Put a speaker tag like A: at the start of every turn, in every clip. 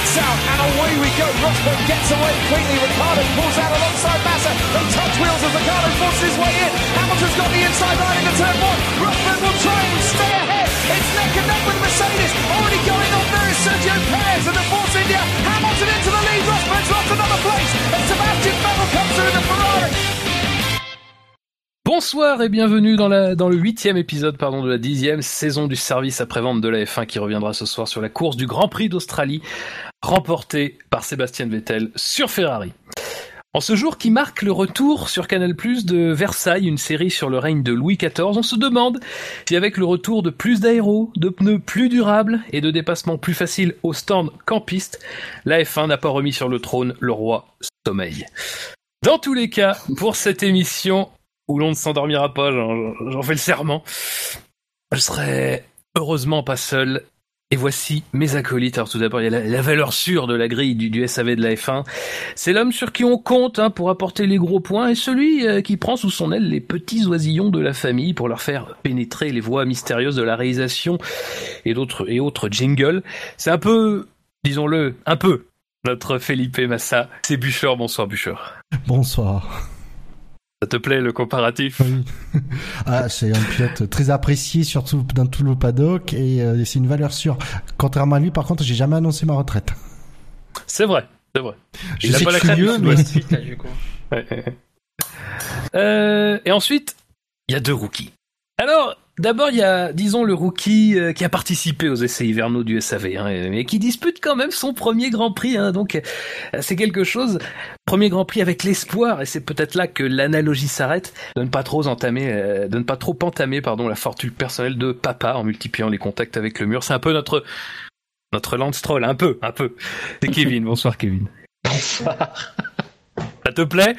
A: lights out, and away we go. Rosberg gets away quickly. Ricardo pulls out alongside Massa. They touch wheels as Ricardo forces his way in. Hamilton's got the inside line into turn one. Rosberg will try and stay ahead. It's neck and neck with Mercedes. Already going on there is Sergio Perez and the Force India. Hamilton into the lead. Rosberg's lost another place. And Sebastian Vettel comes through the Ferrari.
B: Bonsoir et bienvenue dans, la, dans le huitième épisode pardon, de la dixième saison du service après-vente de la F1 qui reviendra ce soir sur la course du Grand Prix d'Australie remportée par Sébastien Vettel sur Ferrari. En ce jour qui marque le retour sur Canal+, de Versailles, une série sur le règne de Louis XIV, on se demande si avec le retour de plus d'aéros, de pneus plus durables et de dépassements plus faciles au stand qu'en piste, la F1 n'a pas remis sur le trône le roi sommeil. Dans tous les cas, pour cette émission, où l'on ne s'endormira pas, j'en fais le serment, je serai heureusement pas seul. Et voici mes acolytes. Alors tout d'abord, il y a la, valeur sûre de la grille du, SAV de la F1. C'est l'homme sur qui on compte hein, pour apporter les gros points et celui euh, qui prend sous son aile les petits oisillons de la famille pour leur faire pénétrer les voies mystérieuses de la réalisation et d'autres et autres jingles. C'est un peu, disons-le, un peu notre Felipe Massa. C'est Bûcher. Bonsoir Bûcher.
C: Bonsoir.
B: Ça te plaît le comparatif?
C: Oui. Ah, c'est un pilote très apprécié, surtout dans tout le paddock, et euh, c'est une valeur sûre. Contrairement à lui, par contre, j'ai jamais annoncé ma retraite.
B: C'est vrai, c'est vrai.
C: Je
B: Il
C: sais
B: pas
C: que
B: la mais
D: Suite, là, du coup.
B: Ouais. Euh, et ensuite, il y a deux rookies. Alors, d'abord, il y a, disons, le rookie euh, qui a participé aux essais hivernaux du SAV, hein, mais qui dispute quand même son premier Grand Prix. Hein, donc, euh, c'est quelque chose. Premier Grand Prix avec l'espoir, et c'est peut-être là que l'analogie s'arrête, de ne pas trop entamer, euh, de ne pas trop entamer, pardon, la fortune personnelle de papa en multipliant les contacts avec le mur. C'est un peu notre notre Lance Troll, un peu, un peu. C'est Kevin. Bonsoir, Kevin.
D: Bonsoir.
B: Ça te plaît?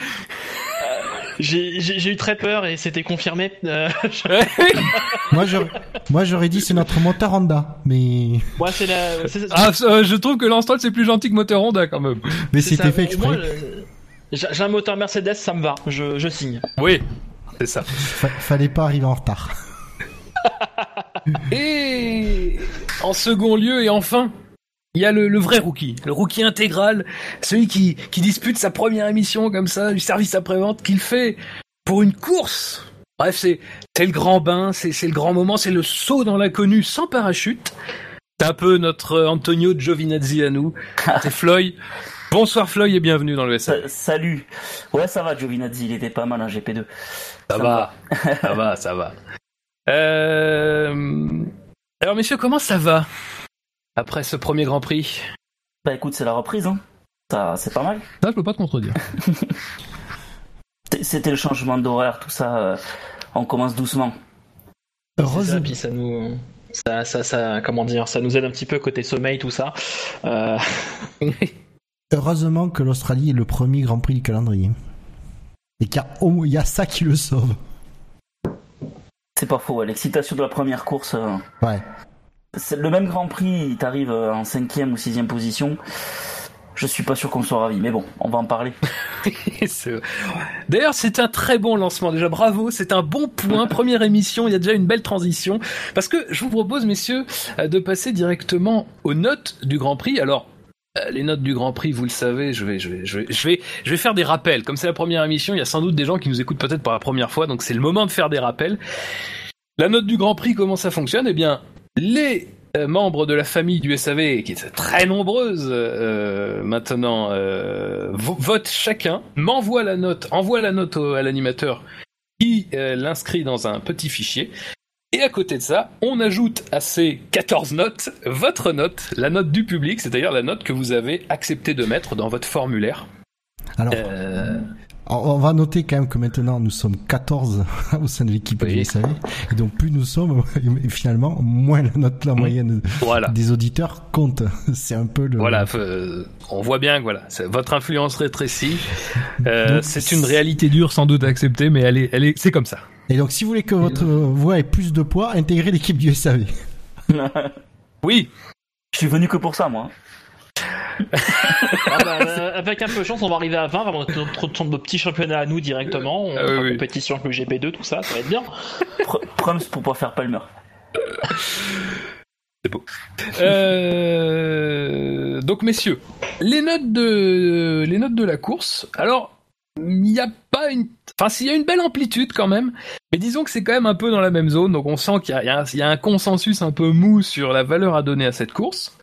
D: J'ai eu très peur et c'était confirmé. Euh,
C: moi, j'aurais, moi, j'aurais dit c'est notre moteur Honda, mais,
D: moi, c'est la.
B: Ah, euh, je trouve que Lance Troll c'est plus gentil que Moteur Honda quand même.
C: mais
D: c'est
C: c'était fait exprès.
D: J'ai un moteur Mercedes, ça me va. Je, je signe.
B: Oui, c'est ça.
C: Fa- fallait pas arriver en retard.
B: Et en second lieu et enfin, il y a le, le vrai rookie, le rookie intégral, celui qui, qui dispute sa première émission comme ça, du service après-vente qu'il fait pour une course. Bref, c'est le grand bain, c'est le grand moment, c'est le saut dans l'inconnu sans parachute. C'est un peu notre Antonio Giovinazzi à nous. C'est Floyd. Bonsoir Floyd et bienvenue dans le SA.
E: Sa- Salut. Ouais, ça va, Giovinazzi, il était pas mal en GP2.
B: Ça va, ça va, ça va. Euh... Alors messieurs, comment ça va? Après ce premier Grand Prix
E: Bah écoute, c'est la reprise, hein. Ça, c'est pas mal.
B: Ça, je peux pas te contredire.
E: C'était- le changement d'horaire, tout ça. euh, on commence doucement.
C: Heureusement,
D: puis ça nous. Ça, ça, ça, comment dire, ça nous aide un petit peu côté sommeil, tout ça. Euh,
C: heureusement que l'Australie est le premier Grand Prix du calendrier. Et qu'il y a, au- il y a ça qui le sauve.
E: C'est pas faux, ouais, l'excitation de la première course. euh,
C: Ouais.
E: Le même Grand Prix, il t'arrive euh, en cinquième ou sixième position. Je suis pas sûr qu'on soit ravi, mais bon, on va en parler.
B: D'ailleurs, c'est un très bon lancement. Déjà, bravo. C'est un bon point. Première émission. Il y a déjà une belle transition. Parce que je vous propose, messieurs, euh, de passer directement aux notes du Grand Prix. Alors, euh, les notes du Grand Prix, vous le savez, je vais, je vais, je vais, je vais, je vais faire des rappels. Comme c'est la première émission, il y a sans doute des gens qui nous écoutent peut-être pour la première fois. Donc, c'est le moment de faire des rappels. La note du Grand Prix, comment ça fonctionne? Eh bien, les euh, membres de la famille du SAV, qui est très nombreuse euh, maintenant, euh, vo- votent chacun, m'envoie la note, envoie la note au- à l'animateur qui l'inscrit dans un petit fichier. Et à côté de ça, on ajoute à ces 14 notes votre note, la note du public, c'est-à-dire la note que vous avez accepté de mettre dans votre formulaire.
C: Alors, on on va noter quand même que maintenant nous sommes 14 au sein de l'équipe
B: Oui.
C: du SAV. Et donc plus nous sommes, et finalement, moins la note, la moyenne
B: voilà.
C: des auditeurs compte. C'est un peu le...
B: Voilà, euh, on voit bien que voilà, c'est- votre influence rétrécit. Euh, c'est une réalité dure sans doute à accepter, mais elle est, elle est, c'est comme ça.
C: Et donc si vous voulez que votre voix ait plus de poids, intégrez l'équipe du SAV.
B: Oui,
E: Je suis venu que pour ça, moi.
D: Ah bah, euh, avec un peu de chance, on va arriver à 20, vraiment notre, notre, notre petit championnat à nous directement. On
B: Ah oui, oui.
D: compétition avec le GP2, tout ça, ça va être bien.
E: Pr- Prums pour pas faire Palmer.
B: Euh, donc messieurs, les notes de les notes de la course. Alors il n'y a pas une, enfin s'il y a une belle amplitude quand même, mais disons que c'est quand même un peu dans la même zone, donc on sent qu'il y a, un consensus un peu mou sur la valeur à donner à cette course.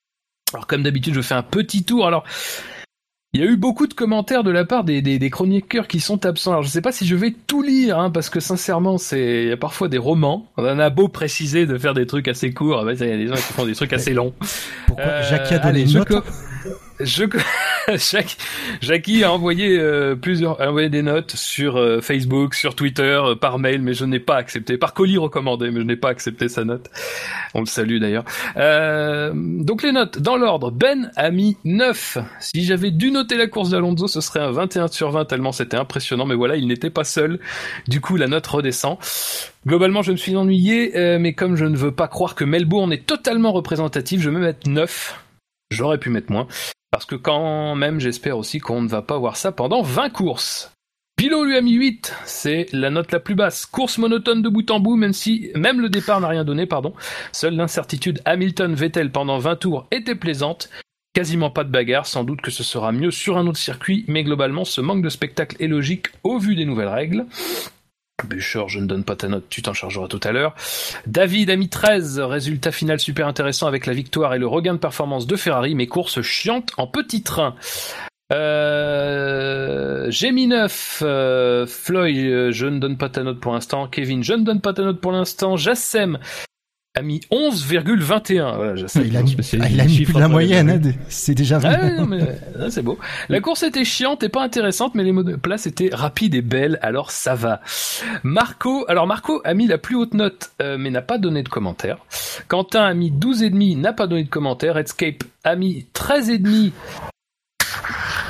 B: Alors comme d'habitude, je fais un petit tour. Alors il y a eu beaucoup de commentaires de la part des, des, des, chroniqueurs qui sont absents. Alors je sais pas si je vais tout lire, hein, parce que sincèrement, c'est il y a parfois des romans. On en a beau préciser de faire des trucs assez courts, il y a des gens qui font des trucs assez longs.
C: Pourquoi? Euh, Jackie a donné une note
B: je Jackie a envoyé euh, plusieurs a envoyé des notes sur euh, Facebook, sur Twitter, euh, par mail, mais je n'ai pas accepté. Par colis recommandé, mais je n'ai pas accepté sa note. On le salue d'ailleurs. donc les notes dans l'ordre. Ben a mis 9. Si j'avais dû noter la course d'Alonso, ce serait un 21 sur 20 tellement c'était impressionnant. Mais voilà, il n'était pas seul. Du coup, la note redescend. Globalement, je me suis ennuyé, mais comme je ne veux pas croire que Melbourne est totalement représentatif, je vais mettre 9. J'aurais pu mettre moins. Parce que quand même, j'espère aussi qu'on ne va pas voir ça pendant 20 courses. Pilo lui a mis 8, c'est la note la plus basse. Course monotone de bout en bout, même si même le départ n'a rien donné, pardon. Seule l'incertitude Hamilton-Vettel pendant 20 tours était plaisante. Quasiment pas de bagarre, sans doute que ce sera mieux sur un autre circuit, mais globalement ce manque de spectacle est logique au vu des nouvelles règles. Bûcher, je ne donne pas ta note, tu t'en chargeras tout à l'heure. David a mis 13, résultat final super intéressant avec la victoire et le regain de performance de Ferrari, mais course chiante en petit train. Euh, j'ai mis 9, euh, Floyd, euh, je ne donne pas ta note pour l'instant. Kevin, je ne donne pas ta note pour l'instant. Jassem, a mis 11,21. Voilà,
C: il a mis, il a mis plus de la moyenne, hein, c'est déjà
B: ah, ah, c'est beau. La course était chiante et pas intéressante, mais les mots de place étaient rapides et belles, alors ça va. Marco, alors Marco a mis la plus haute note, euh, mais n'a pas donné de commentaire. Quentin a mis 12,5, n'a pas donné de commentaire. Redscape a mis 13,5.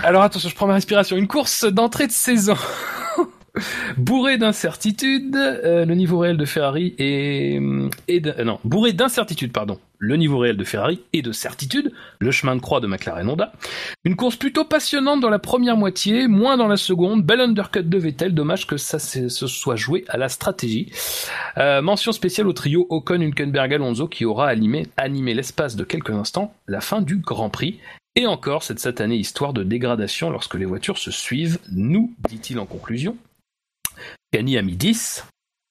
B: Alors attention, je prends ma respiration. Une course d'entrée de saison. Bourré d'incertitudes, euh, le niveau réel de Ferrari est, euh, non, bourré d'incertitudes, pardon. Le niveau réel de Ferrari et de certitude, le chemin de croix de McLaren Honda. Une course plutôt passionnante dans la première moitié, moins dans la seconde. Bel undercut de Vettel, dommage que ça se soit joué à la stratégie. Euh, mention spéciale au trio Ocon, Hülkenberg, Alonso qui aura animé, animé l'espace de quelques instants la fin du Grand Prix. Et encore cette satanée histoire de dégradation lorsque les voitures se suivent, nous, dit-il en conclusion, Gany a mis 10.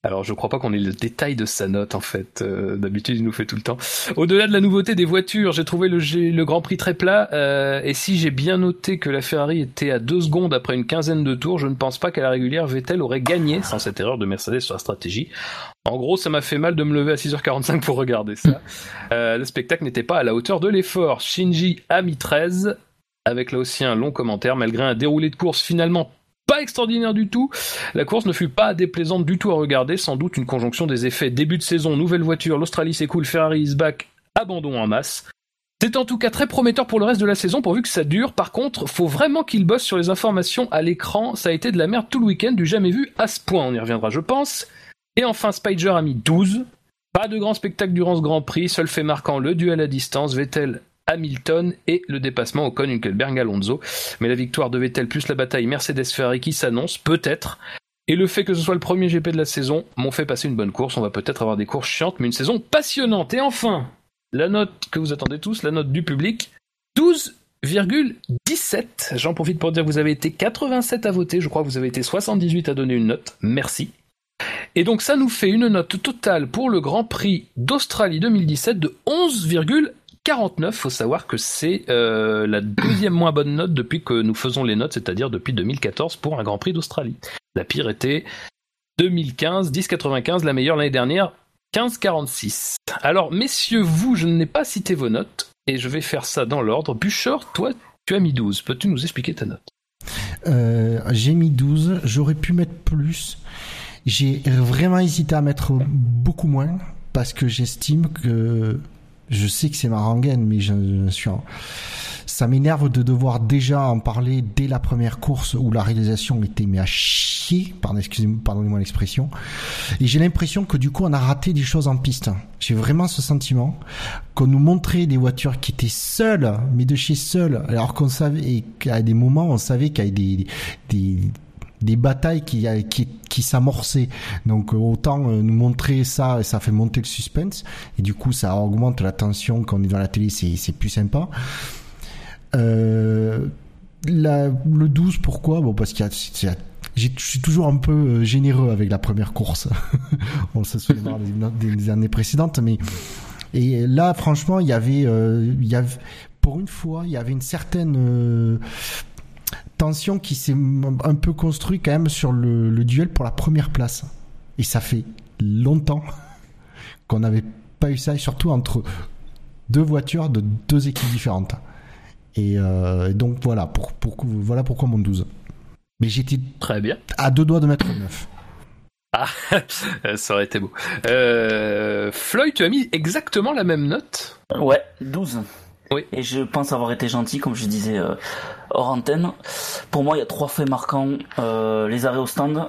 B: Alors je crois pas qu'on ait le détail de sa note en fait. Euh, d'habitude il nous fait tout le temps. Au-delà de la nouveauté des voitures, j'ai trouvé le, Grand Prix très plat. Euh, et si j'ai bien noté que la Ferrari était à 2 secondes après une quinzaine de tours, je ne pense pas qu'à la régulière Vettel aurait gagné sans cette erreur de Mercedes sur la stratégie. En gros, ça m'a fait mal de me lever à 6h45 pour regarder ça. Euh, le spectacle n'était pas à la hauteur de l'effort. Shinji a mis 13 avec là aussi un long commentaire malgré un déroulé de course finalement pas extraordinaire du tout. La course ne fut pas déplaisante du tout à regarder, sans doute une conjonction des effets début de saison, nouvelle voiture, l'Australie cool, Ferrari is back, abandon en masse. C'est en tout cas très prometteur pour le reste de la saison pourvu que ça dure. Par contre, faut vraiment qu'il bosse sur les informations à l'écran. Ça a été de la merde tout le week-end, du jamais vu à ce point. On y reviendra, je pense. Et enfin, Spider a mis 12. Pas de grand spectacle durant ce Grand Prix, seul fait marquant le duel à distance. Vettel Hamilton et le dépassement au Hülkenberg Alonso. Mais la victoire de Vettel plus la bataille Mercedes-Ferrari qui s'annonce, peut-être. Et le fait que ce soit le premier GP de la saison m'ont fait passer une bonne course. On va peut-être avoir des courses chiantes, mais une saison passionnante. Et enfin, la note que vous attendez tous, la note du public, 12,17. J'en profite pour dire que vous avez été 87 à voter. Je crois que vous avez été 78 à donner une note. Merci. Et donc ça nous fait une note totale pour le Grand Prix d'Australie 2017 de 11, 49, faut savoir que c'est euh, la deuxième moins bonne note depuis que nous faisons les notes, c'est-à-dire depuis 2014 pour un Grand Prix d'Australie. La pire était 2015, 10,95, la meilleure l'année dernière, 15,46. Alors, messieurs, vous, je n'ai pas cité vos notes, et je vais faire ça dans l'ordre. Bûcher, toi, tu as mis 12. Peux-tu nous expliquer ta note?
C: Euh, J'ai mis 12, j'aurais pu mettre plus. J'ai vraiment hésité à mettre beaucoup moins, parce que j'estime que je sais que c'est ma rengaine, mais je, je suis ça m'énerve de devoir déjà en parler dès la première course où la réalisation était mais à chier, pardon, excusez-moi, pardonnez-moi l'expression. Et j'ai l'impression que du coup on a raté des choses en piste. J'ai vraiment ce sentiment qu'on nous montrait des voitures qui étaient seules, mais de chez seules, alors qu'on savait qu'à des moments on savait qu'il y avait des, des des batailles qui, qui, qui s'amorçaient. Donc euh, autant euh, nous montrer ça, ça fait monter le suspense et du coup ça augmente la tension quand on est dans la télé, c'est plus sympa. Euh, le 12, pourquoi? Bon, parce qu'il y a, je suis toujours un peu euh, généreux avec la première course. On se souviendra des, années précédentes, mais et là, franchement, il y avait, euh, il y avait, pour une fois, il y avait une certaine euh, tension qui s'est un peu construite quand même sur le, le duel pour la première place. Et ça fait longtemps qu'on n'avait pas eu ça, et surtout entre deux voitures de deux équipes différentes. Et euh, donc voilà, pour, pour, voilà pourquoi mon 12. Mais j'étais
B: Très bien.
C: à deux doigts de mettre 9.
B: Ça aurait été beau. Euh, Floyd, tu as mis exactement la même note?
E: Ouais, 12.
B: Oui.
E: Et je pense avoir été gentil, comme je disais euh, hors antenne. Pour moi, il y a trois faits marquants. Euh, les arrêts au stand,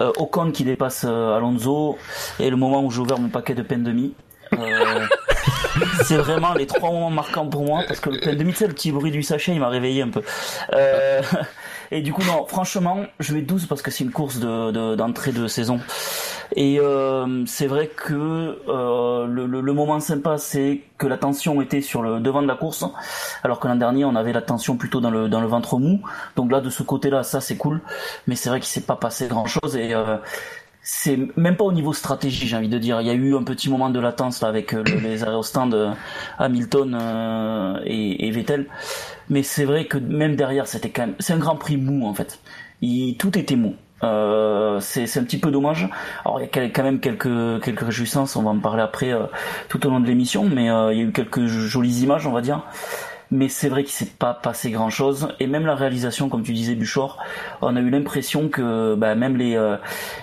E: euh, Ocon qui dépasse euh, Alonso, et le moment où j'ai ouvert mon paquet de pain de mie. Euh, c'est vraiment les trois moments marquants pour moi, parce que le pain de mie, tu sais, le petit bruit du sachet, il m'a réveillé un peu. Euh, et du coup, non, franchement, je mets 12 parce que c'est une course de, de- d'entrée de saison. Et euh, c'est vrai que euh, le, le- le moment sympa, c'est que la tension était sur le devant de la course, alors que l'an dernier, on avait la tension plutôt dans le dans le ventre mou. Donc là, de ce côté-là, ça c'est cool. Mais c'est vrai qu'il s'est pas passé grand-chose et euh, c'est même pas au niveau stratégie, j'ai envie de dire. Il y a eu un petit moment de latence là avec euh, le- les arrêts au euh, Hamilton euh, et, et Vettel. Mais c'est vrai que même derrière, c'était quand même, c'est un Grand Prix mou en fait. Il, tout était mou. Euh, c'est un petit peu dommage. Alors il y a quand même quelques quelques réjouissances, on va en parler après euh, tout au long de l'émission, mais euh, il y a eu quelques jolies images, on va dire. Mais c'est vrai qu'il s'est pas passé grand chose. Et même la réalisation, comme tu disais, Buchor, on a eu l'impression que bah, même les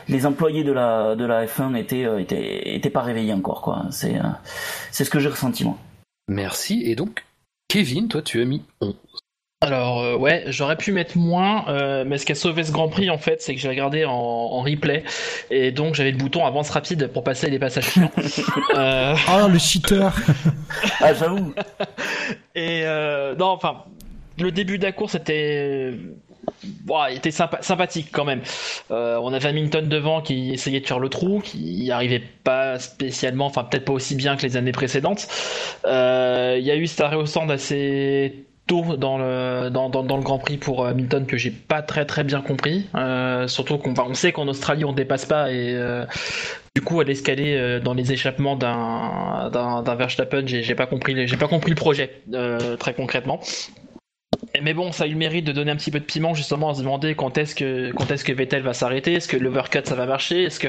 E: les employés de la de la F1 étaient étaient étaient pas réveillés encore. C'est c'est ce que j'ai ressenti moi.
B: Merci. Et donc, Kevin, toi, tu as mis 11.
D: Alors euh, ouais, j'aurais pu mettre moins, euh, mais ce qui a sauvé ce Grand Prix en fait, c'est que j'ai regardé en, en replay et donc j'avais le bouton avance rapide pour passer les passages chiants. Euh,
C: Oh, le cheater
E: Ah j'avoue.
D: et euh, non, enfin, le début de la course était, bon, il était sympa- sympathique quand même. Euh, on avait Hamilton devant qui essayait de faire le trou, qui arrivait pas spécialement, enfin peut-être pas aussi bien que les années précédentes. Euh, Il y a eu cet arrêt au stand assez tôt dans le dans, dans, le Grand Prix pour Hamilton que j'ai pas très très bien compris. Euh, surtout qu'on on sait qu'en Australie on dépasse pas et euh, du coup, à l'escalier euh, dans les échappements d'un d'un Verstappen, j'ai pas compris j'ai pas compris le projet euh, très concrètement. Mais bon, ça a eu le mérite de donner un petit peu de piment justement à se demander quand est-ce que quand est-ce que Vettel va s'arrêter, est-ce que l'overcut ça va marcher, est-ce que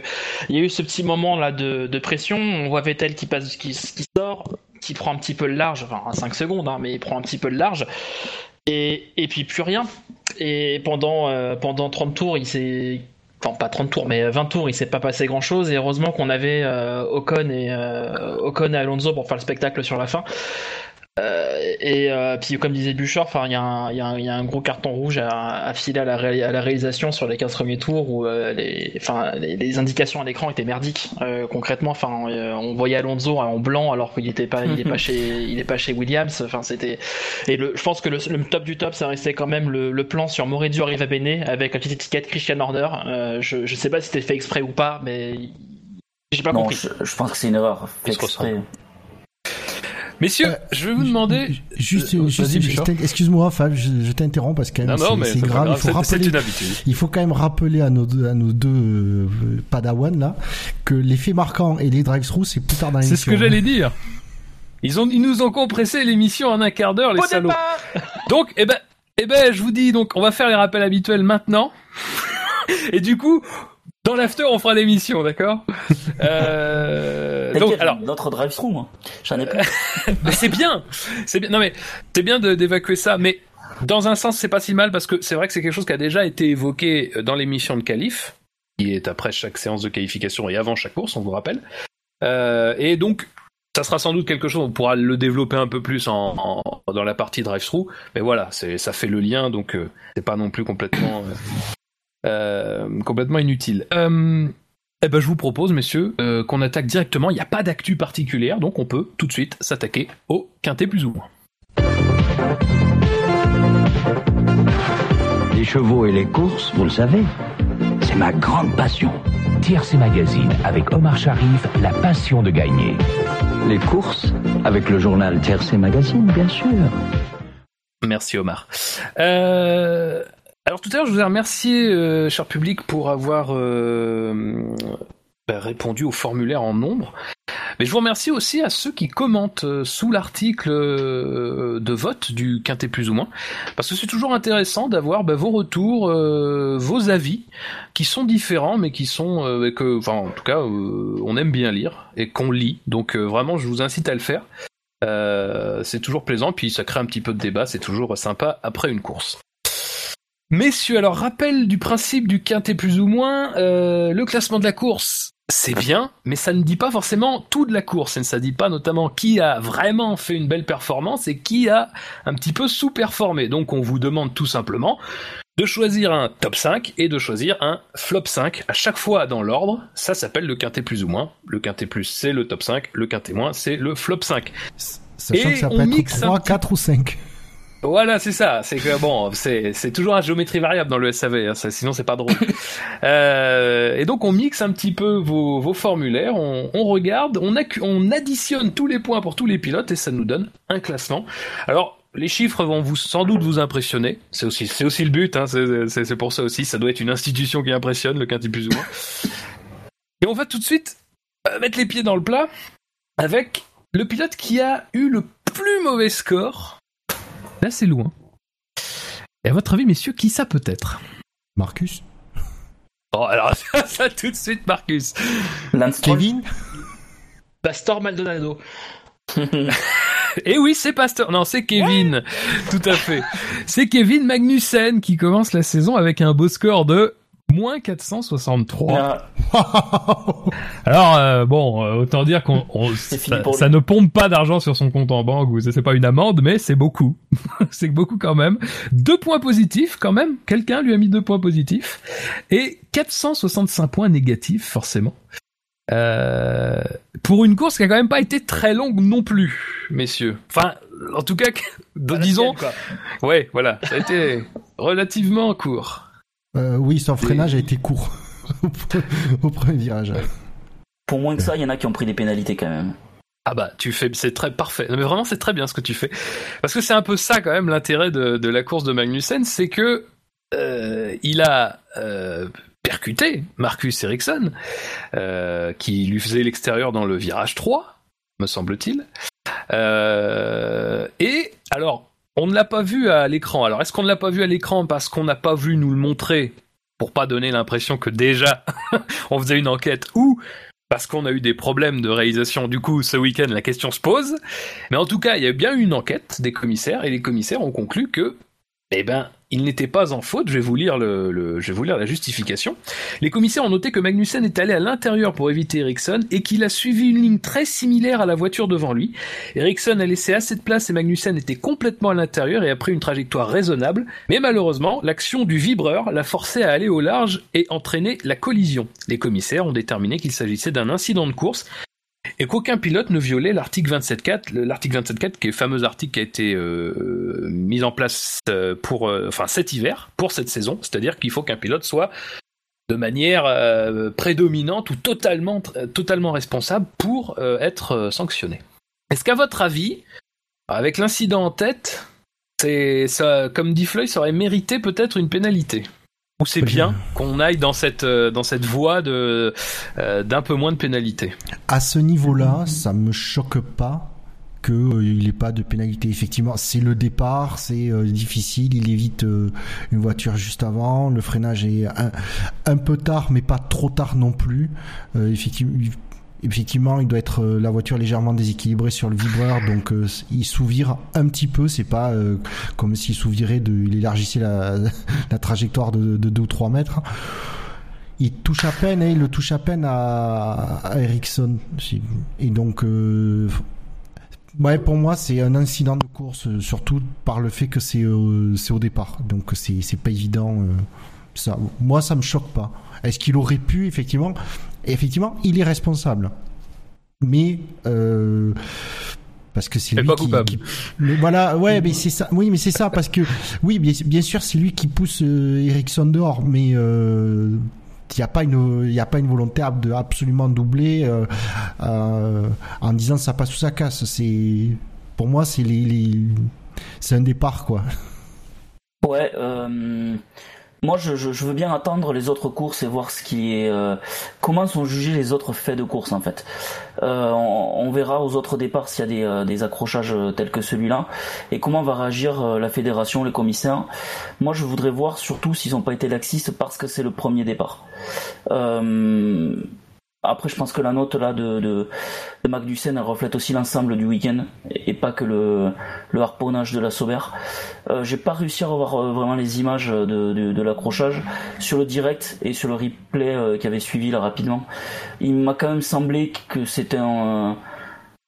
D: il y a eu ce petit moment là de, de pression, on voit Vettel qui passe qui, qui qui prend un petit peu le large, enfin à 5 secondes hein, mais il prend un petit peu le large. Et, et puis plus rien. Et pendant euh, pendant 30 tours, il s'est enfin pas 30 tours mais 20 tours il s'est pas passé grand chose et heureusement qu'on avait euh, Ocon et euh, Ocon et Alonso pour faire le spectacle sur la fin Euh, et euh, puis comme disait Bouchard enfin il y, a un- y, y a gros carton rouge à, à filer à la, ré- à la réalisation sur les 15 premiers tours où euh, les, enfin, les, les indications à l'écran étaient merdiques euh, concrètement enfin euh, on voyait Alonso en blanc alors qu'il était pas il est pas chez il est pas chez Williams enfin c'était et le, je pense que le, le top du top ça restait quand même le, le plan sur Maurizio arrive à Bene avec la petite étiquette Christian Horner euh, je, je sais pas si c'était fait exprès ou pas mais j'ai pas
E: Non,
D: compris
E: je, je pense que c'est une erreur. Fait exprès.
B: Messieurs,
C: Euh,
B: je vais vous demander.
C: Juste,
B: Euh,
C: juste- excuse-moi, Fab, je, je t'interromps parce que quand même,
B: Non, non, mais
C: c'est c'est
B: c'est
C: grave.
B: grave,
C: Il faut
B: c'est- c'est
C: rappeler,
B: une habitude.
C: il faut quand même rappeler à nos deux, à nos deux euh, Padawan là que les faits marquants et les drive-through c'est plus tard dans
B: C'est
C: l'émission.
B: ce que j'allais dire. Ils, ont, ils nous ont compressé l'émission en un quart d'heure, les
D: Au
B: salauds.
D: départ
B: Donc, eh ben, eh ben, je vous dis, donc, on va faire les rappels habituels maintenant. Et du coup, dans l'after, on fera l'émission, d'accord? Euh, Donc, alors,
E: notre drive-through, moi. J'en ai pas.
B: mais c'est bien, c'est bien. Non mais c'est bien d'évacuer ça, mais dans un sens, c'est pas si mal parce que c'est vrai que c'est quelque chose qui a déjà été évoqué dans l'émission de qualif, qui est après chaque séance de qualification et avant chaque course, on vous rappelle. Euh, et donc, ça sera sans doute quelque chose, on pourra le développer un peu plus en, en- dans la partie drive-through, mais voilà, ça fait le lien, donc euh, c'est pas non plus complètement euh, euh, complètement inutile. Euh, eh ben, je vous propose, messieurs, euh, qu'on attaque directement. Il n'y a pas d'actu particulière, donc on peut tout de suite s'attaquer au quintet plus ou moins.
F: Les chevaux et les courses, vous le savez, c'est ma grande passion. Tiercé Magazine avec Omar Sharif, la passion de gagner. Les courses avec le journal Tiercé Magazine, bien sûr.
B: Merci Omar. Euh, alors tout à l'heure, je vous ai remercié, euh, cher public, pour avoir euh, bah, répondu au formulaire en nombre. Mais je vous remercie aussi à ceux qui commentent euh, sous l'article de vote du Quintet plus ou moins, parce que c'est toujours intéressant d'avoir bah, vos retours, vos avis, qui sont différents, mais qui sont, que, enfin, en tout cas, on aime bien lire et qu'on lit. Donc vraiment, je vous incite à le faire. C'est toujours plaisant, puis ça crée un petit peu de débat, c'est toujours sympa après une course. Messieurs, alors rappel du principe du quintet plus ou moins, euh, le classement de la course, c'est bien, mais ça ne dit pas forcément tout de la course, et ça ne dit pas notamment qui a vraiment fait une belle performance et qui a un petit peu sous-performé. Donc on vous demande tout simplement de choisir un top 5 et de choisir un flop 5 à chaque fois dans l'ordre. Ça s'appelle le quintet plus ou moins. Le quintet plus c'est le top 5, le quintet moins c'est le flop 5.
C: Sachant
B: Et
C: que ça
B: on
C: peut être
B: mixe un
C: 3,
B: petit-
C: 4 ou 5.
B: Voilà, c'est ça. C'est que bon, c'est c'est toujours à géométrie variable dans le SAV. hein, ça, sinon c'est pas drôle. Euh, et donc on mixe un petit peu vos, vos formulaires, on, on regarde, on, on additionne tous les points pour tous les pilotes et ça nous donne un classement. Alors les chiffres vont vous sans doute vous impressionner. C'est aussi c'est aussi le but. Hein, c'est pour ça aussi. Ça doit être une institution qui impressionne le quintet plus ou moins. Et on va tout de suite euh, mettre les pieds dans le plat avec le pilote qui a eu le plus mauvais score C'est loin. Et à votre avis, messieurs, qui ça peut être?
C: Marcus
B: Oh, alors ça, ça, tout de suite, Marcus.
C: Kevin?
D: Pastor Maldonado.
B: Et oui, c'est Pasteur. Non, c'est Kevin. Tout à fait. C'est Kevin Magnussen qui commence la saison avec un beau score de moins 463.
E: Ah,
B: Alors euh, bon, euh, autant dire qu'on ça, ça ne pompe pas d'argent sur son compte en banque c'est pas une amende, mais c'est beaucoup. c'est beaucoup quand même. Deux points positifs quand même. Quelqu'un lui a mis deux points positifs et 465 points négatifs forcément. Euh, pour une course qui a quand même pas été très longue non plus, messieurs. Enfin, en tout cas, disons, ouais, voilà, ça a été relativement court.
C: Euh, Oui, son freinage a été court au pre- au premier virage.
E: Pour moins que ça, il y en a qui ont pris des pénalités quand même.
B: Ah bah tu fais, c'est très parfait. Non mais vraiment c'est très bien ce que tu fais. Parce que c'est un peu ça quand même l'intérêt de, de la course de Magnussen, c'est que euh, il a euh, percuté Marcus Ericsson, euh, qui lui faisait l'extérieur dans le virage 3, me semble-t-il. Euh, et alors, on ne l'a pas vu à l'écran. Alors est-ce qu'on ne l'a pas vu à l'écran parce qu'on n'a pas vu nous le montrer pour pas donner l'impression que déjà on faisait une enquête ou parce qu'on a eu des problèmes de réalisation? Du coup, ce week-end, la question se pose. Mais en tout cas, il y a bien eu une enquête des commissaires et les commissaires ont conclu que, eh ben, il n'était pas en faute. Je vais vous lire la justification. Les commissaires ont noté que Magnussen est allé à l'intérieur pour éviter Ericsson et qu'il a suivi une ligne très similaire à la voiture devant lui. Ericsson a laissé assez de place et Magnussen était complètement à l'intérieur et a pris une trajectoire raisonnable. Mais malheureusement, l'action du vibreur l'a forcé à aller au large et entraîner la collision. Les commissaires ont déterminé qu'il s'agissait d'un incident de course et qu'aucun pilote ne violait l'article 27.4, le- l'article 27.4 qui est le fameux article qui a été euh, mis en place euh, pour, euh, enfin cet hiver, pour cette saison, c'est-à-dire qu'il faut qu'un pilote soit de manière prédominante ou totalement, totalement responsable pour être sanctionné. Est-ce qu'à votre avis, avec l'incident en tête, c'est ça, comme dit Floyd, ça aurait mérité peut-être une pénalité? C'est bien qu'on aille dans cette, euh, dans cette voie de, euh, d'un peu moins de pénalité
C: À ce niveau-là, ça me choque pas que euh, il n'ait pas de pénalité. Effectivement, c'est le départ, c'est euh, difficile, il évite euh, une voiture juste avant, le freinage est un, un peu tard, mais pas trop tard non plus. Effectivement, effectivement, il doit être euh, la voiture légèrement déséquilibrée sur le vibreur, donc euh, il sous-vire un petit peu. C'est pas euh, comme s'il sous-virait de, il élargissait la, trajectoire de, de 2 ou 3 mètres. Il touche à peine, et il le touche à peine à, Ericsson. Et donc, pour moi, c'est un incident de course, surtout par le fait que c'est au départ. Donc, c'est pas évident. ça, moi, ça me choque pas. Est-ce qu'il aurait pu, effectivement Effectivement, il est responsable. Mais euh, parce que c'est lui
B: pas
C: qui,
B: coupable.
C: qui- mais voilà, ouais, mais c'est ça. Oui, mais c'est ça parce que oui, bien, bien sûr, c'est lui qui pousse euh, Ericsson dehors, mais euh, il n'y a pas une, il y a pas une volonté de absolument doubler euh, euh, en disant ça passe ou ça casse. C'est pour moi, c'est les, les c'est un départ quoi.
E: Ouais, euh, moi je, je, veux bien attendre les autres courses et voir ce qui est, euh, comment sont jugés les autres faits de course en fait. Euh, on, verra aux autres départs s'il y a des, euh, des accrochages tels que celui-là et comment va réagir la fédération, les commissaires. Moi je voudrais voir surtout s'ils n'ont pas été laxistes parce que c'est le premier départ. Euh, après, je pense que la note là de, de, de Magnussen, elle reflète aussi l'ensemble du week-end et, pas que le, le harponnage de la Sauber. Euh, J'ai pas réussi à revoir euh, vraiment les images de, de, de l'accrochage sur le direct et sur le replay euh, qui avait suivi là rapidement. Il m'a quand même semblé que c'était un,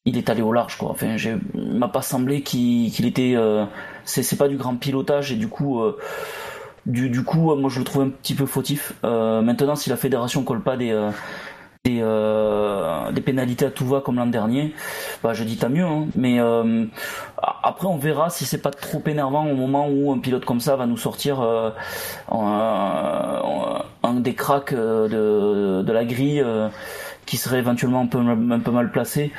E: il est allé au large quoi. Enfin, il m'a pas semblé qu'il était, euh, c'est pas du grand pilotage et du coup. Euh, du, du coup, moi je le trouve un petit peu fautif. maintenant, si la fédération colle pas des, des, euh, des pénalités à tout va comme l'an dernier, bah je dis tant mieux. Hein. Mais euh, après on verra si c'est pas trop énervant au moment où un pilote comme ça va nous sortir euh, un, des cracks de, la grille qui serait éventuellement un peu, mal placé.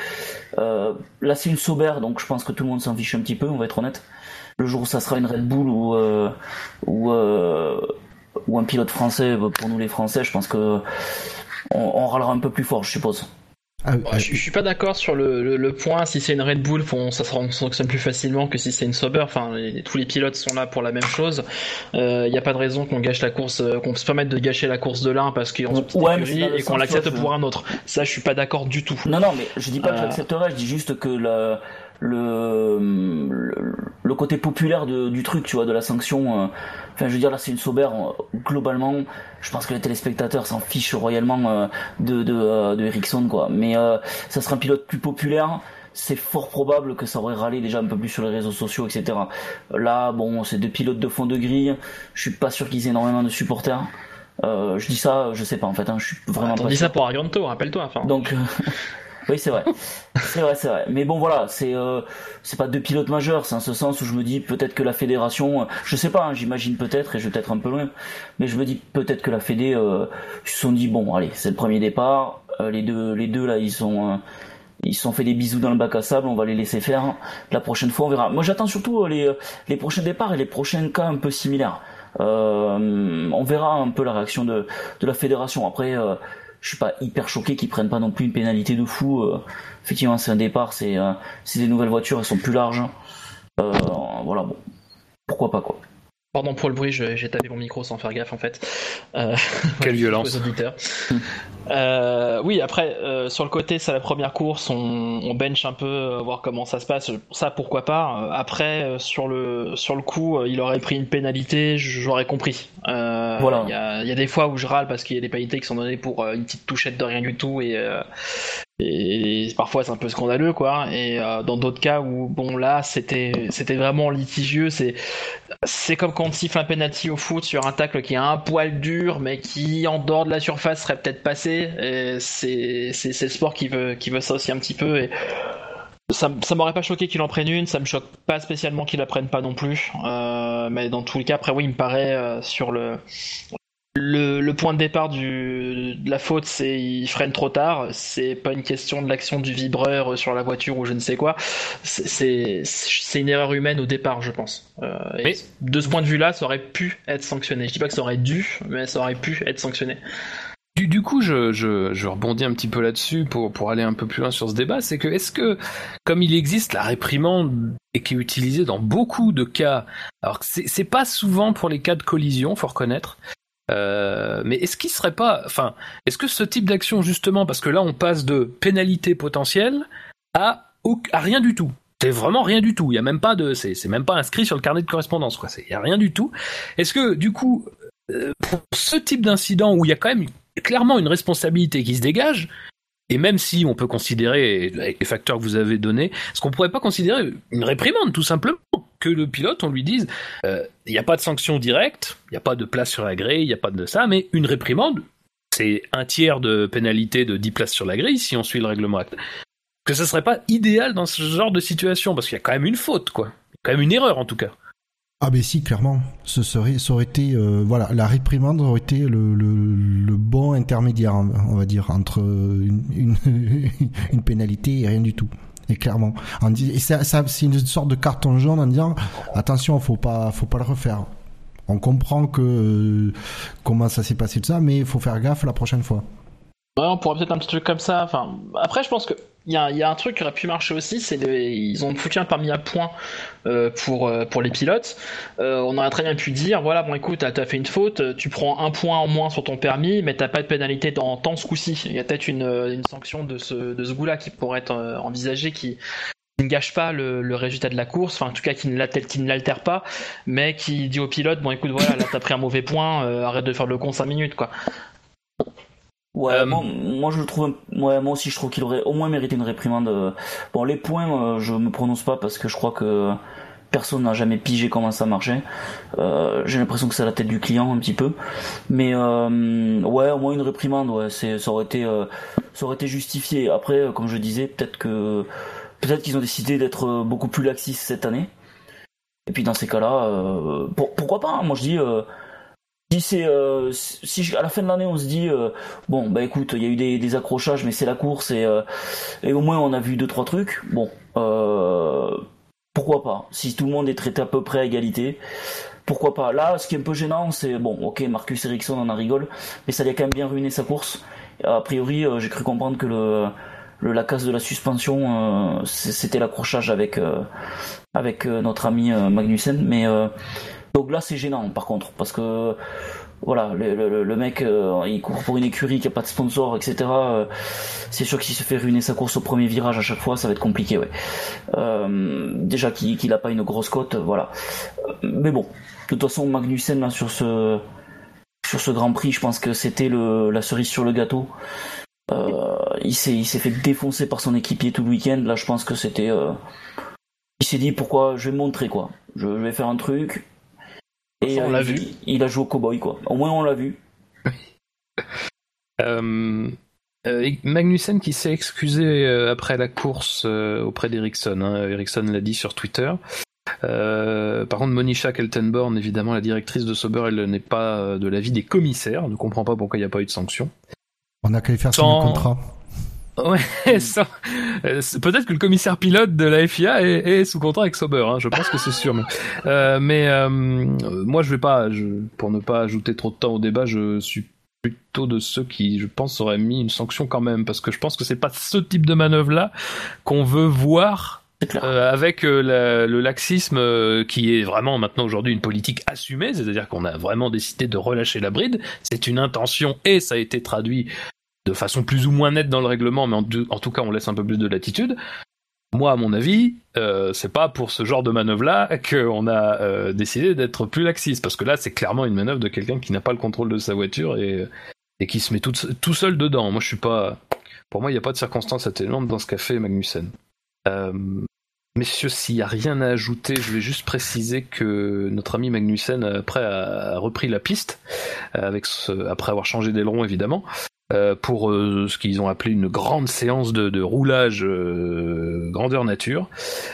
E: là c'est une Sauber donc je pense que tout le monde s'en fiche un petit peu, on va être honnête. Le jour où ça sera une Red Bull ou un pilote français pour nous les Français, je pense que on, râlera un peu plus fort, je suppose.
D: Ah, je, suis pas d'accord sur le, point. Si c'est une Red Bull, ça se fonctionne plus facilement que si c'est une Sauber. Enfin, tous les pilotes sont là pour la même chose. Il euh, n'y a pas de raison qu'on gâche la course, euh, qu'on se permette de gâcher la course de l'un parce qu'ils ont ouais, et qu'on l'accepte pour un autre. Ça, je suis pas d'accord du tout.
E: Non, non, mais je dis pas que euh, j'accepterais. Je dis juste que le, le, le, côté populaire du truc, tu vois, de la sanction Enfin, je veux dire, là, c'est une Sauber. Euh, globalement, je pense que les téléspectateurs s'en fichent royalement euh, de, de, euh, de Ericsson, quoi. Mais ça sera un pilote plus populaire c'est fort probable que ça aurait râlé déjà un peu plus sur les réseaux sociaux, etc. Là, bon, c'est deux pilotes de fond de grille. Je suis pas sûr qu'ils aient énormément de supporters. je dis ça, je sais pas en fait. Hein, je suis vraiment.
D: On dit ça pour Arianto, rappelle-toi. Enfin.
E: Donc, Oui, c'est vrai. c'est vrai, c'est vrai. Mais bon, voilà, c'est euh, c'est pas deux pilotes majeurs. C'est en ce sens où je me dis peut-être que la fédération, euh, je sais pas, hein, j'imagine peut-être, et je vais peut-être un peu loin, mais je me dis peut-être que la Fédé euh, se sont dit bon, allez, c'est le premier départ. Euh, les deux, les deux là, ils sont ils se sont fait des bisous dans le bac à sable, on va les laisser faire. La prochaine fois, on verra. Moi, j'attends surtout les, les prochains départs et les prochains cas un peu similaires. Euh, on verra un peu la réaction de, de la fédération. Après, euh, je suis pas hyper choqué qu'ils prennent pas non plus une pénalité de fou. Euh, effectivement, c'est un départ, c'est euh, des nouvelles voitures, elles sont plus larges. Euh, voilà, bon, pourquoi pas quoi.
D: Pardon pour le bruit, j'ai tapé mon micro sans faire gaffe en fait.
B: Euh, Quelle violence.
D: euh, oui, après, euh, sur le côté, c'est la première course, on, on, bench un peu, euh, voir comment ça se passe. Ça, pourquoi pas. Après, sur le sur le coup, il aurait pris une pénalité, j'aurais compris. voilà. Il y a, y a, des fois où je râle parce qu'il y a des pénalités qui sont données pour une petite touchette de rien du tout et et parfois c'est un peu scandaleux quoi. Et euh, dans d'autres cas où bon là c'était c'était vraiment litigieux. C'est c'est comme quand on siffle un penalty au foot sur un tacle qui est un poil dur mais qui en dehors de la surface serait peut-être passé. C'est c'est le sport qui veut qui veut ça aussi un petit peu. Et ça, ça m'aurait pas choqué qu'il en prenne une, ça me choque pas spécialement qu'il la prenne pas non plus, euh, mais dans tous les cas, après oui, il me paraît euh, sur le le, point de départ du, de la faute, c'est il freine trop tard. C'est pas une question de l'action du vibreur sur la voiture ou je ne sais quoi. C'est une erreur humaine au départ, je pense. Euh, de ce point de vue-là, ça aurait pu être sanctionné. Je dis pas que ça aurait dû, mais ça aurait pu être sanctionné.
B: Du, du coup, je, je, je, rebondis un petit peu là-dessus pour, pour aller un peu plus loin sur ce débat. C'est que est-ce que, comme il existe la réprimande et qui est utilisée dans beaucoup de cas, alors c'est pas souvent pour les cas de collision, faut reconnaître, euh, mais est-ce qu'il serait pas, enfin, est-ce que ce type d'action justement, parce que là on passe de pénalité potentielle à, rien du tout. C'est vraiment rien du tout. Il y a même pas de, c'est, même pas inscrit sur le carnet de correspondance, quoi. Il y a rien du tout. Est-ce que du coup, euh, pour ce type d'incident où il y a quand même clairement une responsabilité qui se dégage, et même si on peut considérer, avec les facteurs que vous avez donnés, est-ce qu'on pourrait pas considérer une réprimande, tout simplement? Que le pilote, on lui dise, euh, il n'y a pas de sanction directe, il n'y a pas de place sur la grille, il n'y a pas de ça, mais une réprimande, c'est un tiers de pénalité de 10 places sur la grille, si on suit le règlement Que ce serait pas idéal dans ce genre de situation, parce qu'il y a quand même une faute, quoi. quand même une erreur, en tout cas.
C: Ah ben si, clairement, ce serait, ça aurait été, euh, voilà, la réprimande aurait été le, le, bon intermédiaire, on va dire, entre une, une, pénalité et rien du tout. Et clairement, et c'est une sorte de carton jaune en disant attention, faut pas, faut pas le refaire. On comprend que comment ça s'est passé tout ça, mais il faut faire gaffe la prochaine fois.
D: On pourrait peut-être un petit truc comme ça. Enfin, après, je pense que il y a, un truc qui aurait pu marcher aussi, c'est ils ont foutu un permis à points euh, pour euh, pour les pilotes. Euh, on aurait très bien pu dire, voilà, bon, écoute, t'as as fait une faute, tu prends un point en moins sur ton permis, mais t'as pas de pénalité dans ce coup-ci. Il y a peut-être une, une sanction de ce de ce goût-là qui pourrait être envisagée, qui ne gâche pas le, le résultat de la course, enfin en tout cas qui ne l'altère, pas, mais qui dit au pilote, bon écoute, voilà, là t'as pris un mauvais point, arrête de faire le con 5 minutes, quoi.
E: Ouais,
B: Euh,
E: moi, moi je le trouve, ouais, moi aussi je trouve qu'il aurait au moins mérité une réprimande. euh. Bon, les points, euh, je me prononce pas parce que je crois que personne n'a jamais pigé comment ça marchait. Euh, J'ai l'impression que c'est à la tête du client un petit peu, mais euh, ouais, au moins une réprimande, ouais, c'est, ça aurait été, euh, ça aurait été justifié. Après, comme je disais, peut-être que, peut-être qu'ils ont décidé d'être beaucoup plus laxistes cette année. Et puis dans ces cas-là, euh, pour- pourquoi pas hein, Moi je dis. Euh, si c'est si à la fin de l'année on se dit euh, bon bah écoute il y a eu des, accrochages mais c'est la course et euh, et au moins on a vu deux trois trucs. Bon pourquoi pas? Si tout le monde est traité à peu près à égalité pourquoi pas? Là ce qui est un peu gênant c'est bon ok Marcus Ericsson en a rigole mais ça lui a quand même bien ruiné sa course. A priori j'ai cru comprendre que le la casse de la suspension c'était l'accrochage avec avec notre ami Magnussen mais donc là, c'est gênant, par contre, parce que voilà, le, le- mec, euh, il court pour une écurie qui a pas de sponsor, etc. euh, c'est sûr que s'il se fait ruiner sa course au premier virage à chaque fois, ça va être compliqué, ouais. Euh, déjà qu'il qu'il a pas une grosse cote, voilà. Mais bon, de toute façon, Magnussen là sur ce sur ce Grand Prix, je pense que c'était la cerise sur le gâteau. Il s'est fait défoncer par son équipier tout le week-end. Là, je pense que c'était il s'est dit pourquoi je vais me montrer quoi. Je vais faire un truc. Et
D: On
E: euh,
D: l'a
E: il-
D: vu.
E: Il a joué au cowboy quoi. Au moins on l'a vu.
B: Euh, euh, Magnussen qui s'est excusé euh, après la course euh, auprès d'Ericsson. Hein. Ericsson l'a dit sur Twitter. Euh, par contre, Monisha Keltenborn, évidemment, la directrice de Sauber, elle n'est pas de l'avis des commissaires. Elle ne comprend pas pourquoi il n'y a pas eu de sanction.
C: On a qu'à faire
B: Sans-
C: signer le contrat.
B: Ouais, ça. euh, c'est- Peut-être que le commissaire pilote de la FIA est, est sous contrat avec Sauber. Hein, je pense que c'est sûr. Mais, euh, mais euh, moi, je vais pas. Je, pour ne pas ajouter trop de temps au débat, je suis plutôt de ceux qui, je pense, auraient mis une sanction quand même, parce que je pense que c'est pas ce type de manœuvre-là qu'on veut voir euh, avec euh, la- le laxisme euh, qui est vraiment maintenant aujourd'hui une politique assumée, c'est-à-dire qu'on a vraiment décidé de relâcher la bride. C'est une intention et ça a été traduit de façon plus ou moins nette dans le règlement, mais en, tout- cas on laisse un peu plus de latitude. Moi, à mon avis, euh, c'est pas pour ce genre de manœuvre-là qu'on a euh, décidé d'être plus laxiste, parce que là, c'est clairement une manœuvre de quelqu'un qui n'a pas le contrôle de sa voiture et, qui se met tout, seul dedans. Moi, je suis pas. Pour moi, il n'y a pas de circonstance atténuante dans ce qu'a fait Magnussen. Euh, messieurs, s'il n'y a rien à ajouter, je vais juste préciser que notre ami Magnussen, après, a, repris la piste, euh, après avoir changé d'aileron, évidemment, euh, pour euh, ce qu'ils ont appelé une grande séance de, de roulage euh, grandeur nature,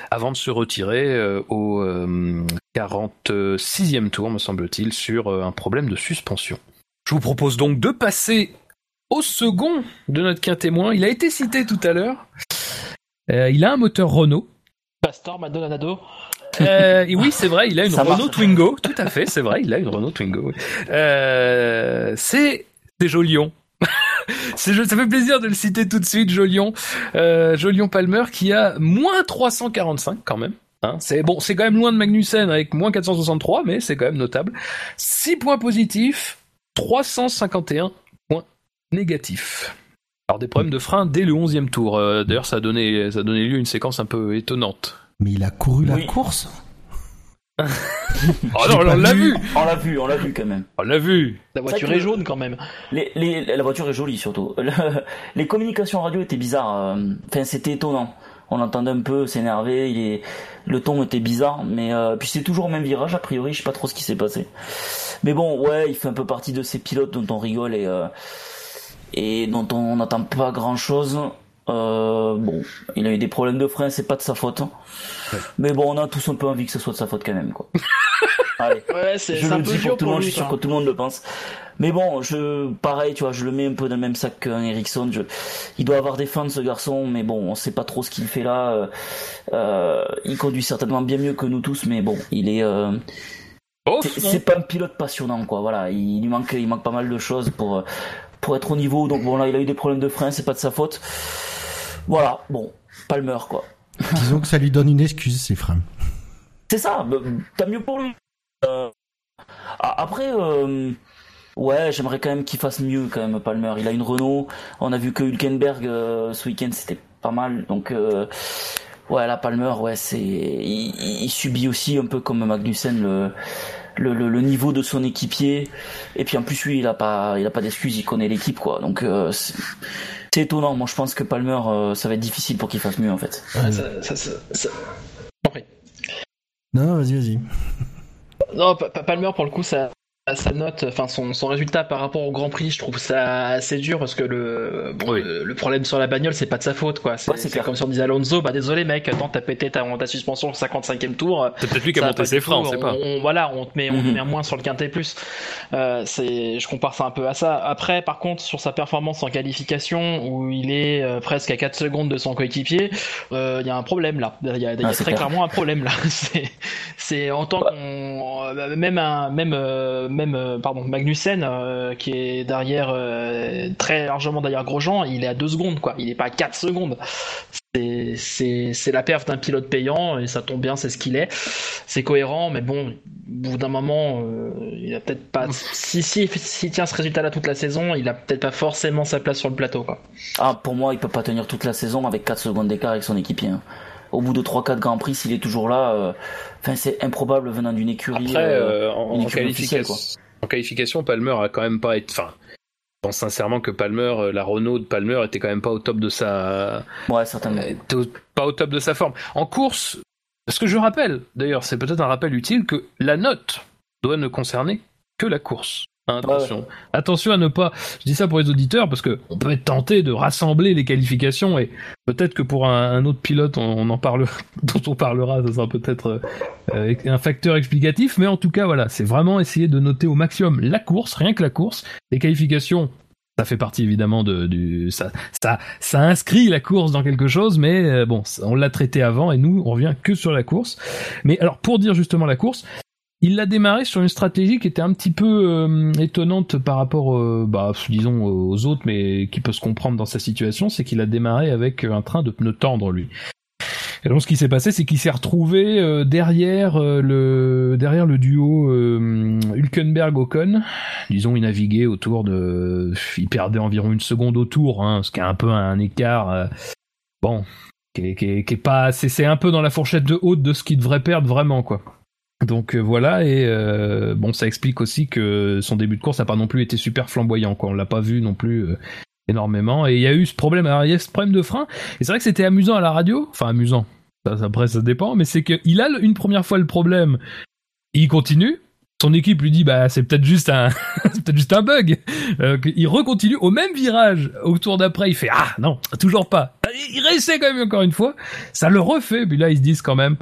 B: avant de se retirer au euh, 46e tour, me semble-t-il, sur un problème de suspension. Je vous propose donc de passer au second de notre quintémoin. Il a été cité tout à l'heure. Il a un moteur Renault.
D: Pastor Maldonado.
B: Euh, et oui, c'est vrai, il a une
E: Ça marche.
B: Renault Twingo. Tout à fait, c'est vrai, il a une Renault Twingo. Euh, c'est c'est Jolion. c'est ça fait plaisir de le citer tout de suite, Jolion. Euh, Jolion Palmer qui a moins 345 quand même. Hein, c'est bon, c'est quand même loin de Magnussen avec moins 463, mais c'est quand même notable. 6 points positifs, 351 points négatifs. Alors des problèmes de frein dès le 11e tour. Euh, D'ailleurs, ça a donné ça a donné lieu à une séquence un peu étonnante.
C: Mais il a couru la course?
B: Oh non, on l'a
C: vu.
B: vu,
E: On l'a vu, on l'a vu quand même.
B: on l'a vu.
D: La voiture est jaune quand même.
E: Les, les, la voiture est jolie surtout. Le- les communications radio étaient bizarres. euh, Enfin, c'était étonnant. On l'entendait un peu s'énerver. Est, le ton était bizarre, mais euh, puis c'est toujours au même virage a priori. Je sais pas trop ce qui s'est passé. Mais bon, ouais, il fait un peu partie de ces pilotes dont on rigole et euh, et dont on n'attend pas grand chose. Euh, bon, il a eu des problèmes de frein, c'est pas de sa faute. Mais bon, on a tous un peu envie que ce soit de sa faute quand même, quoi. Allez,
D: Ouais, c'est
E: je
D: c'est
E: le dis pour tout le monde, je suis sûr que tout le monde le pense. Mais bon, je, pareil, tu vois, je le mets un peu dans le même sac qu'un Ericsson. Je, il doit avoir des fans, ce garçon, mais bon, on sait pas trop ce qu'il fait là. Euh, euh, il conduit certainement bien mieux que nous tous, mais bon, il est, euh,
B: Ouf,
E: c'est pas un pilote passionnant, quoi. Voilà, il, lui manque, il manque pas mal de choses pour, euh, pour être au niveau. Donc bon, là, il a eu des problèmes de frein, c'est pas de sa faute. Voilà, bon, Palmer, quoi.
C: Disons que ça lui donne une excuse, ces freins.
E: C'est ça, bah, tant mieux pour lui. Euh, après, euh, ouais, j'aimerais quand même qu'il fasse mieux, quand même, Palmer. Il a une Renault. On a vu que Hülkenberg, euh, ce week-end, c'était pas mal. Donc, ouais, là, Palmer, ouais, c'est, il, il subit aussi un peu comme Magnussen le, le, le, le niveau de son équipier. Et puis, en plus, lui, il a pas, il a pas d'excuses, il connaît l'équipe, quoi. Donc, c'est étonnant. Moi, je pense que Palmer, euh, ça va être difficile pour qu'il fasse mieux, en fait.
D: Ouais, ça- ça- ça- ça- Compris.
C: Non, vas-y, vas-y.
D: Non, Pa- Pa- Palmer, pour le coup, ça. Sa note, enfin son, son résultat par rapport au Grand Prix, je trouve ça assez dur parce que le, bon,
B: Oui.
D: le, le problème sur la bagnole, c'est pas de sa faute quoi. C'est
E: Ouais,
D: comme si on disait Alonso, bah désolé mec, attends, t'as pété ta, ta suspension au 55e tour.
B: C'est peut-être lui qui a monté ses freins, on sait pas.
D: on- voilà, on te met, on te
E: Mhm.
D: met moins sur le quintet plus. Euh, c'est, je compare ça un peu à ça. Après, par contre, sur sa performance en qualification, où il est euh, presque à 4 secondes de son coéquipier, euh, il y a un problème là. Il y a, y a
E: Ah,
D: très
E: clair.
D: clairement un problème là. c'est, en tant qu'on, euh, même un, même, euh, même, euh, pardon, Magnussen, euh, qui est derrière, euh, très largement derrière Grosjean, il est à 2 secondes quoi. Il est pas à 4 secondes. C'est, la perf d'un pilote payant et ça tombe bien, c'est ce qu'il est. C'est cohérent, mais bon, au bout d'un moment, euh, il a peut-être pas. Si si s'il tient ce résultat-là toute la saison, il a peut-être pas forcément sa place sur le plateau, quoi.
E: Ah, pour moi, il peut pas tenir toute la saison avec 4 secondes d'écart avec son équipier. hein. Au bout de 3-4 Grands Prix, s'il est toujours là, euh, enfin, c'est improbable venant d'une écurie.
B: Après,
E: euh,
B: euh, en, qualification, en qualification, Palmer a quand même pas été. Enfin, je pense sincèrement que Palmer, la Renault de Palmer était quand même pas au top de sa,
E: Ouais, certainement.
B: pas au top de sa forme. En course, ce que je rappelle, d'ailleurs, c'est peut-être un rappel utile que la note doit ne concerner que la course. Hein, attention, attention à ne pas. Je dis ça pour les auditeurs parce que on peut être tenté de rassembler les qualifications et peut-être que pour un, un autre pilote, on, on en parle, dont on parlera, ça sera peut-être euh, un facteur explicatif. Mais en tout cas, voilà, c'est vraiment essayer de noter au maximum la course, rien que la course. Les qualifications, ça fait partie évidemment de du ça ça ça inscrit la course dans quelque chose mais euh, bon on l'a traité avant et nous on revient que sur la course mais alors pour dire justement la course il l'a démarré sur une stratégie qui était un petit peu euh, étonnante par rapport euh, bah disons aux autres mais qui peut se comprendre dans sa situation c'est qu'il a démarré avec un train de pneus tendres lui et donc ce qui s'est passé, c'est qu'il s'est retrouvé euh, derrière euh, le derrière le duo euh, Hülkenberg-Ocon. Disons, il naviguait autour de, il perdait environ une seconde au tour, hein, ce qui est un peu un écart. euh, bon, qui est, qui est- pas, c'est un peu dans la fourchette de haute de ce qu'il devrait perdre vraiment, quoi. Donc euh, voilà, et euh, bon, ça explique aussi que son début de course n'a pas non plus été super flamboyant, quoi. On l'a pas vu non plus euh, énormément. Et il y a eu ce problème, alors il y a ce problème de frein. Et c'est vrai que c'était amusant à la radio, enfin amusant. Ça, après, ça dépend, mais c'est qu'il a une première fois le problème, il continue. Son équipe lui dit bah c'est peut-être juste un peut-être juste un bug. Euh, il recontinue au même virage au tour d'après, il fait ah non toujours pas. Il réessaie quand même encore une fois, ça le refait. Puis là ils se disent quand même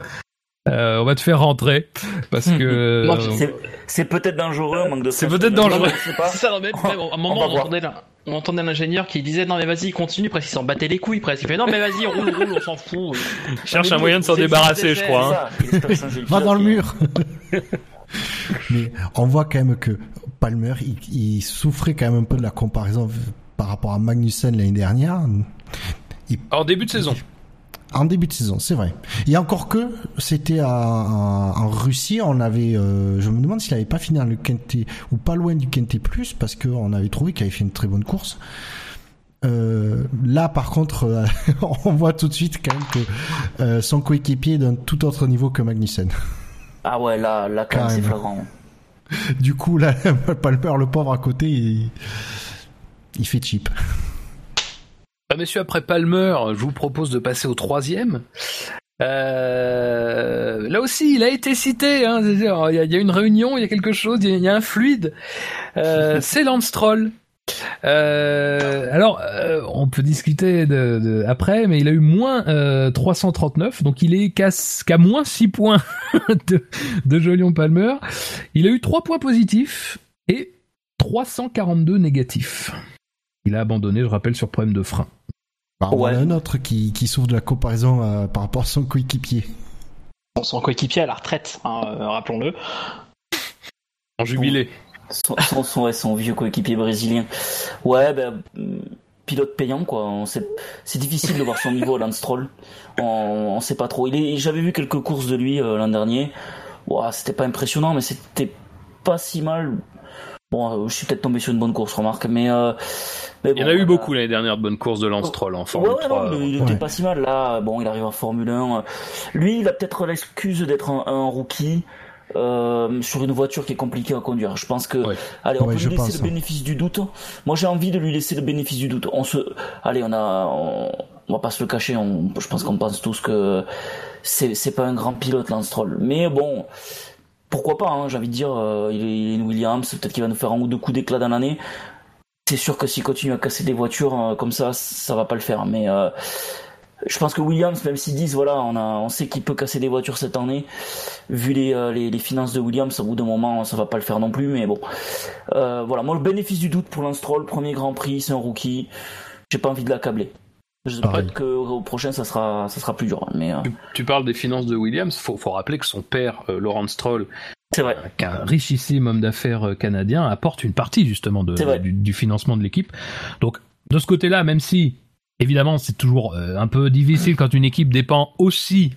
B: on va te faire rentrer parce que euh,
E: C'est- peut-être dangereux, manque de
B: C'est peut-être dangereux.
E: pas, je sais pas.
D: C'est ça, non, mais, même, à un moment,
E: va
D: on, entendait, là- on entendait l'ingénieur qui disait non mais vas-y continue, presque il s'en battait les couilles presque. Il fait non mais vas-y roule roule, on s'en fout.
B: cherche un
D: nous,
B: moyen de s'en débarrasser, je crois. hein.
E: Il
C: Va dans le mur. Mais on voit quand même que Palmer, il, il souffrait quand même un peu de la comparaison par rapport à Magnussen l'année dernière.
B: En début de saison.
C: En début de saison, c'est vrai. Et encore que, c'était en Russie, on avait, euh, je me demande s'il avait pas fini dans le Quintet, ou pas loin du Quintet Plus, parce qu'on avait trouvé qu'il avait fait une très bonne course. Euh, là, par contre, euh, on voit tout de suite quand même que son coéquipier est d'un tout autre niveau que Magnussen.
E: Ah ouais, là, là quand même, c'est flagrant.
C: Du coup, là, Palmer, le pauvre à côté, il, il fait cheap.
B: Ah, messieurs, après Palmer, je vous propose de passer au troisième. Euh, là aussi, il a été cité. hein, il, y a, il y a une réunion, il y a quelque chose, il y a, il y a un fluide. Euh, c'est Lance Stroll Euh, alors, euh, on peut discuter de, de- après, mais il a eu moins euh, 339, donc il est qu'à qu'à moins 6 points de, de Jolion Palmer. Il a eu 3 points positifs et 342 négatifs. Il a abandonné, je rappelle, sur problème de frein.
C: Bah, on
E: Ouais.
C: en a un autre qui, qui souffre de la comparaison euh, par rapport à son coéquipier.
D: Bon, son coéquipier à la retraite, hein, euh, rappelons-le.
B: En jubilé.
E: Son, son, son, ouais, son vieux coéquipier brésilien. Ouais, ben, hum, pilote payant, quoi. On sait, c'est difficile de voir son niveau à Lance. On, on sait pas trop. Il est, j'avais vu quelques courses de lui euh, l'an dernier. Ouah, c'était pas impressionnant, mais c'était pas si mal. Bon, euh, je suis peut-être tombé sur une bonne course, remarque, mais. Euh, mais
B: Il y en a eu beaucoup l'année dernière de bonnes courses de Lance Troll en Formule
E: ouais,
B: 3.
E: non, il,
C: ouais.
E: était pas si mal là. Bon, il arrive en Formule 1. Lui, il a peut-être l'excuse d'être un, un rookie euh, sur une voiture qui est compliquée à conduire. Je pense que,
B: Ouais.
E: allez, on
C: Ouais,
E: peut
C: je
E: lui laisser
C: pense,
E: le
C: hein.
E: bénéfice du doute. Moi, j'ai envie de lui laisser le bénéfice du doute. On se, allez, on a, on, on va pas se le cacher. On, je pense qu'on pense tous que c'est, c'est pas un grand pilote, Lance Stroll. Mais bon. Pourquoi pas, hein, j'ai envie de dire, euh, il, est, il est une Williams, peut-être qu'il va nous faire un ou deux coups d'éclat dans l'année. C'est sûr que s'il continue à casser des voitures euh, comme ça, ça va pas le faire. Mais euh, je pense que Williams, même s'ils disent voilà, on a, on sait qu'il peut casser des voitures cette année, vu les, euh, les, les finances de Williams, au bout d'un moment, ça va pas le faire non plus. Mais bon, euh, voilà, moi le bénéfice du doute pour Lance Stroll, premier Grand Prix, c'est un rookie. J'ai pas envie de l'accabler. Je sais
C: Pareil.
E: peut-être qu'au prochain, ça sera, ça sera plus dur. Mais euh,
B: Tu, tu parles des finances de Williams, faut, faut rappeler que son père, euh, Laurent Stroll,
E: c'est vrai.
B: qu'un richissime homme d'affaires euh, canadien, apporte une partie justement de, du, du financement de l'équipe. Donc, de ce côté-là, même si, évidemment, c'est toujours euh, un peu difficile quand une équipe dépend aussi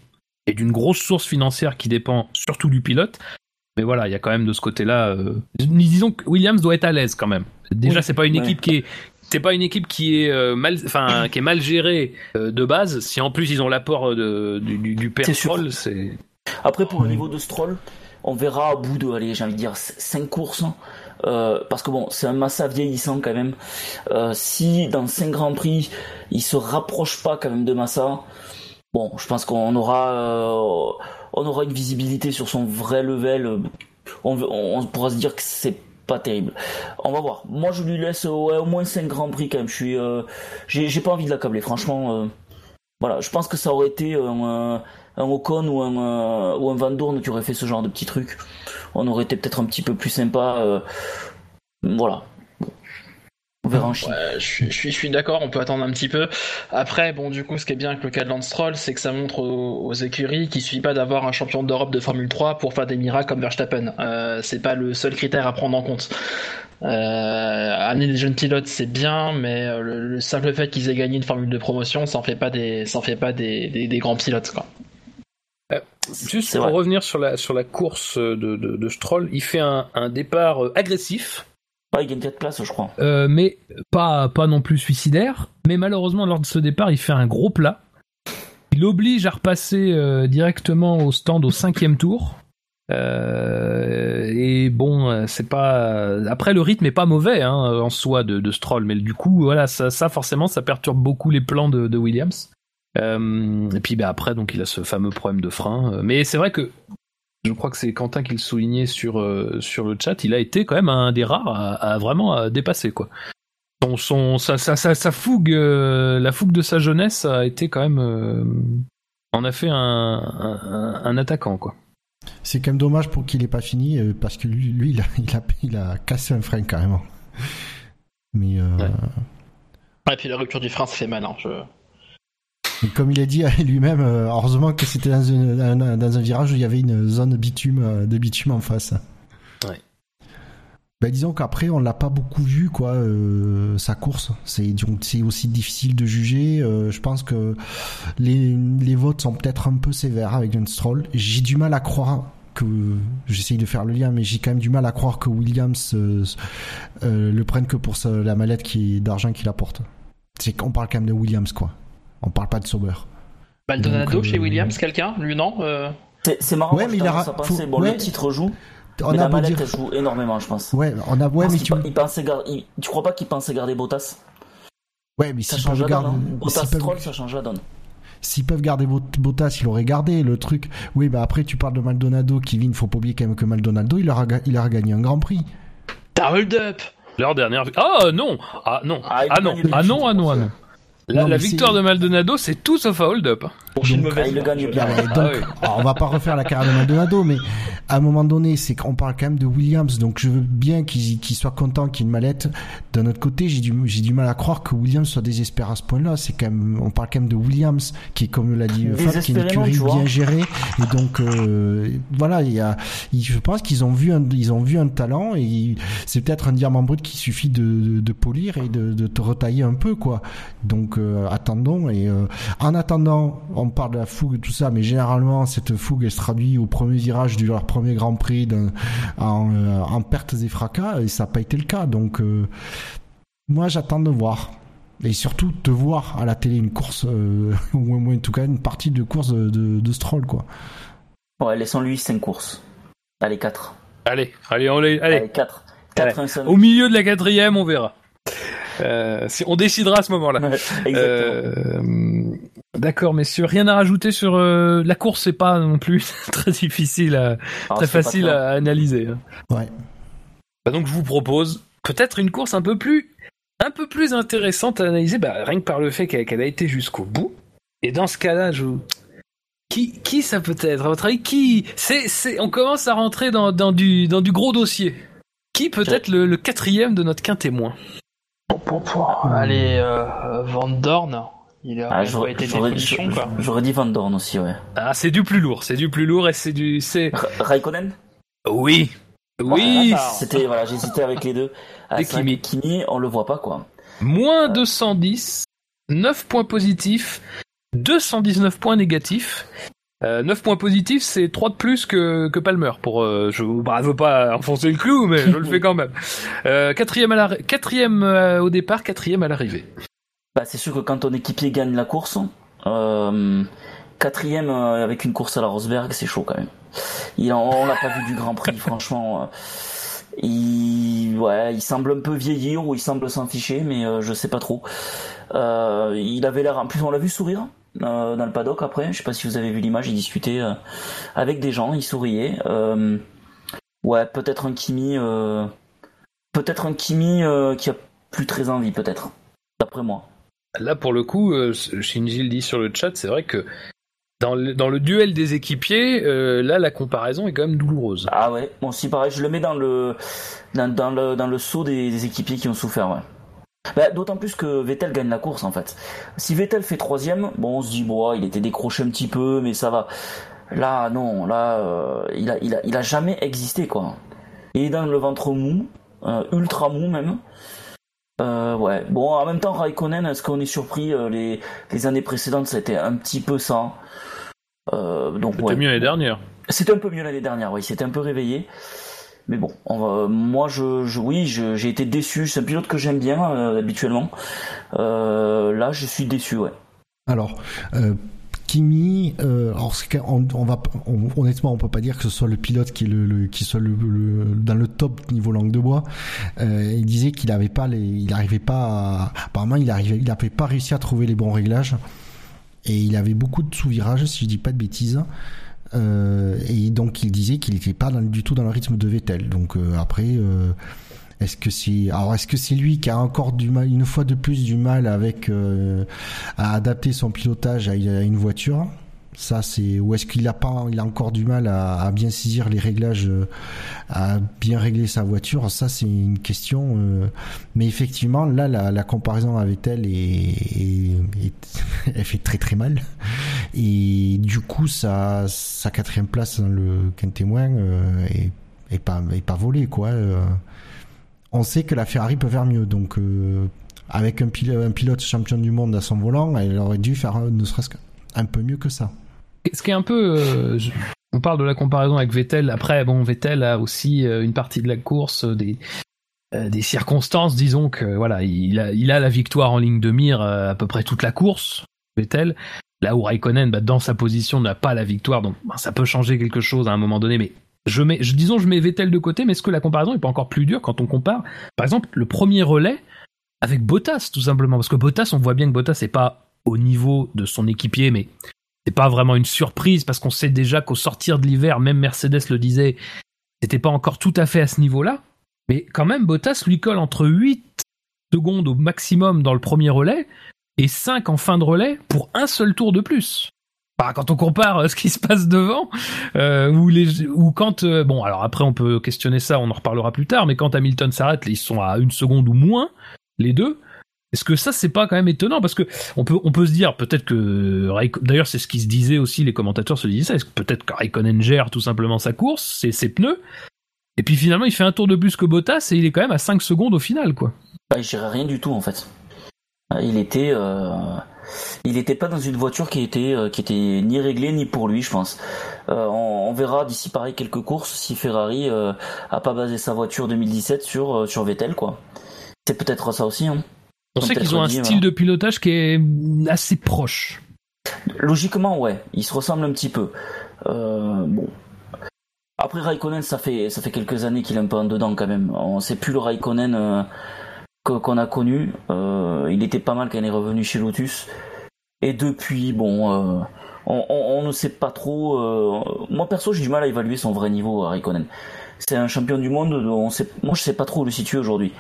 B: et d'une grosse source financière qui dépend surtout du pilote. Mais voilà, il y a quand même de ce côté-là. Euh, disons que Williams doit être à l'aise quand même. Déjà,
E: Oui,
B: c'est pas une
E: ouais.
B: équipe qui est c'est pas une équipe qui est euh, mal, enfin qui est mal gérée euh, de base. Si en plus ils ont l'apport de- du, du. Stroll, c'est
E: Après, pour le niveau de Stroll, on verra au bout de, allez, j'ai envie de dire, 5 courses. Euh, parce que bon, c'est un Massa vieillissant quand même. Euh, si dans 5 Grands Prix, il se rapproche pas quand même de Massa, bon, je pense qu'on aura, euh, on aura une visibilité sur son vrai level. On, on, on pourra se dire que c'est pas terrible. On va voir. Moi, je lui laisse ouais, au moins 5 Grands Prix quand même. Je suis, j'ai pas envie de l'accabler, franchement. voilà, je pense que ça aurait été un, Ocon ou un, euh, Van Dorn qui aurait fait ce genre de petits trucs. On aurait été peut-être un petit peu plus sympa. euh, voilà. On verra en Chine.
D: Je suis, d'accord, on peut attendre un petit peu. Après, bon, du coup, ce qui est bien avec le cas de Lance Stroll, c'est que ça montre aux, écuries qu'il suffit pas d'avoir un champion d'Europe de Formule 3 pour faire des miracles comme Verstappen. Euh, c'est pas le seul critère à prendre en compte. Euh, amener des jeunes pilotes, c'est bien, mais le, le simple fait qu'ils aient gagné une Formule de promotion, ça en fait pas des, ça en fait pas des grands pilotes, quoi.
B: Juste
E: C'est
B: pour
E: vrai.
B: revenir sur la, sur la course de, de, de Stroll, il fait un, un départ euh, agressif,
E: Ouais, il gagne 4 places, je crois.
B: euh, mais pas, pas non plus suicidaire. Mais malheureusement, lors de ce départ, il fait un gros plat. Il oblige à repasser euh, directement au stand au cinquième tour. Euh, et bon, euh, c'est pas. Après, le rythme est pas mauvais hein, en soi de, de Stroll, mais du coup, voilà, ça, ça forcément, ça perturbe beaucoup les plans de, de Williams. Euh, et puis, bah, après, donc, il a ce fameux problème de frein. Euh, Mais c'est vrai que je crois que c'est Quentin qui le soulignait sur, euh, sur le chat, il a été quand même un des rares à, à vraiment à dépasser quoi. Son, son, sa, sa, sa, sa fougue, euh, la fougue de sa jeunesse a été quand même, euh, en a fait un, un, un attaquant quoi.
C: C'est quand même dommage pour qu'il ait pas fini euh, parce que lui, lui il, a, il, a, il a cassé un frein carrément. Mais euh,
B: Ouais.
D: Et puis la rupture du frein, ça fait mal, hein. Je...
C: comme il a dit lui-même, euh, heureusement que c'était dans, un- dans un virage où il y avait une zone bitume, euh, de bitume en face.
B: Ouais.
C: Ben, disons qu'après on l'a pas beaucoup vu quoi euh, sa course. C'est aussi difficile de juger. Euh, je pense que les, les votes sont peut-être un peu sévères avec Lance Stroll. J'ai du mal à croire que j'essaye de faire le lien mais j'ai quand même du mal à croire que Williams euh, euh, le prenne que pour sa- la mallette qui d'argent qu'il apporte. C'est qu'on parle quand même de Williams quoi on parle pas de Sauber
D: Maldonado
C: Donc, euh,
D: chez Williams, quelqu'un Lui, non Euh,
E: C'est c'est marrant,
C: Ouais,
E: moi,
C: mais il a faut-
E: bon,
C: ouais.
E: le titre joue,
C: on
E: mais
C: a
E: la mallette,
C: dire
E: elle joue énormément, je pense.
C: ouais on a ouais mais tu
E: il pensait gar- il- Tu crois pas qu'il pensait garder Bottas?
C: Ouais mais
E: Ça
C: s'ils
E: change
C: peuvent
E: la donne,
C: garder
E: hein. Bottas
C: peuvent-
E: Stroll, ça change la donne.
C: S'ils peuvent garder Bot- Bottas, il aurait gardé le truc. Oui, bah après tu parles de Maldonado, Kevin, faut pas oublier quand même que Maldonado, il aura, il aura gagné un Grand Prix.
D: T'as hold up
B: Leur dernière. Ah non Ah non
E: Ah, il
B: Ah
E: a
B: non Ah non Ah non Ah non La,
C: Non,
B: la
C: mais
B: victoire de Maldonado, c'est tout sauf un hold-up.
D: Pour
C: Donc,
D: mauvaise
E: ah, il le gagne bien.
C: Ouais, donc,
B: Ah oui.
C: alors, on va pas refaire la carrière de Maldonado, mais à un moment donné, c'est qu'on parle quand même de Williams, donc je veux bien qu'il soit content qu'il y ait une mallette. D'un autre côté, j'ai du, mal à croire que Williams soit désespéré à ce point-là. C'est quand même, on parle quand même de Williams, qui est comme l'a dit Fab, qui est une écurie bien gérée. Et donc, euh, voilà, il y a, il- je pense qu'ils ont vu un, ils ont vu un talent et c'est peut-être un diamant brut qu'il suffit de, de, de polir et de, de te retailler un peu, quoi. Donc, euh, attendons et euh, en attendant, on parle de la fougue et tout ça, mais généralement, cette fougue, elle se traduit au premier virage de leur premier Grand Prix d'un- en, euh, en pertes et fracas, et ça n'a pas été le cas. Donc, euh, moi, j'attends de voir. Et surtout, de voir à la télé une course, euh, ou au moins, en tout cas, une partie de course de, de, de Stroll, quoi.
E: Ouais, laissons-lui 5 courses. Allez, 4.
B: Allez, allez, on les, allez.
E: Allez, 4. 4 un seul.
B: Au milieu de la quatrième, on verra. Euh, si on décidera à ce moment-là.
E: Ouais, Exactement.
B: Euh, D'accord, messieurs. Rien à rajouter sur euh, la course, c'est pas non plus très difficile, à,
E: Alors,
B: très facile à analyser. hein.
C: Ouais.
B: Bah donc je vous propose peut-être une course un peu plus, un peu plus intéressante à analyser, bah, rien que par le fait qu'elle qu'elle a été jusqu'au bout. Et dans ce cas-là, je qui, qui ça peut être? À votre avis Qui C'est, c'est, on commence à rentrer dans, dans du, dans du gros dossier. Qui peut être le, le quatrième de notre quintémoin
D: Allez, euh, Van Dorn. Il a
E: Ah, j'aurais,
D: été
E: j'aurais- j'aurais dit Van Dorn aussi, ouais.
B: Ah, c'est du plus lourd, c'est du plus lourd et c'est du, c'est.
E: Ra- Raikkonen?
B: Oui, oui.
D: Ah,
E: C'était, voilà, j'hésitais avec les deux. Ah,
B: Kimi.
E: Kimi, on le voit pas, quoi.
B: Moins 210, 9 points positifs, 219 points négatifs. Euh, 9 points positifs, c'est 3 de plus que, que Palmer. Pour, euh, je ne veux pas enfoncer le clou, mais je le fais quand même. Euh, quatrième à la, quatrième euh, au départ, quatrième à l'arrivée.
E: Bah, c'est sûr que quand ton équipier gagne la course, euh, quatrième euh, avec une course à la Rosberg, c'est chaud quand même. Il, on l'a pas vu du Grand Prix, franchement. euh, il, ouais, il semble un peu vieillir ou il semble s'en ficher, mais euh, je sais pas trop. Euh, il avait l'air, en plus on l'a vu sourire euh, dans le paddock après. Je sais pas si vous avez vu l'image, il discutait avec des gens, il souriait. Ouais, peut-être un Kimi, peut-être un Kimi qui a plus très envie, peut-être, d'après moi.
B: Là, pour le coup, euh, Shinji le dit sur le chat, c'est vrai que dans le, duel des équipiers, euh, là, la comparaison est quand même douloureuse.
E: Ah ouais, bon si pareil, je le mets dans le dans, saut des, équipiers qui ont souffert, ouais. Bah, D'autant plus que Vettel gagne la course en fait. Si Vettel fait troisième, bon on se dit bon il était décroché un petit peu, mais ça va. Là non, là euh, il a jamais existé quoi. Il est dans le ventre mou, ultra mou même. Euh, ouais. Bon en même temps Raikkonen, est-ce qu'on est surpris euh, les les années précédentes c'était un petit peu ça. Euh, donc
B: C'était
E: ouais.
B: mieux l'année dernière.
E: C'était un peu mieux l'année dernière, oui, c'était un peu réveillé. Mais bon, on va, moi, je, je oui, je- j'ai été déçu. C'est un pilote que j'aime bien euh, habituellement. Euh, là, je suis déçu, ouais.
C: Alors, euh, Kimi, euh, alors on, on va, on- honnêtement, on peut pas dire que ce soit le pilote qui soit dans le top niveau langue de bois. Euh, il disait qu'il avait pas les, il arrivait pas, à, apparemment, il il avait pas réussi à trouver les bons réglages et il avait beaucoup de sous-virages, si je dis pas de bêtises. Euh, et donc il disait qu'il n'était pas du tout dans le rythme de Vettel. Donc euh, après, est-ce que c'est alors est-ce que c'est lui qui a encore du mal une fois de plus du mal avec euh, à adapter son pilotage à, une voiture? Ça c'est ou est-ce qu'il a pas il a encore du mal à, bien saisir les réglages euh, à bien régler sa voiture? Ça c'est une question euh, mais effectivement là la, comparaison avec elle est, elle fait très très mal. Et du coup sa sa quatrième place dans le témoin euh, est, est pas est pas volée quoi on sait que la Ferrari peut faire mieux. Donc, euh, avec un, pil- un pilote champion du monde à son volant, elle aurait dû faire euh, ne serait-ce qu'un peu mieux que ça.
B: Ce qui est un peu, euh, on parle de la comparaison avec Vettel. Après, bon, Vettel a aussi une partie de la course, des circonstances, disons que voilà, il a la victoire en ligne de mire à peu près toute la course. Vettel, là où Raikkonen, bah, dans sa position, n'a pas la victoire, donc bah, ça peut changer quelque chose à un moment donné, mais je mets, je, disons, je mets Vettel de côté, mais est-ce que la comparaison est pas encore plus dure quand on compare, par exemple, le premier relais avec Bottas, tout simplement, parce que Bottas, on voit bien que Bottas n'est pas au niveau de son équipier, mais c'est pas vraiment une surprise parce qu'on sait déjà qu'au sortir de l'hiver, même Mercedes le disait, c'était pas encore tout à fait à ce niveau-là. Mais quand même, Bottas lui colle entre 8 secondes au maximum dans le premier relais et 5 en fin de relais pour un seul tour de plus. Quand on compare euh, ce qui se passe devant, euh, ou, quand... euh, bon, alors après on peut questionner ça, on en reparlera plus tard, mais quand Hamilton s'arrête, ils sont à une seconde ou moins, les deux. Est-ce que ça c'est pas quand même étonnant? Parce que on peut on peut se dire peut-être que d'ailleurs c'est ce qui se disait aussi les commentateurs se disaient ça est-ce que peut-être que Raikkonen gère tout simplement sa course ses pneus? Et puis finalement il fait un tour de plus que Bottas et il est quand même à 5 secondes au final quoi.
E: Bah, il gérait rien du tout en fait. Il était, il était pas dans une voiture qui était, euh, qui était ni réglée ni pour lui, je pense. Euh, on, on verra d'ici pareil quelques courses si Ferrari euh, a pas basé sa voiture 2017 sur euh, sur Vettel quoi. C'est peut-être ça aussi. Hein.
B: On sait qu'ils ont un style de pilotage qui est assez proche.
E: Logiquement, ouais, ils se ressemblent un petit peu. Euh, bon. Après Raikkonen, ça fait ça fait quelques années qu'il est un peu en dedans quand même. On sait plus le Raikkonen euh, qu'on a connu. Euh, il était pas mal quand il est revenu chez Lotus. Et depuis, bon, euh, on, on- on ne sait pas trop. euh, moi perso, j'ai du mal à évaluer son vrai niveau à Raikkonen. C'est un champion du monde. On sait, moi, je sais pas trop où le situer aujourd'hui.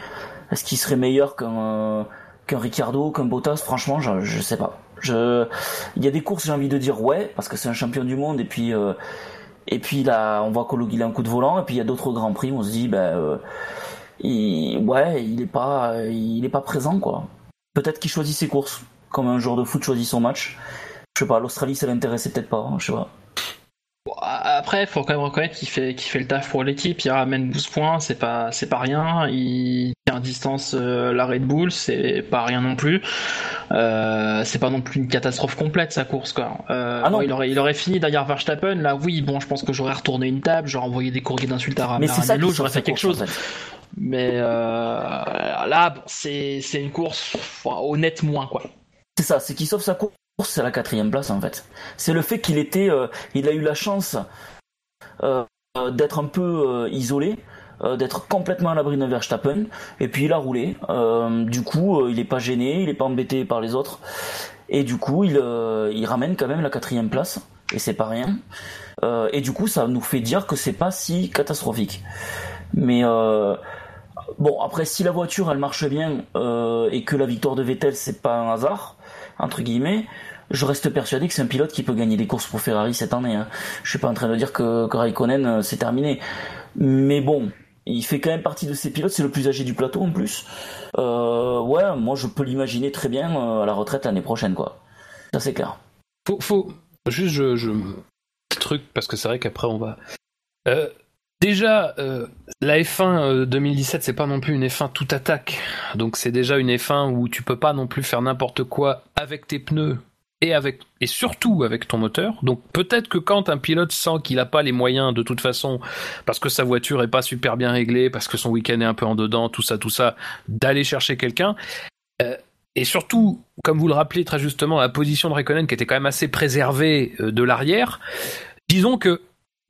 E: Est-ce qu'il serait meilleur qu'un euh, qu'un Ricardo, qu'un Bottas? Franchement, je, je sais pas. Je, il y a des courses, j'ai envie de dire ouais, parce que c'est un champion du monde et puis euh, et puis là, on voit qu'il a un coup de volant et puis il y a d'autres grands prix, on se dit ben euh, il, ouais, il est pas il est pas présent quoi. Peut-être qu'il choisit ses courses comme un joueur de foot choisit son match. Je sais pas, l'Australie ça l'intéressait peut-être pas, hein, je sais pas.
D: Après, faut quand même reconnaître qu'il fait, qu'il fait le taf pour l'équipe. Il ramène 12 points, c'est pas, c'est pas rien. Il tient à distance euh, la Red Bull, c'est pas rien non plus. Euh, c'est pas non plus une catastrophe complète sa course quoi. Euh,
E: Ah
D: bon, il aurait, il aurait fini derrière Verstappen. Là, oui, bon, je pense que j'aurais retourné une table, j'aurais envoyé des courriers d'insultes à
E: qui
D: j'aurais fait quelque
E: course,
D: chose.
E: en fait.
D: Mais euh, là, bon, c'est, c'est une course enfin, honnête moins quoi.
E: C'est ça, c'est qu'il sauve sa course, c'est la quatrième place en fait. C'est le fait qu'il était, euh, il a eu la chance euh, euh, d'être un peu isolé, d'être complètement à l'abri de Verstappen, et puis il a roulé. Du coup, il est pas gêné, il est pas embêté par les autres, et du coup, il, il ramène quand même la quatrième place, et c'est pas rien. Et du coup, ça nous fait dire que c'est pas si catastrophique. Mais bon, après, si la voiture elle marche bien et que la victoire de Vettel c'est pas un hasard entre guillemets, je reste persuadé que c'est un pilote qui peut gagner des courses pour Ferrari cette année. Hein. Je suis pas en train de dire que, Raikkonen euh, c'est terminé, mais bon, il fait quand même partie de ces pilotes. C'est le plus âgé du plateau en plus. Euh, ouais, moi je peux l'imaginer très bien euh, à la retraite l'année prochaine, quoi. Ça c'est clair.
B: Faut, faut juste je, je truc parce que c'est vrai qu'après on va. Déjà, euh, la F1 euh, 2017 c'est pas non plus une F1 tout attaque, donc c'est déjà une F1 où tu peux pas non plus faire n'importe quoi avec tes pneus et avec et surtout avec ton moteur. Donc peut-être que quand un pilote sent qu'il a pas les moyens de toute façon parce que sa voiture est pas super bien réglée, parce que son week-end est un peu en dedans, tout ça, tout ça, d'aller chercher quelqu'un. Euh, et surtout, comme vous le rappelez très justement, la position de Raikkonen qui était quand même assez préservée euh, de l'arrière, disons que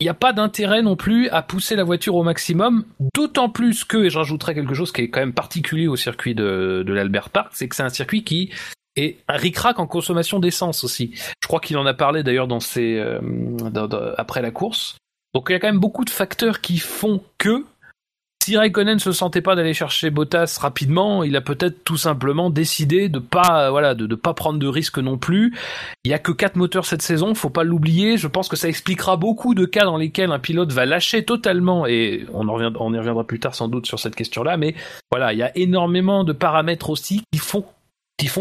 B: il n'y a pas d'intérêt non plus à pousser la voiture au maximum, d'autant plus que, et je rajouterai quelque chose qui est quand même particulier au circuit de, l'Albert Park, c'est que c'est un circuit qui est un ric-rac en consommation d'essence aussi. Je crois qu'il en a parlé d'ailleurs dans ses, euh, après la course. Donc il y a quand même beaucoup de facteurs qui font que si Raikkonen se sentait pas d'aller chercher Bottas rapidement, il a peut-être tout simplement décidé de pas, pas prendre de risques non plus. Il y a que quatre moteurs cette saison, faut pas l'oublier. Je pense que ça expliquera beaucoup de cas dans lesquels un pilote va lâcher totalement, et on on y reviendra plus tard sans doute sur cette question-là. Mais voilà, il y a énormément de paramètres aussi qui font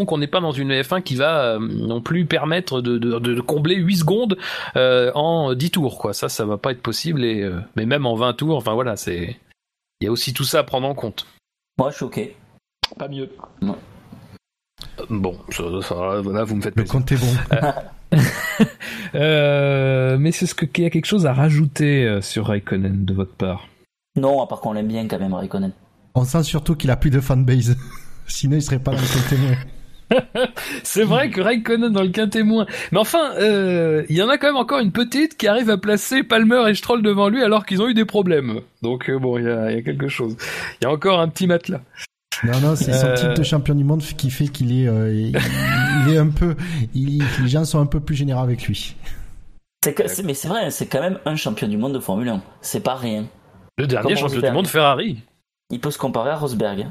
B: qu'on n'est pas dans une F1 qui va euh, non plus permettre de combler 8 secondes euh, en 10 tours quoi ça ça va pas être possible et euh, mais même en 20 tours enfin voilà c'est il y a aussi tout ça à prendre en compte.
E: Moi, je suis ok.
D: Pas mieux.
B: Bon, ça, ça, voilà, vous me faites
C: Le
B: plaisir.
C: compte est bon.
B: Euh, mais c'est ce que qu'il y a quelque chose à rajouter euh, sur Raikkonen de votre part?
E: Non, à part qu'on l'aime bien quand même, Raikkonen.
C: On sent surtout qu'il a plus de fanbase. Sinon, il serait pas dans le témoin.
B: C'est vrai que Raikkonen dans le quintet moins. Mais enfin, euh, il y en a quand même encore une petite qui arrive à placer Palmer et Stroll devant lui alors qu'ils ont eu des problèmes. Donc euh, bon, il y a, il y a quelque chose. Il y a encore un petit matelas.
C: Non, non, c'est son
B: Euh.
C: titre de champion du monde qui fait qu'il est, euh, il, il est un peu, il, les gens sont un peu plus généreux avec lui.
E: C'est que- c'est- mais c'est vrai, c'est quand même un champion du monde de Formule 1. C'est pas rien.
B: Le dernier
E: Comme
B: champion du monde Ferrari.
E: il peut se comparer à Rosberg.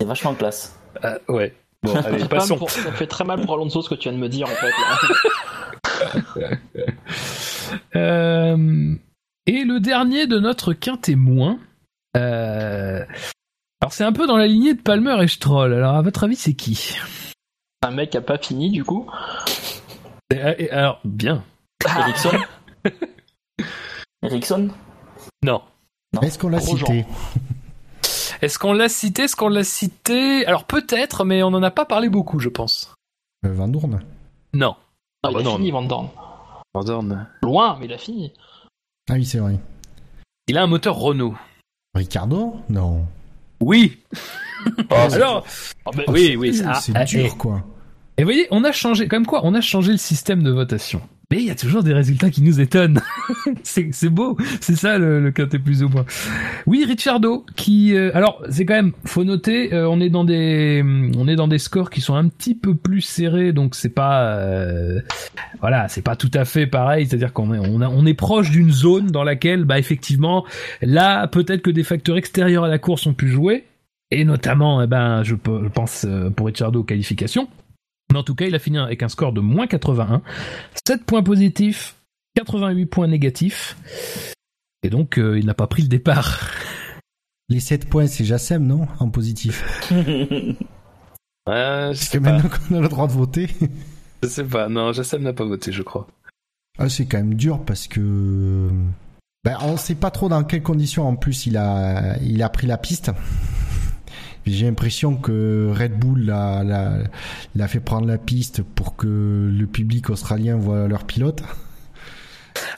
E: C'est vachement classe.
B: Euh, ouais. Bon, allez,
D: Ça fait, mal
B: passons.
D: pour- ça fait très mal pour Alonso ce que tu viens de me dire en fait. là.
B: Euh, et le dernier de notre quintémoin. Euh... Alors c'est un peu dans la lignée de Palmer et Stroll. Alors à votre avis c'est qui?
D: Un mec qui a pas fini du coup.
B: Euh, et- Alors bien.
E: Ericsson? Ericsson?
B: Non.
C: Est-ce qu'on l'a cité?
B: Est-ce qu'on l'a cité Est-ce qu'on l'a cité? Alors peut-être, mais on n'en a pas parlé beaucoup, je pense.
C: Euh, Van Doorn
B: Non.
D: Non,
B: Ah
D: il
B: bah
D: a
B: non,
D: fini Van Dorn.
B: Van
D: Loin, mais il a fini.
C: Ah oui, c'est vrai.
B: Il a un moteur Renault.
C: Ricardo? Non.
B: Oui.
E: Ah, c'est-
B: Alors,
D: Ah, bah,
B: oui, oui.
C: C'est
B: ah,
C: c'est dur,
B: et-
C: quoi.
B: Et vous voyez, on a changé, comme quoi, on a changé le système de votation. Mais il y a toujours des résultats qui nous étonnent. c'est beau, c'est ça le, le quintet plus ou moins. Oui, Ricciardo, qui, euh, alors c'est quand même, faut noter, euh, on est dans des, on est dans des scores qui sont un petit peu plus serrés, donc c'est pas, euh, voilà, c'est pas tout à fait pareil. C'est-à-dire qu'on est, on, est proche d'une zone dans laquelle, bah effectivement, là peut-être que des facteurs extérieurs à la course ont pu jouer, et notamment, eh ben, je, pe- je pense euh, pour Ricciardo qualification. Mais en tout cas, il a fini avec un score de moins 81, 7 points positifs, 88 points négatifs. Et donc, euh, il n'a pas pris le départ.
C: Les 7 points, c'est Jassem, non? En positif. Parce que maintenant qu'on a le droit de voter,
B: Je sais pas. Non, Jassem n'a pas voté, je crois.
C: ah, c'est quand même dur parce que. Ben, on sait pas trop dans quelles conditions en plus il a, il a pris la piste. J'ai l'impression que Red Bull l'a, fait prendre la piste pour que le public australien voit leur pilote.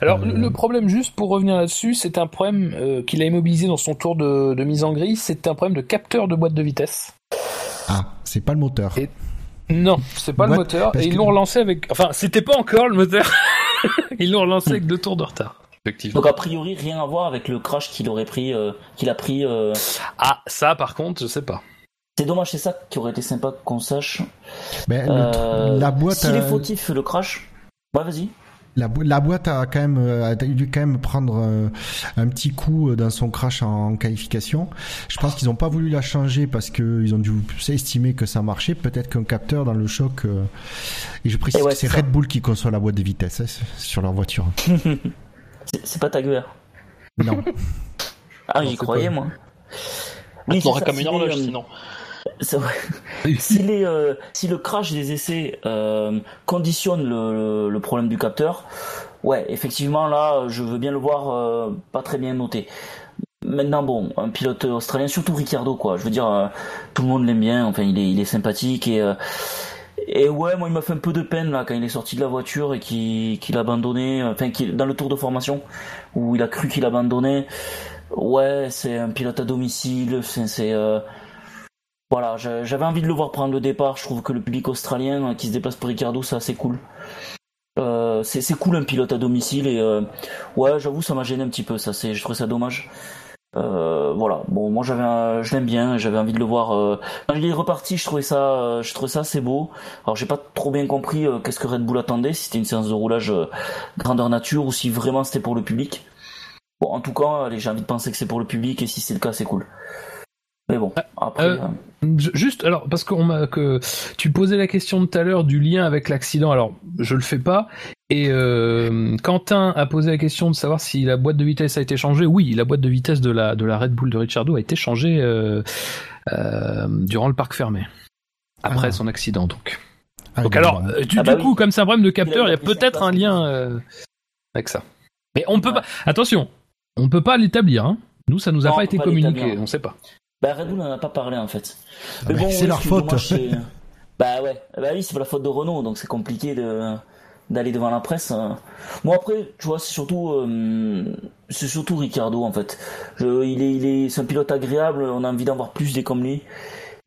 B: Alors,
C: Euh.
B: le, le problème, juste pour revenir là-dessus, c'est un problème euh, qu'il a immobilisé dans son tour de, de mise en grille. C'est un problème de capteur de boîte de vitesse.
C: Ah, c'est pas le moteur.
B: Et- Non, c'est pas le moteur.
C: parce
B: Et ils
C: que-
B: l'ont relancé avec. Enfin, c'était pas encore le moteur. ils l'ont relancé avec deux tours de retard. Effectivement.
E: Donc a priori rien à voir avec le crash qu'il aurait pris, euh, qu'il a pris. euh,
B: Ah, ça, par contre, je sais pas.
E: C'est dommage, c'est ça qui aurait été sympa qu'on sache.
C: Le
E: Euh,
C: la boîte,
E: S'il est
C: a-
E: fautif le crash, ouais vas-y.
C: La, bo- la boîte a quand même euh, a dû quand même prendre euh, un petit coup dans son crash en qualification. Je pense qu'ils n'ont pas voulu la changer parce que ils ont dû estimer que ça marchait. Peut-être qu'un capteur dans le choc. euh, Et je précise
E: Et ouais,
C: que c'est. Red Bull qui conçoit la boîte de vitesse hein, sur leur voiture.
E: C'est pas ta gueule.
C: Non.
E: Ah j'y croyais
C: pas-
E: moi.
D: Oui,
E: c'est
D: aurait
E: ça,
D: comme une horloge
E: euh,
D: sinon.
E: C'est vrai. si, les, euh, si le crash des essais euh, conditionne le, problème du capteur, ouais, effectivement, là, je veux bien le voir euh, pas très bien noté. Maintenant, bon, un pilote australien, surtout Ricciardo, quoi. Je veux dire, euh, tout le monde l'aime bien, enfin, il est, il est sympathique et. Et ouais, moi, il m'a fait un peu de peine là quand il est sorti de la voiture et qu'il a abandonné, euh, enfin, dans le tour de formation où il a cru qu'il abandonnait. Ouais, c'est un pilote à domicile, c'est, euh, voilà, j'a- j'avais envie de le voir prendre le départ. Je trouve que le public australien euh, qui se déplace pour Ricardo, c'est assez cool. Euh, c'est c'est cool un pilote à domicile et euh, ouais, j'avoue, ça m'a gêné un petit peu. Ça, c'est, je trouvais ça dommage. Euh, voilà. Bon, moi j'avais, je l'aime bien. J'avais envie de le voir. euh, Quand il est reparti, je trouvais ça, euh, je trouvais ça assez beau. Alors j'ai pas trop bien compris qu'est-ce que Red Bull attendait, si c'était une séance de roulage grandeur nature ou si vraiment c'était pour le public. Bon, en tout cas, allez, j'ai envie de penser que c'est pour le public et si c'est le cas, c'est cool. Mais bon, après.
B: euh,
E: euh,
B: Ju- Juste, alors, parce qu'on m'a que tu posais la question de tout à l'heure du lien avec l'accident. Alors, je le fais pas. Et euh, Quentin a posé la question de savoir si la boîte de vitesse a été changée. Oui, la boîte de vitesse de la de la Red Bull de Ricciardo a été changée euh, euh, durant le parc fermé après
C: Ah.
B: son accident. Donc,
C: Ah,
B: donc alors,
C: bon.
B: du,
E: Ah bah
B: du coup,
E: oui.
B: comme c'est un problème de capteur, il y a peut-être un lien euh, avec ça. Mais on peut
E: Ouais.
B: pas. Attention, on peut pas l'établir. Hein. Nous, ça nous a
E: Non,
B: pas été communiqué. On sait pas.
E: Bah Red Bull n'en a pas parlé en fait.
C: Ah bah, c'est
E: ouais,
C: leur faute.
E: dommage, bah ouais, bah oui, c'est la faute de Renault, donc c'est compliqué de d'aller devant la presse. hein. Bon après, tu vois, c'est surtout euh, c'est surtout Ricardo en fait. Je, il est il est c'est un pilote agréable, on a envie d'en voir plus des comme lui.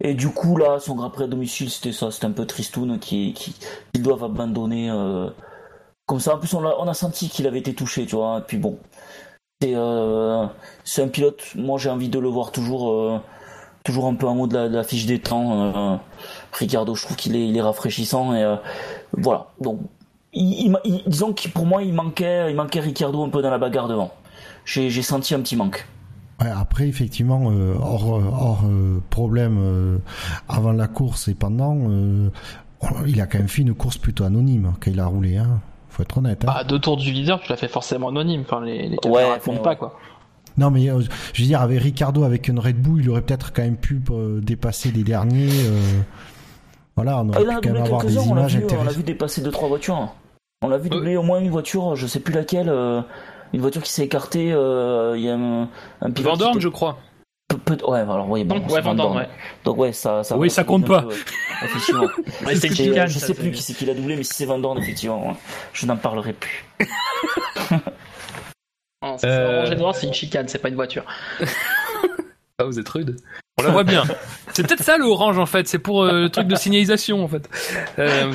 E: Et du coup là, son Grand Prix à domicile, c'était ça, c'était un peu tristoun qui qui qu'ils doivent abandonner euh, comme ça. En plus, on a on a senti qu'il avait été touché, tu vois. Et puis bon, c'est euh, c'est un pilote. Moi, j'ai envie de le voir toujours. euh, toujours un peu en haut de la, fiche des temps. euh, Ricardo, je trouve qu'il est, rafraîchissant et voilà. Donc, disons que pour moi, il manquait, il manquait Ricardo un peu dans la bagarre devant. J'ai, senti un petit manque.
C: Ouais, après, effectivement, hors, problème avant la course et pendant, il a quand même fait une course plutôt anonyme quand il a roulé. Hein. Faut être honnête. Hein.
D: Bah, deux tours du leader, tu l'as fait forcément anonyme. Enfin, les, les caméras
E: Ouais, enfin,
D: pas, quoi.
C: Non, mais euh, je veux dire, avec Ricardo, avec une Red Bull, il aurait peut-être quand même pu euh, dépasser les derniers. euh, voilà, on
E: Ah,
C: aurait
E: en
C: pu
E: a
C: quand même avoir des
E: quelques-uns, on l'a
C: images
E: vu, on l'a vu dépasser deux trois voitures. On l'a vu doubler au moins une voiture, je sais plus laquelle, euh, une voiture qui s'est écartée, euh, il y a un, un pilote
B: Van
E: qui
B: Dorn,
E: était-
B: je crois.
E: Peu- peu- ouais, alors oui, bon,
D: ouais, Van Dorn,
E: Dorn.
D: ouais.
E: Donc ouais, ça, ça.
B: Oui, ça compte pas.
E: peu, effectivement.
D: Ouais, c'est
E: euh,
D: chicane,
E: je
D: ça,
E: sais plus qui c'est qui l'a doublé, mais si c'est Van Dorn, effectivement, je n'en parlerai plus.
D: Non, c'est-
B: Euh,
D: En général, c'est une chicane, c'est pas une voiture.
B: Ah, vous êtes rude. On la voit bien. C'est peut-être ça le orange en fait. C'est pour euh, le truc de signalisation en fait. Euh,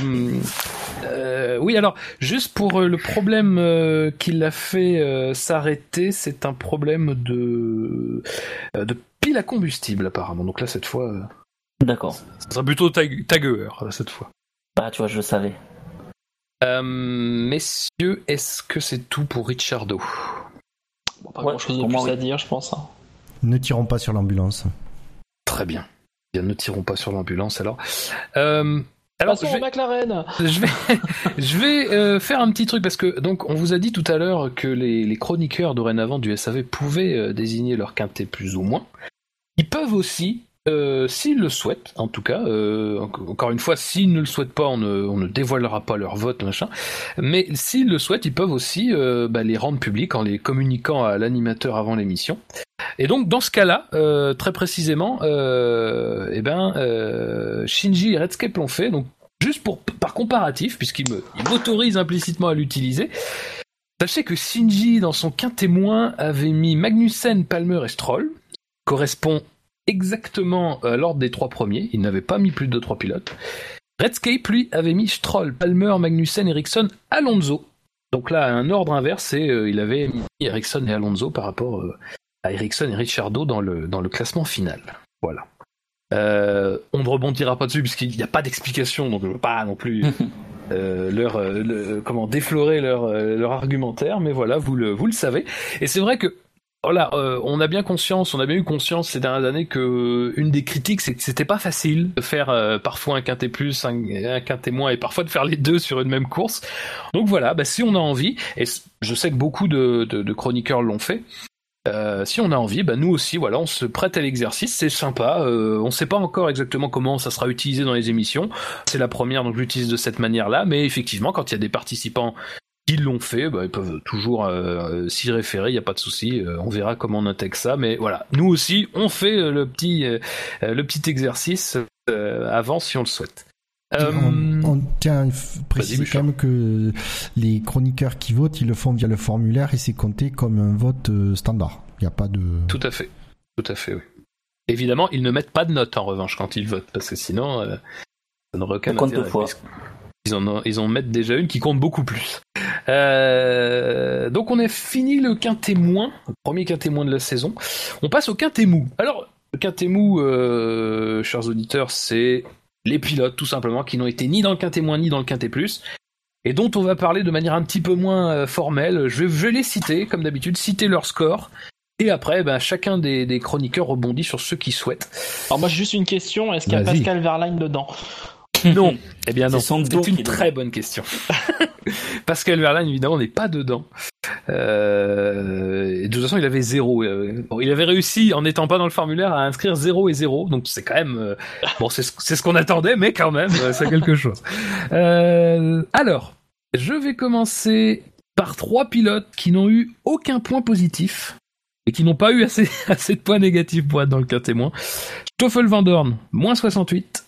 B: euh, oui, alors juste pour euh, le problème euh, qui l'a fait euh, s'arrêter, c'est un problème de euh, de pile à combustible apparemment. Donc là cette fois, euh,
E: D'accord.
B: ça sera plutôt tag Taguer euh, cette fois.
E: Bah, tu vois, je le savais.
B: Euh, messieurs, est-ce que c'est tout pour Richardo?
D: Bon, pas
E: Ouais,
D: grand chose de plus à dire, je pense. hein.
C: Ne tirons pas sur l'ambulance.
B: Très bien. Bien, ne tirons pas sur l'ambulance alors. Alors,
D: Passons
B: je vais-
D: McLaren
B: je vais, je vais euh, faire un petit truc parce que donc on vous a dit tout à l'heure que les, les chroniqueurs dorénavant du SAV pouvaient euh, désigner leur quintet plus ou moins. Ils peuvent aussi, euh, s'ils le souhaitent, en tout cas, euh, enc- encore une fois, s'ils ne le souhaitent pas, on ne, dévoilera pas leur vote, machin. Mais s'ils le souhaitent, ils peuvent aussi euh, bah, les rendre publics en les communiquant à l'animateur avant l'émission. Et donc dans ce cas-là, très précisément, eh ben Shinji et Redscape l'ont fait. Donc juste par comparatif, puisqu'il m'autorise implicitement à l'utiliser. Sachez que Shinji dans son quintémoin avait mis Magnussen, Palmer et Stroll, correspond exactement à l'ordre des trois premiers. Il n'avait pas mis plus de trois pilotes. Redscape lui avait mis Stroll, Palmer, Magnussen, Ericsson, Alonso. Donc là, un ordre inverse, et euh, il avait mis Ericsson et Alonso par rapport euh, à Ericsson et Ricciardo dans le, dans le classement final. Voilà. Euh, on ne rebondira pas dessus puisqu'il n'y a pas d'explication, donc je ne veux pas non plus euh, leur, euh, le- comment déflorer leur, euh, leur argumentaire, mais voilà, vous le, vous le savez. Et c'est vrai que voilà, euh, on a bien conscience, on a bien eu conscience ces dernières années que euh, une des critiques, c'est que c'était pas facile de faire euh, parfois un quintet plus, un, quintet moins, et parfois de faire les deux sur une même course. Donc voilà, bah, si on a envie, et je sais que beaucoup de, chroniqueurs l'ont fait, si on a envie, bah nous aussi, voilà, on se prête à l'exercice, c'est sympa. On sait pas encore exactement comment ça sera utilisé dans les émissions. C'est la première, donc je l'utilise de cette manière-là. Mais effectivement, quand il y a des participants qui l'ont fait, bah, ils peuvent toujours euh, s'y référer. Il n'y a pas de souci. Euh, on verra comment on intègre ça. Mais voilà, nous aussi, on fait euh, le petit, euh, euh, le petit exercice euh, avant si on le souhaite. Euh,
C: On, on tient à préciser quand même que les chroniqueurs qui votent, ils le font via le formulaire et c'est compté comme un vote euh, standard. Il n'y a pas de.
B: Tout à fait. Tout à fait, oui. Évidemment, ils ne mettent pas de notes en revanche quand ils votent, parce que sinon, euh, ça n'aurait aucun
E: Ça
B: en, ont, ils en mettent déjà une qui compte beaucoup plus. Euh, donc on a fini le quintet moins, le premier quintet moins de la saison. On passe au quintet mou. Alors, le quintet mou, euh, chers auditeurs, c'est les pilotes, tout simplement, qui n'ont été ni dans le quintet moins ni dans le quintet plus. Et dont on va parler de manière un petit peu moins euh, formelle. Je vais, je vais les citer, comme d'habitude, citer leur score. Et après, ben, chacun des, des chroniqueurs rebondit sur ceux qui souhaitent.
D: Alors moi j'ai juste une question, est-ce qu'il y a. Pascal Verlaine dedans?
B: Non, eh bien non.
E: C'est
B: une très bonne question. Pascal Verlaine, évidemment, n'est pas dedans. Euh, de toute façon, il avait zéro. Euh, bon, il avait réussi, en n'étant pas dans le formulaire, à inscrire 0 et 0. Donc c'est quand même... euh, bon, c'est ce, c'est ce qu'on attendait, mais quand même, euh, c'est quelque chose. Euh, alors, je vais commencer par trois pilotes qui n'ont eu aucun point positif et qui n'ont pas eu assez, assez de points négatifs pour être dans le cas témoin. Stoffel Van Dorn, moins 68.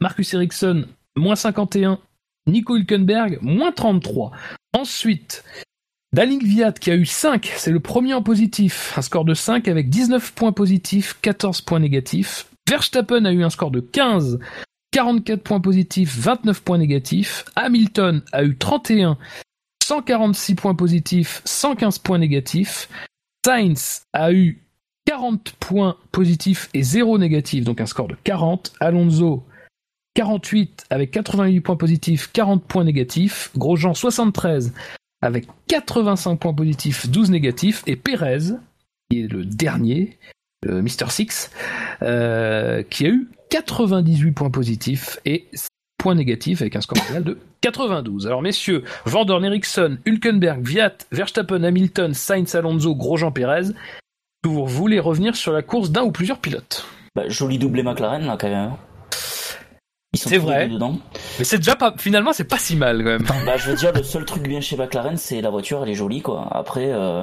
B: Marcus Ericsson, moins 51. Nico Hülkenberg, moins 33. Ensuite, Daling Viat qui a eu 5, c'est le premier en positif. Un score de 5 avec 19 points positifs, 14 points négatifs. Verstappen a eu un score de 15, 44 points positifs, 29 points négatifs. Hamilton a eu 31, 146 points positifs, 115 points négatifs. Sainz a eu 40 points positifs et 0 négatifs, donc un score de 40. Alonso, 48 avec 88 points positifs, 40 points négatifs. Grosjean, 73 avec 85 points positifs, 12 négatifs. Et Pérez, qui est le dernier, le Mister Six, euh, qui a eu 98 points positifs et points négatifs avec un score final de 92. Alors messieurs, Van Dorn, Ericsson, Hülkenberg, Viat, Verstappen, Hamilton, Sainz, Alonso, Grosjean, Perez, vous voulez revenir sur la course d'un ou plusieurs pilotes
E: Bah, joli doublé McLaren là quand même.
B: C'est vrai.
E: dedans.
B: Mais c'est déjà pas, finalement c'est pas si mal quand même.
E: Bah, je veux dire, le seul truc bien chez McLaren, c'est la voiture, elle est jolie, quoi. Après, euh,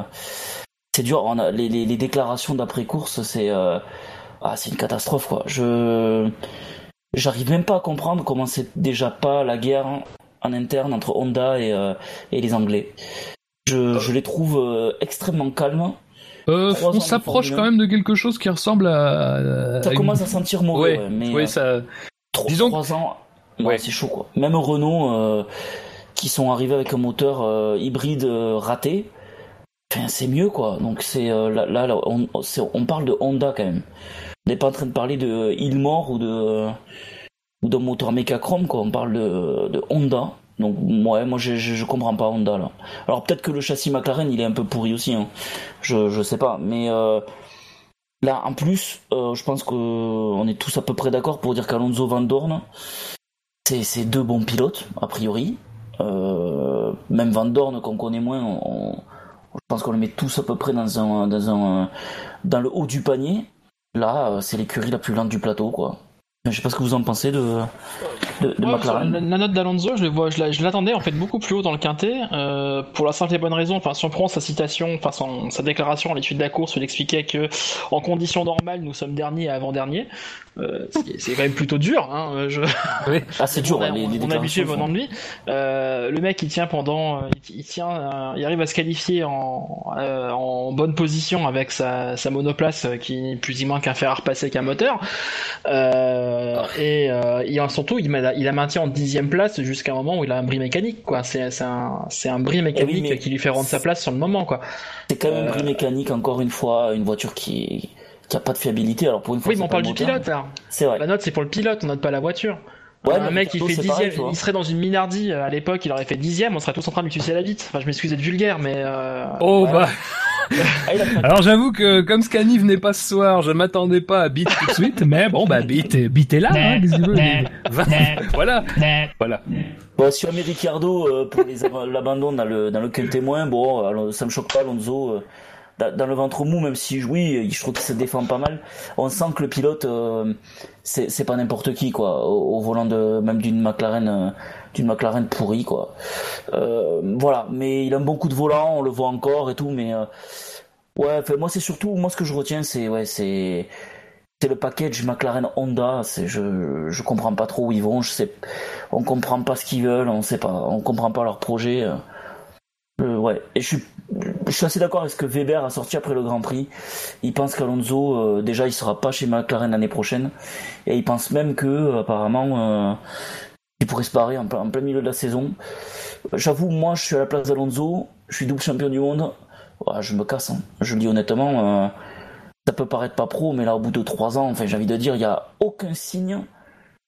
E: c'est dur. On a, les, les, les déclarations d'après course, c'est euh, ah, c'est une catastrophe, quoi. Je j'arrive même pas à comprendre comment c'est déjà pas la guerre en interne entre Honda et, euh, et les Anglais. Je, je les trouve extrêmement calmes.
B: Euh, on s'approche quand même de quelque chose qui ressemble à.
E: Ça
B: une-
E: commence à sentir mauvais,
B: Ouais,
E: ouais, mais
B: oui,
E: euh,
B: ça.
E: Trois,
B: Disons
E: trois ans, ouais, c'est chaud quoi. Même Renault, euh, qui sont arrivés avec un moteur euh, hybride euh, raté, enfin, c'est mieux quoi. Donc c'est euh, là, là, là, on, parle de Honda quand même. On n'est pas en train de parler de Ilmore ou de ou d'un moteur Mechachrome quoi. On parle de, de Honda. Donc ouais, moi je, je, je comprends pas Honda là. Alors peut-être que le châssis McLaren il est un peu pourri aussi. Hein. Je je sais pas, mais euh, Là, en plus, euh, je pense qu'on est tous à peu près d'accord pour dire qu'Alonso Van Dorn, c'est deux bons pilotes, a priori. Euh, même Van Dorn, qu'on connaît moins, je pense qu'on le met tous à peu près dans, dans le haut du panier. Là, euh, c'est l'écurie la plus lente du plateau, quoi. Je sais pas ce que vous en pensez de, de, de
D: Ouais,
E: McLaren.
D: la, note d'Alonso, je le vois, je la- je l'attendais en fait beaucoup plus haut dans le quintet, euh, pour la simple et bonne raison. Enfin, si on prend sa citation, enfin son- sa déclaration à l'issue de la course, où il expliquait que en conditions normales, nous sommes derniers et avant-derniers. Euh, c'est- c'est quand même plutôt dur. Hein, je...
E: Ah, c'est dur,
D: on a,
E: hein, les, les
D: on a
E: déclarations
D: habitué de lui. Euh, le mec, il tient pendant, euh, il, il tient, euh, il arrive à se qualifier en, euh, en bonne position avec sa, sa monoplace qui n'est plus ou moins qu'un fer à repasser qu'un moteur. Euh, et euh, il, surtout, il, m'a- il a maintient en dixième place jusqu'à un moment où il a un bris mécanique. quoi. C'est c'est un, c'est un bris mécanique
E: Eh oui, mais-
D: qui lui fait rendre sa place sur le moment. quoi.
E: C'est quand même un prix mécanique, encore une fois, une voiture qui, qui a pas de fiabilité. Alors pour une fois,
D: Oui, mais on parle
E: le
D: du pilote là.
E: C'est vrai.
D: La note, c'est pour le pilote, on note pas la voiture.
E: Ouais,
D: un mec, il fait dixième,
E: pareil,
D: il serait dans une Minardi euh, à l'époque, il aurait fait dixième, on serait tous en train de lui sucer la bite. Enfin, je m'excuse d'être vulgaire, mais. Euh...
B: Oh
E: Ouais.
B: bah.
E: Ah, il a pas-
B: Alors j'avoue que comme Scani venait pas ce soir, je m'attendais pas à Beat tout de suite, mais bon bah Beat, Beat est là, hein, voilà, voilà.
E: Bon, si on met Ricciardo euh, pour les l'abandon dans le, dans le quel témoin, bon, alors, ça me choque pas, Alonso. euh, dans, le ventre mou, même si oui, je trouve qu'il se défend pas mal, on sent que le pilote, euh, c'est pas n'importe qui, quoi, au, volant de même d'une McLaren, euh, d'une McLaren pourrie, quoi. Euh, voilà, mais il a un bon coup de volant, on le voit encore et tout, mais ouais, moi c'est surtout, moi ce que je retiens, c'est ouais, c'est c'est le package McLaren Honda, je je comprends pas trop où ils vont, je sais on comprend pas ce qu'ils veulent, on sait pas, on comprend pas leur projet. ouais, et je suis je suis assez d'accord avec ce que Weber a sorti après le Grand Prix. Il pense qu'Alonso euh, déjà il sera pas chez McLaren l'année prochaine et il pense même que euh, apparemment euh, il pourrait se barrer en, plein- milieu de la saison. J'avoue, moi je suis à la place d'Alonso, je suis double champion du monde. Je me casse, hein. je le dis honnêtement. ça peut paraître pas pro, mais là, au bout de trois ans, j'ai envie de dire, il y a aucun signe.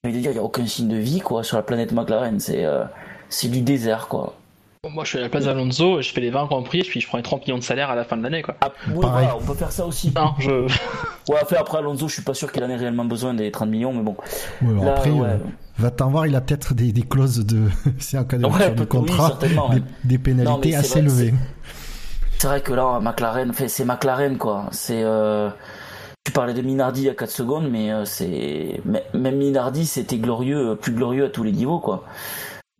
E: J'ai envie de dire, il y a aucun signe de vie, quoi, sur la planète McLaren. C'est, c'est du désert, quoi.
D: Moi, je suis à la place d'Alonso, je fais les 20 grands prix, puis je prends les 30 millions de salaire à la fin de l'année, quoi.
E: Ah, voilà, on peut faire ça aussi.
D: Non, je.
E: Ouais, enfin, après, Alonso, je suis pas sûr qu'il en ait réellement besoin des 30 millions, mais bon.
C: Ouais,
E: Là,
C: après,
E: ouais.
C: euh, va t'en voir, il a peut-être des, des clauses de, c'est en cas de
E: Ouais,
C: rupture
E: oui,
C: contrat,
E: certainement,
C: des,
E: ouais.
C: pénalités assez
E: vrai,
C: élevées.
E: C'est vrai que là, McLaren, c'est McLaren, quoi. C'est, euh, tu parlais de Minardi il y a 4 secondes, mais euh, c'est, mais- même Minardi, c'était glorieux, plus glorieux à tous les niveaux, quoi.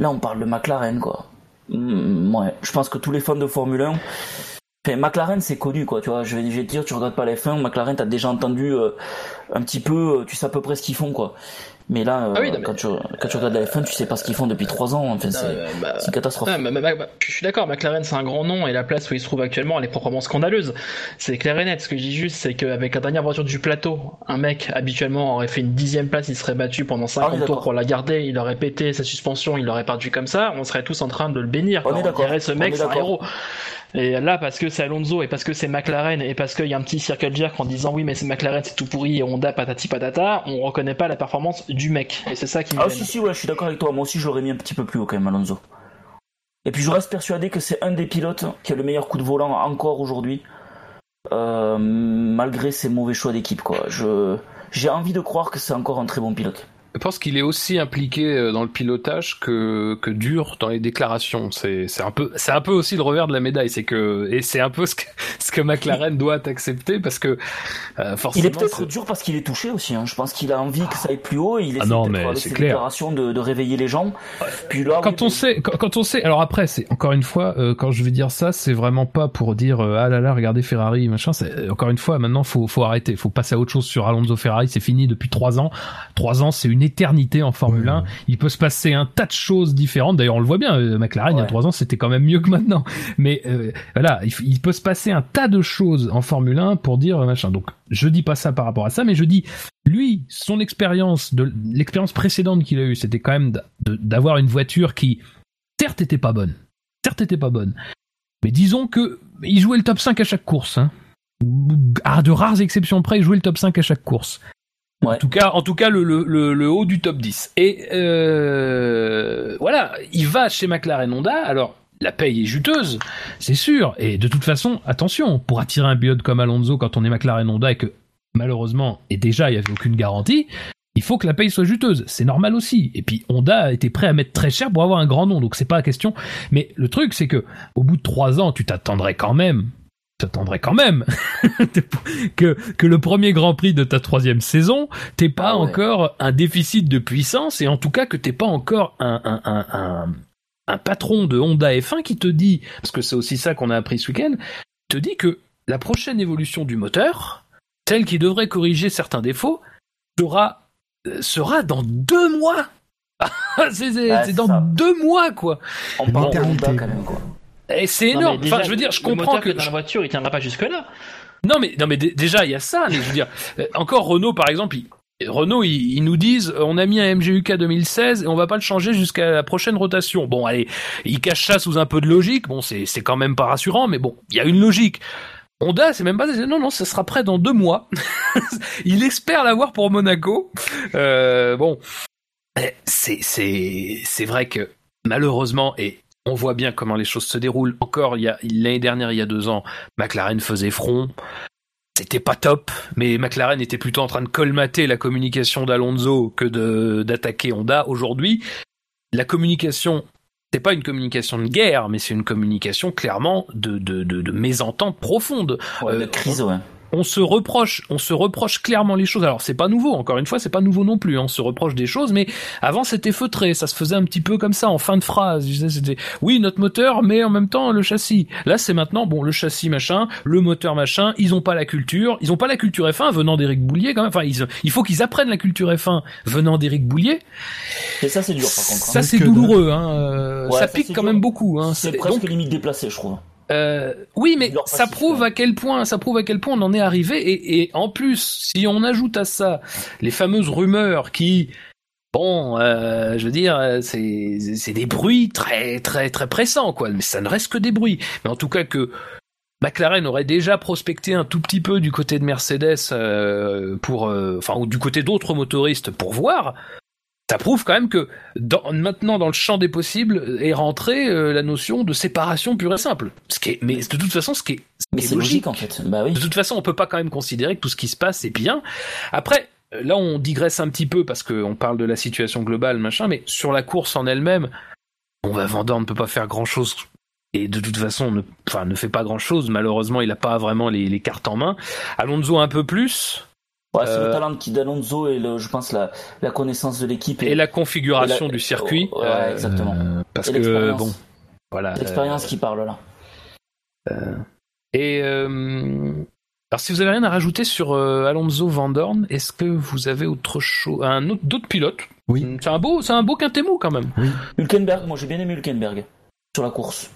E: Là, on parle de McLaren, quoi. Mm, ouais. Je pense que tous les fans de Formule 1, enfin, McLaren, c'est connu, quoi. Tu vois, je vais, te dire, tu regardes pas la F1, McLaren, t'as déjà entendu euh, un petit peu, euh, tu sais à peu près ce qu'ils font, quoi. Mais là, euh,
D: Ah oui, non, mais-
E: quand, tu, quand tu regardes la F1, tu sais pas ce qu'ils font depuis 3 ans. Enfin, c'est,
D: Euh, bah,
E: une catastrophe.
D: Ah, bah, bah, bah, je suis d'accord, McLaren c'est un grand nom et la place où il se trouve actuellement elle est proprement scandaleuse. C'est clair et net. Ce que je dis juste, c'est qu'avec la dernière voiture du plateau, un mec habituellement aurait fait une dixième place, il serait battu pendant 50
E: Ah oui,
D: tours
E: d'accord.
D: pour la garder, il aurait pété sa suspension, il l'aurait perdu comme ça, on serait tous en train de le bénir.
E: On est d'accord,
D: dirait ce
E: on
D: mec
E: est
D: c'est un héros. Et là, parce que c'est Alonso et parce que c'est McLaren et parce qu'il y a un petit circle jerk en disant oui mais c'est McLaren c'est tout pourri et Honda patati patata, on reconnaît pas la performance du mec. Et c'est ça qui me
E: Ah si si ouais je suis d'accord avec toi moi aussi je l'aurais mis un petit peu plus haut quand même Alonso et puis je reste persuadé que c'est un des pilotes qui a le meilleur coup de volant encore aujourd'hui euh, malgré ses mauvais choix d'équipe. Quoi. Je, j'ai envie de croire que c'est encore un très bon pilote.
B: Je pense qu'il est aussi impliqué euh, dans le pilotage que, que dur dans les déclarations. C'est, un peu, c'est un peu aussi le revers de la médaille. C'est que, et c'est un peu ce que, ce que McLaren doit accepter parce que, euh, forcément.
E: Il est peut-être dur parce qu'il est touché aussi. Hein. Je pense qu'il a envie que ça aille plus haut il essaie
B: Ah non, mais
E: avec ses
B: clair.
E: déclarations de, de réveiller les gens. Puis là,
B: quand
E: oui,
B: on sait, quand, quand on sait, alors après, c'est encore une fois, euh, quand je vais dire ça, c'est vraiment pas pour dire euh, ah là là, regardez Ferrari, machin. Encore une fois, maintenant, faut faut arrêter, faut passer à autre chose sur Alonso Ferrari. C'est fini depuis trois ans. Trois ans, c'est une éternité en Formule
C: Ouais.
B: 1. Il peut se passer un tas de choses différentes. D'ailleurs, on le voit bien. euh, McLaren, il y a trois ans, c'était quand même mieux que maintenant. Mais euh, voilà, il, peut se passer un tas de choses en Formule 1 pour dire euh, machin. Donc, je dis pas ça par rapport à ça, mais je dis lui, son expérience de l'expérience précédente qu'il a eue, c'était quand même d'avoir une voiture qui, certes, était pas bonne, certes, était pas bonne, mais disons que il jouait le top 5 à chaque course. Hein. À de rares exceptions près, il jouait le top 5 à chaque course. En tout cas, en tout cas, le, le, le, le haut du top 10. Et euh, voilà, il va chez McLaren Honda. Alors, la paye est juteuse, c'est sûr. Et de toute façon, attention, pour attirer un pilote comme Alonso quand on est McLaren Honda et que malheureusement, et déjà il n'y avait aucune garantie, il faut que la paye soit juteuse. C'est normal aussi. Et puis Honda était prêt à mettre très cher pour avoir un grand nom, donc c'est pas la question. Mais le truc, c'est que au bout de trois ans, tu t'attendrais quand même. T'attendrais quand même que, que le premier Grand Prix de ta troisième saison, t'aies pas
E: Ah ouais.
B: encore un déficit de puissance et en tout cas que t'aies pas encore un, un, un, un, un patron de Honda F1 qui te dit, parce que c'est aussi ça qu'on a appris ce week-end, te dit que la prochaine évolution du moteur, celle qui devrait corriger certains défauts, sera, euh, sera dans deux mois. c'est c'est-
E: Ouais,
B: c'est
E: c'est
B: dans
E: ça.
B: deux mois, quoi.
E: on parle de. Honda quand même. Quoi.
B: Et c'est énorme.
D: déjà,
B: enfin, je veux dire, je
D: le
B: comprends
D: moteur
B: que.
D: est dans la voiture, il tiendra pas jusque là.
B: Non, mais, non, mais dé- déjà, il y a ça. Mais je veux dire, euh, encore Renault, par exemple, il- Renault, ils, ils nous disent, euh, on a mis un MGUK 2016 et on va pas le changer jusqu'à la prochaine rotation. Bon, allez, ils cachent ça sous un peu de logique. Bon, c'est quand même pas rassurant, mais bon, il y a une logique. Honda, c'est même pas. Non, non, ça sera prêt dans deux mois. il espère l'avoir pour Monaco. Euh, bon, Eh, c'est c'est c'est vrai que malheureusement et on voit bien comment les choses se déroulent. Encore, l'année dernière, il y a deux ans, McLaren faisait front. C'était pas top, mais McLaren était plutôt en train de colmater la communication d'Alonso que d'attaquer Honda. Aujourd'hui, la communication, c'est pas une communication de guerre, mais c'est une communication clairement de, de, de, de mésentente profonde.
E: Ouais, de
B: Euh,
E: crise, ouais.
B: On se reproche, on se reproche clairement les choses. Alors c'est pas nouveau, encore une fois, c'est pas nouveau non plus. hein. On se reproche des choses, mais avant c'était feutré, ça se faisait un petit peu comme ça en fin de phrase. C'était oui notre moteur, mais en même temps le châssis. Là c'est maintenant bon le châssis machin, le moteur machin. Ils ont pas la culture, ils ont pas la culture F1 venant d'Éric Boulier quand même. Enfin ils- il faut qu'ils apprennent la culture F1 venant d'Éric Boulier.
E: Et ça, c'est dur par contre. hein.
B: Ça c'est douloureux, hein. euh,
E: Ouais,
B: ça
E: ça,
B: pique quand
E: dur.
B: même beaucoup. Hein.
E: C'est
B: C'est-
E: presque
B: donc,
E: limite déplacé, je trouve.
B: Euh, oui, mais ça prouve à quel point, ça prouve à quel point on en est arrivé. Et, et en plus, si on ajoute à ça les fameuses rumeurs qui, bon, euh, je veux dire, euh, c'est c'est des bruits très très très pressants, quoi. Mais ça ne reste que des bruits. Mais en tout cas que McLaren aurait déjà prospecté un tout petit peu du côté de Mercedes euh, pour, enfin, ou du côté d'autres motoristes pour voir. Ça prouve quand même que dans, maintenant dans le champ des possibles est rentrée euh, la notion de séparation pure et simple. Ce qui est, mais de toute façon, ce qui est, ce
E: Mais
B: qui est
E: c'est logique en fait. Bah oui.
B: de toute façon, on peut pas quand même considérer que tout ce qui se passe est bien. Après, là, on digresse un petit peu parce qu'on parle de la situation globale, machin, mais sur la course en elle-même, on va Vendor ne peut pas faire grand chose. Et de toute façon, ne, enfin, ne fait pas grand chose. Malheureusement, il a pas vraiment les, les cartes en main. Alonso un peu plus.
E: Ouais, c'est
B: Euh,
E: le talent qui d'Alonso et le, je pense la, la connaissance de l'équipe
B: Et la configuration
E: et la-
B: du circuit.
E: Ouais, exactement.
B: Euh, parce
E: Et
B: que, bon, voilà.
E: l'expérience qui parle là.
B: Et euh, alors, si vous avez rien à rajouter sur euh, Alonso Van Dorn, est-ce que vous avez autre chose, un autre d'autres pilotes?
C: Oui.
B: C'est un beau, c'est un beau quintémo quand même.
E: Hülkenberg, moi j'ai bien aimé Hülkenberg sur la course.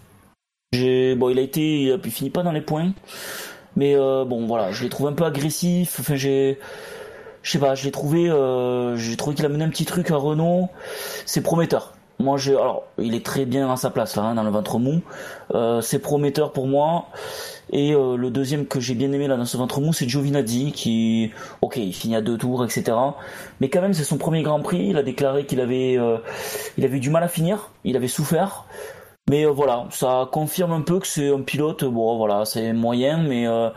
E: J'ai bon, il a été, il a il finit pas dans les points, mais euh, bon voilà, je l'ai trouvé un peu agressif. Enfin j'ai, je sais pas, je l'ai trouvé, euh, j'ai trouvé qu'il a mené un petit truc à Renault. C'est prometteur. Moi j'ai, alors il est très bien à sa place là, hein, dans le ventre mou. Euh, c'est prometteur pour moi. Et le deuxième que j'ai bien aimé là dans ce ventre mou, c'est Giovinazzi qui, ok, il finit à deux tours, etc. Mais quand même, c'est son premier Grand Prix. Il a déclaré qu'il avait, il avait du mal à finir. Il avait souffert. Mais euh, voilà, ça confirme un peu que c'est un pilote. Bon, voilà, c'est moyen, mais euh,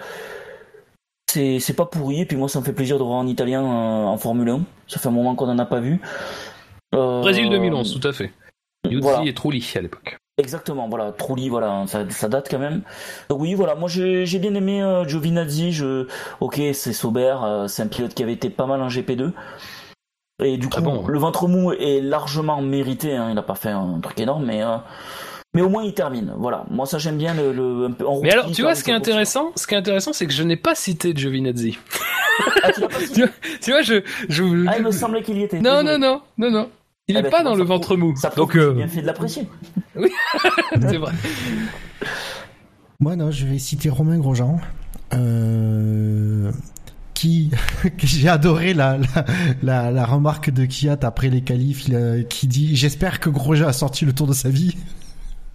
E: c'est pas pourri et puis moi ça me fait plaisir de voir en italien euh, en Formule 1 ça fait un moment qu'on en a pas vu Euh,
B: Brésil 2011, tout à fait. Yuzzi
E: voilà.
B: et Trulli à l'époque.
E: exactement voilà Trulli voilà ça, ça date quand même donc oui voilà moi j'ai bien aimé Giovinazzi je ok c'est Sauber c'est un pilote qui avait été pas mal en GP2 et du coup
B: bon, hein.
E: le ventre mou est largement mérité hein, il a pas fait un truc énorme mais mais au moins il termine voilà moi ça j'aime bien le, le un peu en
B: Mais alors, tu vois, ce qui est intéressant, ce qui est intéressant, c'est que je n'ai pas cité Giovinazzi.
E: ah, tu l'as pas cité
B: tu, vois, tu vois, je, je...
E: Ah, il me semblait qu'il y était
B: non, non, non, non, non. Il
E: Ah
B: est
E: bah,
B: pas dans le ventre mou.
E: Ça
B: Donc, euh,
E: bien fait de l'apprécier.
B: c'est vrai.
C: Moi, non, je vais citer Romain Grosjean. Euh, qui, que j'ai adoré la, la, la, la remarque de Kiat après les qualifs, il a- qui dit J'espère que Grosjean a sorti le tour de sa vie.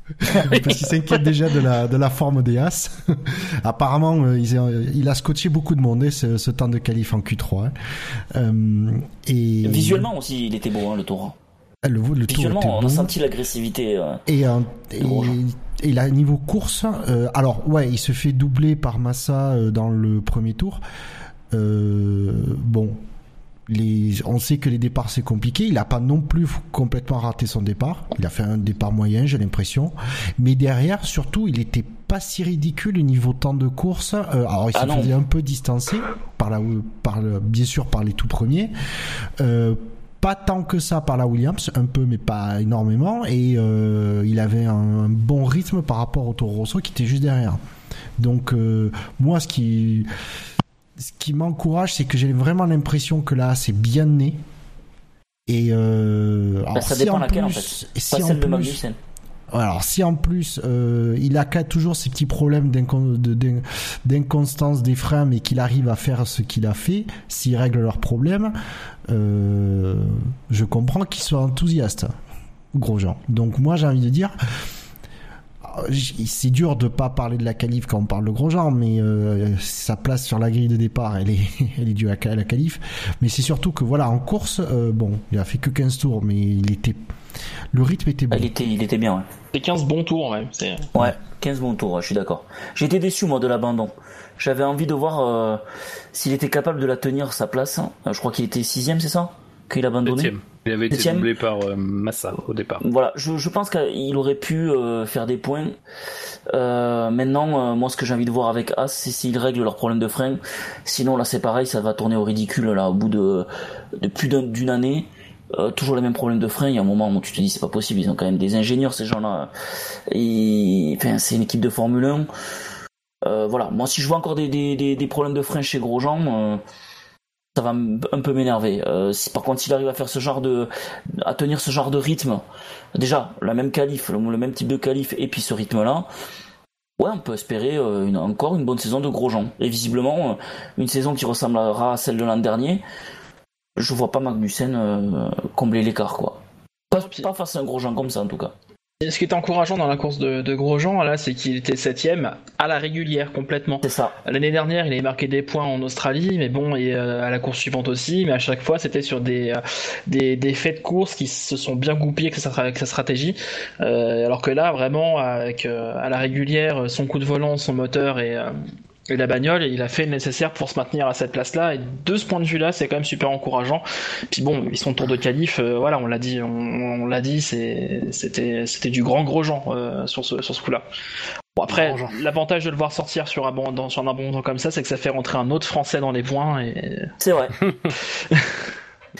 C: Parce qu'il s'inquiète déjà de la, de la forme des As. Apparemment, euh, il, a- il a scotché beaucoup de monde, hein, ce, ce temps de qualif en Q3. hein. Euh, et
E: Visuellement aussi, il était beau, hein, le tour.
C: le, le tour
E: Visuellement,
C: était
E: on
C: beau.
E: a senti l'agressivité. euh.
C: Et, euh, et, là, niveau course, alors ouais, il se fait doubler par Massa dans le premier tour. Bon, les, on sait que les départs c'est compliqué. Il a pas non plus complètement raté son départ. Il a fait un départ moyen, j'ai l'impression. Mais derrière, surtout, il était pas si ridicule au niveau temps de course. Euh, alors il
E: Ah
C: se faisait un peu distancer par la, par le, bien sûr par les tout premiers. Euh, pas tant que ça par la Williams, un peu mais pas énormément, et euh, il avait un, un bon rythme par rapport au Toro Rosso qui était juste derrière. Donc euh, moi, ce qui ce qui m'encourage, c'est que j'ai vraiment l'impression que là, c'est bien né. Et euh, alors,
E: Bah, ça
C: si
E: dépend
C: en
E: laquelle, en
C: plus-
E: fait.
C: si
E: Pas
C: en
E: celle de
C: plus-
E: Magnussen.
C: alors si en plus euh, il a qu'à toujours ces petits problèmes d'inconstance des freins mais qu'il arrive à faire ce qu'il a fait, s'il règle leurs problèmes, euh, je comprends qu'il soit enthousiaste, Grosjean. Donc moi j'ai envie de dire, c'est dur de pas parler de la qualif quand on parle de Grosjean, mais euh, sa place sur la grille de départ, elle est, elle est due à la qualif. Mais c'est surtout que voilà en course, euh, bon, il a fait que 15 tours, mais il était, le rythme était bon.
E: Il était, il était bien, ouais.
D: C'est 15 bons tours même. C'est...
E: Ouais, 15 bons tours, ouais, je suis d'accord. J'étais déçu, moi, de l'abandon. J'avais envie de voir euh, s'il était capable de la tenir, sa place. Euh, je crois qu'il était sixième, c'est ça? Qu'il a abandonné
B: Septième. Il avait été
E: Septième.
B: doublé par euh, Massa au départ.
E: Voilà, je, je pense qu'il aurait pu euh, faire des points. Euh, maintenant, moi, ce que j'ai envie de voir avec As, c'est s'ils règlent leurs problèmes de frein. Sinon, là, c'est pareil, ça va tourner au ridicule, là, au bout de, de plus d'un- d'une année. Euh, toujours les mêmes problèmes de frein. Il y a un moment où tu te dis, c'est pas possible, ils ont quand même des ingénieurs, ces gens-là. Et, enfin, c'est une équipe de Formule 1. Euh, voilà, moi, si je vois encore des, des, des, des problèmes de frein chez Grosjean, euh, ça va un peu m'énerver. Euh, si, par contre, s'il arrive à faire ce genre de, à tenir ce genre de rythme, déjà la même qualif, le, le même type de qualif et puis ce rythme-là, ouais, on peut espérer euh, une, encore une bonne saison de Grosjean. Et visiblement, euh, une saison qui ressemblera à celle de l'an dernier. Je vois pas Magnussen combler l'écart, quoi. Pas, pas face à un Grosjean comme ça, en tout cas.
D: Ce qui est encourageant dans la course de, de Grosjean, là, c'est qu'il était septième à la régulière complètement.
E: C'est ça.
D: L'année dernière, il avait marqué des points en Australie, mais bon, et euh, à la course suivante aussi, mais à chaque fois, c'était sur des, euh, des, des faits de course qui se sont bien goupillés avec sa, avec sa stratégie. Euh, alors que là, vraiment, avec euh, à la régulière, son coup de volant, son moteur et, euh, et la bagnole, il a fait le nécessaire pour se maintenir à cette place-là. Et de ce point de vue-là, c'est quand même super encourageant. Puis bon, ils sont tour de qualif, euh, voilà, on l'a dit, on, on l'a dit, c'est- c'était c'était du grand Grosjean euh, sur ce sur ce coup-là. Bon après, l'avantage de le voir sortir sur un bon dans, sur un abondant comme ça, c'est que ça fait rentrer un autre Français dans les points. Et
E: C'est vrai.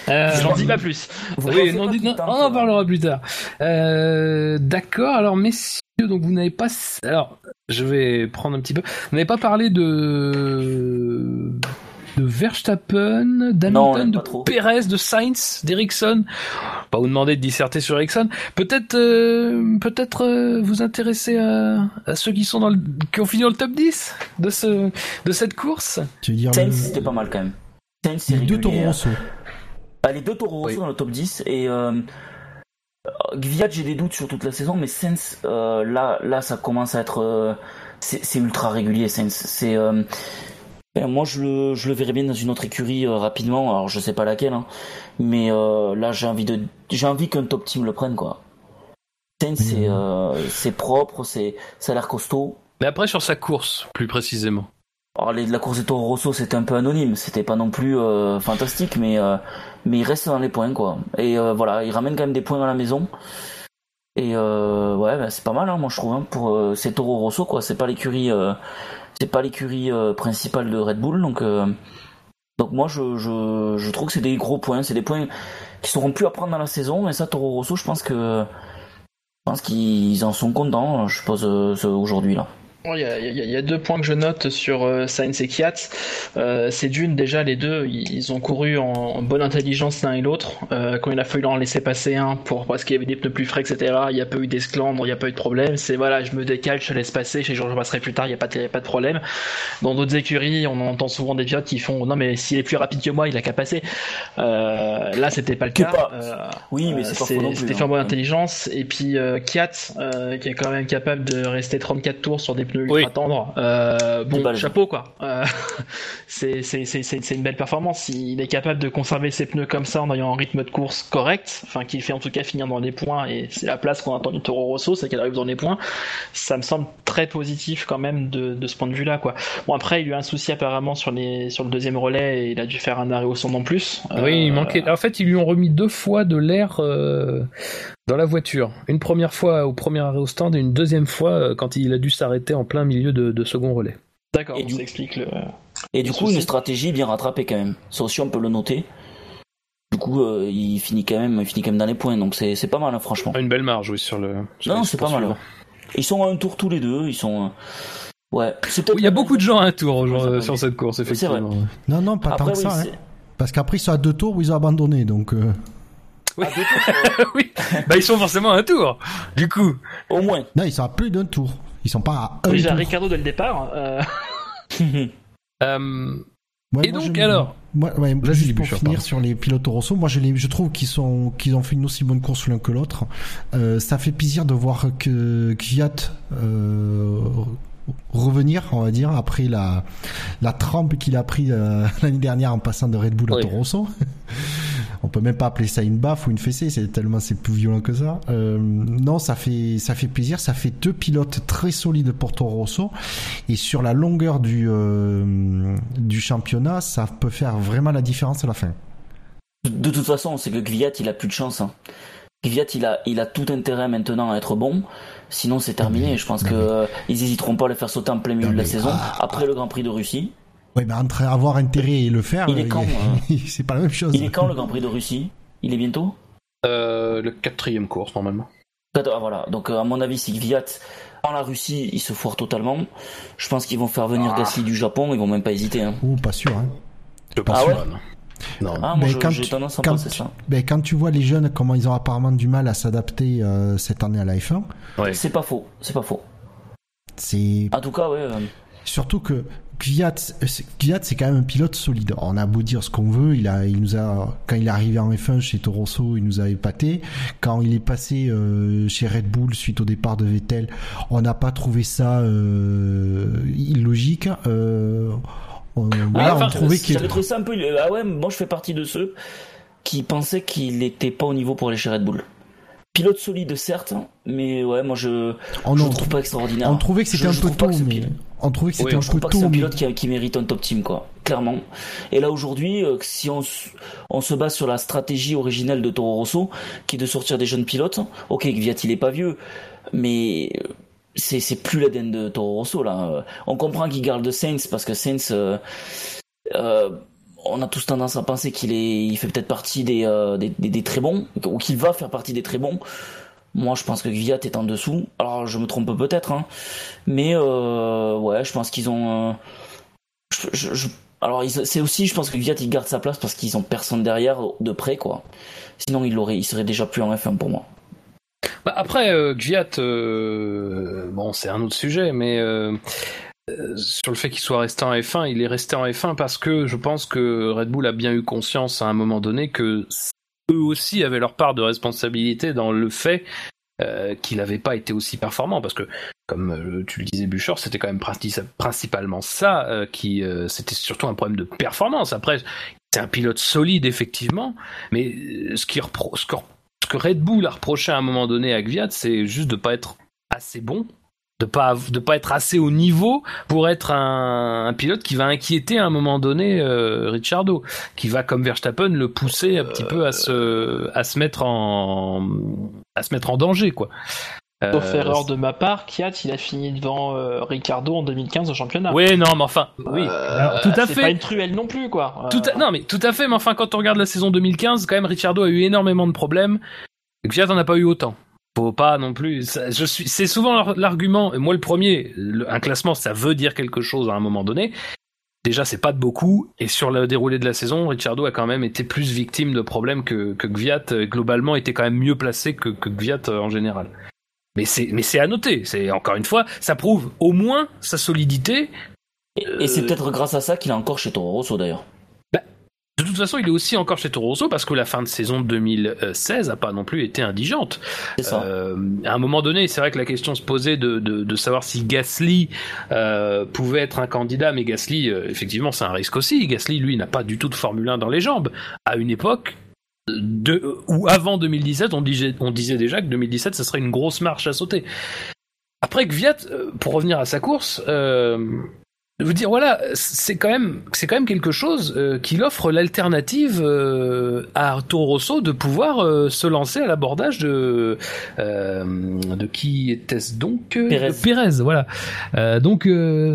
B: Euh,
D: j'en dis pas plus.
E: Vous
B: Oui, non,
E: pas
B: on en parlera plus tard. Euh, D'accord, alors messieurs, donc vous n'avez pas... Alors, je vais prendre un petit peu... Vous n'avez pas parlé de... de Verstappen, d'Hamilton, de
E: trop.
B: Perez, de Sainz, d'Ericsson? Pas vous demander de disserter sur Ericsson. Peut-être euh, peut-être euh, vous intéresser à, à ceux qui sont dans le, qui ont fini dans le top 10 de ce de cette course?
C: Tu veux dire
E: Sainz,
C: le-
E: c'était pas mal quand même. Sainz, c'est
C: les deux
E: régulier,
C: Toro
E: hein.
C: Rosso.
E: Bah, les deux Toro Rosso
B: Oui.
E: dans le top 10 et euh, Gviat j'ai des doutes sur toute la saison mais Sainz euh, là là ça commence à être euh, c'est ultra régulier Sainz c'est euh, ben, moi je le je le verrais bien dans une autre écurie euh, rapidement. Alors je sais pas laquelle hein, mais euh, là j'ai envie de j'ai envie qu'un top team le prenne quoi. Sainz c'est euh, c'est propre c'est ça a l'air costaud.
B: Mais après sur sa course, plus précisément.
E: Alors, les, la course de Toro Rosso, c'était un peu anonyme, c'était pas non plus euh, fantastique, mais euh, mais il reste dans les points quoi. Et euh, voilà, il ramène quand même des points à la maison. Et euh, ouais, bah, c'est pas mal, hein, moi je trouve. Hein, pour c'est Toro Rosso quoi, c'est pas l'écurie, c'est pas l'écurie principale de Red Bull, donc donc moi je, je trouve que c'est des gros points, c'est des points qui seront plus à prendre dans la saison. Mais ça, Toro Rosso, je pense que je pense qu'ils en sont contents, je suppose aujourd'hui là.
D: Il y, a, il y a- y a deux points que je note sur euh, Sainz et Kiat. Euh, c'est d'une, déjà, les deux, ils ont couru en, en bonne intelligence l'un et l'autre. Euh, quand il a fallu en laisser passer un pour, parce qu'il y avait des pneus plus frais, etc., il n'y a pas eu d'esclandre, il n'y a pas eu de problème. C'est voilà, je me décale, je laisse passer, chez Georges je passerai plus tard, il n'y a, pas de- pas de problème. Dans d'autres écuries, on entend souvent des pilotes qui font non, mais s'il est plus rapide que moi, il a qu'à passer. Euh, là, c'était pas le cas.
E: pas.
D: Euh,
E: Oui, mais c'est.
D: C'était
E: hein.
D: fait en bonne intelligence. Et puis euh, Kiat, euh, qui est quand même capable de rester 34 tours sur des pneus ultra
B: Oui.
D: Euh, bon, chapeau quoi. Euh, c'est c'est- c'est- c'est- c'est une belle performance. Il est capable de conserver ses pneus comme ça en ayant un rythme de course correct, enfin qu'il fait en tout cas finir dans les points. Et c'est la place qu'on attend du Toro Rosso, c'est qu'elle arrive dans les points. Ça me semble très positif quand même de, de ce point de vue-là quoi. Bon après, il y a eu un souci apparemment sur les sur le deuxième relais et il a dû faire un arrêt au son en plus.
B: Oui, il
D: Euh,
B: manquait. En fait, ils lui ont remis deux fois de l'air euh, dans la voiture. Une première fois au premier arrêt au stand et une deuxième fois euh, quand il a dû s'arrêter en plein milieu de, de second relais.
D: D'accord,
E: Et
D: donc
E: du-
D: ça explique le.
E: Et du
D: Le
E: coup,
D: souci.
E: une stratégie bien rattrapée quand même. Ça aussi, on peut le noter. Du coup, euh, il finit quand même, il finit quand même dans les points, donc c'est pas mal, hein, franchement.
B: Une belle marge, oui, sur le. sur
E: Non, c'est pas mal. Ils sont à un tour tous les deux. Ils sont. euh, Ouais.
B: Il y a beaucoup de gens à un tour
E: ça
B: genre, sur cette course, effectivement.
C: Non, non, pas tant que
E: oui,
C: ça. hein. Parce qu'après, ils sont à deux tours où ils ont abandonné. Donc, euh,
B: Oui. bah ils sont forcément à un tour. Du coup,
E: au moins.
C: non, ils sont à plus d'un tour. Ils sont pas à un
D: Déjà
C: tour.
D: Ricardo dès le départ. euh,
B: euh,
C: Ouais,
B: Et
C: moi,
B: donc,
C: je-
B: alors
C: moi, ouais,
B: Vas-y,
C: juste pour
B: Bouchard,
C: finir
B: pardon.
C: sur les pilotes Rosso, moi je, les, je trouve qu'ils sont qu'ils ont fait une aussi bonne course l'un que l'autre. Euh, ça fait plaisir de voir que Kvyat euh, revenir, on va dire, après la la trempe qu'il a pris euh, l'année dernière en passant de Red Bull à
E: Oui.
C: Toro Rosso. On peut même pas appeler ça une baffe ou une fessée, c'est tellement c'est plus violent que ça. Euh, non, ça fait ça fait plaisir, ça fait deux pilotes très solides pour Toro Rosso et sur la longueur du euh, du championnat, ça peut faire vraiment la différence à la fin.
E: De toute façon, c'est que Gviat, il a plus de chance. Hein. Gviat, il a, il a tout intérêt maintenant à être bon. Sinon, c'est terminé. Je pense que euh, ils hésiteront pas à le faire sauter en plein milieu de la
C: mais-
E: saison,
C: ah,
E: après le Grand Prix de Russie.
C: Ouais, ben entre avoir intérêt et le faire,
E: Il est
C: euh,
E: quand,
C: c'est pas la même chose.
E: Il est quand le Grand Prix de Russie? Il est bientôt?
B: Euh, le quatrième course normalement.
E: Ah, voilà. Donc, euh, à mon avis, si Gviat en la Russie, il se foire totalement. Je pense qu'ils vont faire venir
B: Ah.
E: Gasly du Japon. Ils vont même pas hésiter. Hein.
C: Ou pas sûr. Hein.
B: Je pense
E: Ah ouais?
B: pas, non.
E: Ah, moi,
C: Mais
E: je-
C: quand
E: j'ai
C: tu-
E: tendance à
C: quand
E: penser
C: tu-
E: ça.
C: Ben, quand tu vois les jeunes comment ils ont apparemment du mal à s'adapter euh, cette année à la F1,
B: Ouais.
E: C'est pas faux. C'est pas faux.
C: c'est
E: En tout cas, ouais. euh,
C: surtout que Kvyat, c'est- Kvyat, c'est quand même un pilote solide. On a beau dire ce qu'on veut, il a, il nous a, quand il est arrivé en F1 chez Toro Rosso, il nous a épaté. Quand il est passé euh, chez Red Bull suite au départ de Vettel, on n'a pas trouvé ça euh, illogique. Euh, on, voilà,
E: enfin,
C: on trouvait qu'il
E: J'avais trouvé ça un peu. Ah ouais, moi je fais partie de ceux qui pensaient qu'il était pas au niveau pour aller chez Red Bull. Pilote solide, certes, mais ouais, moi je,
C: on,
E: je
C: on-
E: le trouve pas extraordinaire.
C: on trouvait que c'était
E: Je-
C: un
E: je
C: peu tôt, mais on trouvait que c'était
B: Oui,
C: un
E: je
C: peu
E: que c'est
C: tôt,
E: un pilote qui, qui mérite un top team, quoi. Clairement. Et là aujourd'hui, euh, si on se base sur la stratégie originelle de Toro Rosso, qui est de sortir des jeunes pilotes, ok, Gviat il est pas vieux, mais euh, c'est c'est plus l'ADN de Toro Rosso là. Euh, On comprend qu'il garde Sainz parce que Sainz, euh, euh, on a tous tendance à penser qu'il est, il fait peut-être partie des, des, des- très bons, ou qu'il va faire partie des très bons. Moi, je pense que Gviat est en dessous. Alors, je me trompe peut-être, hein. mais ouais, je pense qu'ils ont. alors, c'est aussi, je pense que Gviat il garde sa place parce qu'ils ont personne derrière de près, quoi. Sinon, il aurait, il serait déjà plus en F1 pour moi.
B: Bah, après, euh, Gviat, euh, bon, c'est un autre sujet, mais euh, euh, sur le fait qu'il soit resté en F1, il est resté en F1 parce que je pense que Red Bull a bien eu conscience à un moment donné que eux aussi avaient leur part de responsabilité dans le fait qu'il n'avait pas été aussi performant, parce que comme tu le disais, Bouchard, c'était quand même princi- principalement ça qui, c'était surtout un problème de performance. Après, c'est un pilote solide effectivement, mais ce qui ce ce que Red Bull a reproché à un moment donné à Gviat, c'est juste de pas être assez bon de pas de pas être assez au niveau pour être un, pilote qui va inquiéter à un moment donné euh, Ricciardo, qui va comme Verstappen le pousser un petit peu à se à se mettre en à se mettre en danger quoi.
D: Sauf euh, erreur de ma part, Kiat, il a fini devant euh, Ricardo en 2015 au championnat.
B: Oui, non, mais enfin, oui,
D: euh, tout à fait. C'est pas une truelle non plus, quoi.
B: Tout Non, mais tout à fait, mais enfin, quand on regarde la saison 2015, quand même, Ricardo a eu énormément de problèmes. Et Kiat en a pas eu autant. Faut pas non plus. je suis. C'est souvent l'argument. Moi, le premier, un classement, ça veut dire quelque chose à un moment donné. Déjà, c'est pas de beaucoup. Et sur le déroulé de la saison, Ricciardo a quand même été plus victime de problèmes que, que Gviat. Globalement, était quand même mieux placé que, que Gviat en général. Mais c'est, mais c'est à noter. C'est encore une fois, ça prouve au moins sa solidité.
E: Et, c'est euh, peut-être grâce à ça qu'il est encore chez Toro Rosso d'ailleurs.
B: Bah, de toute façon, il est aussi encore chez Toro Rosso parce que la fin de saison 2016 a pas non plus été indigente.
E: Ça. Euh,
B: à un moment donné, c'est vrai que la question se posait de, de, de savoir si Gasly euh, pouvait être un candidat, mais Gasly, euh, effectivement, c'est un risque aussi. Gasly, lui, n'a pas du tout de Formule 1 dans les jambes. À une époque, de, ou avant 2017, on disait, on disait déjà que 2017, ce serait une grosse marche à sauter. Après Gviat, euh, pour revenir à sa course, euh, vous dire voilà, c'est quand même, c'est quand même quelque chose euh, qu'il offre l'alternative euh, à Toro Rosso de pouvoir se lancer à l'abordage de de qui était-ce donc
E: Pérez.
B: Pérez, voilà. donc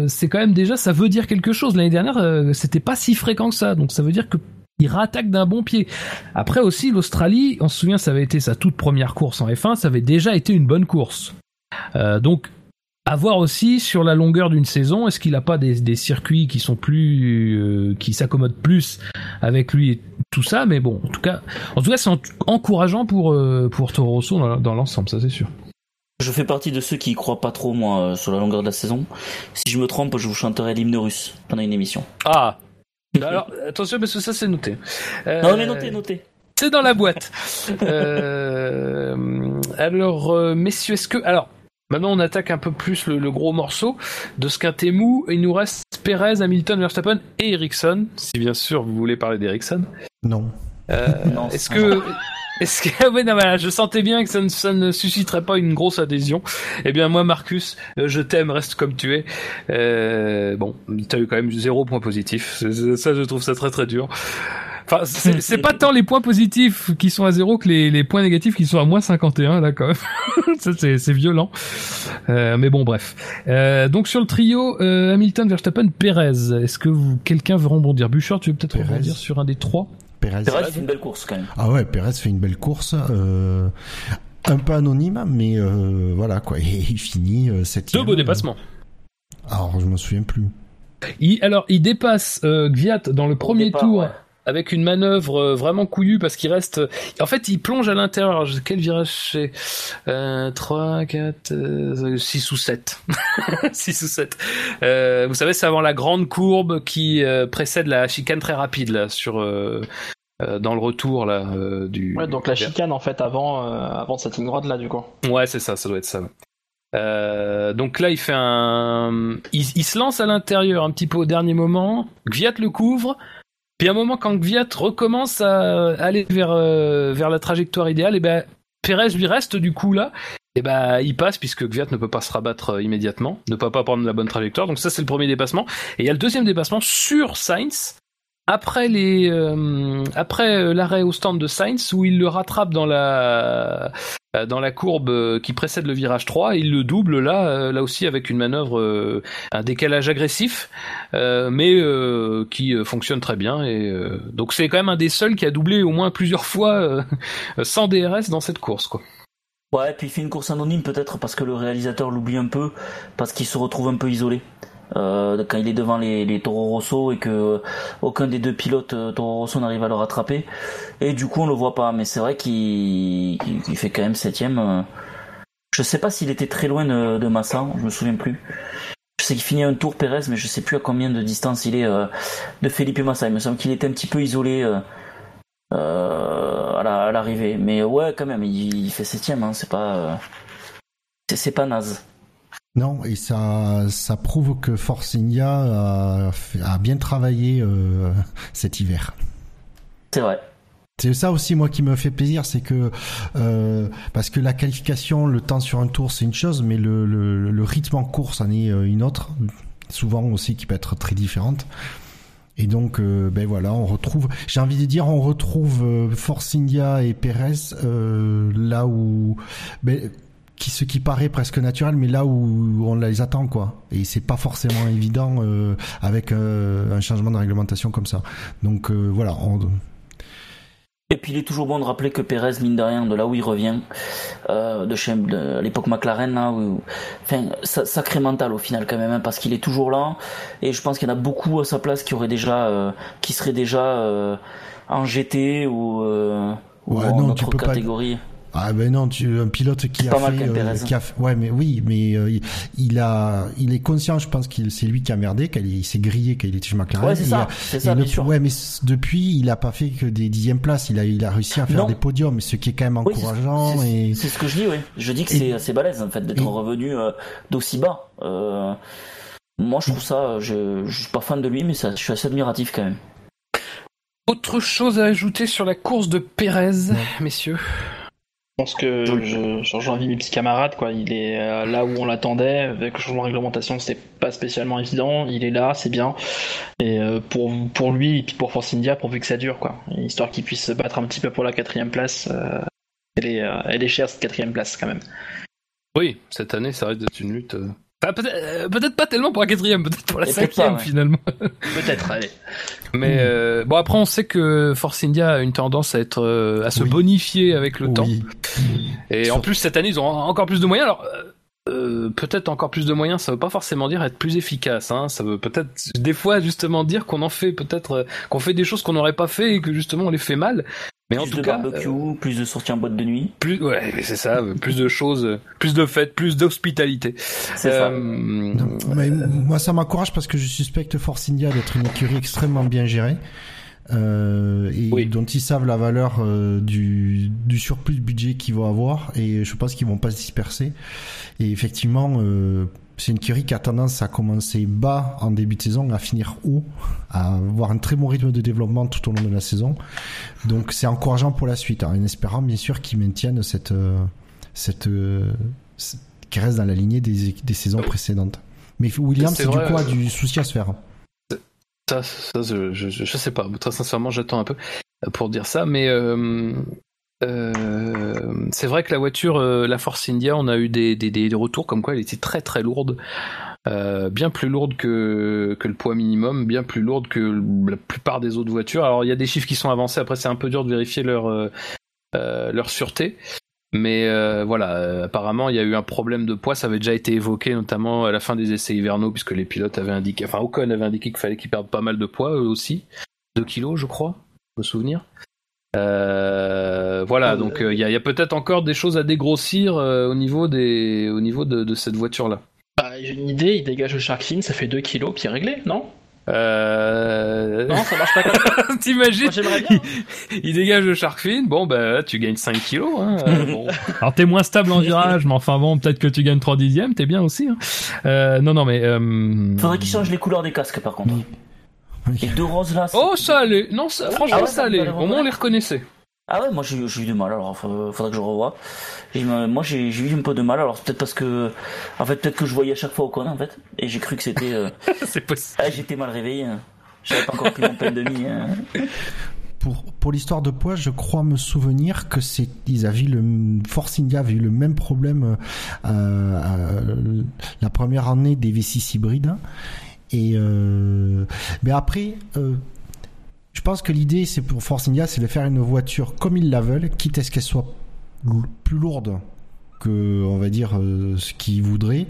B: c'est quand même déjà, ça veut dire quelque chose. L'année dernière, c'était pas si fréquent que ça, donc ça veut dire que il rattaque d'un bon pied. Après aussi, l'Australie, on se souvient, ça avait été sa toute première course en F1, ça avait déjà été une bonne course. Euh, donc, à voir aussi sur la longueur d'une saison, est-ce qu'il n'a pas des, circuits qui sont plus, euh, qui s'accommodent plus avec lui et tout ça, mais bon, en tout cas, en tout cas, c'est encourageant pour euh, pour Toro Rosso dans, l'ensemble, ça c'est sûr.
E: Je fais partie de ceux qui y croient pas trop moi sur la longueur de la saison. Si je me trompe, je vous chanterai l'hymne russe pendant une émission.
B: Ah, alors, attention, parce que ça, c'est noté.
E: Euh, non, mais noté, noté.
B: C'est dans la boîte. euh, alors, euh, messieurs, est-ce que... Alors, maintenant, on attaque un peu plus le, gros morceau de ce qu'un témou. Il nous reste Perez, Hamilton, Verstappen et Ericsson. Si bien sûr, vous voulez parler d'Ericsson.
C: Non.
B: Euh, est-ce que... Est-ce que ouais, non, voilà, je sentais bien que ça ne, ça ne, susciterait pas une grosse adhésion. Eh bien moi Marcus, euh, je t'aime, reste comme tu es. Euh, bon, t'as eu quand même zéro point positif. Ça, je trouve ça très très dur. Enfin, c'est pas tant les points positifs qui sont à zéro que les, les points négatifs qui sont à moins 51 là quand même. ça c'est violent. Euh, mais bon bref. Euh, donc sur le trio euh, Hamilton, Verstappen, Perez. Est-ce que vous quelqu'un veut rebondir? Bouchard, tu veux peut-être rebondir sur un des trois?
E: Pérez, fait une belle course quand même.
C: Ah ouais, Pérez fait une belle course. Euh, un peu anonyme, mais euh, voilà quoi. Et il finit euh, septième.
B: Deux beaux dépassements.
C: Alors je me souviens plus.
B: Il, alors il dépasse Gviat dans le premier tour avec une manœuvre euh, vraiment couillue parce qu'il reste. En fait, il plonge à l'intérieur. Quel virage c'est euh, 3, 4, 6 ou 7. 6 ou 7. Euh, vous savez, c'est avant la grande courbe qui euh, précède la chicane très rapide là sur. Euh, dans le retour là du.
D: Ouais, donc la chicane en fait avant avant cette ligne droite là du coup.
B: Ouais, c'est ça, ça doit être ça. Euh, donc là, il fait un, il, il se lance à l'intérieur un petit peu au dernier moment. Gviat le couvre. Puis à un moment, quand Gviat recommence à aller vers, euh, vers la trajectoire idéale, et eh ben Perez lui reste du coup là. Et eh ben il passe puisque Gviat ne peut pas se rabattre euh, immédiatement, ne peut pas prendre la bonne trajectoire. Donc ça c'est le premier dépassement. Et il y a le deuxième dépassement sur Sainz après les euh, après l'arrêt au stand de Sainz où il le rattrape dans la euh, dans la courbe euh, qui précède le virage 3, il le double là, euh, là aussi avec une manœuvre, un décalage agressif, mais qui fonctionne très bien. Et donc c'est quand même un des seuls qui a doublé au moins plusieurs fois sans DRS dans cette course, quoi.
E: Ouais, et puis il fait une course anonyme peut-être parce que le réalisateur l'oublie un peu, parce qu'il se retrouve un peu isolé. Euh, quand il est devant les, les Toro Rosso et que aucun des deux pilotes euh, Toro Rosso n'arrive à le rattraper. Et du coup, on le voit pas. Mais c'est vrai qu'il fait quand même septième. Euh. Je sais pas s'il était très loin de, de, Massa, je me souviens plus. Je sais qu'il finit un tour Pérez, mais je sais plus à combien de distance il est de Felipe Massa. Il me semble qu'il était un petit peu isolé à l'arrivée. mais ouais, quand même, il, fait septième. Hein, c'est pas, c'est pas naze.
C: Non, et ça, ça prouve que Force India a, bien travaillé euh, cet hiver.
E: C'est vrai.
C: C'est ça aussi moi qui me fait plaisir, c'est que euh, parce que la qualification, le temps sur un tour c'est une chose, mais le, le, le rythme en course en est euh, une autre, souvent aussi qui peut être très différente. Et donc, euh, ben voilà, on retrouve. J'ai envie de dire, on retrouve Force India et Perez euh, là où, ben, qui ce qui paraît presque naturel, mais là où on les attend quoi. Et c'est pas forcément évident euh, avec euh, un changement de réglementation comme ça. Donc euh, voilà. On...
E: Et puis il est toujours bon de rappeler que Perez, mine de rien, de là où il revient, euh, de chez de l'époque McLaren, là, où, enfin, sa- sacré mental au final quand même, hein, parce qu'il est toujours là. Et je pense qu'il y en a beaucoup à sa place qui auraient déjà, euh, qui seraient déjà euh, en GT ou, euh, ou
C: Ouais,
E: en
C: non, tu
E: autre
C: peux pas-
E: catégorie.
C: Ah ben non, tu, un pilote qui a
E: Pas mal
C: fait, euh, qui a fait- ouais mais oui, mais euh, il- il a, il est conscient, je pense qu'il c'est lui qui a merdé, qu'il s'est grillé, qu'il était chez McLaren.
E: Ouais, c'est ça,
C: a-
E: c'est ça,
C: le-
E: bien sûr.
C: Ouais, mais depuis, il a pas fait que des dixièmes places. Il a, il a réussi à faire
E: Non.
C: des podiums, ce qui est quand même
E: Oui,
C: encourageant.
E: c'est
C: et
E: c'est ce que je dis, oui. Je dis que c'est c'est balèze en fait d'être
C: et-
E: revenu euh, d'aussi bas. Euh, moi, je trouve ça, je, je suis pas fan de lui, mais ça, je suis assez admiratif quand même.
B: Autre chose à ajouter sur la course de Pérez, messieurs?
D: Pense que je, je rejoins mes petits camarades, quoi. Il est euh, là où on l'attendait. Avec le changement de réglementation, c'était pas spécialement évident. Il est là, c'est bien. Et euh, pour, pour lui et puis pour Force India, pourvu que ça dure, quoi. Histoire qu'il puisse se battre un petit peu pour la quatrième place. euh, elle, est, euh, elle est chère, cette quatrième place, quand même.
B: Oui, cette année, ça risque d'être une lutte. Enfin, peut-être peut-être pas tellement pour la quatrième, peut-être pour la
E: Et peut-être
B: cinquième
E: pas, ouais.
B: finalement.
D: Peut-être, allez.
B: Mais euh, bon, après, on sait que Force India a une tendance à être euh, à se
C: Oui.
B: bonifier avec le temps. Et en plus, cette année, ils ont encore plus de moyens. Alors, euh, euh, peut-être encore plus de moyens, ça veut pas forcément dire être plus efficace. Hein. Ça veut peut-être des fois justement dire qu'on en fait peut-être euh, qu'on fait des choses qu'on n'aurait pas fait et que justement on les fait mal. Mais en
E: plus
B: tout
E: de
B: cas,
E: barbecue,
B: euh,
E: plus de sorties en boîte de nuit.
B: plus ouais, c'est ça, plus de choses, plus de fêtes, plus d'hospitalité.
E: C'est ça.
B: Euh,
C: Non, mais moi, ça m'encourage parce que je suspecte Force India d'être une écurie extrêmement bien gérée. Euh, et
B: Oui.
C: dont ils savent la valeur euh, du, du surplus de budget qu'ils vont avoir. Et je pense qu'ils vont pas se disperser. Et effectivement euh, c'est une écurie qui a tendance à commencer bas en début de saison à finir haut à avoir un très bon rythme de développement tout au long de la saison. Donc c'est encourageant pour la suite hein, en espérant bien sûr qu'ils maintiennent cette euh, cette euh, c- qu'ils restent dans la lignée des, des saisons précédentes. Mais Williams
B: C'est
C: du quoi du souci à se faire
B: Ça, ça je, je, sais pas. Très sincèrement, j'attends un peu pour dire ça. Mais euh, euh, c'est vrai que la voiture, euh, la Force India, on a eu des, des, des retours comme quoi elle était très très lourde. Bien plus lourde que, que le poids minimum, bien plus lourde que la plupart des autres voitures. Alors il y a des chiffres qui sont avancés, après c'est un peu dur de vérifier leur, leur sûreté. Mais euh, voilà, euh, apparemment il y a eu un problème de poids, ça avait déjà été évoqué notamment à la fin des essais hivernaux, puisque les pilotes avaient indiqué, enfin Ocon avait indiqué qu'il fallait qu'ils perdent pas mal de poids eux aussi, 2 kilos je crois, me souvenir. Euh, voilà, donc il y a, peut-être encore des choses à dégrossir au niveau des, au niveau de, de cette voiture là.
D: Bah, j'ai une idée, il dégage le Shark Fin, ça fait 2 kilos, puis réglé, non?
B: Euh...
D: Non, ça marche pas comme ça.
B: T'imagines
D: bien.
B: Il dégage le shark fin, bon bah tu gagnes 5 kilos. Hein, euh, bon.
G: Alors t'es moins stable en virage, mais enfin bon, peut-être que tu gagnes 3 dixièmes, t'es bien aussi. Hein. Euh, non, non, mais... Euh...
E: Faudrait qu'ils changent les couleurs des casques par contre. Les deux roses là. c'est-
B: Oh ça allait, non ça, franchement
E: Ah ouais,
B: ça allait au moins on les reconnaissait.
E: Ah ouais, moi j'ai eu du mal, alors fa- faudrait que je revoie. Et, moi j'ai eu un peu de mal, alors c'est peut-être parce que. En fait, peut-être que je voyais à chaque fois Ocon en fait. Et j'ai cru que c'était. euh,
B: C'est possible.
E: Ah, j'étais mal réveillé. hein. J'avais pas encore pris mon pain de mie. hein.
C: Pour, pour l'histoire de poids, je crois me souvenir que c'est ils avaient le Force India avait eu le même problème euh, euh, la première année des V6 hybrides et euh, mais après euh, je pense que l'idée c'est pour Force India c'est de faire une voiture comme ils la veulent quitte à ce qu'elle soit plus lourde que on va dire euh, ce qu'ils voudraient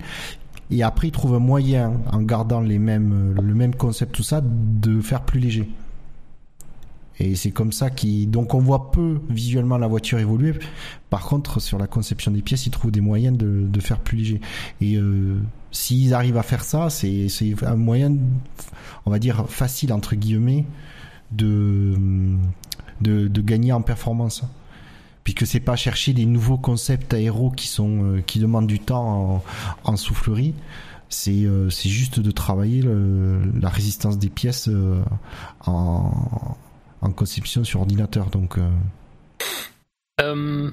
C: et après ils trouvent un moyen en gardant les mêmes le même concept tout ça de faire plus léger et c'est comme ça qui donc on voit peu visuellement la voiture évoluer. Par contre, sur la conception des pièces, ils trouvent des moyens de, faire plus léger. Et euh, s'ils arrivent à faire ça, c'est un moyen, on va dire facile entre guillemets, de de, gagner en performance. Puisque c'est pas chercher des nouveaux concepts aéros qui sont euh, qui demandent du temps en, soufflerie. C'est euh, juste de travailler le- la résistance des pièces euh, en en conception sur ordinateur. Donc, Euh,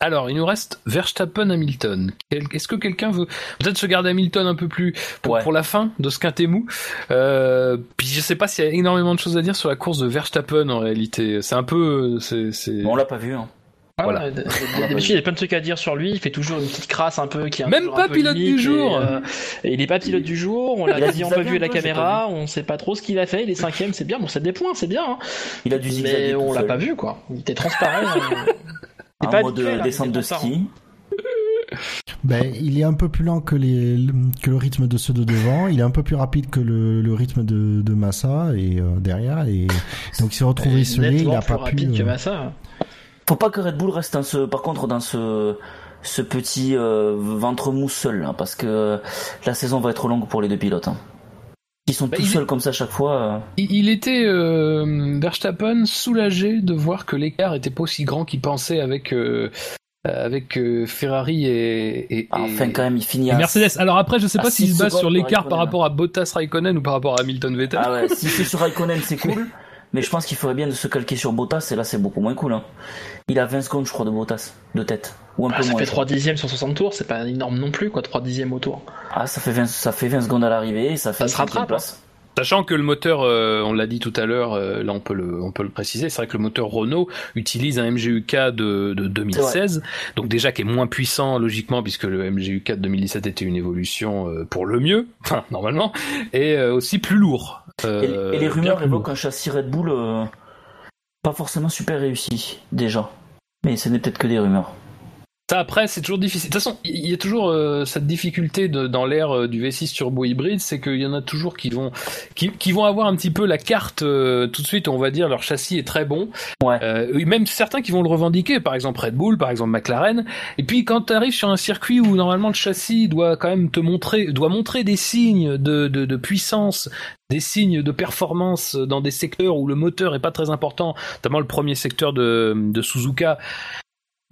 B: alors, il nous reste Verstappen Hamilton. Quel- Est-ce que quelqu'un veut peut-être se garder Hamilton un peu plus pour,
E: Ouais.
B: pour la fin de ce quintet mou? Euh, Puis je sais pas s'il y a énormément de choses à dire sur la course de Verstappen en réalité. C'est un peu, c'est,
E: Bon, on l'a pas vu. Hein.
B: Voilà.
D: D- D'habitude, il y a plein de trucs à dire sur lui. Il fait toujours une petite crasse un peu qui est un
B: Même pas
D: un peu
B: pilote du jour.
D: Et, euh, et il est pas pilote du jour. On l'a dit en vu à la caméra. On sait pas trop ce qu'il a fait. Il est cinquième, c'est bien. Bon, c'est des points, c'est bien. hein.
E: Il a dû zigzaguer
D: Mais on l'a pas vu, quoi. Il était transparent. hein.
E: En
D: pas
E: mode
D: hein,
E: descente de ski.
C: ben, il est un peu plus lent que, les, que le rythme de ceux de devant. Il est un peu plus rapide que le, le rythme de, de Massa et euh, derrière. Et donc, il s'est retrouvé isolé. Il n'a
D: plus
C: pas pu.
D: rapide que
C: euh,
D: Massa.
E: Faut pas que Red Bull reste dans ce, par contre dans ce, ce petit euh, ventre mou seul, là, parce que la saison va être longue pour les deux pilotes. Hein. Ils sont
B: Bah,
E: tout
B: il
E: seuls comme ça à chaque fois. euh.
B: Il, il était euh, Verstappen soulagé de voir que l'écart était pas aussi grand qu'il pensait avec euh, avec euh, Ferrari et, et,
E: Ah, Enfin,
B: et-
E: quand même, il finit à
G: Mercedes. Alors après, je sais pas s'il se base sur l'écart
B: par rapport à Bottas Raikkonen ou par rapport à Hamilton Vettel.
E: Ah ouais, si c'est sur Raikkonen, c'est cool. Mais je pense qu'il ferait bien de se calquer sur Bottas, et là c'est beaucoup moins cool. Hein. Il a 20 secondes, je crois, de Bottas, de tête. Ou un
D: Ah,
E: peu
D: ça
E: moins.
D: fait 3 dixièmes sur 60 tours, c'est pas énorme non plus, quoi. 3 dixièmes au tour.
E: Ah, ça fait 20, ça fait 20 secondes à l'arrivée, et ça fait
D: Ça se rattrape,
E: place.
B: Sachant que le moteur, euh, on l'a dit tout à l'heure, euh, là on peut le, on peut le préciser, c'est vrai que le moteur Renault utilise un MGUK de, de 2016, donc déjà qui est moins puissant logiquement puisque le MGUK de 2017 était une évolution euh, pour le mieux, enfin normalement, et aussi plus lourd.
E: Et, et les rumeurs évoquent un châssis Red Bull pas forcément super réussi, déjà. Mais ce n'est peut-être que des rumeurs.
B: Ça après c'est toujours difficile. De toute façon, il y a toujours euh, cette difficulté de, dans l'ère euh, du V6 turbo hybride, c'est qu'il y en a toujours qui vont qui, qui vont avoir un petit peu la carte euh, tout de suite. On va dire leur châssis est très bon.
E: Ouais.
B: Euh, même certains qui vont le revendiquer, par exemple Red Bull, par exemple McLaren. Et puis quand tu arrives sur un circuit où normalement le châssis doit quand même te montrer, doit montrer des signes de, de, de puissance, des signes de performance dans des secteurs où le moteur est pas très important, notamment le premier secteur de, de Suzuka.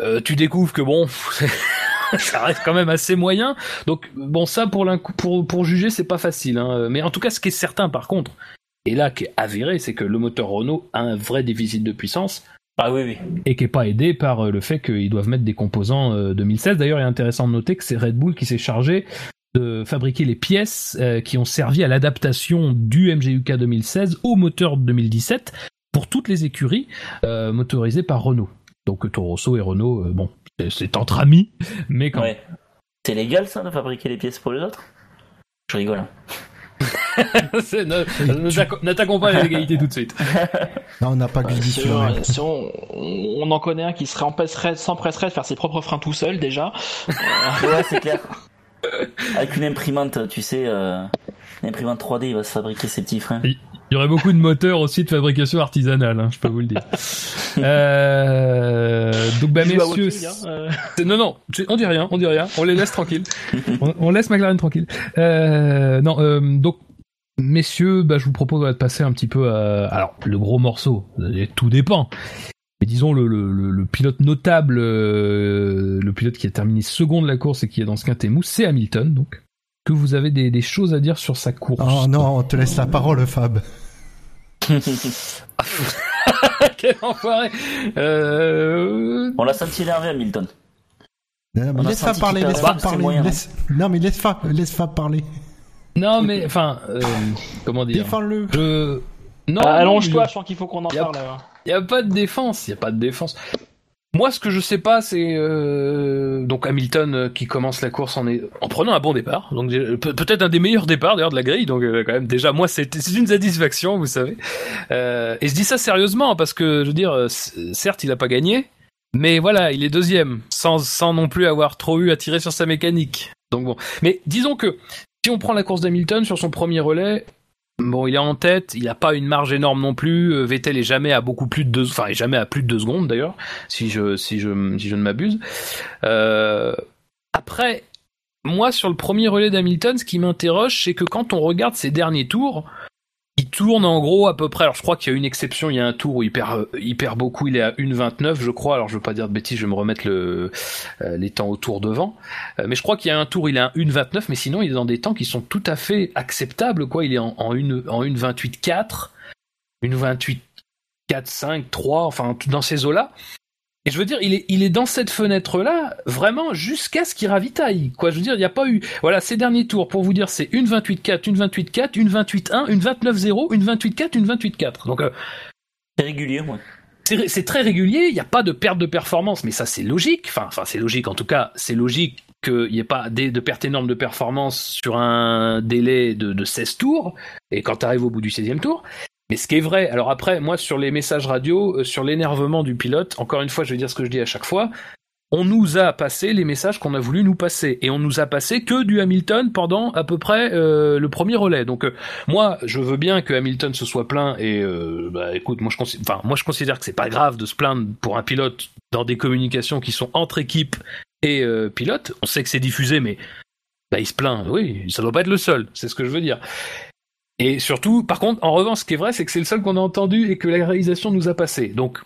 B: Euh, tu découvres que bon, ça reste quand même assez moyen. Donc bon, ça pour pour pour juger, c'est pas facile. Hein. Mais en tout cas, ce qui est certain, par contre, et là qui est avéré, c'est que le moteur Renault a un vrai déficit de puissance
E: Ah oui, oui.
G: et qui est pas aidé par euh, le fait qu'ils doivent mettre des composants euh, 2016. D'ailleurs, il est intéressant de noter que c'est Red Bull qui s'est chargé de fabriquer les pièces euh, qui ont servi à l'adaptation du MGUK 2016 au moteur de 2017 pour toutes les écuries euh, motorisées par Renault. Donc Toro Rosso et Renault, euh, bon, c'est- entre amis, mais quand
E: Ouais. C'est légal ça de fabriquer les pièces pour les autres? Je rigole. hein.
B: N'attaquons pas l'égalité tout de suite.
C: Non, on n'a pas Gulli
D: Si,
C: sur
D: on,
C: elle.
D: si on, on en connaît un qui serait empêcherait, s'empresserait de faire ses propres freins tout seul déjà.
E: ouais, c'est clair. Avec une imprimante, tu sais, euh, une imprimante 3D, il va se fabriquer ses petits freins.
G: Il y aurait beaucoup de moteurs aussi de fabrication artisanale, hein, je peux vous le dire. Euh, donc bah messieurs,
D: hein, euh.
B: Non, non, on dit rien, on dit rien, on les laisse tranquilles.
G: on, on laisse McLaren tranquille. Euh, non, euh, donc messieurs, bah, je vous propose de passer un petit peu à alors le gros morceau. euh, Tout dépend. Mais disons le, le, le, le pilote notable, euh, le pilote qui a terminé second de la course et qui est dans ce quintet mou, c'est Hamilton. Donc, que vous avez des, des choses à dire sur sa course
C: Oh non, on te laisse la parole, Fab.
B: Quel enfoiré euh...
E: On l'a senti énervé, Hamilton.
C: Non, mais laisse Fab parler, laisse Fab parler.
E: moyen,
C: laisse- Non, mais laisse Fab, laisse Fab parler.
B: Non, mais enfin, euh, comment dire
C: Défends-le.
B: Je... Non,
D: Ah,
B: non,
D: Allonge-toi,
B: mais
D: je sens qu'il faut qu'on en parle.
B: Il y a pas de défense, il y a pas de défense. Moi, ce que je sais pas, c'est euh, donc Hamilton euh, qui commence la course en, prenant un bon départ, euh, pe- peut-être un des meilleurs départs d'ailleurs de la grille. Donc quand même, déjà moi, c'est une satisfaction, vous savez. Et je dis ça sérieusement parce que je veux dire, certes, il a pas gagné, mais voilà, il est deuxième, sans sans non plus avoir trop eu à tirer sur sa mécanique. Donc bon, mais disons que si on prend la course d'Hamilton sur son premier relais, Bon, il est en tête, il n'a pas une marge énorme non plus. euh, Vettel est jamais à beaucoup plus de deux, enfin, est jamais à plus de deux secondes d'ailleurs, si je, si je, si je ne m'abuse. Euh, après, moi, sur le premier relais d'Hamilton, ce qui m'interroge, c'est que quand on regarde ses derniers tours, il tourne en gros à peu près. Alors, je crois qu'il y a une exception. Il y a un tour où il perd, euh, il perd beaucoup. Il est à 1,29, je crois. Alors, je veux pas dire de bêtises. Je vais me remettre le, euh, les temps au tour devant. Euh, mais je crois qu'il y a un tour, il est à 1,29. Mais sinon, il est dans des temps qui sont tout à fait acceptables. Quoi, il est en, en une, en 1,28,4, 1,28. 4, 5, 3, enfin dans ces eaux-là. Et je veux dire, il est, il est dans cette fenêtre-là, vraiment, jusqu'à ce qu'il ravitaille. Quoi, je veux dire, il n'y a pas eu. Voilà, ces derniers tours, pour vous dire, c'est une 28-4, une 28-4, une 28-1, une 29-0, une 28-4, une 28-4. Donc, euh,
E: C'est régulier, moi.
B: c'est c'est très régulier, il n'y a pas de perte de performance, mais ça, c'est logique. Enfin, enfin c'est logique, en tout cas, c'est logique qu'il n'y ait pas des- de perte énorme de performance sur un délai de, de 16 tours, et quand tu arrives au bout du 16e tour. Mais ce qui est vrai, alors après, moi, sur les messages radio, euh, sur l'énervement du pilote, encore une fois, je vais dire ce que je dis à chaque fois, on nous a passé les messages qu'on a voulu nous passer, et on nous a passé que du Hamilton pendant à peu près euh, le premier relais. Donc euh, moi, je veux bien que Hamilton se soit plaint, et bah, écoute, moi je, considère que c'est pas grave de se plaindre pour un pilote dans des communications qui sont entre équipes et pilotes. On sait que c'est diffusé, mais bah, il se plaint, oui, ça doit pas être le seul, c'est ce que je veux dire. Et surtout, par contre, en revanche, ce qui est vrai, c'est que c'est le seul qu'on a entendu et que la réalisation nous a passé. Donc,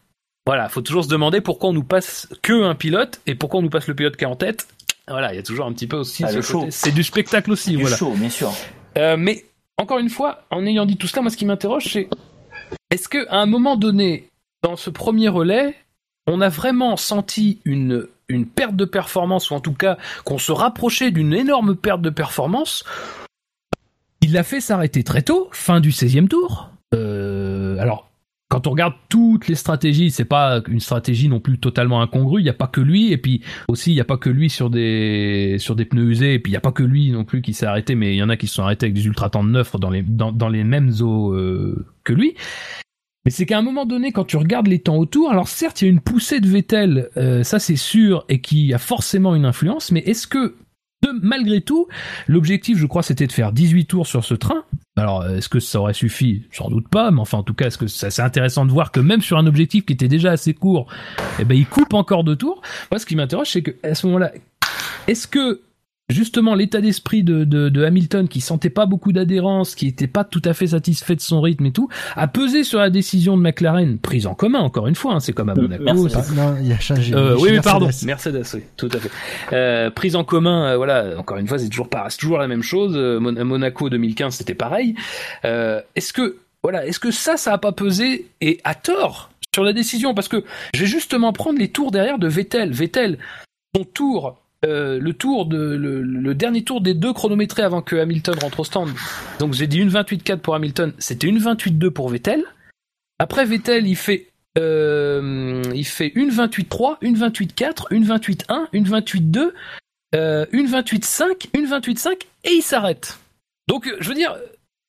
B: voilà, faut toujours se demander pourquoi on nous passe que un pilote et pourquoi on nous passe le pilote qui est en tête. Voilà, il y a toujours un petit peu aussi
E: Ah,
B: ce
E: show.
B: C'est du spectacle aussi,
E: Du
B: voilà.
E: chaud, bien sûr.
B: Euh, mais encore une fois, en ayant dit tout cela, moi ce qui m'interroge, c'est est-ce que à un moment donné, dans ce premier relais, on a vraiment senti une une perte de performance ou en tout cas qu'on se rapprochait d'une énorme perte de performance
G: Il l'a fait s'arrêter très tôt, fin du 16e tour. Euh, alors, quand on regarde toutes les stratégies, c'est pas une stratégie non plus totalement incongrue. Il n'y a pas que lui, et puis aussi il n'y a pas que lui sur des sur des pneus usés, et puis il n'y a pas que lui non plus qui s'est arrêté, mais il y en a qui se sont arrêtés avec des ultra temps de neuf dans les dans, dans les mêmes eaux euh, que lui. Mais c'est qu'à un moment donné, quand tu regardes les temps autour, alors certes, il y a une poussée de Vettel, euh, ça c'est sûr, et qui a forcément une influence, mais est-ce que, de, malgré tout, l'objectif, je crois, c'était de faire 18 tours sur ce train. Alors, euh, est-ce que ça aurait suffi? Sans doute pas, mais enfin, en tout cas, est-ce que c'est intéressant de voir que même sur un objectif qui était déjà assez court, eh ben, il coupe encore deux tours? Moi, ce qui m'interroge, c'est que à ce moment-là, est-ce que justement l'état d'esprit de, de, de Hamilton qui sentait pas beaucoup d'adhérence, qui était pas tout à fait satisfait de son rythme et tout, a pesé sur la décision de McLaren, prise en commun encore une fois, hein, c'est comme à Monaco.
E: Merci.
G: c'est-
C: Ah, non, il a changé.
B: Euh, oui, oui, pardon.
C: Mercedes.
B: Mercedes, oui, tout à fait. Euh, prise en commun, euh, voilà. Encore une fois, c'est toujours pas, c'est toujours la même chose. Euh, Mon- Monaco 2015, c'était pareil. Euh, est-ce que, voilà, est-ce que ça, ça a pas pesé et à tort sur la décision? Parce que je vais justement prendre les tours derrière de Vettel. Vettel, son tour. Euh, le tour de le, le dernier tour des deux chronométrés avant que Hamilton rentre au stand. Donc j'ai dit une 28.4 pour Hamilton, c'était une 28.2 pour Vettel. Après Vettel, il fait euh, il fait une 28.3, une 28.4, une 28.1, une 28.2, euh, une 28.5, une 28.5 et il s'arrête. Donc euh, je veux dire,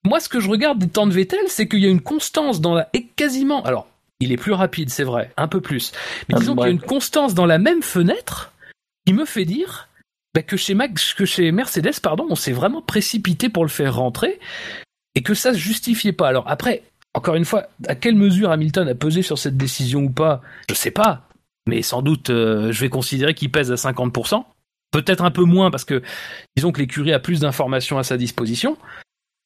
B: moi ce que je regarde des temps de Vettel, c'est qu'il y a une constance dans la et quasiment alors il est plus rapide, c'est vrai, un peu plus. Mais
E: Ah,
B: disons qu'il y a une constance dans la même fenêtre qui me fait dire bah, que chez Mercedes, pardon, on s'est vraiment précipité pour le faire rentrer et que ça se justifiait pas. Alors après, encore une fois, à quelle mesure Hamilton a pesé sur cette décision ou pas, je sais pas. Mais sans doute, euh, je vais considérer qu'il pèse à 50%. Peut-être un peu moins parce que, disons que l'écurie a plus d'informations à sa disposition,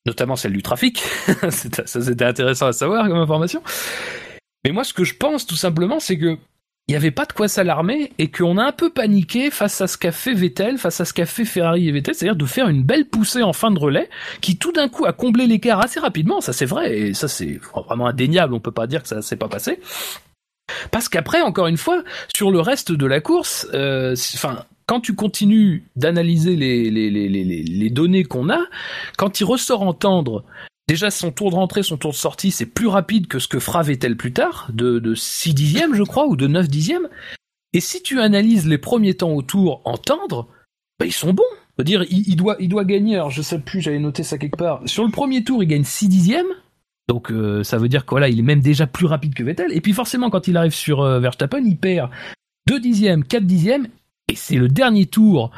B: notamment celle du trafic. Ça c'était intéressant à savoir comme information. Mais moi, ce que je pense tout simplement, c'est que il n'y avait pas de quoi s'alarmer et qu'on a un peu paniqué face à ce qu'a fait Vettel, face à ce qu'a fait Ferrari et Vettel, c'est-à-dire de faire une belle poussée en fin de relais qui tout d'un coup a comblé l'écart assez rapidement, ça c'est vrai, et ça c'est vraiment indéniable, on peut pas dire que ça s'est pas passé. Parce qu'après, encore une fois, sur le reste de la course, euh, enfin, quand tu continues d'analyser les, les, les- les données qu'on a, quand il ressort entendre Déjà, son tour de rentrée, son tour de sortie, c'est plus rapide que ce que fera Vettel plus tard, de, de 6 dixièmes, je crois, ou de 9 dixièmes. Et si tu analyses les premiers temps au tour en tendre, bah, ils sont bons. Je veux dire, il, doit, il doit gagner, alors je sais plus, j'avais noté ça quelque part. Sur le premier tour, il gagne 6 dixièmes. Donc euh, ça veut dire que voilà, il est même déjà plus rapide que Vettel. Et puis forcément, quand il arrive sur euh, Verstappen, il perd 2 dixièmes, 4 dixièmes. Et c'est le dernier tour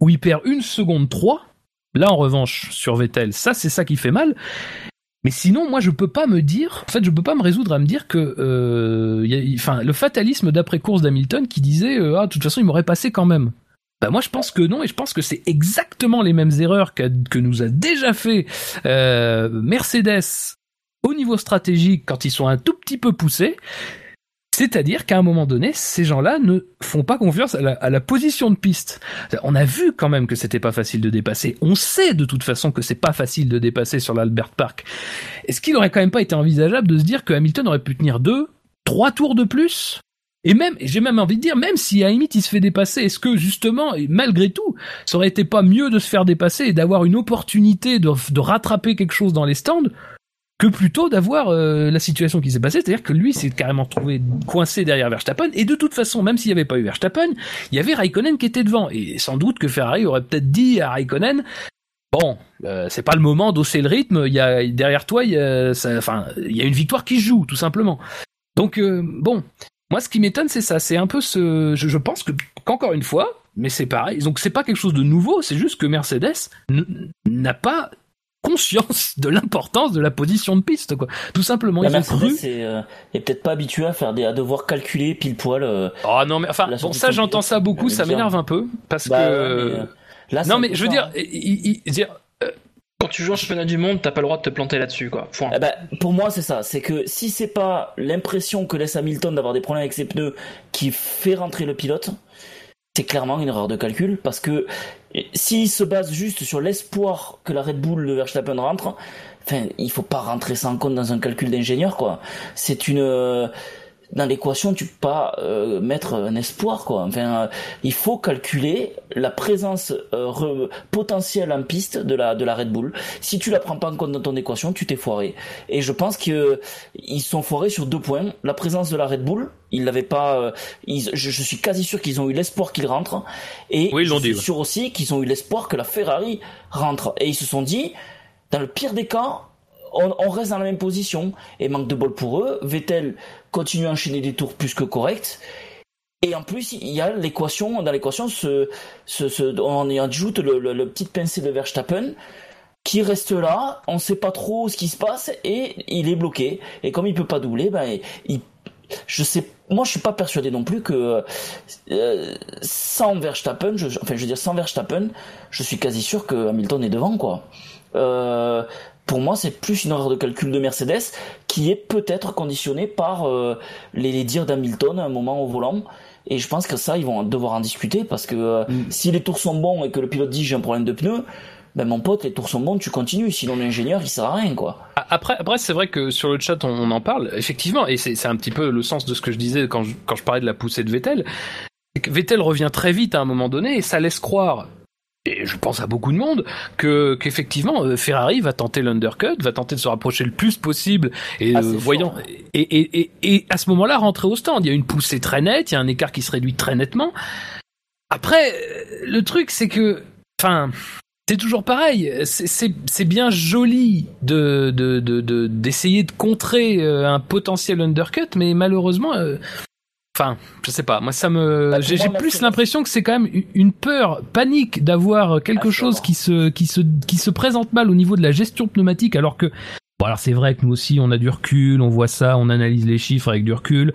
B: où il perd une seconde 3. Là, en revanche, sur Vettel, ça, c'est ça qui fait mal. Mais sinon, moi, je peux pas me dire, en fait, je peux pas me résoudre à me dire que, euh, le fatalisme d'après course d'Hamilton qui disait, euh, ah, de toute façon, il m'aurait passé quand même. Bah moi, je pense que non, et je pense que c'est exactement les mêmes erreurs que nous a déjà fait euh, Mercedes au niveau stratégique quand ils sont un tout petit peu poussés. C'est-à-dire qu'à un moment donné, ces gens-là ne font pas confiance à la, position de piste. On a vu quand même que c'était pas facile de dépasser. On sait de toute façon que c'est pas facile de dépasser sur l'Albert Park. Est-ce qu'il aurait quand même pas été envisageable de se dire que Hamilton aurait pu tenir deux, trois tours de plus? Et même, j'ai même envie de dire, même si à il se fait dépasser, est-ce que justement, et malgré tout, ça aurait été pas mieux de se faire dépasser et d'avoir une opportunité de rattraper quelque chose dans les stands? Que plutôt d'avoir euh, la situation qui s'est passée, c'est-à-dire que lui s'est carrément trouvé coincé derrière Verstappen, et de toute façon, même s'il n'y avait pas eu Verstappen, il y avait Raikkonen qui était devant, et sans doute que Ferrari aurait peut-être dit à Raikkonen, bon, euh, c'est pas le moment d'osser le rythme, il y a derrière toi, il y a, enfin, y a une victoire qui joue, tout simplement. Donc euh, bon, moi ce qui m'étonne c'est ça, c'est un peu ce, je, je pense que qu'encore une fois, mais c'est pareil, donc c'est pas quelque chose de nouveau, c'est juste que Mercedes n'a pas conscience de l'importance de la position de piste, quoi. Tout simplement,
E: la
B: ils
E: Mercedes
B: ont cru.
E: est, euh, est peut-être pas habitué à faire des, à devoir calculer pile poil. Euh,
B: Oh non, mais enfin, bon, ça j'entends ça beaucoup, ça m'énerve un peu, parce
E: bah,
B: que.
E: mais, euh, là,
B: non, mais je veux dire, il- il- dire,
D: Quand tu joues en championnat du monde, t'as pas le droit de te planter là-dessus, quoi. Point.
E: Eh ben, pour moi, c'est ça. C'est que si c'est pas l'impression que laisse Hamilton d'avoir des problèmes avec ses pneus qui fait rentrer le pilote, c'est clairement une erreur de calcul parce que s'il se base juste sur l'espoir que la Red Bull de Verstappen rentre, enfin, il faut pas rentrer en compte dans un calcul d'ingénieur, quoi. C'est une euh, dans l'équation, tu peux pas euh, mettre un espoir, quoi. Enfin, euh, il faut calculer la présence euh, re- potentielle en piste de la de la Red Bull. Si tu la prends pas en compte dans ton équation, tu t'es foiré. Et je pense que euh, ils sont foirés sur deux points. La présence de la Red Bull, ils l'avaient pas. euh, ils- je, je suis quasi sûr qu'ils ont eu l'espoir qu'il rentre. Et
B: Oui, ils l'ont
E: je suis
B: dit, ouais.
E: sûr aussi qu'ils ont eu l'espoir que la Ferrari rentre. Et ils se sont dit, dans le pire des cas, on, on reste dans la même position. Et manque de bol pour eux, Vettel continue à enchaîner des tours plus que corrects. Et en plus, il y a l'équation, dans l'équation, on y ajoute le, le, le petit de Verstappen qui reste là, on sait pas trop ce qui se passe et il est bloqué. Et comme il peut pas doubler, ben, je sais, moi je suis pas persuadé non plus que euh, sans Verstappen, je, enfin je veux dire sans Verstappen, je suis quasi sûr que Hamilton est devant quoi. Euh, pour moi, c'est plus une erreur de calcul de Mercedes qui est peut-être conditionnée par euh, les, les dires d'Hamilton à un moment au volant. Et je pense que ça, ils vont devoir en discuter parce que euh, si les tours sont bons et que le pilote dit j'ai un problème de pneu, ben mon pote, les tours sont bons, tu continues. Sinon l'ingénieur, il sert à rien quoi.
B: Après, après c'est vrai que sur le chat, on, on en parle, effectivement, et c'est un petit peu le sens de ce que je disais quand je, quand je parlais de la poussée de Vettel. Vettel revient très vite à un moment donné, et ça laisse croire, et je pense à beaucoup de monde, que qu'effectivement euh, Ferrari va tenter l'undercut, va tenter de se rapprocher le plus possible, et
E: Ah,
B: euh, voyant, et, et, et, et à ce moment-là rentrer au stand. Il y a une poussée très nette, il y a un écart qui se réduit très nettement. Après, euh, le truc c'est que, enfin. C'est toujours pareil. C'est- bien joli de de de de- d'essayer de, contrer euh, un potentiel undercut, mais malheureusement, euh, enfin, je sais pas. Moi, ça me,
E: Bah,
B: j'ai plus l'impression que c'est quand même une peur, panique d'avoir quelque
E: Ah, je suis
B: chose qui se qui se qui se présente mal au niveau de la gestion pneumatique, alors que bon, alors c'est vrai que nous aussi, on a du recul, on voit ça, on analyse les chiffres avec du recul.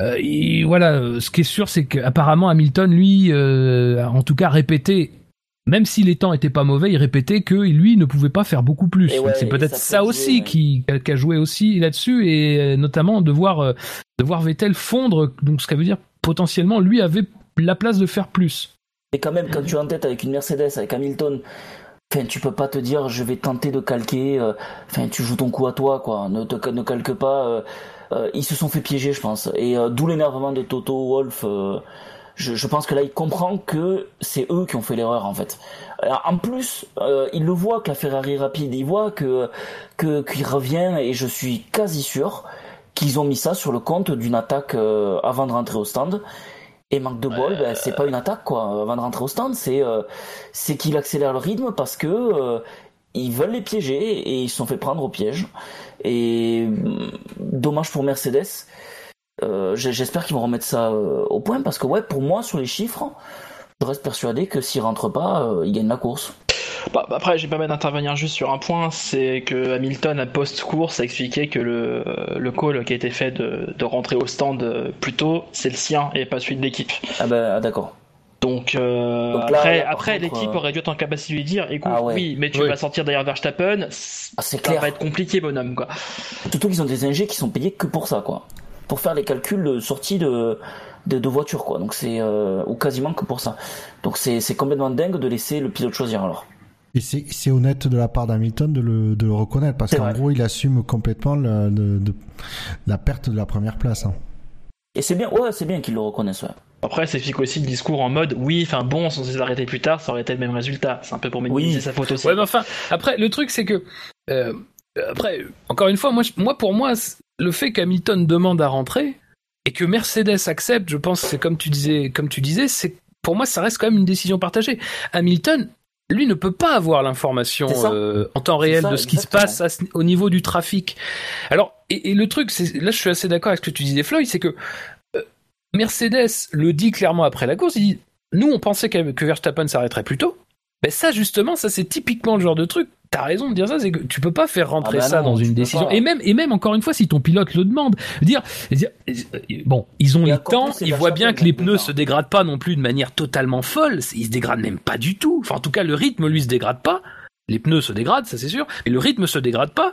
B: Euh, et voilà, euh, ce qui est sûr, c'est qu'apparemment Hamilton, lui, euh, a en tout cas répété, même si les temps étaient pas mauvais, il répétait que lui ne pouvait pas faire beaucoup plus.
E: Ouais,
B: c'est peut-être
E: ça
B: aussi
E: ouais.
B: qui, qui a joué aussi là-dessus, et euh, notamment de voir, euh, de voir Vettel fondre, donc ce qui veut dire potentiellement lui avait la place de faire plus.
E: Mais quand même, quand tu es en tête avec une Mercedes, avec Hamilton, enfin, tu peux pas te dire je vais tenter de calquer. euh, Enfin, tu joues ton coup à toi, quoi. Ne, te, ne calque pas. euh, euh, ils se sont fait piéger, je pense. Et d'où l'énervement de Toto Wolf. Je, je pense que là, il comprend que c'est eux qui ont fait l'erreur, en fait. Alors, en plus, euh, il le voit que la Ferrari est rapide. Il voit que que qu'il revient, et je suis quasi sûr qu'ils ont mis ça sur le compte d'une attaque euh, avant de rentrer au stand. Et manque de bol, ben, c'est pas une attaque quoi. Avant de rentrer au stand, c'est euh, c'est qu'il accélère le rythme parce que euh, ils veulent les piéger et ils se sont fait prendre au piège. Et hum, dommage pour Mercedes. Euh, J'espère qu'ils vont remettre ça euh, au point parce que ouais, pour moi sur les chiffres, je reste persuadé que s'ils rentrent pas, euh, ils gagnent la course.
D: Bah, après, j'ai pas mal d'intervenir juste sur un point, c'est que Hamilton, à post-course, a expliqué que le, le call qui a été fait de, de rentrer au stand euh, plus tôt, c'est le sien et pas celui de l'équipe.
E: Ah ben ah, d'accord.
D: Donc, euh,
E: Donc là,
D: après,
E: là,
D: après l'équipe
E: euh,
D: aurait dû être en capacité de lui dire, écoute,
E: Ah ouais.
D: oui, mais tu
B: Oui.
D: vas sortir derrière Verstappen, ça
E: Ah, clair.
D: va être compliqué, bonhomme, quoi.
E: Surtout qu'ils ont des ingés qui sont payés que pour ça quoi. Pour faire les calculs de sortie de de, de voiture quoi. Donc c'est euh, ou quasiment que pour ça. Donc c'est c'est complètement dingue de laisser le pilote choisir alors.
C: Et c'est honnête de la part d'Hamilton de le, de le reconnaître parce qu'en gros il assume complètement la, de, la perte de la première place. Hein.
E: Et c'est bien, ouais, c'est bien qu'il le reconnaisse. Ouais.
D: Après, c'est aussi le discours en mode oui, enfin bon, si on s'est arrêté plus tard, ça aurait été le même résultat. C'est un peu pour minimiser sa faute aussi.
B: Ouais, mais enfin, après, le truc c'est que euh, après, encore une fois, moi, moi pour moi, le fait qu'Hamilton demande à rentrer et que Mercedes accepte, je pense, c'est comme tu disais, comme tu disais, c'est pour moi, ça reste quand même une décision partagée. Hamilton, lui, ne peut pas avoir l'information euh, en temps réel de ce qui se passe au niveau du trafic. Alors, et, le truc, c'est là, je suis assez d'accord avec ce que tu disais, Floyd, c'est que euh, Mercedes le dit clairement après la course. Il dit, nous, on pensait que, que Verstappen s'arrêterait plus tôt. Mais ça, justement, ça c'est typiquement le genre de truc T'as raison de dire ça, c'est que tu peux pas faire rentrer ah bah ça dans une décision. Et même, et même encore une fois, si ton pilote le demande, dire, dire bon, ils ont le temps, ils voient bien que les pneus se dégradent pas non plus de manière totalement folle. Ils se dégradent même pas du tout. Enfin, en tout cas, le rythme lui se dégrade pas. Les pneus se dégradent, ça c'est sûr, mais le rythme se dégrade pas.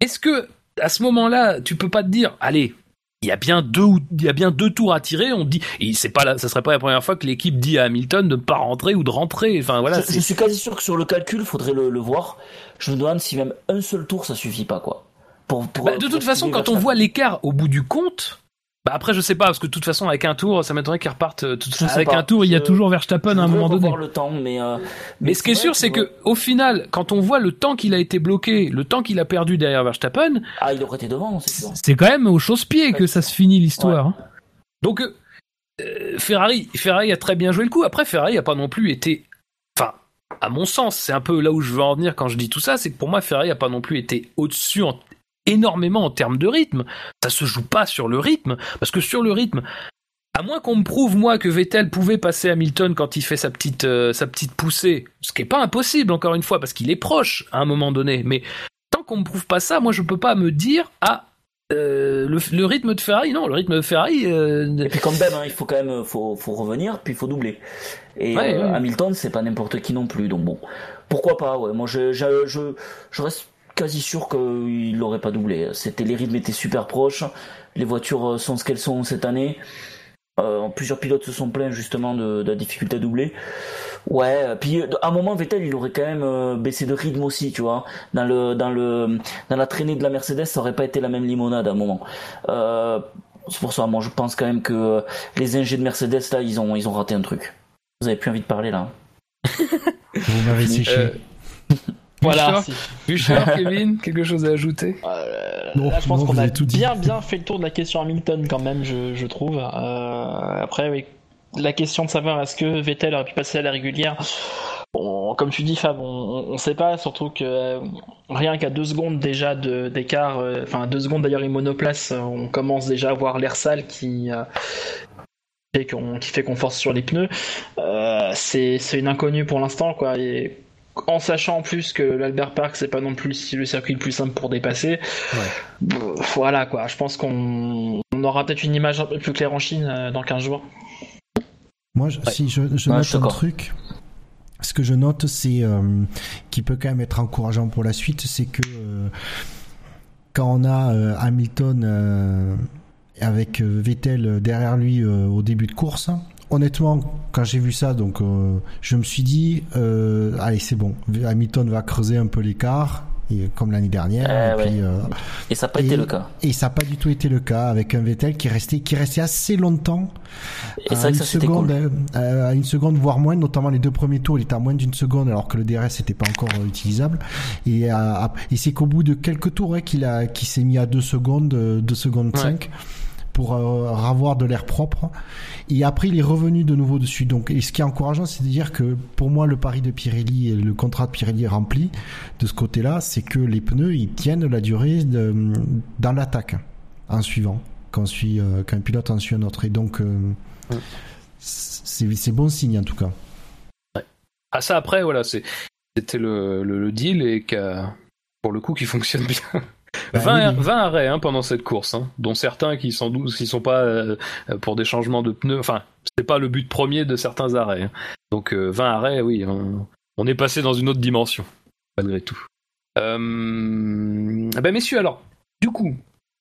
B: Est-ce que à ce moment-là, tu peux pas te dire, allez, il y a bien deux il y a bien deux tours à tirer on dit et c'est pas là ça serait pas la première fois que l'équipe dit à Hamilton de ne pas rentrer ou de rentrer. Enfin voilà
E: je, suis quasi sûr que sur le calcul faudrait le, le, voir. Je me demande si même un seul tour ça suffit pas quoi.
B: Pour, pour, bah, de toute façon quand on voit l'écart au bout du compte bah après je sais pas parce que de toute façon avec un tour ça m'étonnerait qu'ils repartent euh, tout avec un tour il y a toujours Verstappen à un moment donné.
E: le temps mais euh,
B: mais, ce qui est sûr c'est que au final quand on voit le temps qu'il a été bloqué le temps qu'il a perdu derrière Verstappen
E: ah il aurait été devant c'est
G: c'est quand même au chausse-pied que ça se finit l'histoire hein.
B: donc euh, Ferrari Ferrari a très bien joué le coup après Ferrari a pas non plus été enfin à mon sens c'est un peu là où je veux en venir quand je dis tout ça c'est que pour moi Ferrari a pas non plus été au-dessus en énormément en termes de rythme. Ça se joue pas sur le rythme, parce que sur le rythme, à moins qu'on me prouve moi que Vettel pouvait passer Hamilton quand il fait sa petite euh, sa petite poussée, ce qui est pas impossible encore une fois parce qu'il est proche à un moment donné. Mais tant qu'on me prouve pas ça, moi je peux pas me dire ah euh, le, rythme de Ferrari, non, le rythme de Ferrari. Euh,
E: et puis quand même, hein, il faut quand même, faut, faut revenir, puis il faut doubler. Et Hamilton, c'est pas n'importe qui non plus, donc bon, pourquoi pas. Ouais, moi je, je, je, je reste quasi sûr qu'il l'aurait pas doublé. C'était les rythmes étaient super proches. Les voitures sont ce qu'elles sont cette année. Euh, plusieurs pilotes se sont plaints justement de, la difficulté à doubler. Ouais, puis à un moment Vettel il aurait quand même euh, baissé de rythme aussi, tu vois. Dans le dans le dans la traînée de la Mercedes, ça aurait pas été la même limonade à un moment. Euh, c'est pour ça, moi je pense quand même que les ingés de Mercedes là, ils ont ils ont raté un truc. Vous avez plus envie de parler là.
C: Vous m'avez séché.
B: Voilà. Bouchard, Kevin, quelque chose à ajouter
D: euh, Là, je pense qu'on a bien bien fait le tour de la question Hamilton quand même, je, je trouve. Euh, après, oui, la question de savoir est-ce que Vettel aurait pu passer à la régulière? Bon, comme tu dis Fab, on, on sait pas, surtout que euh, rien qu'à deux secondes déjà d'écart, enfin deux secondes d'ailleurs une monoplace, on commence déjà à voir l'air sale qui euh, qui fait qu'on force sur les pneus. c'est une inconnue pour l'instant quoi. Et en sachant en plus que l'Albert Park c'est pas non plus le circuit le plus simple pour dépasser. Voilà quoi, je pense qu'on aura peut-être une image un peu plus claire en Chine euh, dans 15 jours.
C: Moi, si je, note un truc, ce que je note, c'est euh, qui peut quand même être encourageant pour la suite, c'est que euh, quand on a Hamilton avec Vettel derrière lui au début de course, honnêtement, quand j'ai vu ça, donc euh, je me suis dit, euh, allez, c'est bon, Hamilton va creuser un peu l'écart, comme l'année dernière.
E: Eh et, euh, et, ça n'a pas été le cas.
C: Et ça n'a pas du tout été le cas avec un Vettel qui restait, qui restait assez longtemps.
E: Et à, une ça, seconde,
C: à une seconde, voire moins, notamment les deux premiers tours, il était à moins d'une seconde alors que le DRS n'était pas encore utilisable. Et, et c'est qu'au bout de quelques tours hein, qu'il s'est mis à deux secondes, deux secondes cinq pour euh, avoir de l'air propre. Et après, il est revenu de nouveau dessus. Donc, et ce qui est encourageant, c'est de dire que pour moi, le pari de Pirelli et le contrat de Pirelli est rempli de ce côté-là, c'est que les pneus, ils tiennent la durée dans l'attaque en suivant, quand, euh, un pilote en suit un autre. Et donc, euh, c'est bon signe en tout cas.
B: Ah, ça après, voilà, c'était le, le, deal et pour le coup qui fonctionne bien. 20, bah arrêts hein, pendant cette course, hein, dont certains qui doute qui sont pas euh, pour des changements de pneus. Enfin, c'est pas le but premier de certains arrêts. Hein. Donc 20 euh, arrêts, oui, on, est passé dans une autre dimension malgré tout. Euh, ben messieurs, alors, du coup,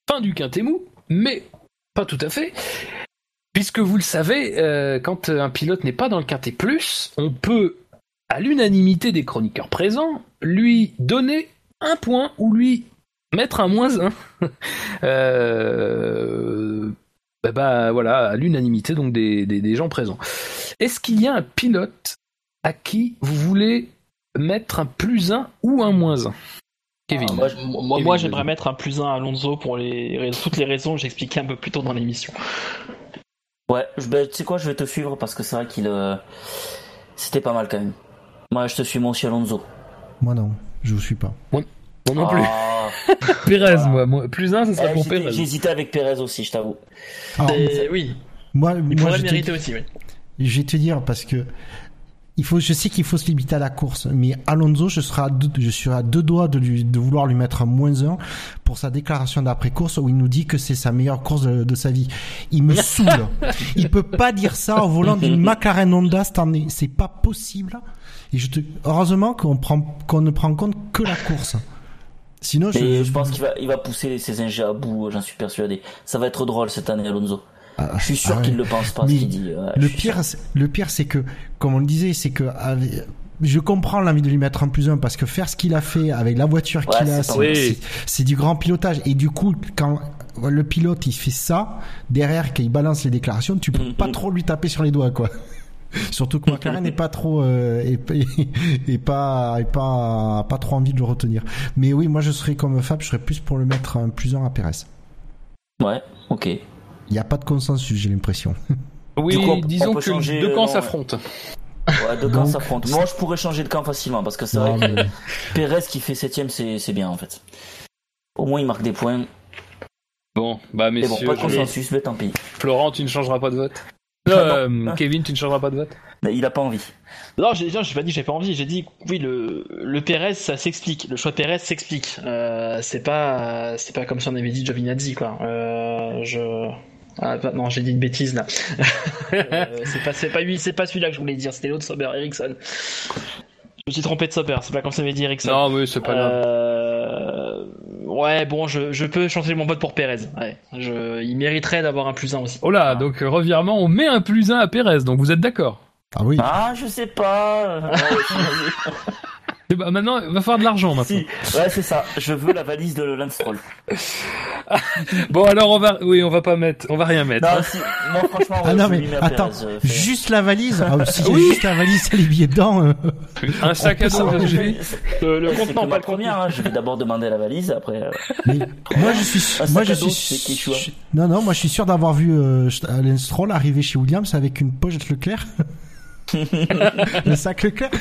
B: fin du quintet mou, mais Pas tout à fait. Puisque vous le savez, euh, quand un pilote n'est pas dans le quintet plus, on peut, à l'unanimité des chroniqueurs présents, lui donner un point ou lui mettre un moins un. euh, bah, bah, voilà, à l'unanimité donc des, des, des gens présents. Est-ce qu'il y a un pilote à qui vous voulez mettre un plus un ou un moins un? Kevin.
D: Ah, moi, j'aimerais mettre un plus un à Alonso pour les, toutes les raisons que j'expliquais un peu plus tôt dans l'émission.
E: Ouais, ben, tu sais quoi, je vais te suivre parce que c'est vrai qu'il. euh, C'était pas mal quand même. Moi, je te suis mon aussi Alonso.
C: Moi non, je vous suis pas.
B: Moi non plus.
E: Ah,
B: Pérez, moi, moi. Plus un, ce serait
E: eh,
B: pour
E: j'hésitais-
B: Pérez.
E: J'hésitais avec Pérez aussi, je t'avoue.
D: Et oui,
C: moi,
D: il
C: moi
D: pourrait
C: te,
D: aussi, oui.
C: je vais te dire parce que il faut, je sais qu'il faut se limiter à la course, mais Alonso, je serai à deux, je suis à deux doigts de, lui, de vouloir lui mettre un moins un pour sa déclaration d'après-course où il nous dit que c'est sa meilleure course de, de sa vie. Il me saoule. Il peut pas dire ça au volant d'une McLaren Honda cette année. C'est pas possible. Et je te, heureusement qu'on prend, qu'on ne prend en compte que la course. Sinon, je,
E: Et je pense qu'il va, il va pousser ses ingés à bout, j'en suis persuadé. Ça va être drôle cette année, Alonso.
C: Ah,
E: Je suis sûr
C: ah ouais.
E: qu'il le pense pas, ce qu'il dit. ouais,
C: Le pire, le pire, c'est que, comme on le disait, c'est que je comprends l'envie de lui mettre un plus un parce que faire ce qu'il a fait avec la voiture
E: Ouais,
C: qu'il a,
E: c'est
C: du grand pilotage. Et du coup, quand le pilote il fait ça derrière, qu'il balance les déclarations, tu peux
E: Mhm.
C: pas trop lui taper sur les doigts, quoi. Surtout que McLaren n'est pas trop euh, et, et, et pas et pas pas trop envie de le retenir. Mais oui, moi je serais comme Fab, je serais plus pour le mettre un plus un à Perez.
E: Ouais, ok.
C: Il n'y a pas de consensus, j'ai l'impression.
B: Oui,
E: Du coup, on-
B: disons
E: on
B: que
E: changer,
B: deux
E: euh,
B: camps
E: non,
B: s'affrontent.
E: Ouais, deux camps s'affrontent. Moi, je pourrais changer de camp facilement parce que c'est vrai que Pérez qui fait septième, c'est c'est bien en fait. Au moins, il marque des points.
B: Bon, bah
E: Mais bon,
B: messieurs,
E: pas de consensus, mais tant pis.
B: Florent, tu ne changeras pas de vote?
E: Ah,
B: Euh,
E: non.
B: Kevin, tu ne changeras pas de vote.
E: Mais il a pas envie.
D: Non, j'ai non, j'ai pas dit que j'ai pas envie. J'ai dit oui, le le Pérez, ça s'explique. Le choix de Pérez s'explique. Euh, c'est pas c'est pas comme si on avait dit Giovinazzi quoi. Euh, je ah, bah, non, j'ai dit une bêtise là. Euh, c'est pas c'est pas lui, c'est pas celui-là que je voulais dire. C'était l'autre Sauber, Ericsson. Je me suis trompé de Sauber. C'est pas comme ça on avait dit Ericsson.
B: Non, mais c'est pas grave.
D: Euh, Ouais, bon, je, je peux changer mon vote pour Pérez. Ouais, je, il mériterait d'avoir un plus un aussi.
B: Oh là, donc euh, revirement, on met un plus un à Pérez, donc vous êtes d'accord?
C: Ah oui.
E: Ah, je sais pas.
B: Eh bah, Maintenant, il va falloir de l'argent maintenant.
E: si. Ouais, c'est ça. Je veux la valise de Lance.
B: Bon, alors on va, oui, on va pas mettre, on va rien mettre.
E: Non, si. Moi, franchement,
C: Ah non mais attends,
E: Pérez, euh,
C: juste la valise. Ah, si j'ai
B: Oui.
C: juste la valise, les billets dedans. euh.
B: Un sac à dos.
D: Le, le contenant, pas le
E: première. hein. Je vais d'abord demander la valise, après. euh,
C: Mais moi je suis,
E: Un
C: moi
E: sac
C: je suis, je- non non, moi je suis sûr d'avoir vu euh, Stroll arriver chez Williams avec une pochette Leclerc. Le sac Leclerc.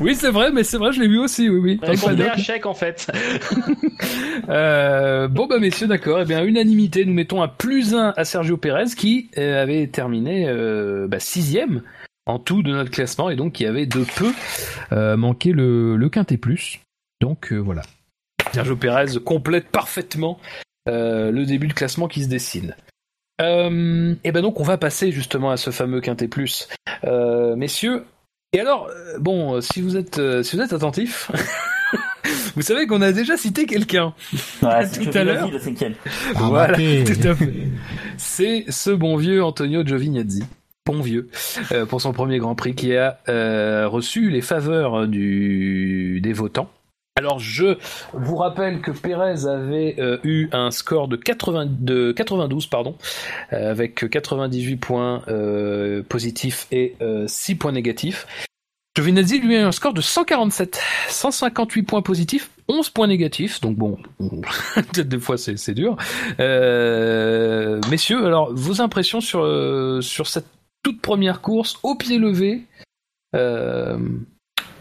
B: Oui, c'est vrai, mais c'est vrai, je l'ai vu aussi, oui, oui.
D: Un chèque en fait
B: Euh, bon bah messieurs, d'accord. Eh bien, unanimité, nous mettons un plus un à Sergio Pérez qui euh, avait terminé euh, bah, sixième en tout de notre classement et donc qui avait de peu euh, manqué le, le quintet plus. Donc euh, voilà. Sergio Pérez complète parfaitement euh, le début de classement qui se dessine. Euh, et ben donc on va passer justement à ce fameux quintet plus, Euh, messieurs. Et alors, euh, bon, si vous êtes, si vous êtes attentifs, vous savez qu'on a déjà cité quelqu'un.
E: Ouais,
B: Tout à l'heure. voilà, tout à fait. C'est ce bon vieux Antonio Giovinazzi, bon vieux, euh, pour son premier Grand Prix, qui a euh, reçu les faveurs du, des votants. Alors je vous rappelle que Pérez avait euh, eu un score de, 80, de 92 pardon, euh, avec 98 points euh, positifs et euh, 6 points négatifs. Giovinazzi lui a eu un score de 147, 158 points positifs, 11 points négatifs. Donc bon, peut-être des fois c'est dur. Messieurs, alors vos impressions sur sur cette toute première course au pied levé.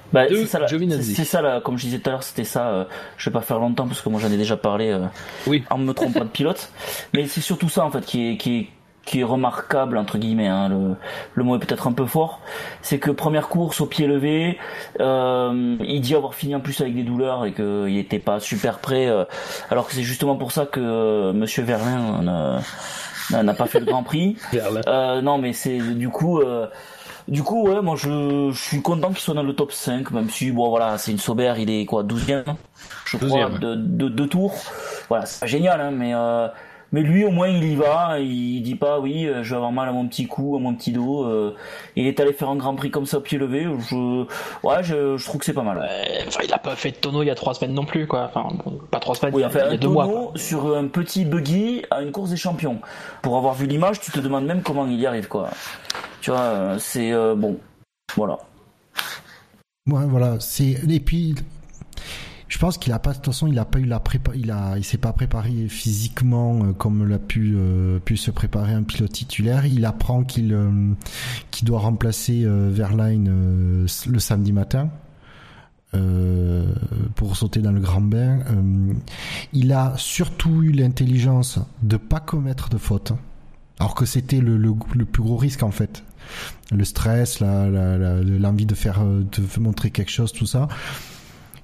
B: Euh,
E: Bah,
B: de
E: c'est ça, là,
B: Giovinazzi.
E: c'est- c'est ça là, comme je disais tout à l'heure, c'était ça. euh, je vais pas faire longtemps parce que moi j'en ai déjà parlé euh,
B: Oui.
E: en me trompant de pilote. Mais c'est surtout ça en fait qui est, qui est, qui est remarquable entre guillemets. Hein, le, le mot est peut-être un peu fort. C'est que première course au pied levé, euh, il dit avoir fini en plus avec des douleurs et qu'il était pas super prêt. euh, alors que c'est justement pour ça que euh, Monsieur Verlin n'a- n'a pas fait le Grand Prix. Euh, non, mais c'est du coup, euh, du coup, ouais, moi je, je suis content qu'il soit dans le top 5, même si, bon, voilà, c'est une Sauber, il est quoi, 12e, je crois,
B: 12e.
E: de, de, deux tours. Voilà, c'est pas génial, hein, mais, euh, mais lui, au moins, il y va. Il dit pas, oui, euh, je vais avoir mal à mon petit cou, à mon petit dos. Euh, il est allé faire un Grand Prix comme ça, pied levé. Je, ouais, je, trouve que c'est pas mal.
D: enfin, il a pas fait de tonneau il y a trois semaines non plus, quoi. Enfin, pas trois semaines.
E: Oui,
D: enfin,
E: il y a deux mois. Sur un petit buggy à une course des champions. Pour avoir vu l'image, tu te demandes même comment il y arrive, quoi. Tu vois, euh, c'est bon, voilà.
C: Ouais, voilà. C'est et puis je pense qu'il a pas de toute façon il a pas eu la prépa il a il s'est pas préparé physiquement euh, comme l'a pu euh, pu se préparer un pilote titulaire. Il apprend qu'il euh, qu'il doit remplacer Verline le samedi matin pour sauter dans le grand bain. Il a surtout eu l'intelligence de pas commettre de faute alors que c'était le, le, le, plus gros risque en fait. Le stress l'envie la, la, de faire de montrer quelque chose tout ça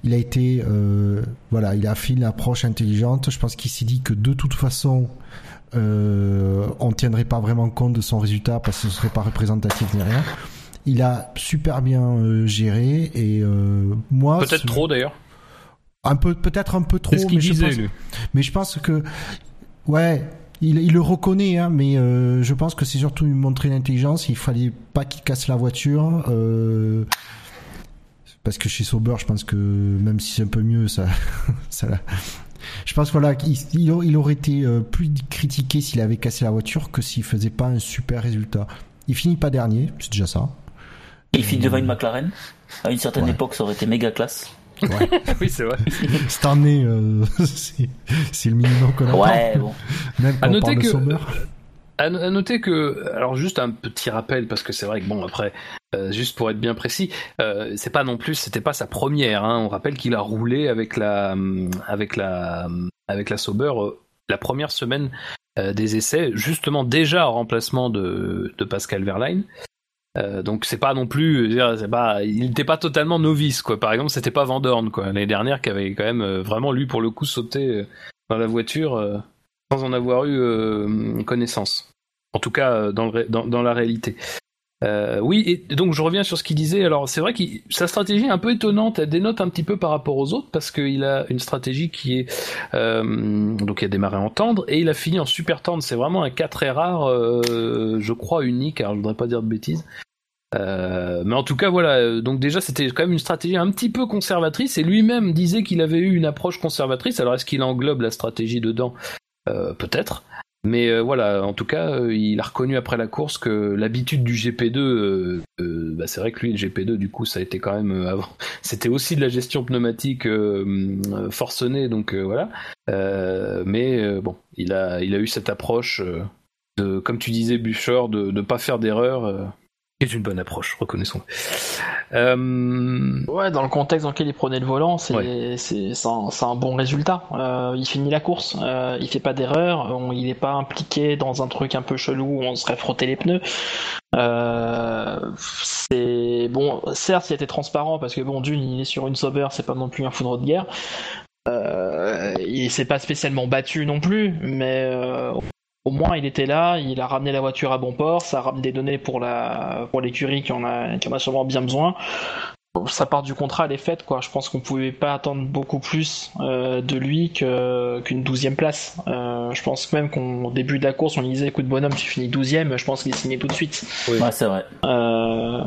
C: il a été, euh, voilà, il a fait une approche intelligente. Je pense qu'il s'est dit que de toute façon, euh, on tiendrait pas vraiment compte de son résultat parce que ce serait pas représentatif ni rien. Il a super bien euh, géré et euh, moi.
B: Peut-être trop d'ailleurs.
C: Un peu, peut-être un peu trop.
B: Ce mais, disait, je pense,
C: mais je pense que, ouais, il, il, le reconnaît, hein, mais euh, je pense que c'est surtout une montrée d'intelligence. Il fallait pas qu'il casse la voiture. Euh, parce que chez Sauber, je pense que même si c'est un peu mieux, ça, ça je pense voilà qu'il il aurait été euh, plus critiqué s'il avait cassé la voiture que s'il faisait pas un super résultat. Il finit pas dernier, c'est déjà ça.
E: Il finit devant une McLaren. À une certaine époque, ça aurait été méga classe.
B: Ouais. oui, c'est vrai.
C: Cette année, euh, c'est le minimum qu'on a.
E: Ouais, bon.
C: Même quand à noter
B: que,
C: Sauber.
B: À, noter que, alors juste un petit rappel parce que c'est vrai que bon après, euh, juste pour être bien précis, euh, c'est pas non plus, c'était pas sa première. Hein. On rappelle qu'il a roulé avec la, avec la, avec la Sauber euh, la première semaine des essais, justement déjà en remplacement de, Pascal Verlaine. donc c'est pas non plus, c'est pas, il n'était pas totalement novice quoi. Par exemple, c'était pas Vandorn quoi l'année dernière qui avait quand même vraiment lui pour le coup sauté dans la voiture sans en avoir eu connaissance. En tout cas dans, le, dans, la réalité. Euh, oui, et donc je reviens sur ce qu'il disait. Alors c'est vrai que sa stratégie est un peu étonnante. Elle dénote un petit peu par rapport aux autres parce qu'il a une stratégie qui est euh, donc il a démarré en tendre et il a fini en super tendre. C'est vraiment un cas très rare, euh, je crois unique. Alors je voudrais pas dire de bêtises. Euh, mais en tout cas voilà. Donc déjà c'était quand même une stratégie un petit peu conservatrice et lui-même disait qu'il avait eu une approche conservatrice. Alors est-ce qu'il englobe la stratégie dedans? Peut-être. Mais euh, voilà, en tout cas, euh, il a reconnu après la course que l'habitude du GP2, euh, bah, c'est vrai que lui, le GP2, du coup, ça a été quand même avant. C'était aussi de la gestion pneumatique forcenée, donc voilà. mais bon, il a, il a eu cette approche de, comme tu disais, Bouchard, de ne pas faire d'erreur c'est une bonne approche, reconnaissons.
D: Euh... Ouais, dans le contexte dans lequel il prenait le volant, c'est c'est un, un, bon résultat. Euh, il finit la course, euh, il fait pas d'erreur, il n'est pas impliqué dans un truc un peu chelou où on serait frotté les pneus. Euh, c'est bon, certes, il était transparent parce que bon, d'une, il est sur une Sauber, c'est pas non plus un foudre de guerre. Euh, il s'est pas spécialement battu non plus, mais au moins il était là, il a ramené la voiture à bon port, ça ramène des données pour la pour l'écurie qui en a qui en a sûrement bien besoin. Ça part du contrat, elle est faite quoi. Je pense qu'on pouvait pas attendre beaucoup plus euh, de lui qu'une douzième place. Euh, je pense même qu'au début de la course, on lui disait écoute bonhomme, tu finis douzième. Je pense qu'il est signé tout de suite.
E: Oui, c'est vrai.
D: Euh,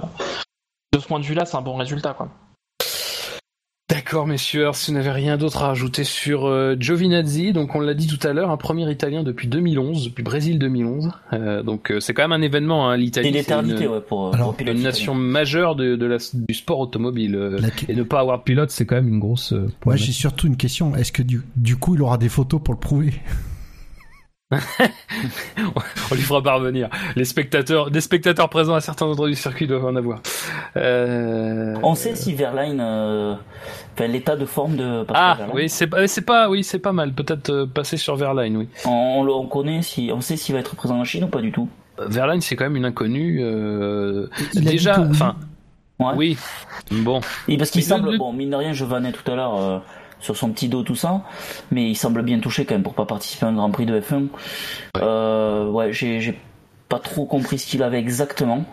D: de ce point de vue-là, c'est un bon résultat quoi.
B: D'accord, messieurs. si vous n'avez rien d'autre à rajouter sur euh, Giovinazzi, donc on l'a dit tout à l'heure, un premier Italien depuis 2011, depuis Brésil 2011. Euh, donc euh, c'est quand même un événement, hein, l'Italie.
E: C'est une ouais, pour,
B: Alors, une nation majeure de, de la, du sport automobile. Et ne pas avoir de pilote, c'est quand même une grosse.
C: ouais, j'ai surtout une question. Est-ce que du, du coup, il aura des photos pour le prouver?
B: on lui fera parvenir. Les spectateurs, des spectateurs présents à certains endroits du circuit doivent en avoir.
E: Euh... On sait si Verline, euh... l'état de forme de.
B: ah oui, c'est pas, c'est pas, oui, c'est pas mal. Peut-être euh, passer sur Verline, oui.
E: On, on, connaît si, on sait s'il va être présent en Chine ou pas du tout.
B: Verline, c'est quand même une inconnue. Euh... Déjà, enfin. Oui. Bon.
E: Et parce qu'il semble, bon, mine de rien, je vannais tout à l'heure euh, sur son petit dos, tout ça. Mais il semble bien touché quand même pour pas participer à un Grand Prix de F1. Ouais, euh, ouais j'ai pas trop compris ce qu'il avait exactement.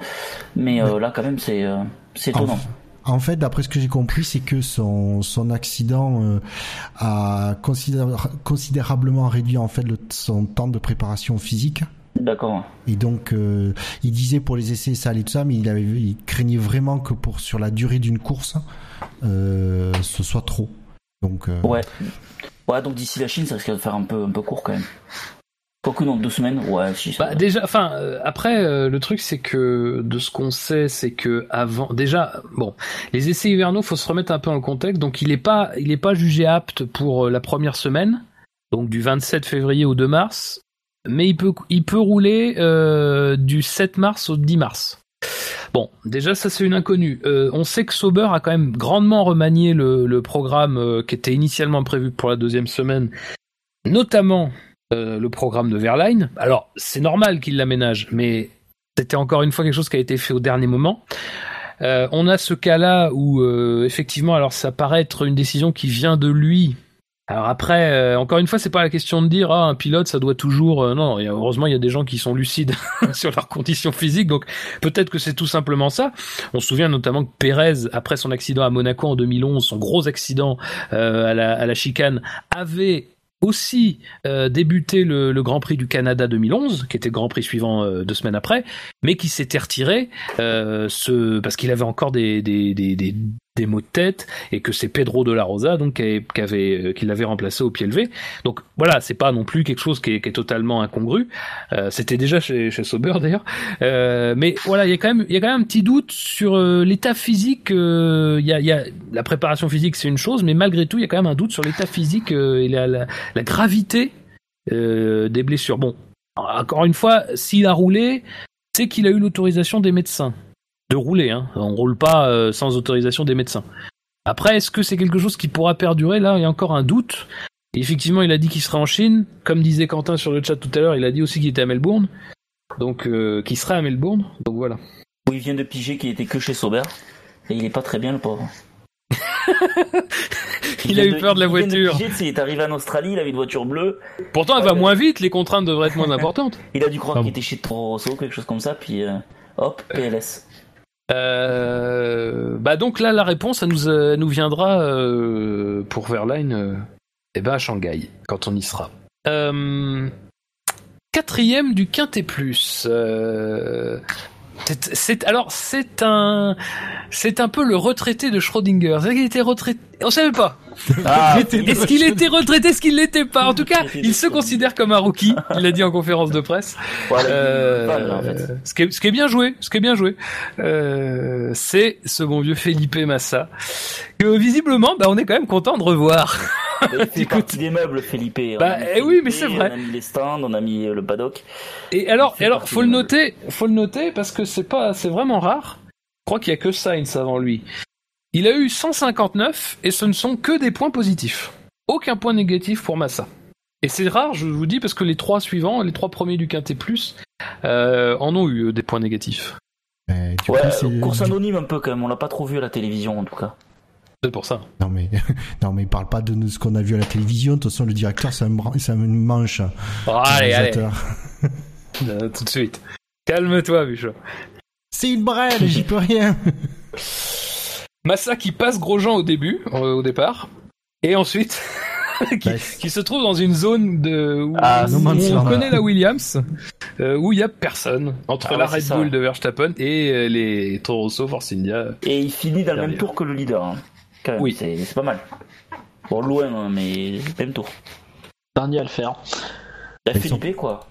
E: Mais euh, là, quand même, c'est euh, c'est étonnant.
C: En fait, d'après ce que j'ai compris, c'est que son, son accident euh, a considérablement réduit en fait le, son temps de préparation physique.
E: D'accord.
C: Et donc, euh, il disait pour les essais ça et tout ça, mais il, avait, il craignait vraiment que pour sur la durée d'une course, euh, ce soit trop. Donc, euh,
E: Ouais. Ouais, donc d'ici la Chine, ça risque de faire un peu, un peu court quand même. Quoique dans deux semaines, ouais, si.
B: Bah, déjà, enfin, euh, après, euh, le truc, c'est que de ce qu'on sait, c'est que avant, déjà, bon, les essais hivernaux, faut se remettre un peu en contexte. Donc, il est pas, il est pas jugé apte pour la première semaine, donc du 27 février au 2 mars, mais il peut, il peut rouler euh, du 7 mars au 10 mars. Bon, déjà ça c'est une inconnue. Euh, on sait que Sauber a quand même grandement remanié le, programme euh, qui était initialement prévu pour la deuxième semaine, notamment euh, le programme de Verline. Alors c'est normal qu'il l'aménage, mais c'était encore une fois quelque chose qui a été fait au dernier moment. On a ce cas-là où effectivement, alors ça paraît être une décision qui vient de lui. Alors après, euh, encore une fois, c'est pas la question de dire ah un pilote ça doit toujours. euh, non, a- heureusement il y a des gens qui sont lucides sur leurs conditions physiques, donc peut-être que c'est tout simplement ça. On se souvient notamment que Pérez, après son accident à Monaco en 2011, son gros accident euh, à, la, à la chicane, avait aussi euh, débuté le, le Grand Prix du Canada 2011, qui était le Grand Prix suivant euh, deux semaines après, mais qui s'était retiré euh, ce, parce qu'il avait encore des, des, des, des, des maux de tête et que c'est Pedro de la Rosa donc euh, qui l'avait remplacé au pied levé. Donc voilà, c'est pas non plus quelque chose qui est, totalement incongru. Euh, C'était déjà chez, chez Sauber d'ailleurs, Euh, mais voilà, il y a quand même un petit doute sur l'état physique. la préparation physique, c'est une chose, mais malgré tout, il y a quand même un doute sur l'état physique et la, gravité des blessures. Bon, encore une fois, s'il a roulé, c'est qu'il a eu l'autorisation des médecins de rouler. Hein. On roule pas euh, sans autorisation des médecins. Après, est-ce que c'est quelque chose qui pourra perdurer? Là, il y a encore un doute. Et effectivement, il a dit qu'il serait en Chine. Comme disait Quentin sur le chat tout à l'heure, il a dit aussi qu'il était à Melbourne. Donc, euh, qu'il serait à Melbourne. Donc voilà.
E: Où il vient de piger qu'il était que chez Sauber. Et il est pas très bien, le pauvre.
B: Il a eu peur de la
E: il vient
B: voiture.
E: piger, il est arrivé en Australie, il avait une voiture bleue.
B: Pourtant, elle va moins vite. Les contraintes devraient être moins importantes.
E: Il a dû croire
B: Ah
E: qu'il était chez Toro Rosso, quelque chose comme ça, puis euh, hop, PLS.
B: Euh, bah donc là, la réponse, elle nous, euh, nous viendra euh, pour Verline, eh ben à Shanghai, quand on y sera. Quatrième du Quintet Plus. c'est- alors c'est un c'est un peu le retraité de Schrödinger. Qu'il était retraité. On savait pas.
E: Ah,
B: Est-ce qu'il était retraité Est-ce qu'il l'était pas? En tout cas, il se considère comme un rookie. Il l'a dit en conférence de presse. Euh, ce, qui est, ce qui est bien joué, ce qui est bien joué, euh, c'est ce bon vieux Felipe Massa que visiblement, bah, on est quand même content de revoir.
E: Il fait partie des meubles, Felipe. On
B: Bah,
E: a mis
B: eh oui, mais c'est vrai.
E: On a mis les stands, on a mis euh, le paddock.
B: Et alors, et alors, faut le noter, faut le noter parce que c'est pas, c'est vraiment rare. Je crois qu'il y a que Sainz avant lui. Il a eu 159 et ce ne sont que des points positifs. Aucun point négatif pour Massa. Et c'est rare, je vous dis, parce que les trois suivants, les trois premiers du Quintet Plus, euh, en ont eu euh, des points négatifs.
C: euh, du
E: Ouais,
C: coup, c'est-
E: course anonyme un peu quand même, on l'a pas trop vu à la télévision en tout cas.
B: C'est pour ça.
C: Non mais non mais parle pas de ce qu'on a vu à la télévision. De toute façon, le directeur, c'est un, un manche.
B: Bon, allez, allez, tout de suite. Calme-toi, Bichot.
C: C'est une brêle, j'y peux rien.
B: Massa qui passe Grosjean au début, euh, au départ, et ensuite qui, qui se trouve dans une zone de où,
E: Ah,
B: où on connaît la Williams, euh, où il y a personne entre
E: Ah
B: la
E: ouais,
B: Red
E: ça.
B: Bull de Verstappen et euh, les Toro Rosso Force India.
E: Et il finit dans le même tour que le leader. hein. Quand même,
B: Oui.
E: c'est pas mal. Bon, loin, hein, mais même tour.
D: Dernier à le faire.
E: Il y a
C: Ils sont-
E: quoi.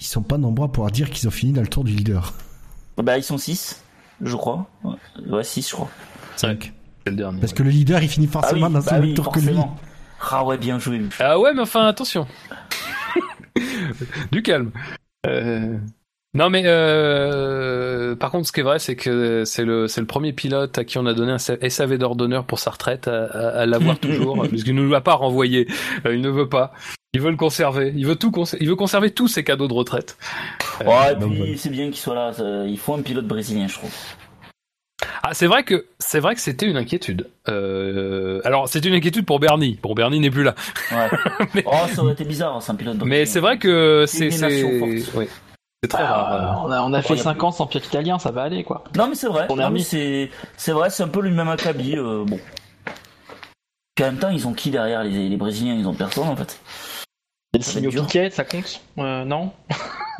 C: Ils sont pas nombreux à pouvoir dire qu'ils ont fini dans le tour du leader.
E: Bah, ils sont 6, je crois. Ouais, 6, je crois.
B: 5. C'est le dernier.
C: Parce que le leader, il finit forcément
E: ah oui,
C: dans
E: bah
C: le même
E: oui,
C: tour que lui.
E: forcément. Ah ouais, bien joué.
B: Ah ouais, mais enfin, attention. du calme. Euh, Non, mais euh... par contre, ce qui est vrai, c'est que c'est le, c'est le premier pilote à qui on a donné un SAV d'ordre d'honneur pour sa retraite, à, à, à l'avoir toujours, puisqu'il ne nous l'a pas renvoyé. Euh, il ne veut pas. Il veut le conserver. Il veut tout Il veut conserver tous ses cadeaux de retraite. Euh,
E: Ouais, et
C: donc,
E: puis
C: voilà.
E: c'est bien qu'il soit là. Il faut un pilote brésilien, je trouve.
B: Ah, c'est vrai que c'est vrai que c'était une inquiétude. Euh... Alors, c'est une inquiétude pour Bernie. Bon, Bernie n'est plus là.
E: Ouais.
B: Mais-
E: Oh, ça aurait été bizarre, c'est un pilote.
B: Mais c'est vrai que
E: C'est
B: très
D: Bah,
B: rare.
D: on a, on a fait 5 ans sans pilote italien, ça va aller quoi.
E: Non mais c'est vrai. C'est c'est vrai, c'est un peu le même acabit. euh, bon. Puis en même temps, ils ont qui derrière les, les Brésiliens? Ils ont personne en fait.
D: Et le signe. Piquet, ça compte? Euh, Non?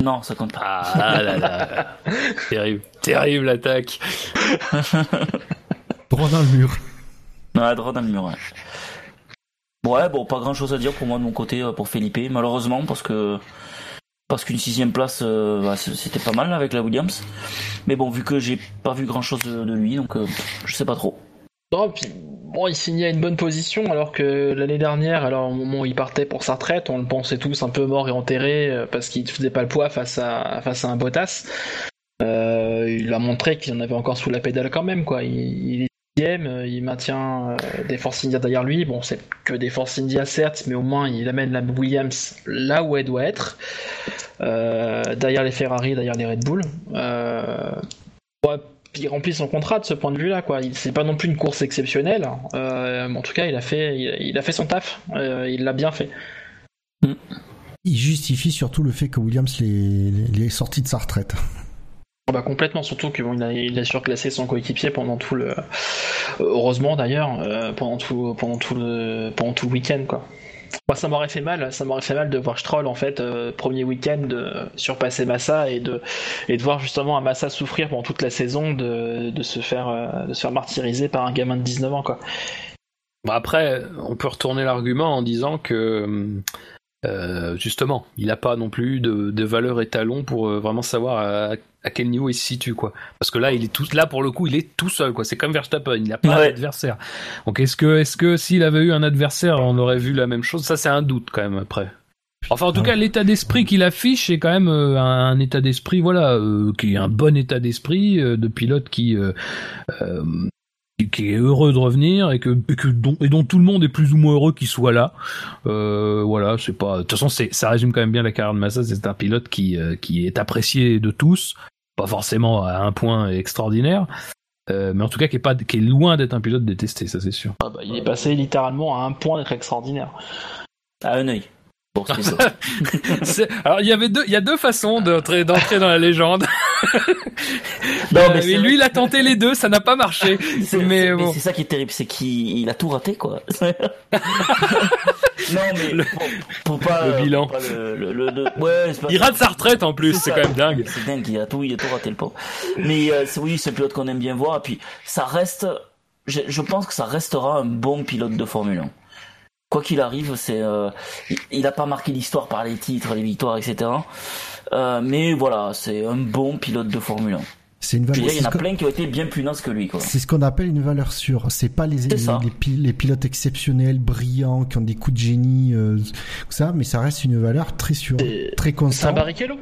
E: Non, ça compte pas.
B: Ah là là. terrible, terrible l'attaque.
C: Droit dans le mur.
E: Ouais, droit dans le mur. Ouais. Ouais, bon, pas grand chose à dire pour moi de mon côté euh, pour Felipe, malheureusement, parce que parce qu'une sixième place, euh, bah, c'était pas mal avec la Williams. Mais bon, vu que j'ai pas vu grand chose de, de lui, donc euh, je sais pas trop.
D: Non, puis bon, il signait à une bonne position alors que l'année dernière, alors au moment où il partait pour sa retraite, on le pensait tous un peu mort et enterré euh, parce qu'il ne faisait pas le poids face à, face à un Bottas. Euh, il a montré qu'il en avait encore sous la pédale quand même, quoi. Il, il euh, il maintient euh, des Force India derrière lui. Bon, c'est que des Force India certes, mais au moins il amène la Williams là où elle doit être, euh, derrière les Ferrari, derrière les Red Bull. Euh, il remplit son contrat de ce point de vue-là, quoi. C'est pas non plus une course exceptionnelle, euh, mais en tout cas, il a fait, il, a fait son taf. Euh, il l'a bien fait.
C: Il justifie surtout le fait que Williams l'ait l'ait sorti de sa retraite.
D: Ah Bah complètement, surtout qu'il a, surclassé son coéquipier pendant tout le, heureusement d'ailleurs, euh, pendant tout, le, pendant tout le week-end, quoi. Moi, ça m'aurait fait mal, ça m'aurait fait mal de voir Stroll en fait euh, premier week-end de surpasser Massa et de et de voir justement un Massa souffrir pendant toute la saison de, de se faire euh, de se faire martyriser par un gamin de 19 ans.
B: Bon, après, on peut retourner l'argument en disant que euh, justement, il n'a pas non plus de, de valeur étalon pour euh, vraiment savoir à, à quel niveau il se situe, quoi. Parce que là, il est tout, là pour le coup, il est tout seul, quoi. C'est comme Verstappen, il n'a pas
E: Ouais.
B: d'adversaire. Donc, est-ce que, est-ce que s'il avait eu un adversaire, on aurait vu la même chose? Ça, c'est un doute quand même après. Enfin, en tout cas, l'état d'esprit qu'il affiche est quand même euh, un, état d'esprit, voilà, qui est un bon état d'esprit de pilote qui qui- est heureux de revenir et que, et que et dont tout le monde est plus ou moins heureux qu'il soit là. Euh, voilà, c'est pas. De toute façon, c'est ça résume quand même bien la carrière de Massa. C'est un pilote qui euh, qui est apprécié de tous, pas forcément à un point extraordinaire, euh, mais en tout cas qui est pas qui est loin d'être un pilote détesté, ça c'est sûr.
D: Ah bah, il est passé littéralement à un point d'être extraordinaire.
E: À un œil. Bon,
B: Alors il y avait deux, il y a deux façons d'entrer d'entrer dans la légende.
E: Non,
B: Euh,
E: mais
B: lui, il a tenté les deux, ça n'a pas marché.
E: C'est-
B: Mais
E: c'est-
B: bon.
E: c'est ça qui est terrible, c'est qu'il il a tout raté, quoi. non, mais
B: Le-
E: pour, pour pas.
B: le bilan.
E: pour pas le, le- le- ouais, pas
B: Il rate sa retraite en plus, c'est quand même dingue.
E: C'est dingue, il a tout, il a tout raté le pauvre. Mais euh, oui, c'est un pilote qu'on aime bien voir. Et puis, ça reste. Je, je pense que ça restera un bon pilote de Formule 1. Quoi qu'il arrive, c'est. euh, il- il a pas marqué l'histoire par les titres, les victoires, etc. Euh, mais voilà, c'est un bon pilote de Formule 1.
C: C'est une valeur.
E: dire, il y en a plein qui ont été bien plus que lui.
C: C'est ce qu'on appelle une valeur sûre. C'est pas les, les, les pi- les pilotes exceptionnels, brillants, qui ont des coups de génie, euh, ça, mais ça reste une valeur très sûre,
D: C'est-
C: très
D: C'est un
C: constante.
D: Barrichello.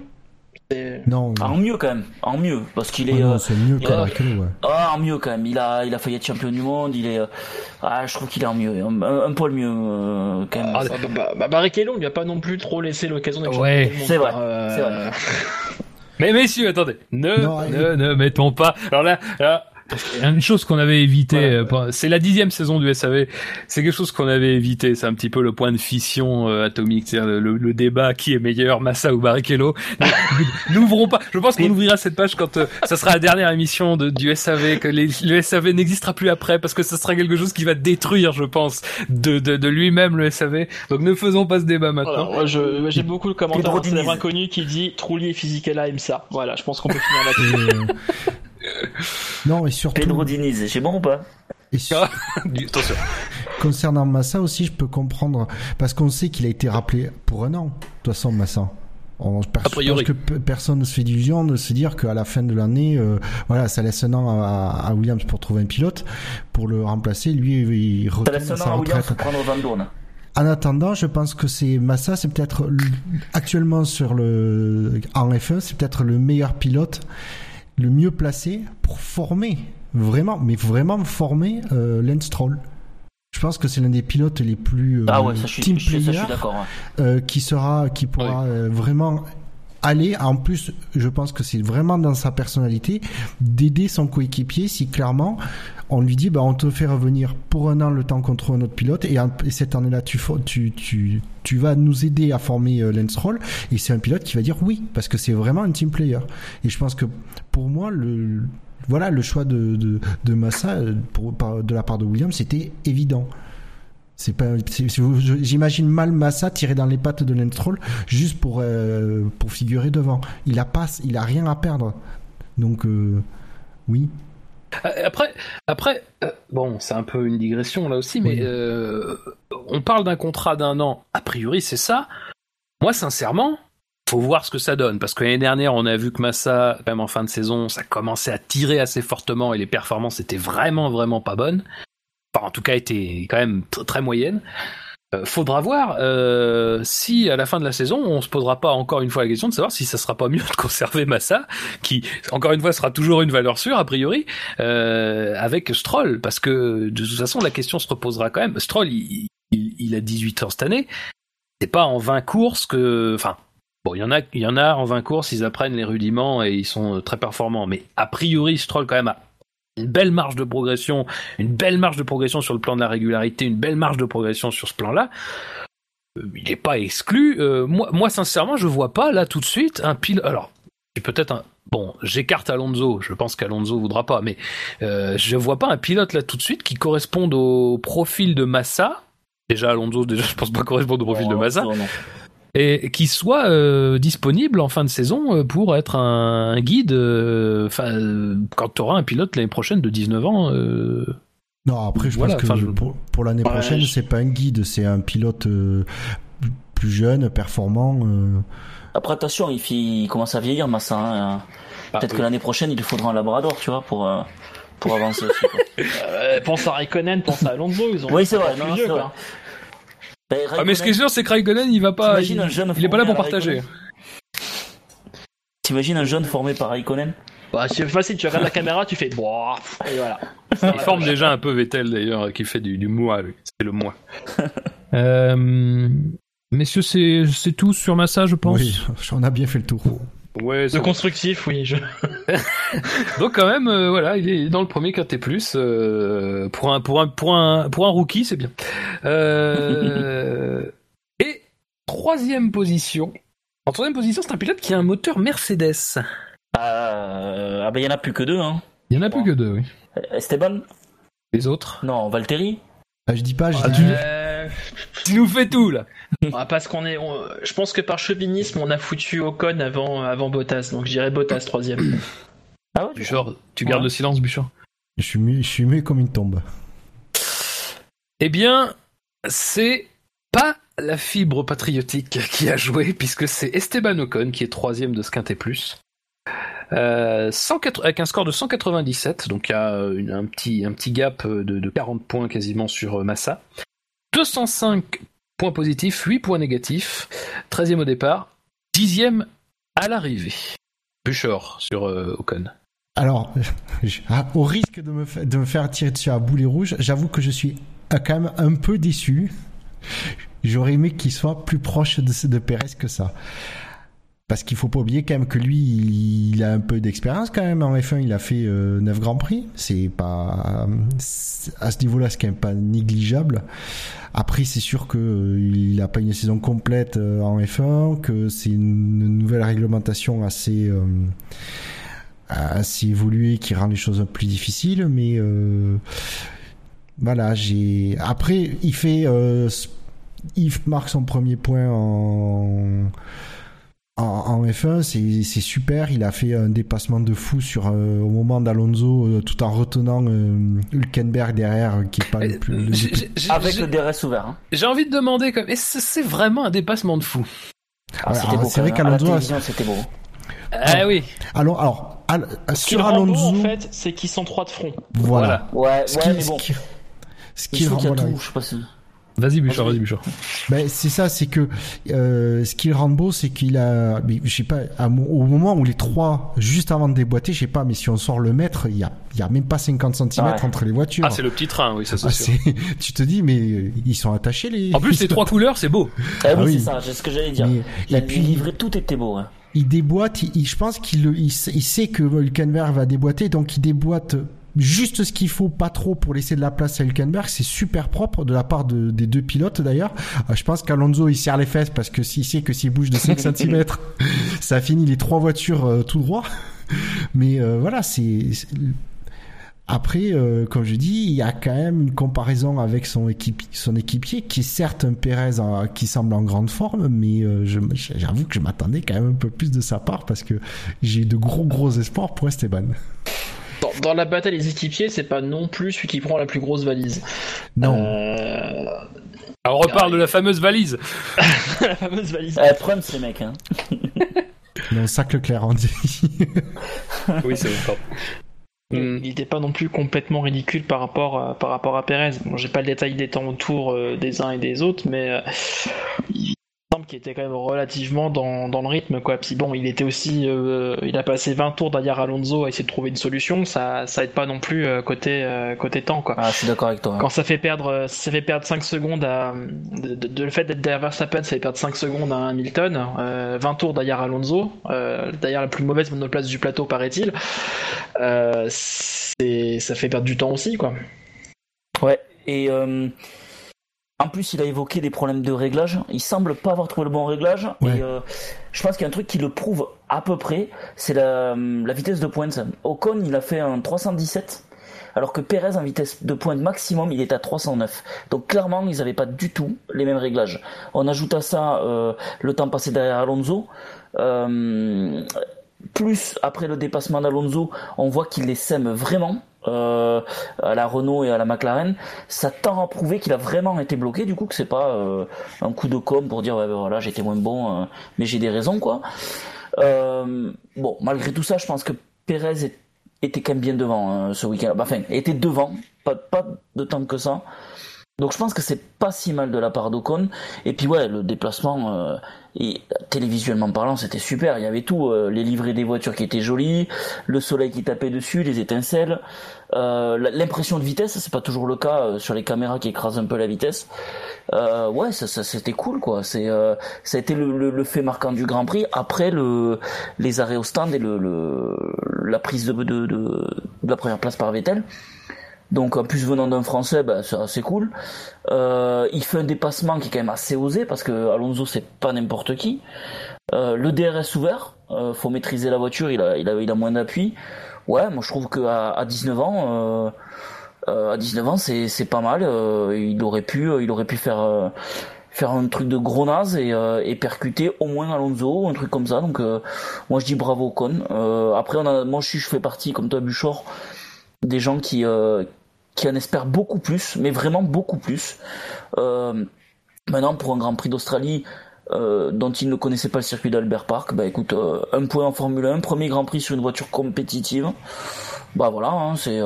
C: Non,
E: Ah, en mieux quand même, en mieux, parce qu'il
C: ah
E: est.
C: non,
E: euh,
C: c'est mieux que
E: euh,
C: ouais.
E: Ah, en mieux quand même. Il a, il a failli être champion du monde. Il est. euh, Ah, je trouve qu'il est en mieux, un, un, un poil mieux euh, quand même.
B: Ah,
D: Ah, bah, bah, bah, Barrichello, on lui a pas non plus trop laissé l'occasion d'être
B: Ouais,
D: champion du monde,
E: c'est vrai.
D: Euh,
E: c'est vrai.
B: Mais messieurs, attendez, ne,
C: Non,
B: ne, ne mettons pas. Alors là, là, une chose qu'on avait évité,
D: Voilà.
B: euh, c'est la dixième saison du SAV. C'est quelque chose qu'on avait évité. C'est un petit peu le point de fission euh, atomique, c'est-à-dire le, le- le débat qui est meilleur, Massa ou Barrichello. N'ouvrons pas. Je pense qu'on ouvrira cette page quand euh, ça sera la dernière émission de, du SAV, que les- le SAV n'existera plus après, parce que ce sera quelque chose qui va détruire, je pense, de, de, de lui-même le SAV. Donc ne faisons pas ce débat maintenant.
D: Voilà, moi, je- moi, j'ai beaucoup de commentaires
E: Pedro
D: d'un inconnu qui dit et Fisichella aiment ça. Voilà, je pense qu'on peut finir là-dessus.
C: Non, et surtout,
E: Pedro Diniz, c'est bon ou pas
C: et su-
B: Attention.
C: concernant Massa aussi, je peux comprendre, parce qu'on sait qu'il a été rappelé pour un an, de toute façon, Massa. On, je
B: A priori.
C: pense que pe- personne ne se fait d'illusion de se dire qu'à la fin de l'année, euh, voilà, ça laisse un an à, à Williams pour trouver un pilote, pour le remplacer. Lui, il
E: Ça
C: retourne
E: laisse
C: à
E: un
C: sa
E: an à Williams
C: retraite.
E: pour prendre Van Dorn.
C: En attendant, je pense que c'est Massa, c'est peut-être actuellement sur le en F1, c'est peut-être le meilleur pilote, le mieux placé pour former vraiment, mais vraiment former euh, Lance Stroll. Je pense que c'est l'un des pilotes les plus euh,
E: Ah ouais, ça je suis,
C: team
E: je suis- ça, je
C: player
E: suis d'accord. ouais.
C: euh, qui sera, qui pourra euh, vraiment aller, en plus, je pense que c'est vraiment dans sa personnalité, d'aider son coéquipier si clairement on lui dit, bah, on te fait revenir pour un an le temps qu'on trouve un autre pilote et, cette année-là, tu, tu, tu, tu vas nous aider à former euh, Roll et c'est un pilote qui va dire oui parce que c'est vraiment un team player. Et je pense que pour moi, le, voilà, le choix de, de, de Massa euh, pour, de la part de Williams, c'était évident. C'est pas, j'imagine mal Massa tirer dans les pattes de Lance juste pour euh, pour figurer devant. Il a pas, il a rien à perdre. Donc oui.
B: Euh, après, après euh, bon, c'est un peu une digression là aussi, mais euh, on parle d'un contrat d'un an. A priori, c'est ça. Moi, sincèrement, faut voir ce que ça donne, parce que l'année dernière, on a vu que Massa, même en fin de saison, ça commençait à tirer assez fortement et les performances étaient vraiment, vraiment pas bonnes. Enfin, en tout cas, étaient quand même très moyennes. Euh, faudra voir euh, si à la fin de la saison on se posera pas encore une fois la question de savoir si ça sera pas mieux de conserver Massa qui encore une fois sera toujours une valeur sûre a priori euh, avec Stroll parce que de toute façon la question se reposera quand même Stroll il, il, a 18 ans cette année c'est pas en 20 courses que enfin Bon, il y en a, il y en a en 20 courses, ils apprennent les rudiments et ils sont très performants. Mais a priori, Stroll quand même a une belle marge de progression, une belle marge de progression sur le plan de la régularité, une belle marge de progression sur ce plan-là. Euh, il n'est pas exclu. Euh, moi, moi, sincèrement, je vois pas là tout de suite un pilote. Alors, peut-être un. Bon, j'écarte Alonso. Je pense qu'Alonso voudra pas, mais euh, je vois pas un pilote là tout de suite qui corresponde au profil de Massa. Déjà Alonso, déjà je pense pas correspondre au profil de Massa et qui soit euh, disponible en fin de saison euh, pour être un, guide euh, enfin quand tu auras un pilote l'année prochaine de 19 ans
C: non après je pense que pour, l'année prochaine c'est pas un guide c'est un pilote plus jeune performant
E: après attention il, commence à vieillir Massa hein. ah, peut-être que l'année prochaine il lui faudra un labrador tu vois pour pour avancer aussi
D: pense à Raikkonen pense à Alonso ils ont
E: oui c'est vrai, non, vrai.
B: Ben, ah, mais ce qui est sûr, c'est que Raikkonen, il va pas. Il, il est pas là pour partager.
E: T'imagines un jeune formé par Raikkonen
D: bah, c'est facile, tu regardes la caméra, tu fais et voilà.
B: Il forme déjà un peu Vettel d'ailleurs, qui fait du, du moi, c'est le moi. euh, messieurs, c'est tout sur Massa, je pense.
C: Oui, on a bien fait le tour.
D: Ouais, de constructif, oui. Je...
B: Donc quand même, euh, voilà, il est dans le premier KT+. Euh, pour un pour un pour un pour un rookie, c'est bien. Euh, et troisième position. En troisième position, c'est un pilote qui a un moteur Mercedes.
E: ah ben il y en a plus que deux, hein.
B: Il y en a plus que deux, oui.
E: Esteban?
B: Les autres?
E: Non, Valtteri?
C: Ah, je dis pas, je
B: ah,
C: dis.
B: Tu nous fais tout là.
D: Ah, parce qu'on est, je pense que par chauvinisme, on a foutu Ocon avant, avant Bottas, donc je dirais Bottas troisième.
B: Ah ouais, tu gardes le silence, Bouchard.
C: Je suis muet, je suis comme une tombe.
B: Eh bien, c'est pas la fibre patriotique qui a joué, puisque c'est Esteban Ocon qui est troisième de ce quintet plus. Euh, avec un score de 197, donc il y a un, petit, un petit gap de, de 40 points quasiment sur Massa. 205 points positifs, 8 points négatifs, 13e au départ, 10e à l'arrivée. Buchor sur euh, Ocon.
C: Alors, ah, au risque de me, faire tirer dessus à boulet rouge, j'avoue que je suis euh, quand même un peu déçu. J'aurais aimé qu'il soit plus proche de, de Perez que ça. Parce qu'il faut pas oublier quand même que lui, il, a un peu d'expérience quand même en F1. Il a fait euh, 9 grands prix. C'est pas à ce niveau-là, c'est quand pas négligeable. Après, c'est sûr que euh, il n'a pas une saison complète euh, en F1, que c'est une nouvelle réglementation assez euh, assez évoluée qui rend les choses plus difficiles. Mais voilà, j'ai après il fait il marque son premier point en en, F1, c'est super. Il a fait un dépassement de fou sur euh, au moment d'Alonso, euh, tout en retenant euh, Hülkenberg derrière, qui est pas le plus.
E: Avec le DRS ouvert. Hein.
B: J'ai envie de demander, comme, est-ce c'est vraiment un dépassement de fou?
E: Ah, C'est vrai qu'Alonso, c'était beau.
B: Ah oui.
C: Alors, alors sur Alonso,
D: en fait, c'est qu'ils sont trois de front.
C: Voilà.
E: Ouais, ouais, mais bon.
C: Ce qui, rend,
E: tout, je sais pas si...
B: Vas-y Bouchard, vas-y Bouchard.
C: Ben, c'est ça, c'est que euh, ce qui le rend beau, c'est qu'il a, je sais pas, au moment où les trois, juste avant de déboîter, je sais pas, mais si on sort le mètre, il y a, il y a même pas 50 cm entre les voitures.
B: Ah, c'est le petit train, oui, ça c'est
C: ah, Tu te dis, mais euh, ils sont attachés les.
B: En plus, les trois couleurs, c'est beau.
E: Ah, oui, ah c'est ça, c'est ce que j'allais dire. et puis livré, tout était beau. Hein.
C: il déboîte. Il, je pense qu'il il, il, sait que Hülkenberg va déboîter, donc il déboîte juste ce qu'il faut, pas trop pour laisser de la place à Hülkenberg. C'est super propre de la part de, des deux pilotes d'ailleurs. Euh, je pense qu'Alonso il serre les fesses parce que s'il sait que s'il bouge de 5 cm, ça finit les trois voitures euh, tout droit. Mais euh, voilà, c'est après, comme je dis, il y a quand même une comparaison avec son, équipe, son équipier, qui est certes un Pérez qui semble en grande forme, mais j'avoue que je m'attendais quand même un peu plus de sa part parce que j'ai de gros gros espoirs pour Esteban.
D: Dans, la bataille des équipiers, c'est pas non plus celui qui prend la plus grosse valise.
C: Non. Euh...
B: Alors on reparle de la fameuse valise.
D: la fameuse valise.
E: Euh, prendre ces mecs. Hein.
C: non, sac Leclerc, on dit.
B: oui, c'est bon.
D: Il n'était pas non plus complètement ridicule par rapport à, par rapport à Perez. Bon, j'ai pas le détail des temps autour euh, des uns et des autres, mais euh, qui était quand même relativement dans, dans, le rythme quoi. Puis bon, il était aussi, euh, il a passé 20 tours derrière Alonso à essayer de trouver une solution. Ça, ça aide pas non plus euh, côté euh, côté temps quoi.
E: Ah, je suis d'accord avec toi.
D: Quand ça fait perdre, ça fait perdre 5 secondes à, de, le fait d'être derrière Verstappen, ça fait perdre 5 secondes à Hamilton. 20 tours derrière Alonso, derrière la plus mauvaise monoplace du plateau paraît-il. c'est, ça fait perdre du temps aussi quoi.
E: Ouais. Et en plus, il a évoqué des problèmes de réglage. Il semble pas avoir trouvé le bon réglage. Et euh, je pense qu'il y a un truc qui le prouve à peu près, c'est la, vitesse de pointe. Ocon, il a fait un 317, alors que Perez, en vitesse de pointe maximum, il est à 309. Donc clairement, ils n'avaient pas du tout les mêmes réglages. On ajoute à ça euh, le temps passé derrière Alonso. Euh, plus après le dépassement d'Alonso, on voit qu'il les sème vraiment euh, à la Renault et à la McLaren, ça tend à prouver qu'il a vraiment été bloqué, du coup que c'est pas euh, un coup de com pour dire ouais ben voilà j'étais moins bon, euh, mais j'ai des raisons quoi. bon malgré tout ça, je pense que Perez était quand même bien devant ce week-end, enfin était devant, pas pas de temps que ça. Donc je pense que c'est pas si mal de la part d'Ocon. Et puis ouais, le déplacement, euh, et, télévisuellement parlant, c'était super. Il y avait tout, euh, les livrets des voitures qui étaient jolis, le soleil qui tapait dessus, les étincelles, euh, l'impression de vitesse, c'est pas toujours le cas euh, sur les caméras qui écrasent un peu la vitesse. ouais, ça, ça c'était cool quoi. C'est ça a été le, le, fait marquant du Grand Prix après le les arrêts au stand et le, le la prise de, de, de la première place par Vettel. Donc en plus venant d'un Français, bah, c'est assez cool. Euh, il fait un dépassement qui est quand même assez osé parce que Alonso c'est pas n'importe qui. Euh, le DRS ouvert, euh, faut maîtriser la voiture, il a, moins d'appui. Ouais, moi je trouve que à, 19 ans, à 19 ans c'est, pas mal. il aurait pu, il aurait pu faire un truc de gros naze et, percuter au moins Alonso, un truc comme ça. Donc moi je dis bravo Con. après on a, moi je, je fais partie comme toi Buchor des gens qui qui en espère beaucoup plus, mais vraiment beaucoup plus. Euh, maintenant, pour un Grand Prix d'Australie euh, dont il ne connaissait pas le circuit d'Albert Park, bah écoute, euh, un point en Formule 1, premier Grand Prix sur une voiture compétitive. Bah voilà, hein, c'est,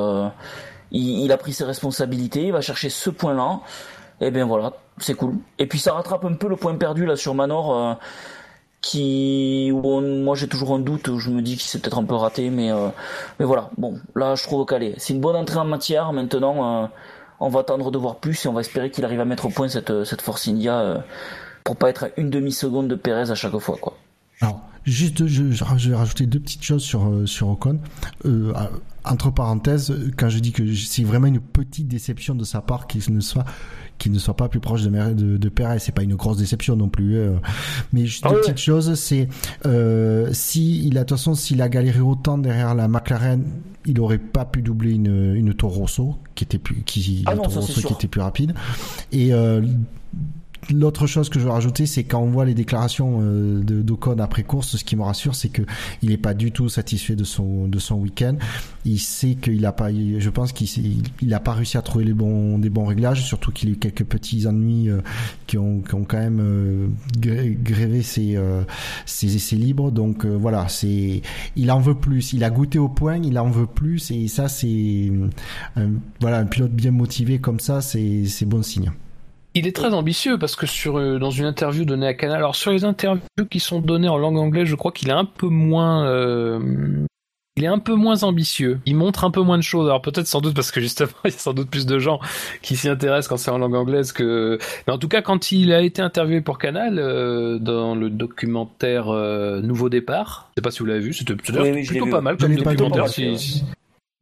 E: il, il, a pris ses responsabilités, il va chercher ce point-là. Et bien voilà, c'est cool. Et puis ça rattrape un peu le point perdu là sur Manor qui moi j'ai toujours un doute je me dis qu'il s'est peut-être un peu raté mais euh, mais voilà. Bon là je trouve calé c'est une bonne entrée en matière. Maintenant euh, on va attendre de voir plus et on va espérer qu'il arrive à mettre au point cette cette Force India euh, pour pas être à une demi seconde de Perez à chaque fois quoi.
C: Alors juste je, je vais rajouter deux petites choses sur sur Ocon. Entre parenthèses quand je dis que c'est vraiment une petite déception de sa part qu'il ne soit qu'il ne soit pas plus proche de, de, de Perez. C'est pas une grosse déception non plus. Euh. Mais juste ah une petite chose, c'est euh, si il a de toute façon s'il a galéré autant derrière la McLaren, il aurait pas pu doubler une, une Toro Rosso qui était plus qui
E: ah
C: qui était plus rapide. Et euh, L'autre chose que je veux rajouter, c'est quand on voit les déclarations euh, d'Ocon après course, ce qui me rassure, c'est que il n'est pas du tout satisfait de son de son week-end. Il sait qu'il a pas, je pense qu'il il a pas réussi à trouver les bons des bons réglages, surtout qu'il a eu quelques petits ennuis euh, qui ont qui ont quand même euh, grévé ses, ses essais libres. Donc voilà, c'est il en veut plus. Il a goûté au point, il en veut plus, et ça c'est voilà un pilote bien motivé comme ça, c'est c'est bon signe.
B: Il est très ambitieux parce que sur euh, dans une interview donnée à Canal, alors sur les interviews qui sont données en langue anglaise, je crois qu'il est un peu moins euh, il est un peu moins ambitieux. Il montre un peu moins de choses. Alors peut-être sans doute parce que justement, il y a sans doute plus de gens qui s'y intéressent quand c'est en langue anglaise que. Mais en tout cas, quand il a été interviewé pour Canal euh, dans le documentaire euh, Nouveau départ, je sais pas si vous l'avez vu, c'était plutôt pas mal comme documentaire. Si,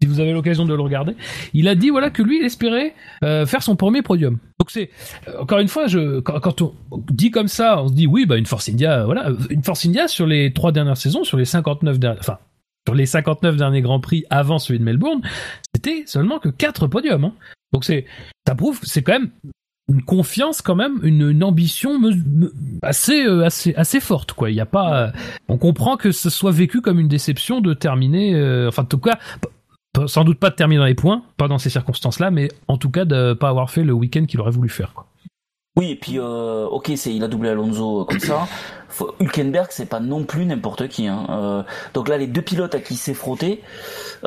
B: vous avez l'occasion de le regarder, il a dit voilà que lui il espérait euh, faire son premier podium. Donc c'est encore une fois, quand, on dit comme ça, on se dit oui bah une Force India, voilà une Force India sur les trois dernières saisons, sur les 59 dernières, enfin sur les 59 derniers Grands Prix avant celui de Melbourne, c'était seulement que 4 podiums. Hein. Donc c'est, ça prouve, c'est quand même une confiance quand même, une, ambition assez, euh, assez, assez forte quoi. Il y a pas, on comprend que ce soit vécu comme une déception de terminer, euh, enfin en tout cas, sans doute pas de terminer dans les points, pas dans ces circonstances-là, mais en tout cas de pas avoir fait le week-end qu'il aurait voulu faire.
E: Oui, et puis euh, ok, c'est il a doublé Alonso comme ça. Hülkenberg, c'est pas non plus n'importe qui. Hein. Euh, donc là, les deux pilotes à qui s'est frotté,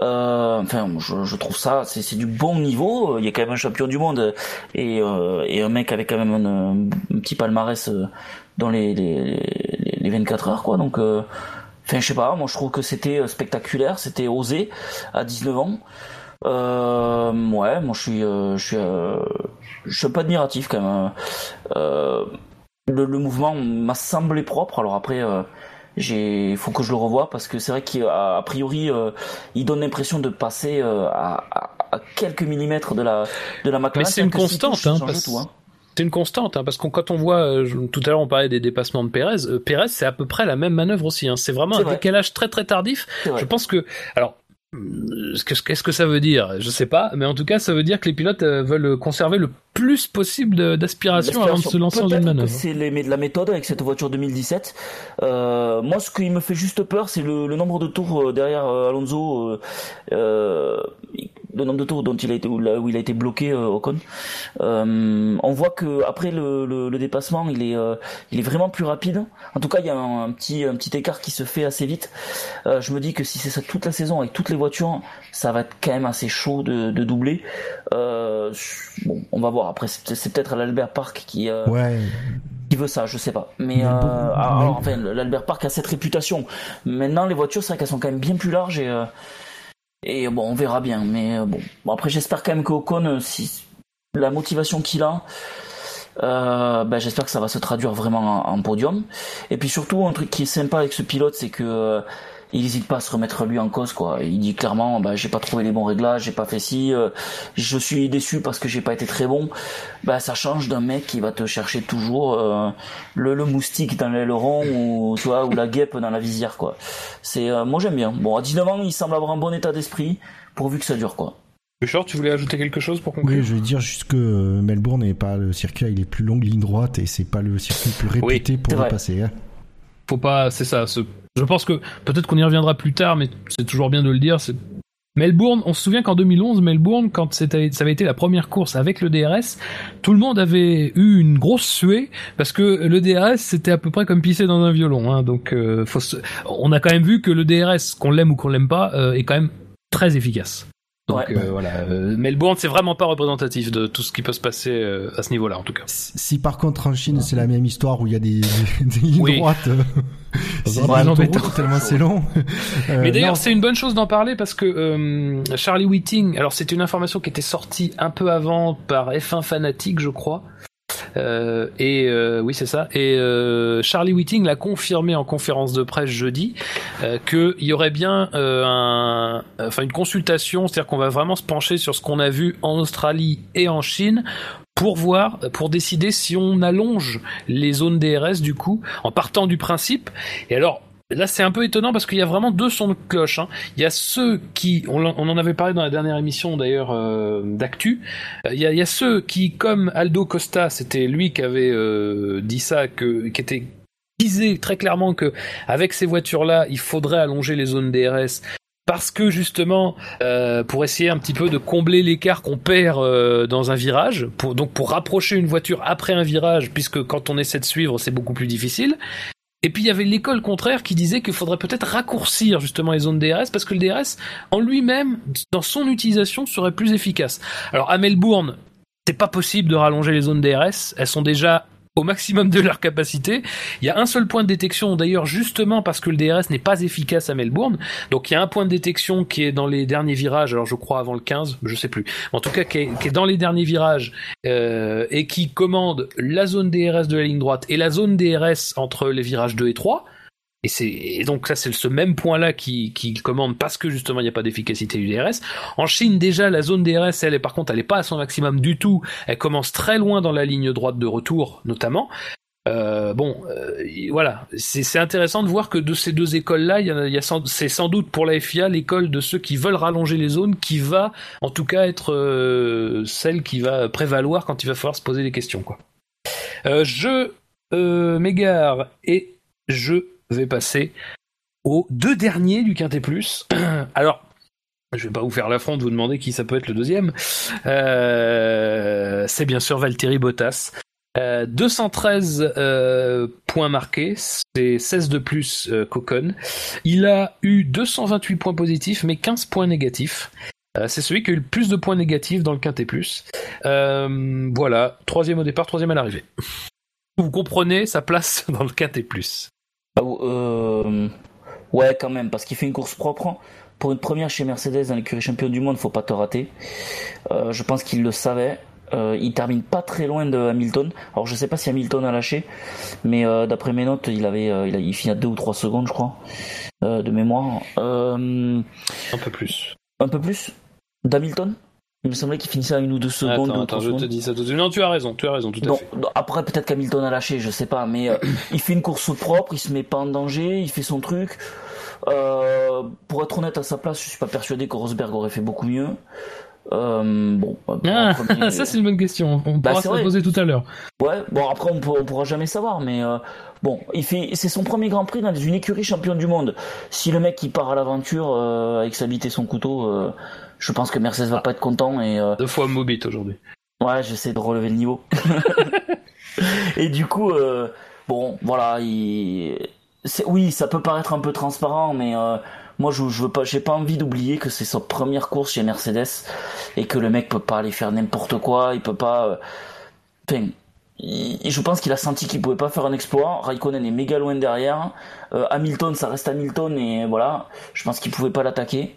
E: euh, enfin, je, trouve ça, c'est du bon niveau. Il y a quand même un champion du monde et, euh, et un mec avec quand même un, petit palmarès euh, dans les, les, les, 24 heures, quoi. Donc, euh, enfin, je sais pas. Moi, je trouve que c'était spectaculaire, c'était osé à 19 ans. Euh, ouais, moi je suis, je suis, je suis pas admiratif quand même. Euh, le, mouvement m'a semblé propre. Alors après, euh, j'ai, faut que je le revoie parce que c'est vrai qu'a priori, euh, il donne l'impression de passer euh, à, à, quelques millimètres de la de la McLaren.
B: Mais c'est une constante, hein, hein. C'est une constante, hein, parce que quand on voit, tout à l'heure on parlait des dépassements de Pérez, Pérez c'est à peu près la même manœuvre aussi. Hein. C'est vraiment un décalage très très tardif. Je pense que, alors Qu'est-ce que ça veut dire Je sais pas, mais en tout cas, ça veut dire que les pilotes euh, veulent conserver le plus possible d'aspiration avant de se lancer dans une manœuvre.
E: C'est de la méthode avec cette voiture 2017. Euh, moi, ce qui me fait juste peur, c'est le, nombre de tours euh, derrière Alonso. Euh, le nombre de tours dont il a été où, il a été bloqué euh, Ocon. Euh, on voit que après le, le, dépassement, il est euh, il est vraiment plus rapide. En tout cas, il y a un, petit un petit écart qui se fait assez vite. Je me dis que si c'est ça toute la saison avec toutes les voitures, ça va être quand même assez chaud de, de doubler. Bon, on va voir. Après, c'est peut-être l'Albert Park qui
C: ouais
E: qui veut ça, je sais pas. Mais, euh, alors, enfin, l'Albert Park a cette réputation. Maintenant, les voitures, c'est vrai qu'elles sont quand même bien plus larges et et bon, on verra bien. Mais euh, bon, bon après, j'espère quand même qu'Ocon, euh, si la motivation qu'il a, euh, ben, j'espère que ça va se traduire vraiment en, podium. Et puis surtout, un truc qui est sympa avec ce pilote, c'est que il n'hésite pas à se remettre lui en cause quoi. Il dit clairement bah j'ai pas trouvé les bons réglages, j'ai pas fait ci, euh, je suis déçu parce que j'ai pas été très bon. Bah ça change d'un mec qui va te chercher toujours euh, le, le, moustique dans l'aileron ou tu vois ou la guêpe dans la visière quoi. C'est euh, moi j'aime bien. Bon à 19 ans, il semble avoir un bon état d'esprit pourvu que ça dure quoi.
B: Bouchard, tu voulais ajouter quelque chose pour conclure?
C: Oui, je veux dire juste que Melbourne n'est pas le circuit avec les plus longues lignes droites et c'est pas le circuit le plus réputé pour le passer. Hein.
B: Faut pas, c'est ça, ce je pense que peut-être qu'on y reviendra plus tard, mais c'est toujours bien de le dire. Melbourne, on se souvient qu'en 2011, Melbourne, quand ça avait été la première course avec le DRS, tout le monde avait eu une grosse suée parce que le DRS c'était à peu près comme pisser dans un violon. Hein, donc, euh, on a quand même vu que le DRS, qu'on l'aime ou qu'on l'aime pas, euh, est quand même très efficace. Donc euh, voilà, euh, Melbourne c'est vraiment pas représentatif de tout ce qui peut se passer euh, à ce niveau-là en tout cas.
C: Si par contre en Chine c'est la même histoire où il y a des, des lignes droites, c'est vraiment tellement c'est long.
B: Mais d'ailleurs c'est une bonne chose d'en parler parce que Charlie Whiting, alors c'est une information qui était sortie un peu avant par F1 Fanatique je crois. Euh, et euh, oui, c'est ça. Et euh, Charlie Whiting l'a confirmé en conférence de presse jeudi qu'il y aurait bien un, enfin une consultation, c'est-à-dire qu'on va vraiment se pencher sur ce qu'on a vu en Australie et en Chine pour voir, pour décider si on allonge les zones DRS du coup, en partant du principe. Et alors, Là, c'est un peu étonnant parce qu'il y a vraiment deux sons de cloche. Hein. Il y a ceux qui, on, en avait parlé dans la dernière émission d'ailleurs euh, d'Actu, euh, il, y a ceux qui, comme Aldo Costa, c'était lui qui avait euh, dit ça, que, qui était disait très clairement que avec ces voitures-là, il faudrait allonger les zones DRS parce que justement pour essayer un petit peu de combler l'écart qu'on perd dans un virage, pour, donc pour rapprocher une voiture après un virage, puisque quand on essaie de suivre c'est beaucoup plus difficile. Et puis il y avait l'école contraire qui disait qu'il faudrait peut-être raccourcir justement les zones DRS parce que le DRS en lui-même, dans son utilisation, serait plus efficace. Alors à Melbourne, c'est pas possible de rallonger les zones DRS, elles sont déjà au maximum de leur capacité. Il y a un seul point de détection, d'ailleurs, justement parce que le DRS n'est pas efficace à Melbourne. Donc il y a un point de détection qui est dans les derniers virages, alors je crois avant le 15, je sais plus. En tout cas, qui est, dans les derniers virages euh, et qui commande la zone DRS de la ligne droite et la zone DRS entre les virages 2 et 3. Et, donc ça, c'est ce même point-là qui, commande parce que justement il n'y a pas d'efficacité du DRS. En Chine, déjà, la zone DRS, elle est par contre, elle n'est pas à son maximum du tout. Elle commence très loin dans la ligne droite de retour, notamment. Euh, bon, euh, voilà, c'est, intéressant de voir que de ces deux écoles-là, c'est sans doute pour la FIA l'école de ceux qui veulent rallonger les zones, qui va, en tout cas, être euh, celle qui va prévaloir quand il va falloir se poser des questions, quoi. je m'égare et je vais passer aux deux derniers du Quintet Plus. Alors, je vais pas vous faire l'affront de vous demander qui ça peut être le deuxième. Euh, c'est bien sûr Valtteri Bottas. 213 euh, euh, points marqués, c'est 16 de plus qu'Ocon. Il a eu 228 points positifs, mais 15 points négatifs. c'est celui qui a eu le plus de points négatifs dans le Quintet Plus. voilà, troisième au départ, troisième à l'arrivée. Vous comprenez sa place dans le Quintet Plus.
E: Ah, euh, ouais, quand même, parce qu'il fait une course propre. Pour une première chez Mercedes dans l'écurie champion du monde, faut pas te rater. Euh, je pense qu'il le savait. Euh, il termine pas très loin de Hamilton. Alors je sais pas si Hamilton a lâché, mais d'après mes notes, il avait, il, a, il finit à 2 ou 3 secondes, je crois, de mémoire.
B: un peu plus.
E: Un peu plus d'Hamilton? Il me semblait qu'il finissait à une ou deux secondes.
B: Attends, attends je te dis ça tout de suite. Non, tu as raison, tu as raison, tout à fait.
E: après, peut-être qu'Hamilton a lâché, je sais pas, mais euh, il fait une course propre, il se met pas en danger, il fait son truc. Euh, pour être honnête, à sa place, je suis pas persuadé que Rosberg aurait fait beaucoup mieux. Euh, bon,
G: ah, ça c'est une bonne question. On bah, pourra se la poser tout à l'heure.
E: Ouais, bon après on, on pourra jamais savoir, mais euh, bon, il fait, c'est son premier Grand Prix dans une écurie championne du monde. Si le mec qui part à l'aventure euh, avec sa bite et son couteau, euh, je pense que Mercedes va pas être content et. Euh,
B: Deux fois Mobit aujourd'hui.
E: Ouais, j'essaie de relever le niveau. et du coup, euh, bon, voilà, il... oui, ça peut paraître un peu transparent, mais euh, moi, je, je veux pas, j'ai pas envie d'oublier que c'est sa première course chez Mercedes et que le mec peut pas aller faire n'importe quoi, il peut pas. Enfin, je pense qu'il a senti qu'il pouvait pas faire un exploit. Raikkonen est méga loin derrière. Hamilton, ça reste Hamilton et voilà. Je pense qu'il pouvait pas l'attaquer.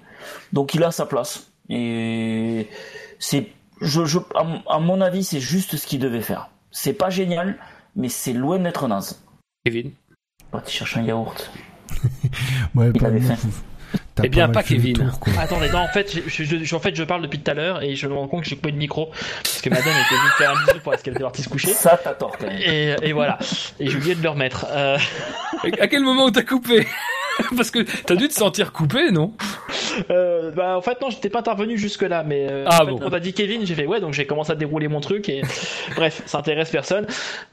E: Donc il a sa place. Et c'est, je, je, à, mon avis, c'est juste ce qu'il devait faire. C'est pas génial, mais c'est loin d'être naze.
B: Kevin
E: oh, Tu cherches un yaourt.
C: ouais, Il avait
B: Eh bien, pas Kevin.
D: Tour, Attendez, non, en fait, je, je, en fait, je parle depuis tout à l'heure et je me rends compte que j'ai coupé le micro parce que madame était venue faire un bisou parce qu'elle était partie se coucher.
E: Ça, t'as tort quand
D: même. Et, et voilà. Et j'ai oublié de le remettre. Euh...
B: À quel moment t'as coupé? Parce que t'as dû te sentir coupé, non?
D: Euh, bah, en fait, non, j'étais pas intervenu jusque-là, mais euh,
B: ah,
D: bon. on a dit Kevin, j'ai fait ouais, donc j'ai commencé à dérouler mon truc et bref, ça intéresse personne.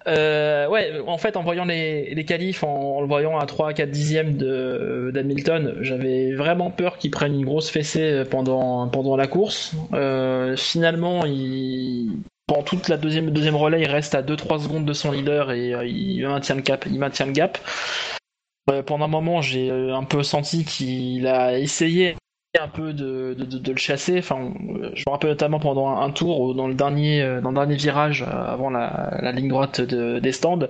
D: Euh, ouais, en fait, en voyant les, les qualifs, en, le voyant à 3 4 dixièmes de d'Hamilton, j'avais vraiment peur qu'il prenne une grosse fessée pendant pendant la course. Finalement, il pendant toute la deuxième deuxième relais, il reste à 2-3 secondes de son leader et euh, il maintient le cap. Il maintient le gap. Euh, pendant un moment, j'ai un peu senti qu'il a essayé un peu de, le chasser. Enfin, je me rappelle notamment pendant un, tour dans le dernier euh, dans dernier virage euh, avant la, ligne droite de, des stands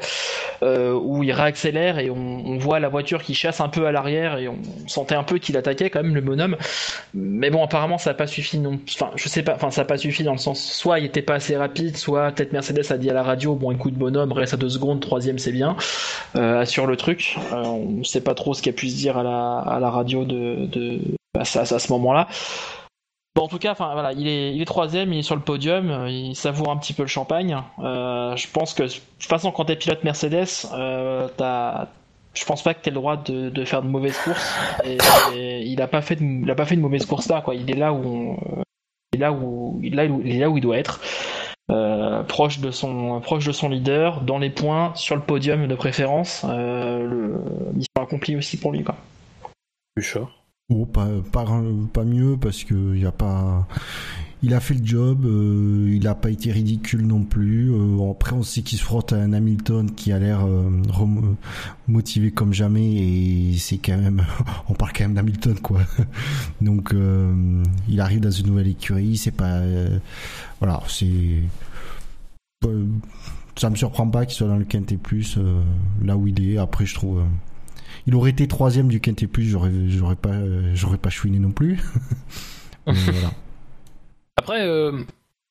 D: euh, où il réaccélère et on, voit la voiture qui chasse un peu à l'arrière et on sentait un peu qu'il attaquait quand même le bonhomme. Mais bon, apparemment ça n'a pas suffi non. Enfin, je sais pas. Enfin, ça n'a pas suffi dans le sens soit il était pas assez rapide, soit peut-être Mercedes a dit à la radio bon écoute bonhomme reste à deux secondes, troisième c'est bien, euh, assure le truc. Euh, on sait pas trop ce qu'il a pu se dire à la, à la radio de à, ce moment-là. En tout cas, voilà, il est, il est troisième, il est sur le podium, il savoure un petit peu le champagne. Euh, je pense que de toute façon, quand t'es pilote Mercedes, euh, t'as, je pense pas que t'aies le droit de, faire de mauvaises courses. Il a pas fait, de, il a pas fait de mauvaise course là, quoi. Il est là où, il est là où, là il doit être. Euh, proche de son proche de son leader dans les points sur le podium de préférence euh, le mission accomplie aussi pour lui quoi.
C: Oh, pas, pas, mieux parce que il a pas. Il a fait le job, euh, il a pas été ridicule non plus. Euh, après, on sait qu'il se frotte à un Hamilton qui a l'air euh, motivé comme jamais et c'est quand même, on parle quand même d'Hamilton quoi. Donc, il arrive dans une nouvelle écurie, c'est pas, voilà, c'est ça me surprend pas qu'il soit dans le Quintet Plus là où il est. Après, je trouve, il aurait été troisième du Quintet Plus, j'aurais, j'aurais pas, j'aurais pas chouiné non plus.
B: voilà. Après,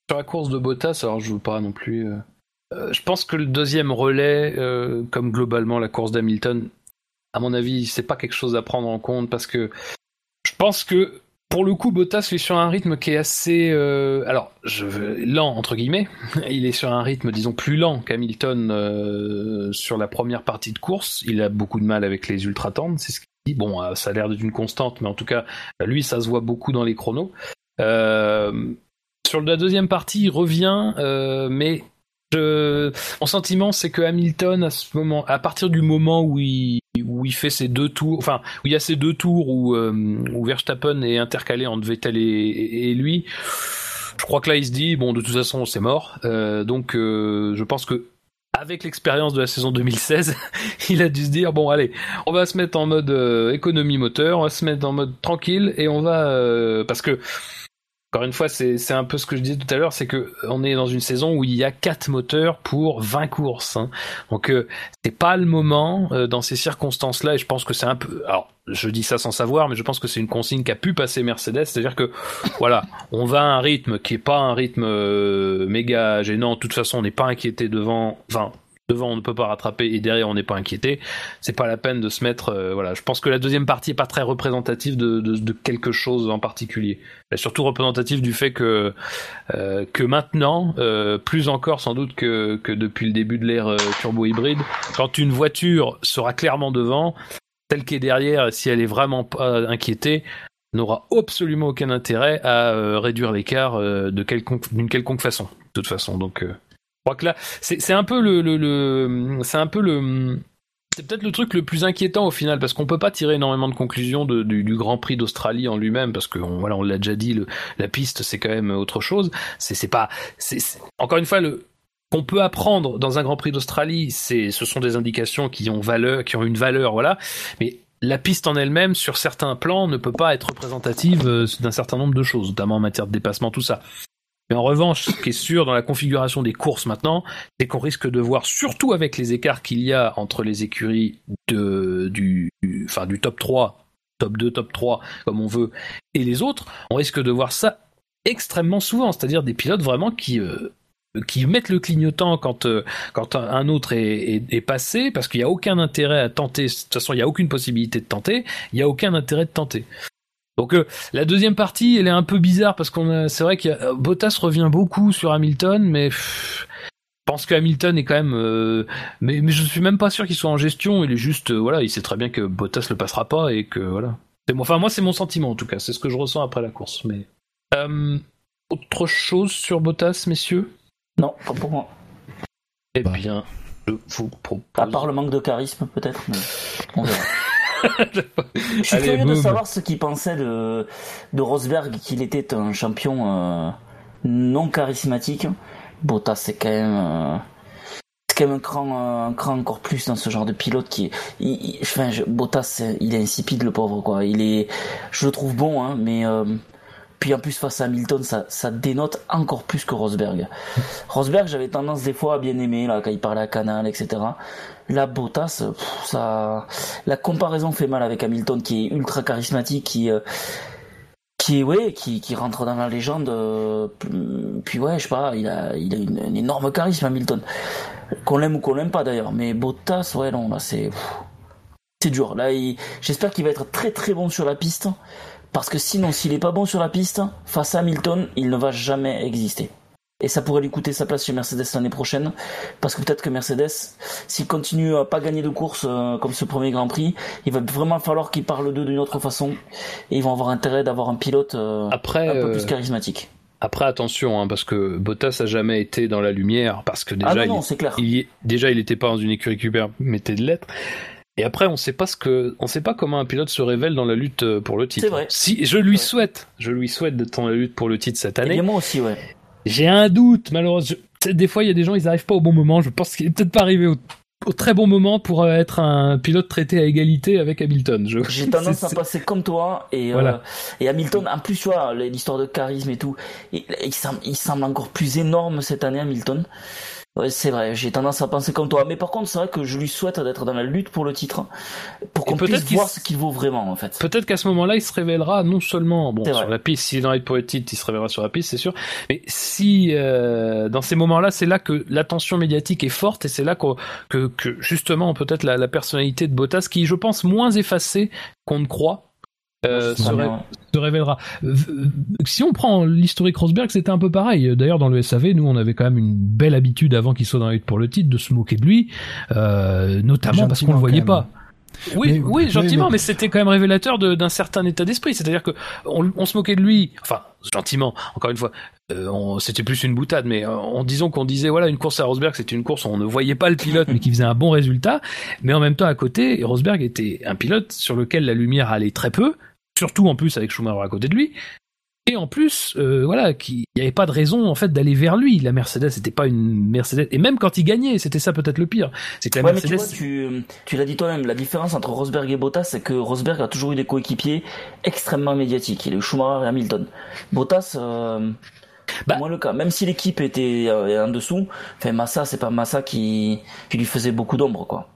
B: sur la course de Bottas, alors je veux pas non plus. je pense que le deuxième relais, comme globalement la course d'Hamilton, à mon avis, c'est pas quelque chose à prendre en compte parce que je pense que pour le coup, Bottas est sur un rythme qui est assez, euh, alors, je lent entre guillemets. Il est sur un rythme, disons, plus lent qu'Hamilton euh, sur la première partie de course. Il a beaucoup de mal avec les ultra tendres, c'est ce qu'il dit. Bon, euh, ça a l'air d'être une constante, mais en tout cas, lui, ça se voit beaucoup dans les chronos. sur la deuxième partie, il revient, mais mon sentiment, c'est que Hamilton, à ce moment, à partir du moment où il, fait ses deux tours, enfin, où il y a ces deux tours où, euh, où Verstappen est intercalé entre Vettel et, lui, je crois que là, il se dit, bon, de toute façon, c'est mort. Euh, donc, euh, je pense que avec l'expérience de la saison 2016, il a dû se dire bon allez, on va se mettre en mode économie moteur, on va se mettre en mode tranquille et on va parce que encore une fois, c'est un peu ce que je disais tout à l'heure, c'est que on est dans une saison où il y a quatre moteurs pour 20 courses. Hein. Donc euh, c'est pas le moment euh, dans ces circonstances-là, et je pense que c'est un peu. Alors, je dis ça sans savoir, mais je pense que c'est une consigne qu'a pu passer Mercedes, c'est-à-dire que voilà, on va à un rythme qui est pas un rythme euh, méga gênant. De toute façon, on n'est pas inquiété devant. Enfin, devant on ne peut pas rattraper et derrière on n'est pas inquiété, c'est pas la peine de se mettre. Euh, voilà, je pense que la deuxième partie est pas très représentative de, quelque chose en particulier. Elle est surtout représentative du fait que euh, que maintenant, euh, plus encore sans doute que, que depuis le début de l'ère turbo hybride, quand une voiture sera clairement devant, celle qui est derrière, si elle est vraiment pas inquiétée, n'aura absolument aucun intérêt à réduire l'écart d'une quelconque façon. De toute façon, donc crois que là, c'est un peu le, c'est un peu le, c'est peut-être le truc le plus inquiétant au final parce qu'on peut pas tirer énormément de conclusions du, Grand Prix d'Australie en lui-même parce que on, voilà, on l'a déjà dit, la piste c'est quand même autre chose. C'est pas, encore une fois le qu'on peut apprendre dans un Grand Prix d'Australie, c'est, ce sont des indications qui ont valeur, qui ont une valeur, voilà. Mais la piste en elle-même, sur certains plans, ne peut pas être représentative euh, d'un certain nombre de choses, notamment en matière de dépassement, tout ça. Mais en revanche, ce qui est sûr dans la configuration des courses maintenant, c'est qu'on risque de voir, surtout avec les écarts qu'il y a entre les écuries du, top 3, top 2, top 3, comme on veut, et les autres, on risque de voir ça extrêmement souvent, c'est-à-dire des pilotes vraiment qui, euh, mettent le clignotant quand, euh, un autre est, est, passé, parce qu'il n'y a aucun intérêt à tenter, de toute façon il n'y a aucune possibilité de tenter, il n'y a aucun intérêt de tenter. Donc euh, la deuxième partie, elle est un peu bizarre parce qu'on c'est vrai que euh, Bottas revient beaucoup sur Hamilton, mais je pense que Hamilton est quand même, euh, mais, mais je suis même pas sûr qu'il soit en gestion. Il est juste, voilà, il sait très bien que Bottas le passera pas et que voilà. Enfin moi c'est mon sentiment en tout cas, c'est ce que je ressens après la course. Mais autre chose sur Bottas, messieurs?
E: Non, pas pour moi.
B: Eh bah. bien, je vous propose.
E: À part le manque de charisme peut-être. Mais on verra. Je suis curieux de savoir ce qu'il pensait de, de Rosberg, qu'il était un champion euh, non charismatique. Bottas, c'est quand même. Euh, c'est quand même un cran, un cran encore plus dans ce genre de pilote qui est. enfin, Bottas, il est insipide le pauvre quoi. Il est, je le trouve bon, hein, mais euh, puis en plus face à Hamilton, ça, ça dénote encore plus que Rosberg. Rosberg, j'avais tendance des fois à bien aimer là quand il parlait à Canal, etc. La Bottas, ça, la comparaison fait mal avec Hamilton qui est ultra charismatique, qui euh, qui ouais, qui, qui rentre dans la légende. Euh, puis ouais, je sais pas, il a il a une, un énorme charisme Hamilton, qu'on l'aime ou qu'on l'aime pas d'ailleurs. Mais Bottas, ouais non là c'est c'est dur. Là, j'espère qu'il va être très très bon sur la piste. Parce que sinon, s'il est pas bon sur la piste, face à Hamilton, il ne va jamais exister. Et ça pourrait lui coûter sa place chez Mercedes l'année prochaine, parce que peut-être que Mercedes, s'il continue à pas gagner de course euh, comme ce premier Grand Prix, il va vraiment falloir qu'il parle d'eux d'une autre façon, et ils vont avoir intérêt d'avoir un pilote euh, un peu plus euh, charismatique.
B: Après attention, hein, parce que Bottas a jamais été dans la lumière, parce que déjà,
E: ah non, il, clair.
B: il, déjà il était pas dans une écurie qui mettait de lettres. Et après, on sait pas ce que, on sait pas comment un pilote se révèle dans la lutte pour le titre.
E: C'est vrai.
B: Si je lui souhaite, je lui souhaite d'être dans la lutte pour le titre cette année. Et
E: moi aussi, ouais.
B: J'ai un doute, malheureusement. Des fois, il y a des gens, ils arrivent pas au bon moment. Je pense qu'il est peut-être pas arrivé au, très bon moment pour euh, être un pilote traité à égalité avec Hamilton.
E: J'ai tendance à passer comme toi et, euh, et Hamilton. En plus, tu vois, l'histoire de charisme et tout, il, semble, il semble encore plus énorme cette année, Hamilton. Ouais, c'est vrai, j'ai tendance à penser comme toi. Mais par contre, c'est vrai que je lui souhaite d'être dans la lutte pour le titre, pour qu'on puisse voir ce qu'il vaut vraiment, en fait.
B: Peut-être qu'à ce moment-là, il se révélera non seulement bon sur la piste, s'il est dans lutte pour le titre, il se révélera sur la piste, c'est sûr. Mais si euh, dans ces moments-là, c'est là que l'attention médiatique est forte et c'est là que, que, que justement peut-être la, la personnalité de Bottas, qui je pense moins effacée qu'on ne croit, euh, se, révélera. Si on prend l'historique Rosberg, c'était un peu pareil. D'ailleurs, dans le SAV, nous, on avait quand même une belle habitude avant qu'il soit dans la lutte pour le titre de se moquer de lui, euh, notamment parce qu'on le voyait pas. Oui, oui, gentiment, mais, c'était quand même révélateur d'un certain état d'esprit. C'est-à-dire que on, se moquait de lui, enfin gentiment. Encore une fois, euh, c'était plus une boutade, mais en disant qu'on disait voilà une course à Rosberg, c'était une course où on ne voyait pas le pilote, mais qui faisait un bon résultat. Mais en même temps, à côté, Rosberg était un pilote sur lequel la lumière allait très peu, surtout en plus avec Schumacher à côté de lui. Et en plus, euh, voilà, qu'il n'y avait pas de raison en fait d'aller vers lui. La Mercedes n'était pas une Mercedes, et même quand il gagnait, c'était ça peut-être le pire. C'est que la Mercedes.
E: Mais tu, vois, tu, l'as dit toi-même, la différence entre Rosberg et Bottas, c'est que Rosberg a toujours eu des coéquipiers extrêmement médiatiques. Il est Schumacher et Hamilton. Bottas. Euh... Bah, moins le cas. Même si l'équipe était euh, en dessous, enfin Massa, c'est pas Massa qui, qui lui faisait beaucoup d'ombre, quoi.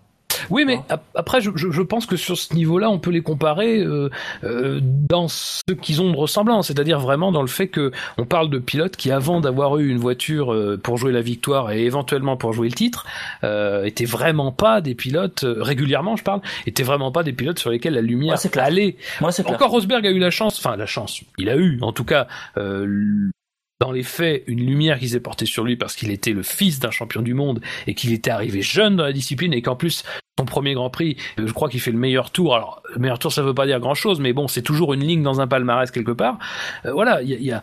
B: Oui, mais après, je, je, pense que sur ce niveau-là, on peut les comparer euh, euh, dans ce qu'ils ont de ressemblant, c'est-à-dire vraiment dans le fait que on parle de pilotes qui, avant d'avoir eu une voiture euh, pour jouer la victoire et éventuellement pour jouer le titre, euh, étaient vraiment pas des pilotes euh, régulièrement, je parle, étaient vraiment pas des pilotes sur lesquels la lumière allait. Moi, Encore Rosberg a eu la chance, enfin la chance, il a eu, en tout cas. Dans les faits une lumière qui s'est portée sur lui parce qu'il était le fils d'un champion du monde et qu'il était arrivé jeune dans la discipline et qu'en plus son premier Grand Prix, euh, je crois qu'il fait le meilleur tour. Alors, le meilleur tour, ça veut pas dire grand-chose, mais bon, c'est toujours une ligne dans un palmarès quelque part. Euh, voilà, il y a,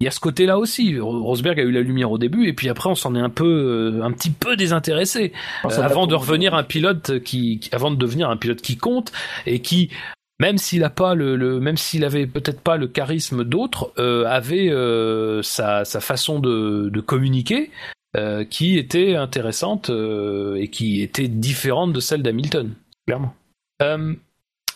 B: y a ce côté-là aussi. Rosberg a eu la lumière au début, et puis après, on s'en est un peu, euh, un petit peu désintéressé, avant de revenir un pilote qui, avant de devenir un pilote qui compte et qui, même s'il a pas le, même s'il avait peut-être pas le charisme d'autres, avait sa, sa façon de, de communiquer euh, qui était intéressante euh, et qui était différente de celle d'Hamilton, clairement. Euh,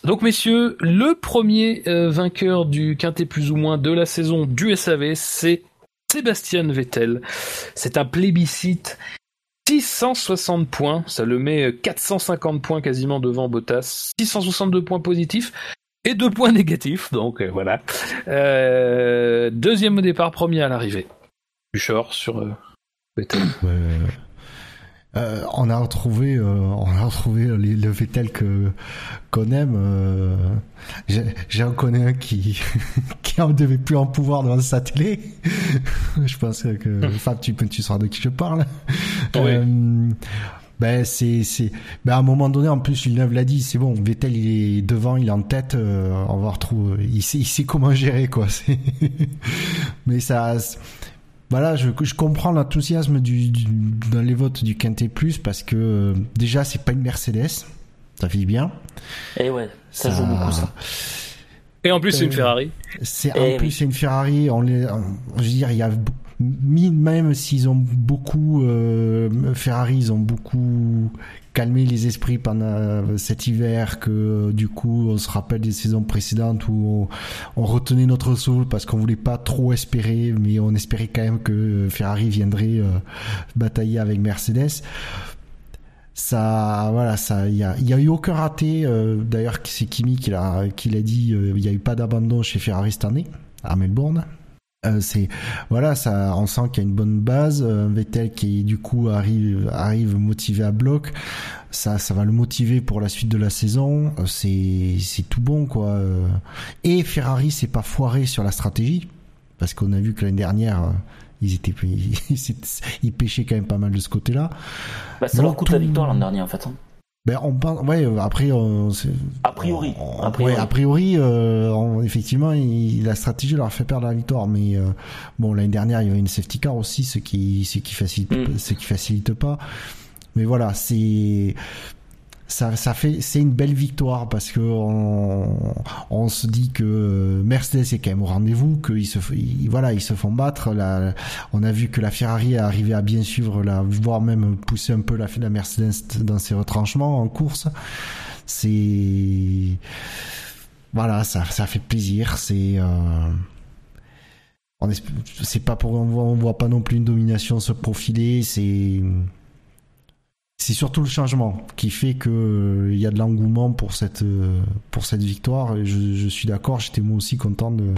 B: donc messieurs, le premier vainqueur du quintet plus ou moins de la saison du SAV, c'est Sébastien Vettel. C'est un plébiscite 660 points, ça le met 450 points quasiment devant Bottas, 662 points positifs et 2 points négatifs, donc voilà. deuxième au départ, premier à l'arrivée. Buchor sur
C: euh, on a retrouvé, euh, on a retrouvé le Vettel que qu'on aime. Euh, J'en connais un qui qui en devait plus en pouvoir devant sa télé. je pense que Fab, tu tu sauras de qui je parle. Euh, ben c'est c'est ben à un moment donné en plus Villeneuve l'a dit c'est bon Vettel il est devant il est en tête euh, on va retrouver il sait il sait comment gérer quoi mais ça voilà, je, je comprends l'enthousiasme du, dans les votes du Quintet Plus parce que euh, déjà c'est pas une Mercedes, ça fait bien.
E: Et eh ouais, ça, joue beaucoup ça.
B: Et en plus c'est une euh, Ferrari.
C: C'est en eh plus c'est une Ferrari. On les, je veux dire, il y a même s'ils ont beaucoup euh, Ferrari, ils ont beaucoup calmé les esprits pendant cet hiver que du coup on se rappelle des saisons précédentes où on, retenait notre souffle parce qu'on voulait pas trop espérer mais on espérait quand même que Ferrari viendrait euh, batailler avec Mercedes. Ça voilà ça il y a, eu aucun raté euh, d'ailleurs c'est Kimi qui l'a qui l'a dit euh, il y a eu pas d'abandon chez Ferrari cette année à Melbourne euh, c'est voilà, ça, on sent qu'il y a une bonne base. Euh, Vettel qui du coup arrive arrive motivé à bloc, ça ça va le motiver pour la suite de la saison. Euh, c'est c'est tout bon quoi. Et Ferrari s'est pas foiré sur la stratégie parce qu'on a vu que l'année dernière ils étaient ils, pêchaient quand même pas mal de ce côté-là.
E: Bah, ça leur coûte la victoire l'an dernier en fait. Hein.
C: Ben on pense, ouais, après, on,
E: a priori,
C: a priori, ouais, a priori euh, effectivement, il, la stratégie leur a fait perdre la victoire, mais euh, bon, l'année dernière, il y avait une safety car aussi, ce qui, ce qui facilite, mm. ce qui facilite pas. Mais voilà, c'est ça, ça fait, c'est une belle victoire parce que on, on, se dit que Mercedes est quand même au rendez-vous, qu'ils se, voilà, ils se font battre. La, on a vu que la Ferrari est arrivée à bien suivre la, voire même pousser un peu la, la Mercedes dans ses retranchements en course. C'est, voilà, ça, ça fait plaisir. C'est, euh, on c'est pas pour voit, on voit pas non plus une domination se profiler. C'est c'est surtout le changement qui fait que euh, il y a de l'engouement pour cette euh, pour cette victoire. je, je suis d'accord, j'étais moi aussi content de.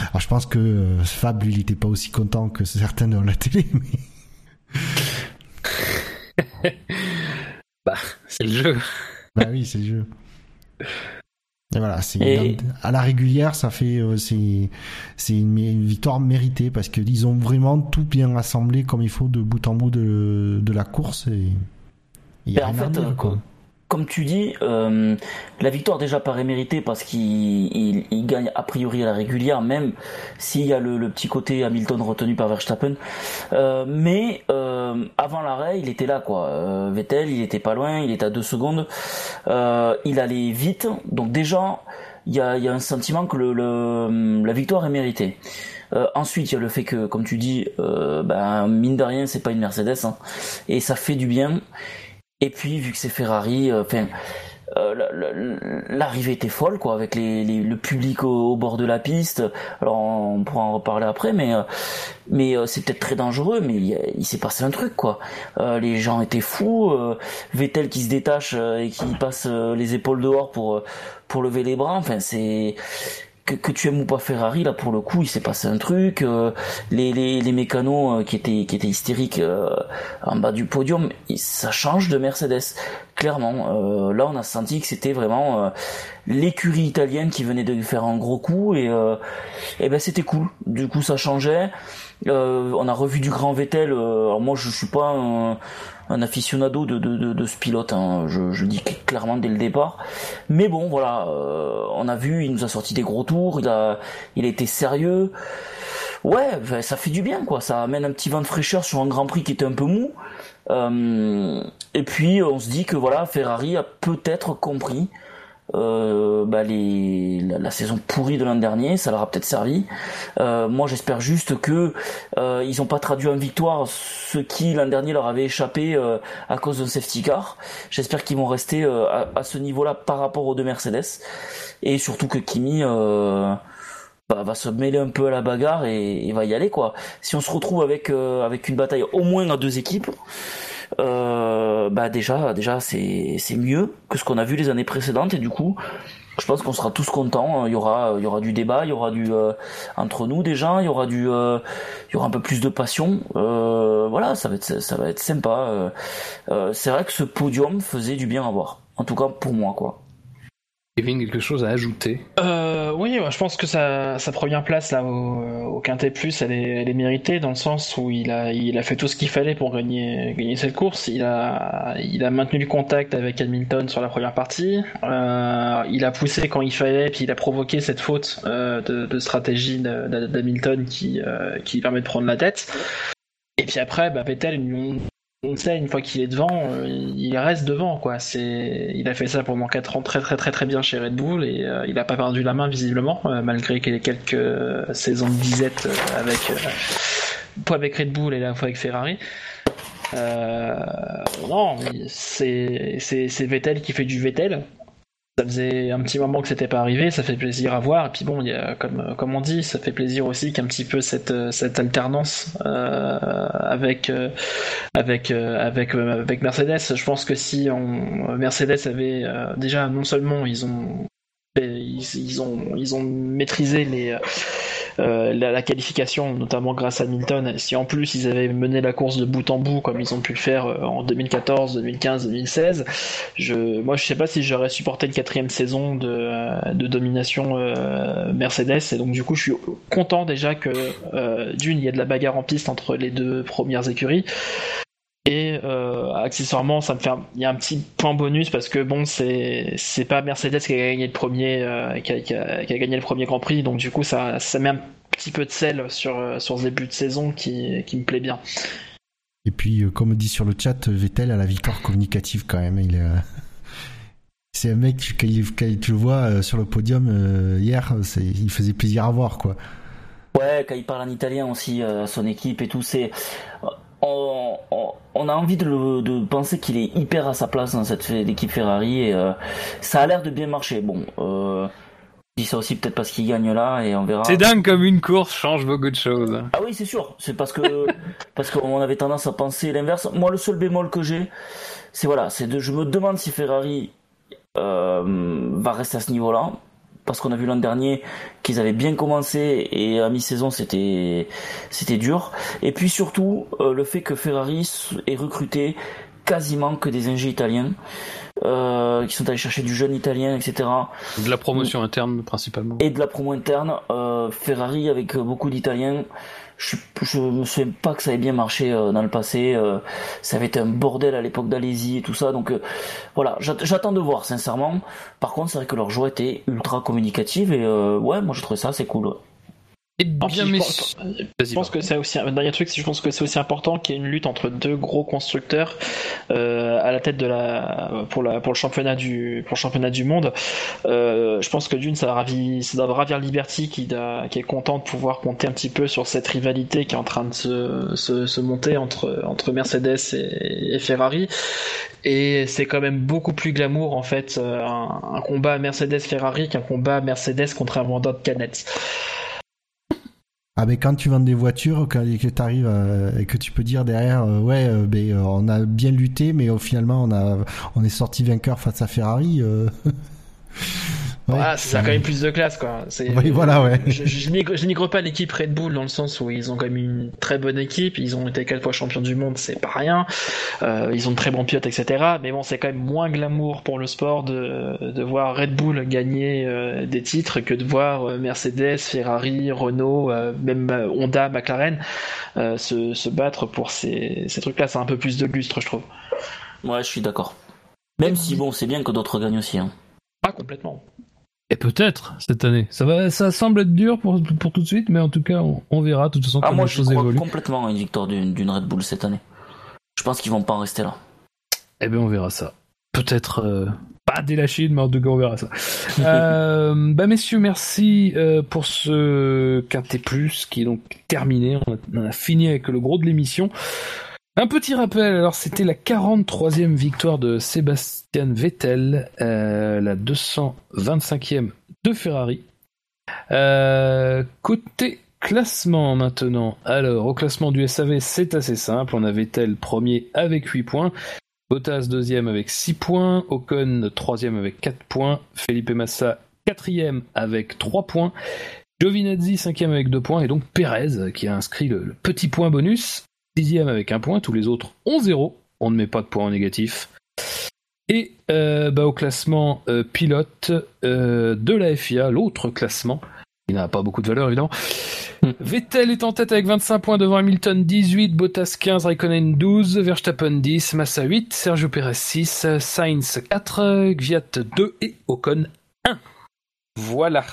C: Alors je pense que euh, Fab lui, il était pas aussi content que certains dans la télé,
B: mais. bah, c'est le jeu.
C: bah oui, c'est le jeu. Et voilà, c'est à la régulière, ça fait c'est c'est une, victoire méritée parce qu'ils ont vraiment tout bien assemblé comme il faut de bout en bout de de la course et
E: ben, en fait, euh, comme tu dis, euh, la victoire déjà paraît méritée parce qu'il il, gagne a priori à la régulière, même s'il y a le, petit côté Hamilton retenu par Verstappen. Euh, mais avant l'arrêt, il était là, quoi. Vettel, il était pas loin, il était à deux secondes. il allait vite, donc déjà, il y a, y a, un sentiment que le, la victoire est méritée. ensuite, il y a le fait que, comme tu dis, ben, mine de rien, c'est pas une Mercedes, hein, et ça fait du bien. Et puis vu que c'est Ferrari, euh, enfin. Euh, l'arrivée était folle quoi avec les, le public au, bord de la piste alors on pourra en reparler après mais euh, mais c'est peut-être très dangereux mais il, s'est passé un truc quoi les gens étaient fous Vettel qui se détache et qui passe les épaules dehors pour pour lever les bras enfin c'est que, que, tu aimes ou pas Ferrari, là pour le coup, il s'est passé un truc. Euh, les, les, les mécanos euh, qui étaient qui étaient hystériques euh, en bas du podium, ça change de Mercedes. Clairement, là on a senti que c'était vraiment l'écurie italienne qui venait de faire un gros coup et, et ben c'était cool. Du coup ça changeait. on a revu du grand Vettel. alors moi je suis pas un aficionado de, de, de, ce pilote, hein. je, je dis clairement dès le départ. Mais bon, voilà, euh, on a vu, il nous a sorti des gros tours, il a, il a été sérieux. Ouais, ça fait du bien, quoi. Ça amène un petit vent de fraîcheur sur un Grand Prix qui était un peu mou. Euh, et puis on se dit que voilà, Ferrari a peut-être compris euh, bah les, la, saison pourrie de l'an dernier, ça leur a peut-être servi. Euh, moi, j'espère juste que euh, ils n'ont pas traduit en victoire ce qui l'an dernier leur avait échappé euh, à cause d'un safety car. J'espère qu'ils vont rester à, à, ce niveau-là par rapport aux deux Mercedes, et surtout que Kimi bah, va se mêler un peu à la bagarre et, et, va y aller quoi. Si on se retrouve avec avec une bataille au moins à deux équipes euh, bah déjà, déjà c'est mieux que ce qu'on a vu les années précédentes et du coup, je pense qu'on sera tous contents. Il y aura, il y aura du débat, il y aura du euh, entre nous déjà, il y aura du, euh, il y aura un peu plus de passion. Euh, voilà, ça va être, ça va être sympa. c'est vrai que ce podium faisait du bien à voir. En tout cas pour moi, quoi.
B: Kevin, quelque chose à ajouter
D: euh, Oui, je pense que sa, sa première place là au, au Quintet Plus, elle est, elle est, méritée dans le sens où il a, il a fait tout ce qu'il fallait pour gagner, gagner cette course. Il a, il a maintenu le contact avec Hamilton sur la première partie. Euh, il a poussé quand il fallait, puis il a provoqué cette faute euh, de, de, stratégie d'Hamilton qui, euh, qui permet de prendre la tête. Et puis après, bah, Vettel, sait une fois qu'il est devant, euh, il reste devant quoi. C'est, il a fait ça pendant 4 ans très très très très bien chez Red Bull et euh, il n'a pas perdu la main visiblement euh, malgré quelques saisons de disette avec fois avec Red Bull et la fois avec Ferrari. non, c'est Vettel qui fait du Vettel ça faisait un petit moment que c'était pas arrivé, ça fait plaisir à voir. Et puis bon, il y a, comme, comme on dit, ça fait plaisir aussi qu'un petit peu cette, cette alternance euh, avec, euh, avec, euh, avec, euh, Mercedes. Je pense que si on, Mercedes avait déjà non seulement ils ont ils, ont ils ont maîtrisé les euh, la, qualification, notamment grâce à Hamilton. Si en plus ils avaient mené la course de bout en bout comme ils ont pu le faire euh, en 2014, 2015, 2016, je, moi je sais pas si j'aurais supporté une quatrième saison de, euh, de domination Mercedes. Et donc du coup je suis content déjà que d'une il y a de la bagarre en piste entre les deux premières écuries. Et euh, accessoirement, ça me fait, il y a un petit point bonus parce que bon, c'est c'est pas Mercedes qui a gagné le premier, euh, qui, a, qui, a, qui, a, gagné le premier Grand Prix, donc du coup ça ça met un petit peu de sel sur euh, sur ce début de saison qui qui me plaît bien.
C: Et puis, euh, comme dit sur le chat, Vettel a la victoire communicative quand même. Il c'est un mec quand, tu le vois sur le podium hier, il faisait plaisir à voir quoi.
E: Ouais, quand il parle en italien aussi, à son équipe et tout, c'est on, on, a envie de, de penser qu'il est hyper à sa place dans cette équipe Ferrari et euh, ça a l'air de bien marcher. Bon, euh, dis ça aussi peut-être parce qu'il gagne là et on verra.
H: C'est dingue comme une course change beaucoup de choses.
E: Ah oui, c'est sûr. C'est parce que parce qu'on avait tendance à penser l'inverse. Moi, le seul bémol que j'ai, c'est voilà, c'est de je me demande si Ferrari euh, va rester à ce niveau-là parce qu'on a vu l'an dernier qu'ils avaient bien commencé et à mi-saison c'était c'était dur. Et puis surtout euh, le fait que Ferrari ait recruté quasiment que des ingés italiens euh, qui sont allés chercher du jeune italien, etc.
H: De la promotion interne principalement.
E: Et de la promo interne. Euh, Ferrari avec beaucoup d'Italiens. Je, je me souviens pas que ça ait bien marché euh, dans le passé. Euh, ça avait été un bordel à l'époque d'Alésie et tout ça. Donc euh, voilà, j'attends de voir sincèrement. Par contre, c'est vrai que leur joie était ultra communicative et ouais, moi je trouvais ça assez cool.
D: Et bien, je, pense, je pense que c'est aussi un dernier truc, je pense que c'est aussi important qu'il y ait une lutte entre deux gros constructeurs euh, à la tête de la pour la pour le championnat du pour le championnat du monde. Euh, je pense que d'une ça ravi ça doit ravir Liberty qui qui est content de pouvoir compter un petit peu sur cette rivalité qui est en train de se, se, se monter entre entre Mercedes et, et Ferrari. Et c'est quand même beaucoup plus glamour en fait un, un combat Mercedes Ferrari qu'un combat Mercedes contre un vendeur de canettes.
C: Ah mais quand tu vends des voitures, quand, et que tu arrives et que tu peux dire derrière, euh, ouais, euh, ben, euh, on a bien lutté, mais au finalement on a, on est sorti vainqueur face à Ferrari.
D: Ouais, ah, ça a quand même plus de classe, quoi.
C: Oui, voilà, ouais.
D: Je, je, je nigre pas l'équipe Red Bull dans le sens où ils ont quand même une très bonne équipe. Ils ont été quatre fois champions du monde, c'est pas rien. Euh, ils ont de très bons pilotes, etc. Mais bon, c'est quand même moins glamour pour le sport de, de voir Red Bull gagner euh, des titres que de voir euh, Mercedes, Ferrari, Renault, euh, même Honda, McLaren se, se battre pour ces, ces trucs-là. C'est un peu plus de lustre, je trouve.
E: Ouais, je suis d'accord. Même si bon, c'est bien que d'autres gagnent aussi. Hein.
D: Pas complètement.
B: Et peut-être cette année. Ça va, ça semble être dur pour, pour tout de suite, mais en tout cas, on, verra. De toute façon,
E: ah,
B: comment
E: moi,
B: les choses
E: crois
B: évoluent.
E: complètement à une victoire d'une Red Bull cette année. Je pense qu'ils vont pas en rester là.
B: Eh bien, on verra ça. Peut-être euh, pas dès la Chine, mais en tout cas, on verra ça. euh, bah, messieurs, merci euh, pour ce Quintet Plus qui est donc terminé. On a, on a fini avec le gros de l'émission. Un petit rappel, alors c'était la 43e victoire de Sébastien Vettel, euh, la 225e de Ferrari. Euh, côté classement maintenant, alors au classement du SAV c'est assez simple, on a Vettel premier avec 8 points, Bottas deuxième avec 6 points, Ocon troisième avec 4 points, Felipe Massa quatrième avec 3 points, Giovinazzi cinquième avec 2 points, et donc Perez qui a inscrit le, le petit point bonus sixième avec un point, tous les autres ont zéro. On ne met pas de points en négatif. Et euh, bah, au classement euh, pilote euh, de la FIA, l'autre classement, il n'a pas beaucoup de valeur évidemment. Mm. Vettel est en tête avec 25 points devant Hamilton 18, Bottas 15, Raikkonen 12, Verstappen 10, Massa 8, Sergio Perez 6, Sainz 4, Gviat 2 et Ocon 1. Voilà.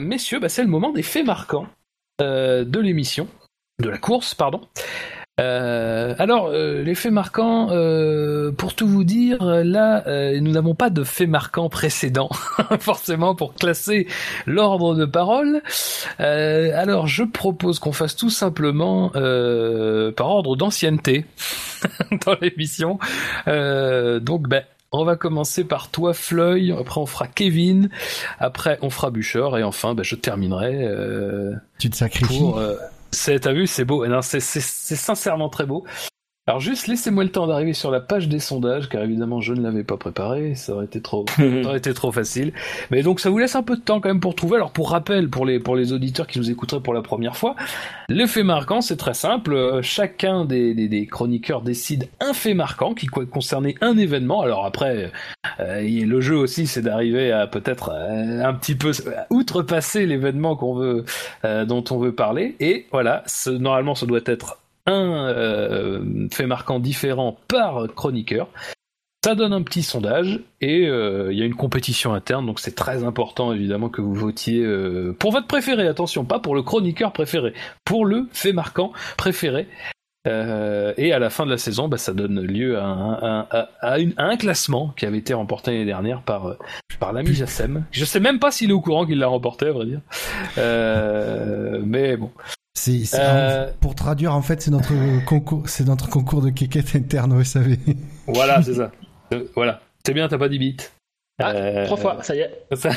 B: messieurs, bah, c'est le moment des faits marquants de l'émission de la course, pardon. Euh, alors, euh, les faits marquants, euh, pour tout vous dire, là, nous n'avons pas de faits marquants précédents, forcément, pour classer l'ordre de parole. Alors, je propose qu'on fasse tout simplement par ordre d'ancienneté dans l'émission. donc, ben, on va commencer par toi, Floyd. Après, on fera Kevin. Après, on fera Bûcher. Et enfin, ben, je terminerai.
C: tu te sacrifies.
B: Pour, c'est, t'as vu, c'est beau. Non, c'est, sincèrement très beau. Alors juste laissez-moi le temps d'arriver sur la page des sondages, car évidemment je ne l'avais pas préparé, ça aurait été trop, ça aurait été trop facile. Mais donc ça vous laisse un peu de temps quand même pour trouver. Alors pour rappel, pour les pour les auditeurs qui nous écouteraient pour la première fois, le fait marquant c'est très simple. Euh, chacun des, des, des, chroniqueurs décide un fait marquant qui concernait un événement. Alors après, euh, le jeu aussi c'est d'arriver à peut-être euh, un petit peu outrepasser l'événement qu'on veut euh, dont on veut parler. Et voilà, ce, normalement ça doit être un euh, fait marquant différent par chroniqueur. Ça donne un petit sondage et euh, il y a une compétition interne, donc c'est très important évidemment que vous votiez euh, pour votre préféré. Attention, pas pour le chroniqueur préféré, pour le fait marquant préféré. Euh, et à la fin de la saison, bah, ça donne lieu à un, à, à, une, à un, classement qui avait été remporté l'année dernière par, par l'ami Jassem. Je sais même pas s'il est au courant qu'il l'a remporté, à vrai dire. Euh, mais bon,
C: c'est, euh... pour traduire, en fait, c'est notre concours, c'est notre concours de quéquette interne au SAV.
B: Voilà, c'est ça. Euh, voilà. C'est bien, t'as pas dit bit.
D: Ah,
B: Euh,
D: trois fois, ça y est.
B: Ça-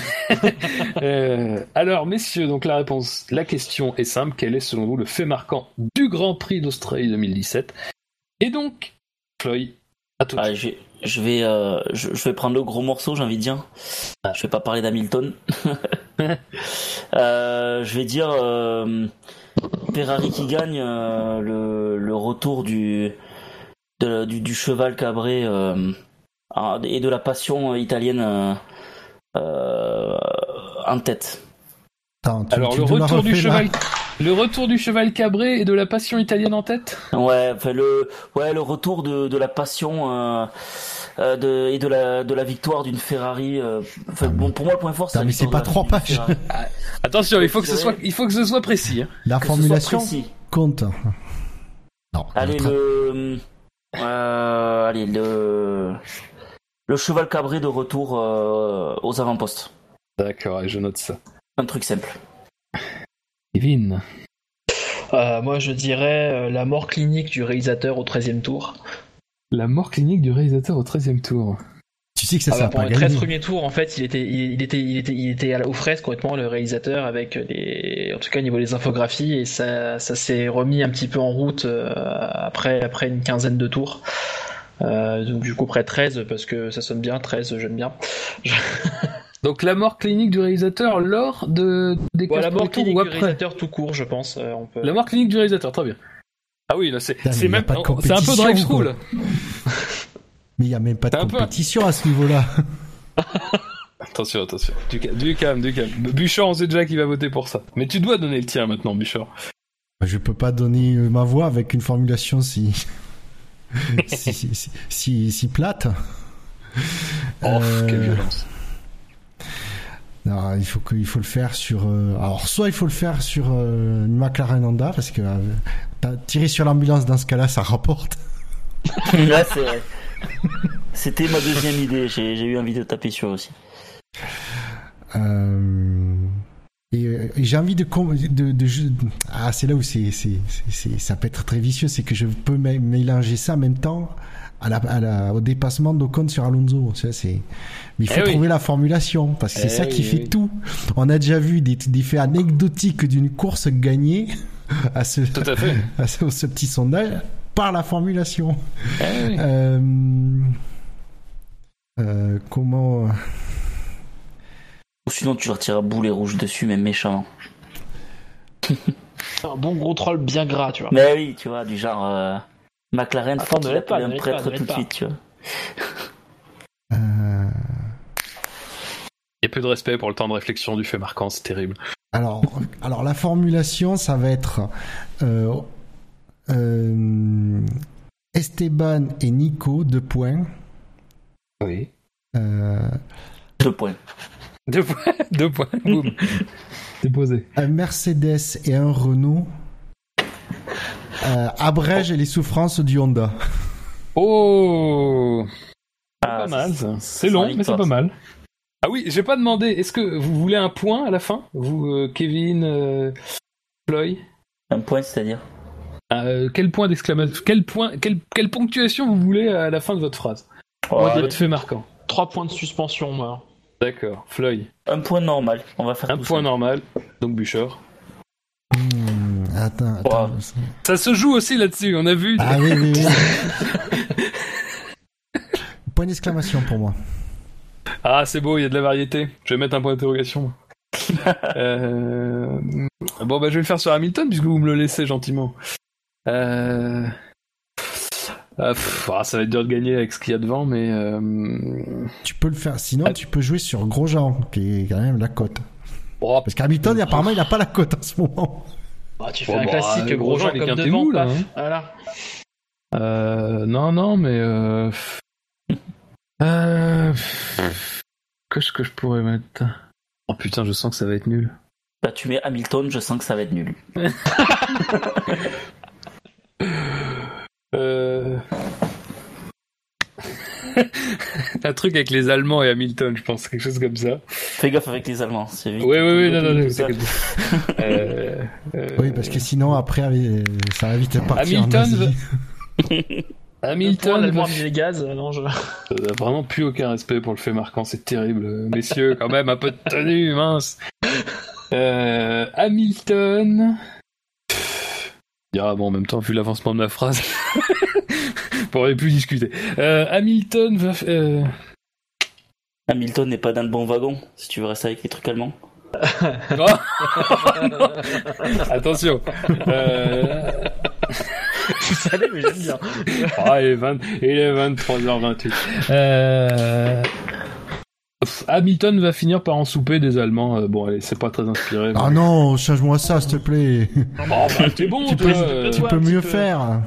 B: Euh, alors, messieurs, donc la réponse, la question est simple. Quel est selon vous le fait marquant du Grand Prix d'Australie 2017 Et donc, Floyd, à toi.
E: Ah, je, je vais, euh, je, je vais prendre le gros morceau, j'ai envie de dire.
B: Ah.
E: Je vais pas parler d'Hamilton. Euh, je vais dire euh, Ferrari qui gagne euh, le, le retour du, de- du, du cheval cabré euh, ah, et de la passion italienne euh, en tête.
C: Attends, tu-
B: alors,
C: tu
B: le retour du cheval. Le retour du cheval cabré et de la passion italienne en tête?
E: Ouais, enfin le, ouais, le retour de, de la passion euh, euh, de, et de la, de la victoire d'une Ferrari. euh, enfin,
C: Ah,
E: bon, pour moi, le point fort, c'est
C: Ah, mais c'est pas trois pages.
E: Ferrari.
B: Attention, il faut que ce soit, il faut que ce soit précis. hein.
C: La
E: Que
C: formulation
E: précis.
C: compte. Non,
E: Allez, le, euh, allez, le, le cheval cabré de retour euh, aux avant-postes.
B: D'accord, et je note ça.
E: Un truc simple.
B: Kevin.
D: Euh, moi, je dirais euh, la mort clinique du réalisateur au 13 e tour.
B: La mort clinique du réalisateur au 13 e tour.
C: Tu sais que ça,
D: Ah
C: ça
D: bah, pour
C: pas
D: le 13
C: gagner.
D: premier tour, en fait, il était, il, il était, il était, il était à la- aux fraises complètement le réalisateur avec les, en tout cas au niveau des infographies et ça, ça s'est remis un petit peu en route euh, après, après une quinzaine de tours. Euh, donc du coup près 13 parce que ça sonne bien, 13 j'aime bien.
B: Donc la mort clinique du réalisateur lors de des quinze
D: la mort clinique
B: ou
D: du réalisateur tout court, je pense. euh, on peut...
B: La mort clinique du réalisateur, très bien. Ah oui, là c'est c'est
C: y a
B: même
C: pas de
B: c'est un peu
C: quoi.
B: school.
C: Mais il n'y a même pas de
B: peu-
C: compétition à ce niveau-là.
B: Attention, attention. Du, ca- du calme, du calme. Bûcheur, on sait déjà qui va voter pour ça. Mais tu dois donner le tien maintenant, Bûcheur.
C: Je peux pas donner euh, ma voix avec une formulation si si, si, si, si- si plate.
B: Oh,
C: Euh,
B: quelle violence.
C: Il faut que, il faut le faire sur. euh, alors, soit il faut le faire sur euh, une McLaren Honda parce que euh, tirer sur l'ambulance dans ce cas-là, ça rapporte.
E: Là, c'est vrai. C'était ma deuxième idée. J'ai eu envie de taper sur aussi.
C: Euh, et, et j'ai envie de, de, de, ah c'est là où c'est c'est c'est- c'est- ça peut être très vicieux, c'est que je peux mé- mélanger ça en même temps à la, à la- au dépassement d'Ocon sur Alonso. C'est mais il faut
B: Eh oui.
C: trouver la formulation parce que c'est
B: Eh
C: ça qui
B: oui,
C: fait tout. On a déjà vu des, des faits anecdotiques d'une course gagnée à ce,
B: Tout à fait.
C: à ce, ce petit sondage par la formulation.
B: Eh oui.
C: Euh, euh, comment
E: Ou sinon, tu leur tires un boulet rouge dessus, mais méchamment.
D: Un bon gros troll bien gras, tu vois.
E: Mais oui, tu vois, du genre euh, McLaren,
D: Attends,
E: faut
D: ne pas,
E: un
D: pas,
E: prêtre tout de suite, tu vois.
C: euh,
B: Il y a peu de respect pour le temps de réflexion du fait marquant, c'est terrible.
C: Alors, alors la formulation, ça va être euh, euh, Esteban et Nico, deux points.
B: Oui.
C: Euh,
E: Deux points.
B: Deux points, deux points, boum. Déposé.
C: un Mercedes et un Renault euh, abrègent les souffrances du Honda.
B: Oh
E: Ah,
B: C'est long, mais c'est pas
E: ça.
B: mal. Ah oui, j'ai pas demandé, est-ce que vous voulez un point à la fin Vous, euh, Kevin, euh, Floyd
E: Un point, c'est-à-dire?
B: Euh, Quel point d'exclamation Quel point quelle, quelle ponctuation vous voulez à la fin de votre phrase?
E: Oh,
B: De Votre fait marquant.
D: 3 points de suspension, moi.
B: D'accord. Floyd.
E: Un point normal. On va faire
B: Un
E: tout
B: point
E: ça.
B: normal. Donc Bûcheur.
C: Hmm, attends, attends.
E: Wow.
B: Ça se joue aussi là-dessus, on a vu.
C: Ah oui, oui, oui. Point d'exclamation pour moi.
B: Ah, c'est beau, il y a de la variété. Je vais mettre un point d'interrogation. Euh, Bon, bah, je vais le faire sur Hamilton puisque vous me le laissez gentiment. Euh... ah, pff, ah, ça va être dur de gagner avec ce qu'il y a devant, mais euh,
C: Tu peux le faire. Sinon,
B: Ah.
C: tu peux jouer sur Grosjean, qui est quand même la cote.
B: oh,
C: Parce qu'Hamilton, apparemment, il n'a pas la cote en ce moment.
D: Bah, tu fais un
B: bah,
D: classique gros
B: Grosjean, est
D: comme devant,
B: mou, là, hein.
D: Voilà.
B: euh, non, non, mais euh... euh... Qu'est-ce que je pourrais mettre Oh putain, je sens que ça va être nul.
E: Bah, tu mets Hamilton, je sens que ça va être nul.
B: Euh... un truc avec les Allemands et Hamilton, je pense, quelque chose comme ça.
E: Fais gaffe avec les Allemands, c'est vite.
B: Oui, oui, oui, non, non, non,
E: ça.
B: Euh, euh,
C: Oui, parce que sinon, après, euh, ça va vite partir. en
B: Hamilton
C: Asie.
B: Hamilton
D: le
B: va
D: les gaz, non, je...
B: Ça n'a vraiment plus aucun respect pour le fait marquant, c'est terrible. Messieurs, quand même, un peu de tenue, mince. Euh, Hamilton. Ah bon, en même temps, vu l'avancement de ma phrase, on pourrait plus discuter. Euh, Hamilton va. euh,
E: Hamilton n'est pas dans le bon wagon, si tu veux rester avec les trucs allemands.
B: oh Non. Attention. Euh...
D: Vous savez, mais j'aime bien.
B: Ah, il est, 20 il est 23h28. Euh... Hamilton va finir par en souper des Allemands. Euh, bon, allez, c'est pas très inspiré. mais-
C: Ah non, change-moi ça, s'il te plaît.
B: Oh, bah, t'es bon,
C: tu
B: toi.
C: peux,
B: euh.
C: tu peux mieux
D: peu.
C: faire.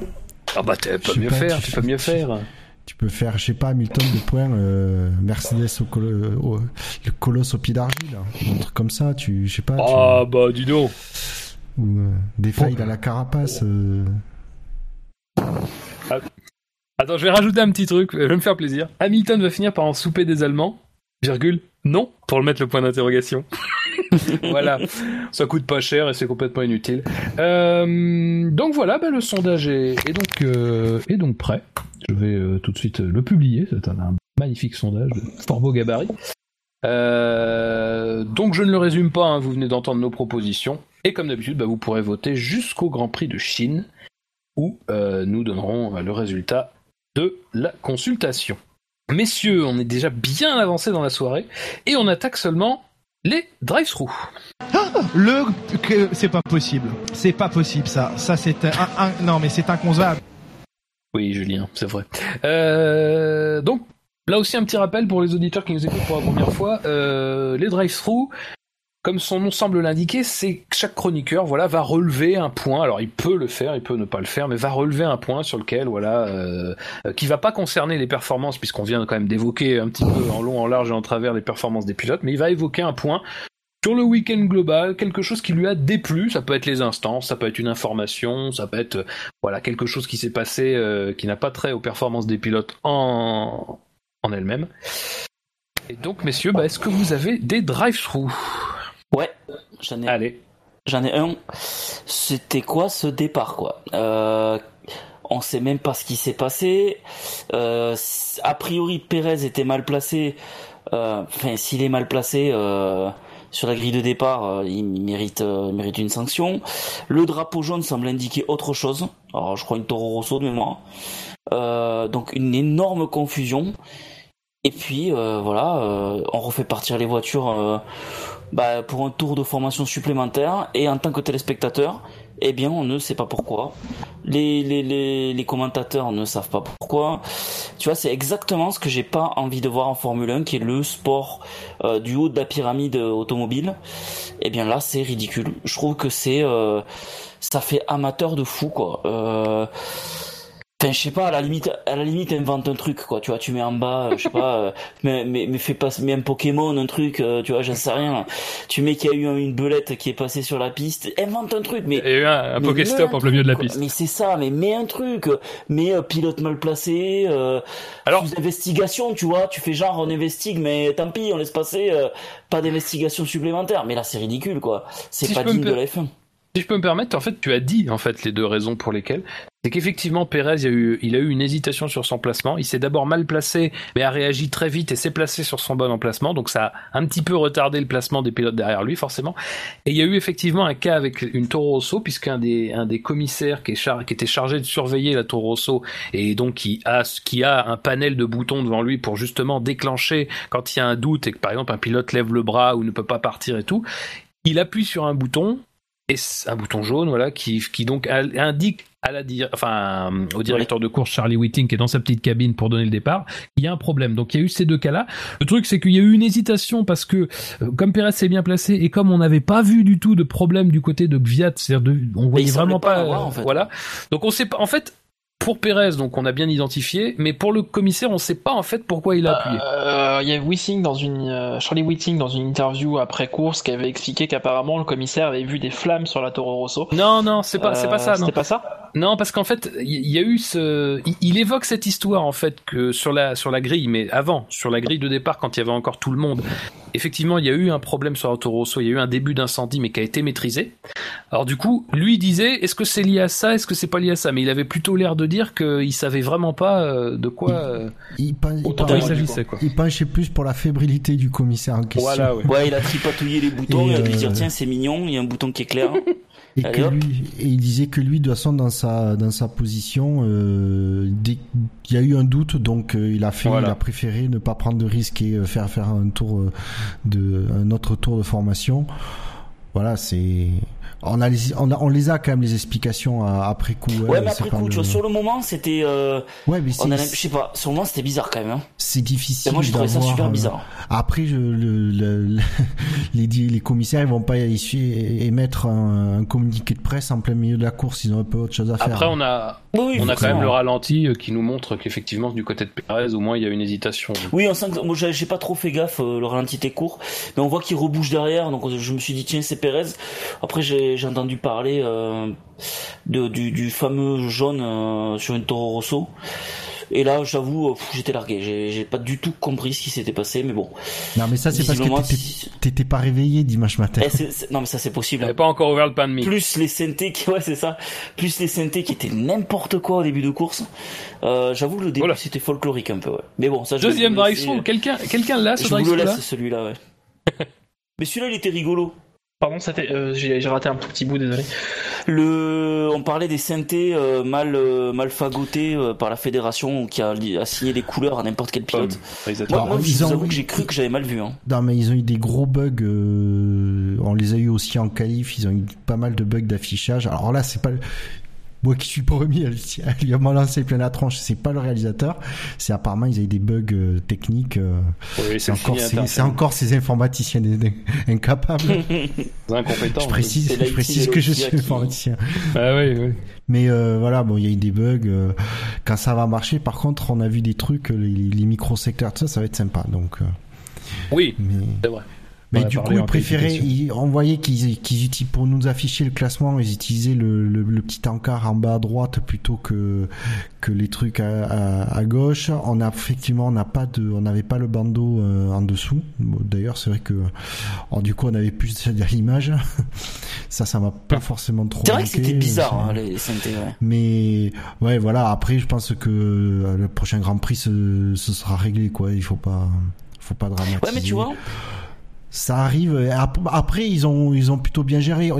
B: Ah bah, pas
C: sais
B: mieux
C: pas,
B: faire,
C: tu
B: tu peux mieux faire.
C: Tu peux faire, je sais pas, Hamilton de points, euh, Mercedes au, colo- au- le colosse au pied d'argile. Un truc comme ça, tu, je sais pas. tu-
B: Ah bah, dis donc.
C: ou euh, des failles dans la carapace. euh.
B: Attends, je vais rajouter un petit truc, je vais me faire plaisir. Hamilton va finir par en souper des Allemands, virgule, non, pour le mettre le point d'interrogation. voilà, ça coûte pas cher et c'est complètement inutile. Euh, donc voilà, bah, le sondage est, est donc, euh, est donc prêt. Je vais euh, tout de suite le publier, c'est un, magnifique sondage de fort beau gabarit. Donc je ne le résume pas, hein, vous venez d'entendre nos propositions. Et comme d'habitude, bah, vous pourrez voter jusqu'au Grand Prix de Chine, où euh, nous donnerons euh, le résultat de la consultation. Messieurs, on est déjà bien avancé dans la soirée, et on attaque seulement les drive-through.
I: Le que c'est pas possible. C'est pas possible ça. Ça c'est un, un- non mais c'est inconcevable.
B: Oui, Julien, c'est vrai. Euh, donc, là aussi un petit rappel pour les auditeurs qui nous écoutent pour la première fois. Euh, les drive-through, comme son nom semble l'indiquer, c'est que chaque chroniqueur, voilà, va relever un point. Alors, il peut le faire, il peut ne pas le faire, mais va relever un point sur lequel, voilà, euh, euh, qui va pas concerner les performances, puisqu'on vient quand même d'évoquer un petit peu en long, en large et en travers les performances des pilotes, mais il va évoquer un point sur le week-end global, quelque chose qui lui a déplu, ça peut être les instances, ça peut être une information, ça peut être euh, voilà quelque chose qui s'est passé euh, qui n'a pas trait aux performances des pilotes en en elles-mêmes. Et donc messieurs, bah, est-ce que vous avez des drive-through?
E: Ouais, j'en ai,
B: Allez.
E: j'en ai un. C'était quoi ce départ quoi? Euh, On sait même pas ce qui s'est passé. Euh, a priori, Pérez était mal placé. Euh, Enfin, s'il est mal placé euh, sur la grille de départ, il mérite, il mérite une sanction. Le drapeau jaune semble indiquer autre chose. Alors, je crois une Toro Rosso de mémoire. Euh, donc une énorme confusion. Et puis euh, voilà, euh, on refait partir les voitures bah, pour un tour de formation supplémentaire. Et en tant que téléspectateur, eh bien, on ne sait pas pourquoi. Les, les, les, commentateurs ne savent pas pourquoi. Tu vois, c'est exactement ce que j'ai pas envie de voir en Formule 1, qui est le sport euh, du haut de la pyramide automobile. Eh bien là, c'est ridicule. Je trouve que c'est, euh, ça fait amateur de fou, quoi. Euh, Enfin, je sais pas, à la limite, à la limite, invente un truc, quoi. Tu vois, tu mets en bas, euh, je sais pas, euh, mais, mais, mais fais pas, mets un Pokémon, un truc, euh, tu vois, j'en sais rien. Tu mets qu'il y a eu une belette qui est passée sur la piste, invente un truc, mais.
B: Il y a eu un, un
E: mais
B: Pokéstop en plein milieu de la piste.
E: quoi. Mais c'est ça, mais mets un truc, mets euh, pilote mal placé, euh,
B: Alors-
E: investigation, tu vois, tu fais genre on investigue, mais tant pis, on laisse passer, euh, pas d'investigation supplémentaire. Mais là, c'est ridicule, quoi. C'est
B: Si
E: pas digne
B: me
E: de la F1.
B: Si je peux me permettre, en fait, tu as dit en fait les deux raisons pour lesquelles. C'est qu'effectivement, Pérez, il, a eu, une hésitation sur son placement. Il s'est d'abord mal placé, mais a réagi très vite et s'est placé sur son bon emplacement. Donc ça a un petit peu retardé le placement des pilotes derrière lui, forcément. Et il y a eu effectivement un cas avec une Toro Rosso, puisqu'un des, un des commissaires qui, qui était chargé de surveiller la Toro Rosso et donc qui a, qui a un panel de boutons devant lui pour justement déclencher quand il y a un doute et que par exemple un pilote lève le bras ou ne peut pas partir et tout. Il appuie sur un bouton et c'est un bouton jaune voilà qui, qui donc indique à la dire enfin au directeur de course Charlie Whiting qui est dans sa petite cabine pour donner le départ il y a un problème. Donc il y a eu ces deux cas là le truc c'est qu'il y a eu une hésitation parce que euh, comme Perez s'est bien placé et comme on n'avait pas vu du tout de problème du côté de Gviat c'est-à-dire de, on voyait vraiment
E: pas
B: pas,
E: l'avoir, en
B: euh,
E: fait.
B: voilà. Donc on sait pas en fait pour Perez donc on a bien identifié mais pour le commissaire on sait pas en fait pourquoi il a appuyé
D: Euh, Il y a Whiting dans une euh, Charlie Whiting dans une interview après course qui avait expliqué qu'apparemment le commissaire avait vu des flammes sur la Toro Rosso.
B: non non c'est pas c'est pas
D: Euh,
B: ça non
D: C'était pas ça
B: Non, parce qu'en fait, il y, a eu ce, il, évoque cette histoire en fait que sur la sur la grille, mais avant, sur la grille de départ, quand il y avait encore tout le monde, effectivement, il y a eu un problème sur Auto Rosso, il y a eu un début d'incendie, mais qui a été maîtrisé. Alors du coup, lui disait, est-ce que c'est lié à ça, est-ce que c'est pas lié à ça? Mais il avait plutôt l'air de dire qu'il savait vraiment pas euh, de quoi.
C: Il, il, il, s'agissait quoi. Il penchait plus pour la fébrilité du commissaire en question.
E: Voilà, ouais. ouais il a tripatouillé les boutons, et, il a dû dire tiens c'est mignon, il y a un bouton qui est clair.
C: Et, que lui, et il disait que lui, de toute façon, dans sa, dans sa position, euh, dès qu'il y a eu un doute, donc euh, il a fait, il a préféré ne pas prendre de risque et euh, faire faire un tour euh, de, un autre tour de formation. Voilà, c'est on a les, on, a, on les a quand même les explications après coup.
E: Ouais, mais après coup, tu vois, sur le moment, c'était. Euh, ouais, mais on a, je sais pas, sur le moment, c'était bizarre quand même. Hein.
C: C'est difficile.
E: moi, je trouvais ça super bizarre.
C: après, je, le, le, les, les commissaires, ils vont pas émettre un, un, communiqué de presse en plein milieu de la course. Ils ont un peu autre chose à faire.
B: Après, on a, on a quand même le ralenti euh, qui nous montre qu'effectivement, du côté de Perez, au moins, il y a une hésitation.
E: Oui, on sent que, moi, j'ai pas trop fait gaffe. Euh, le ralenti était court, mais on voit qu'il rebouge derrière. Donc, je me suis dit, tiens, c'est Perez. Après, j'ai j'ai entendu parler euh, de, du, du, fameux jaune euh, sur une Toro Rosso. Et là, j'avoue, euh, j'étais largué. J'ai pas du tout compris ce qui s'était passé, mais bon.
C: Non, mais ça, c'est parce que t'étais pas réveillé dimanche matin.
E: Eh, non, mais ça, c'est possible.
B: T'avais pas encore ouvert le pain de mie.
E: Plus les synthés qui, ouais, c'est ça. Plus les synthés qui étaient n'importe quoi au début de course. Euh, j'avoue, le début, c'était folklorique un peu, ouais. Mais bon, ça,
B: Deuxième drive quelqu'un, quelqu'un là, ce
E: Je vous le laisse, celui-là, ouais. mais celui-là, il était rigolo.
D: Pardon, euh, j'ai raté un petit bout, désolé.
E: Le, on parlait des synthés euh, mal euh, mal fagotés par la fédération qui a assigné des couleurs à n'importe quel pilote. moi, moi ils ont... que j'ai cru que j'avais mal vu. Hein.
C: Non, mais ils ont eu des gros bugs. on les a eu aussi en qualif. Ils ont eu pas mal de bugs d'affichage. Alors là, c'est pas moi qui suis pas remis à lui, a lancé plein la tronche, c'est pas le réalisateur, c'est apparemment ils avaient des bugs euh, techniques. Euh, c'est encore, c'est encore ces informaticiens incapables.
B: Incompétents.
C: Je précise, je précise que je suis informaticien.
B: Ah oui, oui.
C: Mais euh, voilà, bon, il y a eu des bugs. quand ça va marcher, par contre, on a vu des trucs, les, les micro-secteurs, tout ça, ça va être sympa. Donc.
B: oui, c'est vrai.
C: Mais du coup, ils préféraient, on voyait qu'ils, qu'ils utilisaient, pour nous afficher le classement, ils utilisaient le, le, petit encart en bas à droite plutôt que, que les trucs à, à, gauche. On a, effectivement, on n'a pas de, on n'avait pas le bandeau euh, en dessous. D'ailleurs, c'est vrai que, alors, du coup, on avait plus l'image. ça, ça m'a pas forcément trop
E: C'est vrai que c'était bizarre, hein, les synthés, ouais.
C: Mais, ouais, voilà. Après, je pense que euh, le prochain Grand Prix, ce, ce sera réglé, quoi. Il faut pas, faut pas dramatiser.
E: Ouais, mais tu vois,
C: ça arrive. Après, ils ont, ils ont plutôt bien géré.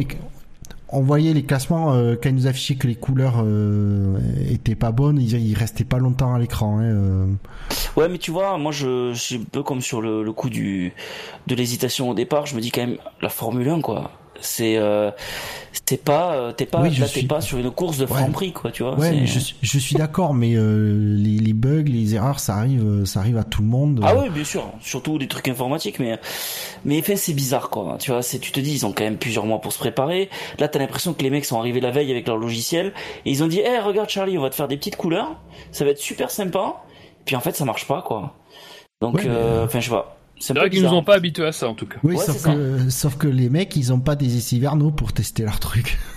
C: On voyait les classements euh, quand ils nous affichaient que les couleurs euh, étaient pas bonnes, ils, restaient pas longtemps à l'écran. Hein, euh.
E: Ouais, mais tu vois, moi je, je suis un peu comme sur le, le coup du de l'hésitation au départ. Je me dis quand même la Formule 1 quoi. C'est euh, t'es pas euh, t'es pas là, t'es pas sur une course de franc prix quoi tu vois
C: ouais je, je, suis d'accord mais euh, les, les, bugs les erreurs ça arrive ça arrive à tout le monde.
E: Ah oui bien sûr surtout des trucs informatiques mais mais fait c'est bizarre quoi tu vois c'est tu te dis ils ont quand même plusieurs mois pour se préparer. Là t'as l'impression que les mecs sont arrivés la veille avec leur logiciel et ils ont dit eh regarde Charlie on va te faire des petites couleurs ça va être super sympa. Puis en fait ça marche pas quoi. Donc enfin je vois
B: c'est vrai qu'ils nous ont pas habitués à ça en tout cas.
C: Oui, sauf, que, sauf que les mecs, ils ont pas des essais hivernaux pour tester leur truc.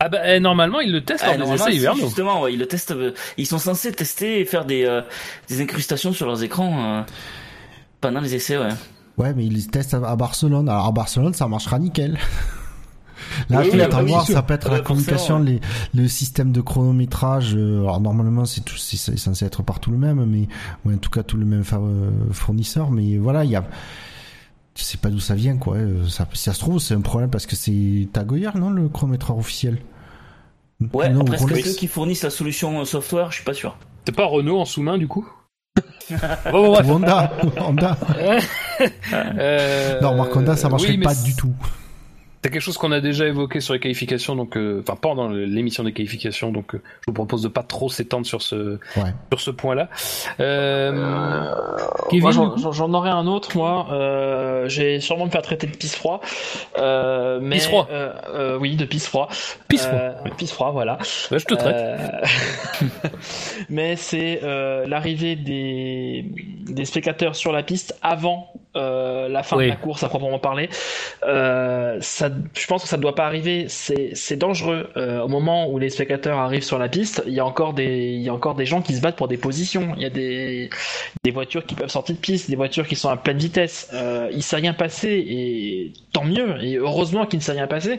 B: Ah bah eh, normalement ils le testent ah, des essais hivernaux.
E: Justement, ouais, ils le testent. Euh, ils sont censés tester et faire des, euh, des incrustations sur leurs écrans euh, pendant les essais, ouais.
C: Ouais, mais ils testent à Barcelone. Alors à Barcelone, ça marchera nickel. Là, oui, à voir, ça peut être la communication, les, le système de chronométrage. Euh, alors normalement, c'est tout, c'est censé être partout le même, mais ou en tout cas tout le même euh, fournisseur. Mais voilà, il y a, je sais pas d'où ça vient, quoi. Euh, ça, si ça se trouve, c'est un problème parce que c'est Tagoyer, non, le chronométreur officiel?
E: Ouais, non, après, que ceux qui fournissent la solution software, je suis pas sûr.
B: C'est pas Renault en sous-main, du coup?
C: Bon, Honda, Honda. euh... Non, Marc Honda, ça marcherait pas du tout.
B: C'est quelque chose qu'on a déjà évoqué sur les qualifications, donc euh, enfin pendant l'émission des qualifications, donc euh, je vous propose de pas trop s'étendre sur ce sur ce point-là. Euh,
D: j'en aurais un autre, moi. Euh, J'ai sûrement me faire traiter de pisse froid. Euh, mais,
B: pisse froid.
D: oui, de pisse froid.
B: Pisse froid.
D: Pisse froid, voilà.
B: je te traite.
D: mais c'est l'arrivée des des spectateurs sur la piste avant euh, la fin de la course à proprement parler. Euh, ça, je pense que ça ne doit pas arriver. C'est dangereux. Euh, au moment où les spectateurs arrivent sur la piste, il y a encore des, il y a encore des gens qui se battent pour des positions. Il y a des, des voitures qui peuvent sortir de piste, des voitures qui sont à pleine vitesse. Euh, il s'est rien passé et tant mieux. Et heureusement qu'il ne s'est rien passé.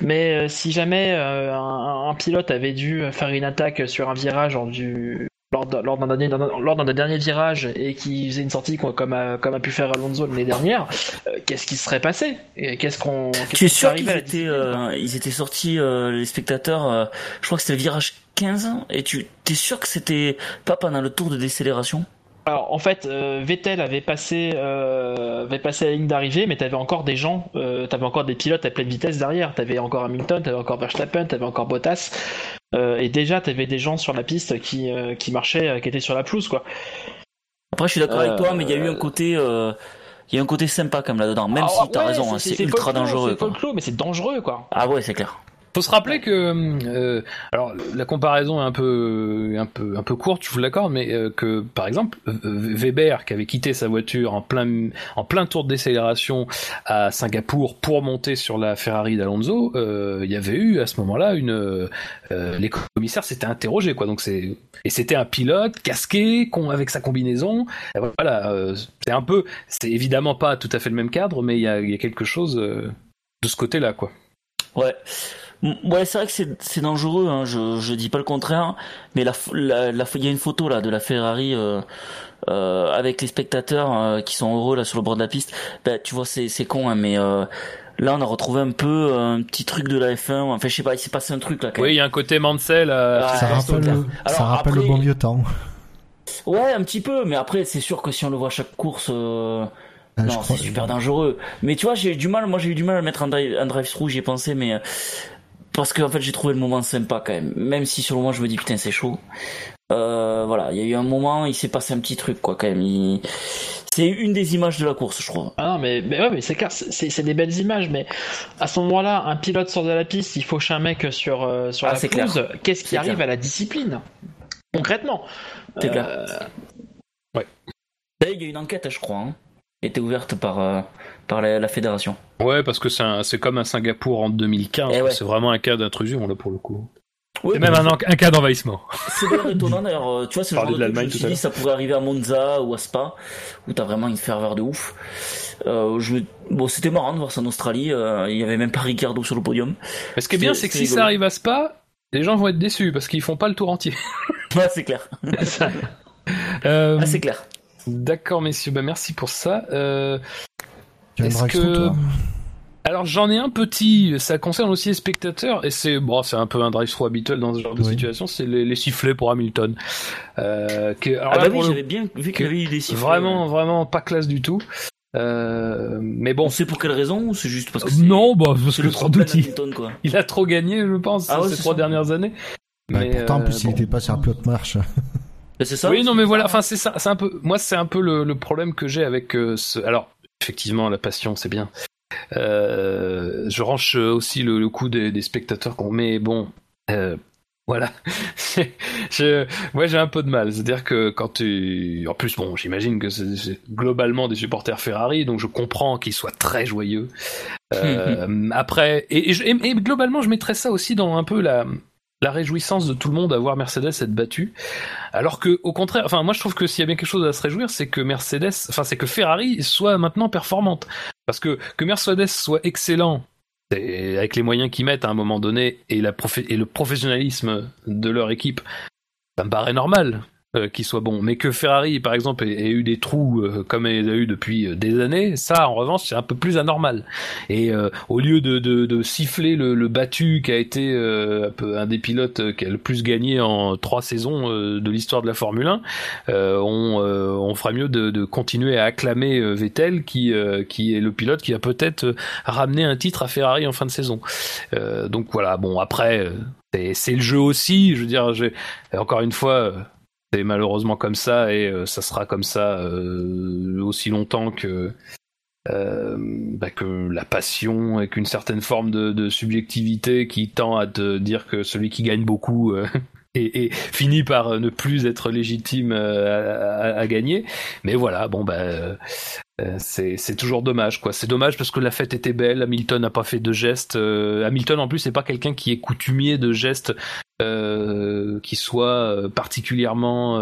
D: Mais euh, si jamais euh, un, un, pilote avait dû faire une attaque sur un virage en du lors d'un dernier, lors d'un dernier virage et qui faisait une sortie comme a, comme a pu faire Alonso l'année dernière, euh, qu'est-ce qui serait passé Qu'est-ce qu'on
E: Tu es sûr qu'ils étaient, euh, ils étaient sortis euh, les spectateurs Je crois que c'était le virage 15 et tu es sûr que c'était pas pendant le tour de décélération?
D: Alors en fait, euh, Vettel avait passé, euh, avait passé la ligne d'arrivée, mais t'avais encore des gens, euh, t'avais encore des pilotes à pleine vitesse derrière. T'avais encore Hamilton, t'avais encore Verstappen, t'avais encore Bottas, et déjà t'avais des gens sur la piste qui, qui marchaient, qui étaient sur la pelouse quoi.
E: Après, je suis d'accord avec toi, mais il y a eu un côté. Il y a un côté sympa comme là-dedans, même ah, si t'as raison, hein, c'est ultra dangereux.
D: C'est mais c'est dangereux quoi.
E: Ah ouais, c'est clair
B: faut se rappeler que euh, alors la comparaison est un peu un peu un peu courte, je vous l'accorde, mais euh, que par exemple Weber qui avait quitté sa voiture en plein en plein tour de décélération à Singapour pour monter sur la Ferrari d'Alonso, euh, il y avait eu à ce moment-là une les commissaires s'étaient interrogés quoi. Donc c'est et c'était un pilote casqué avec sa combinaison. voilà, c'est un peu c'est évidemment pas tout à fait le même cadre, mais il y a, y a quelque chose de ce côté-là quoi.
E: Ouais. Ouais, c'est vrai que c'est dangereux, hein, je, je dis pas le contraire, mais la, la, il y a une photo là de la Ferrari euh, euh, avec les spectateurs euh, qui sont heureux là sur le bord de la piste. Ben, tu vois, c'est con, hein, mais euh, là on a retrouvé un peu un petit truc de la F1. Enfin, je sais pas, il s'est passé un truc là.
B: Quand oui, il y a un côté Mansell.
C: Ah, ça, rappelle, le, ça rappelle le bon vieux temps.
E: Ouais, un petit peu, mais après, c'est sûr que si on le voit chaque course. Non, c'est super dangereux. Mais tu vois, j'ai eu du mal, moi j'ai eu du mal à mettre un drive, un drive through, j'y ai pensé, mais parce qu'en fait j'ai trouvé le moment sympa quand même. Même si sur le moment je me dis putain c'est chaud. Euh, voilà. Il y a eu un moment il s'est passé un petit truc quoi quand même. C'est une des images de la course je crois.
D: Ah non mais, mais ouais mais c'est clair c'est des belles images mais à ce moment là un pilote sort de la piste il fauche un mec sur euh, sur ah, la pelouse. Qu'est-ce qui arrive à la discipline? Concrètement.
E: C'est clair. Euh, ouais. Il y a une enquête je crois hein était ouverte par, euh, par la, fédération.
B: Ouais, parce que c'est comme à Singapour en 2015. Eh c'est vraiment un cas d'intrusion, là, pour le coup. c'est même un, un, cas d'envahissement.
E: C'est bien étonnant d'ailleurs. Euh, tu vois, c'est le genre de, de je me ça pourrait arriver à Monza ou à Spa, où t'as vraiment une ferveur de ouf. Euh, je... Bon, c'était marrant de voir ça en Australie. Euh, il y avait même pas Ricardo sur le podium.
B: Mais ce qui est bien, c'est que si ça arrive à Spa, les gens vont être déçus parce qu'ils font pas le tour entier.
E: ouais, c'est clair. ah, c'est clair.
B: D'accord, messieurs, bah, merci pour ça. Euh,
C: est-ce que...
B: Alors j'en ai un petit, ça concerne aussi les spectateurs et c'est bon, c'est un peu un drive-through habituel dans ce genre de situation, c'est les, sifflets pour Hamilton.
E: Euh, alors ah bah oui, j'avais bien vu qu'il y avait eu des sifflets.
B: Vraiment, vraiment pas classe du tout. Euh, mais bon.
E: C'est pour quelle raison ou c'est juste parce que
B: non, bah parce que trop petit. Il a trop gagné, je pense, ah ces trois dernières années.
C: mais pourtant, en plus, il était pas sur un plot de marche.
B: C'est ça. Oui, non, mais voilà. Enfin, c'est ça. C'est un peu. Moi, c'est un peu le, le problème que j'ai avec euh, ce. Alors, effectivement, la passion, c'est bien. Euh, je range aussi le, le coup des, des spectateurs qu'on met. Bon, euh, voilà. je, moi, j'ai un peu de mal. C'est-à-dire que quand tu, en plus, bon, j'imagine que c'est globalement des supporters Ferrari, donc je comprends qu'ils soient très joyeux. Euh, après, et, et, et, globalement, je mettrais ça aussi dans un peu la la réjouissance de tout le monde à voir Mercedes être battue. Alors que, au contraire, enfin, moi je trouve que s'il y a bien quelque chose à se réjouir, c'est que Mercedes, enfin, c'est que Ferrari soit maintenant performante. Parce que, que Mercedes soit excellent, avec les moyens qu'ils mettent à un moment donné, et, et le professionnalisme de leur équipe, ça me paraît normal. Euh, qui soit bon. Mais que Ferrari, par exemple, ait, eu des trous euh, comme elle a eu depuis euh, des années, ça, en revanche, c'est un peu plus anormal. Et au lieu de, de, siffler le, battu qui a été un, peu, un des pilotes qui a le plus gagné en trois saisons de l'histoire de la Formule 1, on, on fera mieux de, de, continuer à acclamer Vettel, qui, qui est le pilote qui a peut-être ramené un titre à Ferrari en fin de saison. donc voilà, bon, après, c'est le jeu aussi. Je veux dire, encore une fois c'est malheureusement comme ça et euh, ça sera comme ça euh, aussi longtemps que euh, bah, que la passion et qu'une certaine forme de, de, subjectivité qui tend à te dire que celui qui gagne beaucoup et, et, finit par ne plus être légitime à, à, à, gagner. Mais voilà, bon bah Euh, c'est toujours dommage, quoi. C'est dommage parce que la fête était belle. Hamilton n'a pas fait de gestes. Euh, Hamilton, en plus, c'est pas quelqu'un qui est coutumier de gestes euh, qui soient particulièrement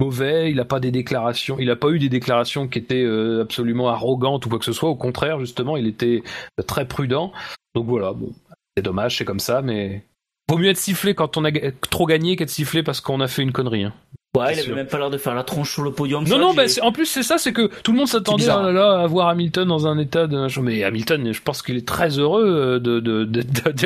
B: mauvais. Il n'a pas. Il n'a pas eu des déclarations qui étaient absolument arrogantes ou quoi que ce soit. Au contraire, justement, il était très prudent. Donc voilà. Bon, c'est dommage, c'est comme ça, mais vaut mieux être sifflé quand on a trop gagné qu'être sifflé parce qu'on a fait une connerie. Hein.
E: Ouais, il avait même pas l'air de faire la tronche sur le podium.
B: Non, non, bah, en plus, c'est ça, c'est que tout le monde s'attendait oh là, à voir Hamilton dans un état de. Mais Hamilton, je pense qu'il est très heureux euh, de,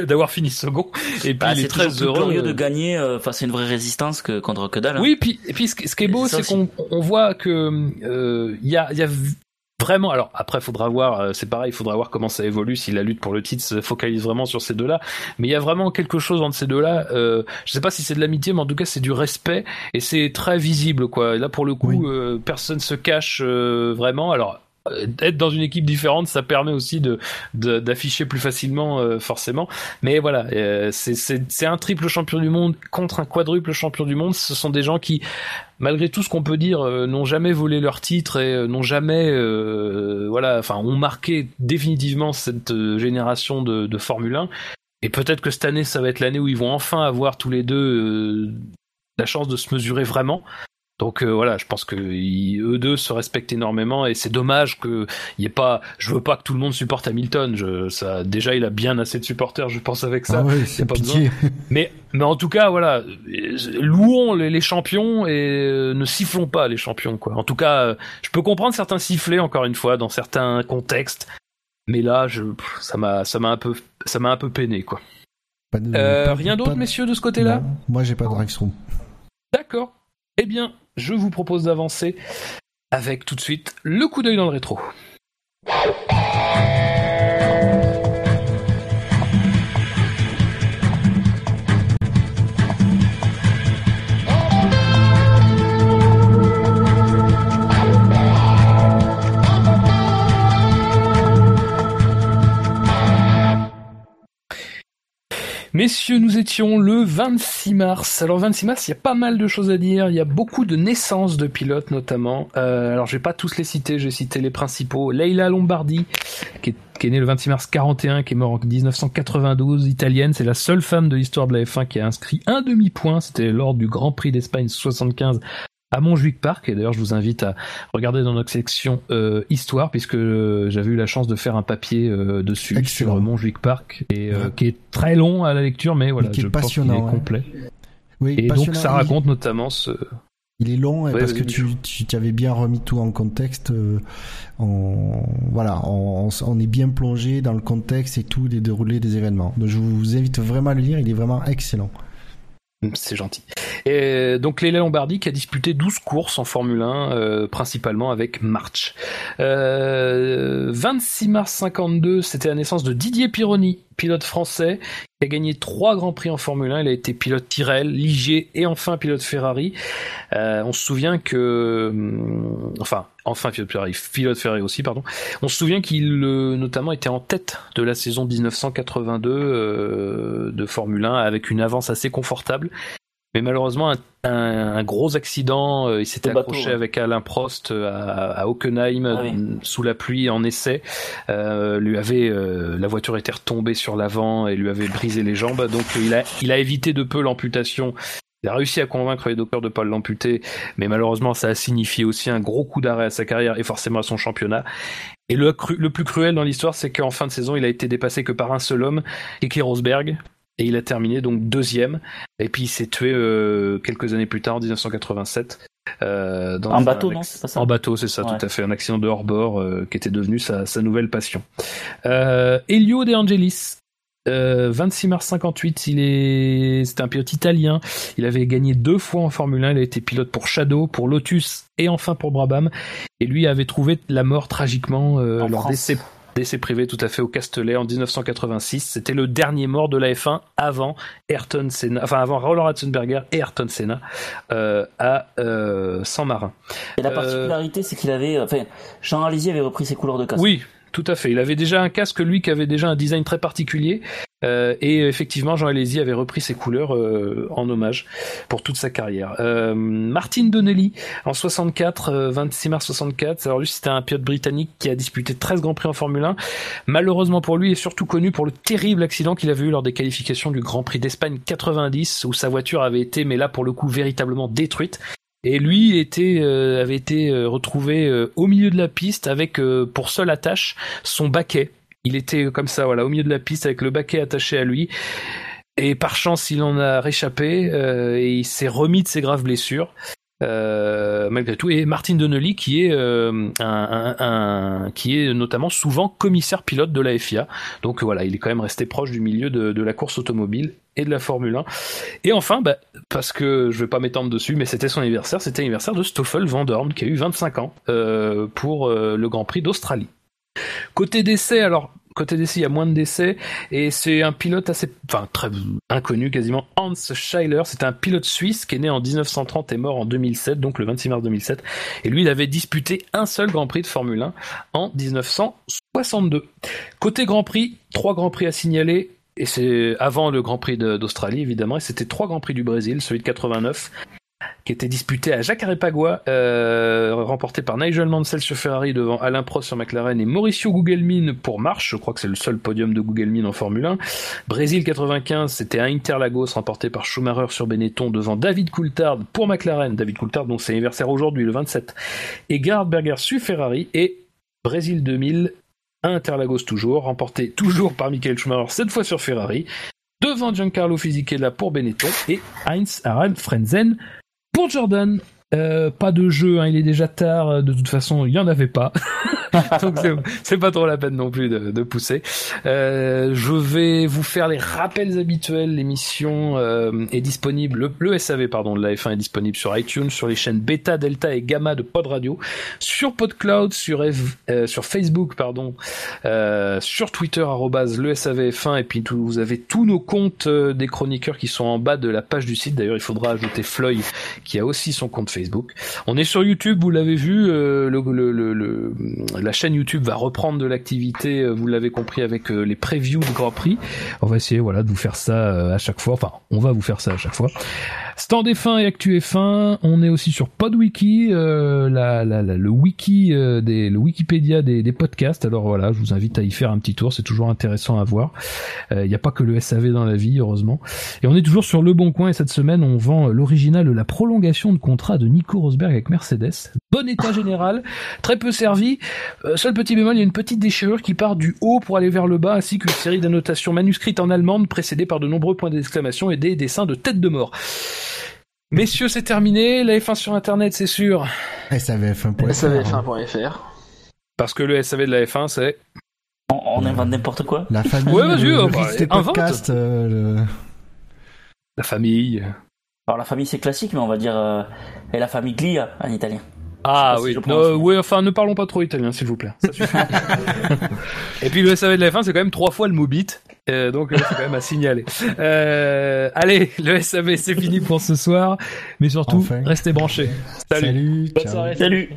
B: d'avoir fini second. Et puis, bah, il est, très heureux.
E: de euh, gagner euh, face à une vraie résistance que contre que dalle. Hein.
B: Oui, puis, et puis ce, qui est beau, c'est qu'on on voit que il y a, y a vraiment, alors après, faudra voir, euh, c'est pareil, il faudra voir comment ça évolue si la lutte pour le titre se focalise vraiment sur ces deux-là. Mais il y a vraiment quelque chose entre ces deux-là. Euh, je sais pas si c'est de l'amitié, mais en tout cas, c'est du respect et c'est très visible, quoi. là, pour le coup, euh, personne se cache euh, vraiment. Alors, être dans une équipe différente, ça permet aussi de d'afficher plus facilement, euh, forcément. Mais voilà, euh, c'est un triple champion du monde contre un quadruple champion du monde. Ce sont des gens qui, malgré tout ce qu'on peut dire, n'ont jamais volé leur titre et n'ont jamais, voilà, enfin, ont marqué définitivement cette génération de, de Formule 1. Et peut-être que cette année, ça va être l'année où ils vont enfin avoir tous les deux la chance de se mesurer vraiment. Donc euh, voilà, je pense que eux deux se respectent énormément et c'est dommage que y ait pas. Je veux pas que tout le monde supporte Hamilton. Je, ça, déjà, il a bien assez de supporters, je pense avec ça.
C: Ah c'est pas besoin.
B: Mais mais en tout cas, voilà, louons les, champions et euh, ne sifflons pas les champions quoi. En tout cas, euh, je peux comprendre certains sifflets encore une fois dans certains contextes, mais là, je, ça m'a ça m'a un peu ça m'a un peu peiné quoi. rien d'autre, messieurs, de ce côté-là
C: Moi, j'ai pas de réaction.
B: D'accord. Eh bien, je vous propose d'avancer avec tout de suite le coup d'œil dans le rétro. Messieurs, nous étions le 26 mars. Alors 26 mars, il y a pas mal de choses à dire. Il y a beaucoup de naissances de pilotes notamment. Euh, alors je vais pas tous les citer, je vais citer les principaux. Leila Lombardi, qui est, née le 26 mars 41, qui est mort en 1992, italienne. C'est la seule femme de l'histoire de la F1 qui a inscrit un demi-point. C'était lors du Grand Prix d'Espagne 75 à Montjuic Park. Et d'ailleurs, je vous invite à regarder dans notre section euh, histoire, puisque euh, j'avais eu la chance de faire un papier euh, dessus sur Montjuic Park, et qui est très long à la lecture, mais voilà, je pense qu'il est complet. Oui, et donc ça raconte notamment ce.
C: Il est long parce que tu, tu avais bien remis tout en contexte. on, voilà, on, on, est bien plongé dans le contexte et tout les déroulés des événements. Donc je vous invite vraiment à le lire. Il est vraiment excellent.
B: C'est gentil. Et donc Léla Lombardi qui a disputé 12 courses en Formule 1, euh, principalement avec March. Euh, 26 mars 52, c'était la naissance de Didier Pironi, pilote français, qui a gagné trois grands prix en Formule 1. Il a été pilote Tyrrell, Ligier et enfin pilote Ferrari. Euh, on se souvient que, hum, enfin, enfin pilote Ferrari, pilote Ferrari aussi, pardon. On se souvient qu'il euh, notamment était en tête de la saison 1982 euh, de Formule 1 avec une avance assez confortable. Mais malheureusement, un, gros accident. Euh, il s'était accroché avec Alain Prost euh, à, Hockenheim ah sous la pluie en essai. Lui avait la voiture était retombée sur l'avant et lui avait brisé les jambes. Donc il a il a évité de peu l'amputation. Il a réussi à convaincre les docteurs de pas l'amputer, mais malheureusement ça a signifié aussi un gros coup d'arrêt à sa carrière et forcément à son championnat. Et le, le plus cruel dans l'histoire, c'est qu'en fin de saison, il a été dépassé que par un seul homme, Keke Rosberg, et il a terminé donc deuxième. Et puis il s'est tué euh, quelques années plus tard, en 1987.
E: Euh, dans en bateau, non
B: ça En bateau, c'est ça, tout à fait. Un accident de hors-bord euh, qui était devenu sa, sa nouvelle passion. Euh, Elio De Angelis, 26 mars 58, il est, c'était un pilote italien. Il avait gagné deux fois en Formule 1. Il a été pilote pour Shadow, pour Lotus et enfin pour Brabham. Et lui avait trouvé la mort tragiquement lors d'essais Décès privé tout à fait au Castellet en 1986. C'était le dernier mort de la F1 avant Ayrton Senna, enfin avant Roland Ratzenberger et Ayrton Senna euh, à euh, San Marin.
E: Et la euh, particularité, c'est qu'il avait, enfin, Jean Alesi avait repris ses couleurs de casque.
B: Oui, tout à fait. Il avait déjà un casque, lui, qui avait déjà un design très particulier. Euh, et effectivement, Jean Alési avait repris ses couleurs euh, en hommage pour toute sa carrière. Euh, Martin Donnelly, en 64, 26 mars 64. Alors lui, c'était un pilote britannique qui a disputé 13 Grands Prix en Formule 1. Malheureusement pour lui, il est surtout connu pour le terrible accident qu'il avait eu lors des qualifications du Grand Prix d'Espagne 90, où sa voiture avait été, mais là pour le coup, véritablement détruite. Et lui était, avait été retrouvé au milieu de la piste avec pour seule attache son baquet il était comme ça, voilà, au milieu de la piste avec le baquet attaché à lui. Et par chance, il en a réchappé euh, et il s'est remis de ses graves blessures. Euh, malgré tout, et Martin Donnelly qui est euh, un, qui est notamment souvent commissaire pilote de la FIA. Donc voilà, il est quand même resté proche du milieu de, la course automobile et de la Formule 1. Et enfin, bah, parce que je vais pas m'étendre dessus, mais c'était son anniversaire, c'était l'anniversaire de Stoffel Van Dorn qui a eu 25 ans pour le Grand Prix d'Australie. Côté d'essai, alors côté d'essai, il y a moins de décès et c'est un pilote assez, enfin très inconnu quasiment, Hans Scheiler. C'est un pilote suisse qui est né en 1930 et mort en 2007, donc le 26 mars 2007. Et lui, il avait disputé un seul Grand Prix de Formule 1 en 1962. Côté Grand Prix, trois Grands Prix à signaler. Et c'est avant le Grand Prix d'Australie, évidemment, et c'était trois Grands Prix du Brésil, celui de 89, qui était disputé à Jacarepagua, euh, remporté par Nigel Mansell sur Ferrari devant Alain Prost sur McLaren et Mauricio Gugelmin pour Marche. Je crois que c'est le seul podium de Gugelmin en Formule 1. Brésil 95, c'était à Interlagos remporté par Schumacher sur Benetton devant David Coulthard pour McLaren. David Coulthard dont c'est anniversaire aujourd'hui, le 27. Et Gerhard Berger sur Ferrari et Brésil 2000 à Interlagos toujours, remporté toujours par Michael Schumacher, cette fois sur Ferrari, devant Giancarlo Fisichella pour Benetton et Heinz Harald Frenzen pour Jordan, euh, pas de jeu, hein, il est déjà tard. De toute façon, il y en avait pas. Donc c'est pas trop la peine non plus de, de pousser. Euh, je vais vous faire les rappels habituels. L'émission euh, est disponible, le, SAV pardon de la F1 est disponible sur iTunes, sur les chaînes Beta, Delta et Gamma de Pod Radio, sur PodCloud, sur euh, sur Facebook pardon, euh, sur Twitter le SAVF1 et puis tout, vous avez tous nos comptes euh, des chroniqueurs qui sont en bas de la page du site. D'ailleurs, il faudra ajouter Floyd qui a aussi son compte Facebook. On est sur YouTube, vous l'avez vu, le la chaîne YouTube va reprendre de l'activité, euh, vous l'avez compris, avec euh, les previews de Grand Prix. On va essayer voilà, de vous faire ça euh, à chaque fois. Enfin, on va vous faire ça à chaque fois. Stand F1 et Actu F1, on est aussi sur PodWiki, euh, le wiki des, le Wikipédia des, des, podcasts. Alors voilà, je vous invite à y faire un petit tour, c'est toujours intéressant à voir. Il n'y a pas que le SAV dans la vie, heureusement. Et on est toujours sur Le Bon Coin et cette semaine, on vend l'original, la prolongation de contrat de Nico Rosberg avec Mercedes. Bon état général, très peu servi. Euh, seul petit bémol, il y a une petite déchirure qui part du haut pour aller vers le bas, ainsi qu'une série d'annotations manuscrites en allemande précédées par de nombreux points d'exclamation et des dessins de tête de mort. Messieurs, c'est terminé. La F1 sur Internet, c'est sûr.
C: SAVF1.fr.
D: SAVF1.fr.
B: Parce que le SAV de la F1, c'est...
E: On, invente n'importe quoi.
C: La famille,
B: ouais, vas-y,
C: le,
B: bah,
C: podcast, euh,
B: La famille.
E: Alors la famille c'est classique, mais on va dire euh, et la famille Glia en italien.
B: Ah oui, oui, enfin ne parlons pas trop italien s'il vous plaît. Et puis le SAV de la F1 c'est quand même trois fois le mot bit, euh, donc euh, c'est quand même à signaler. Euh, allez, le SAV c'est fini pour ce soir, mais surtout restez branchés.
C: Salut.
D: Salut.
E: Salut.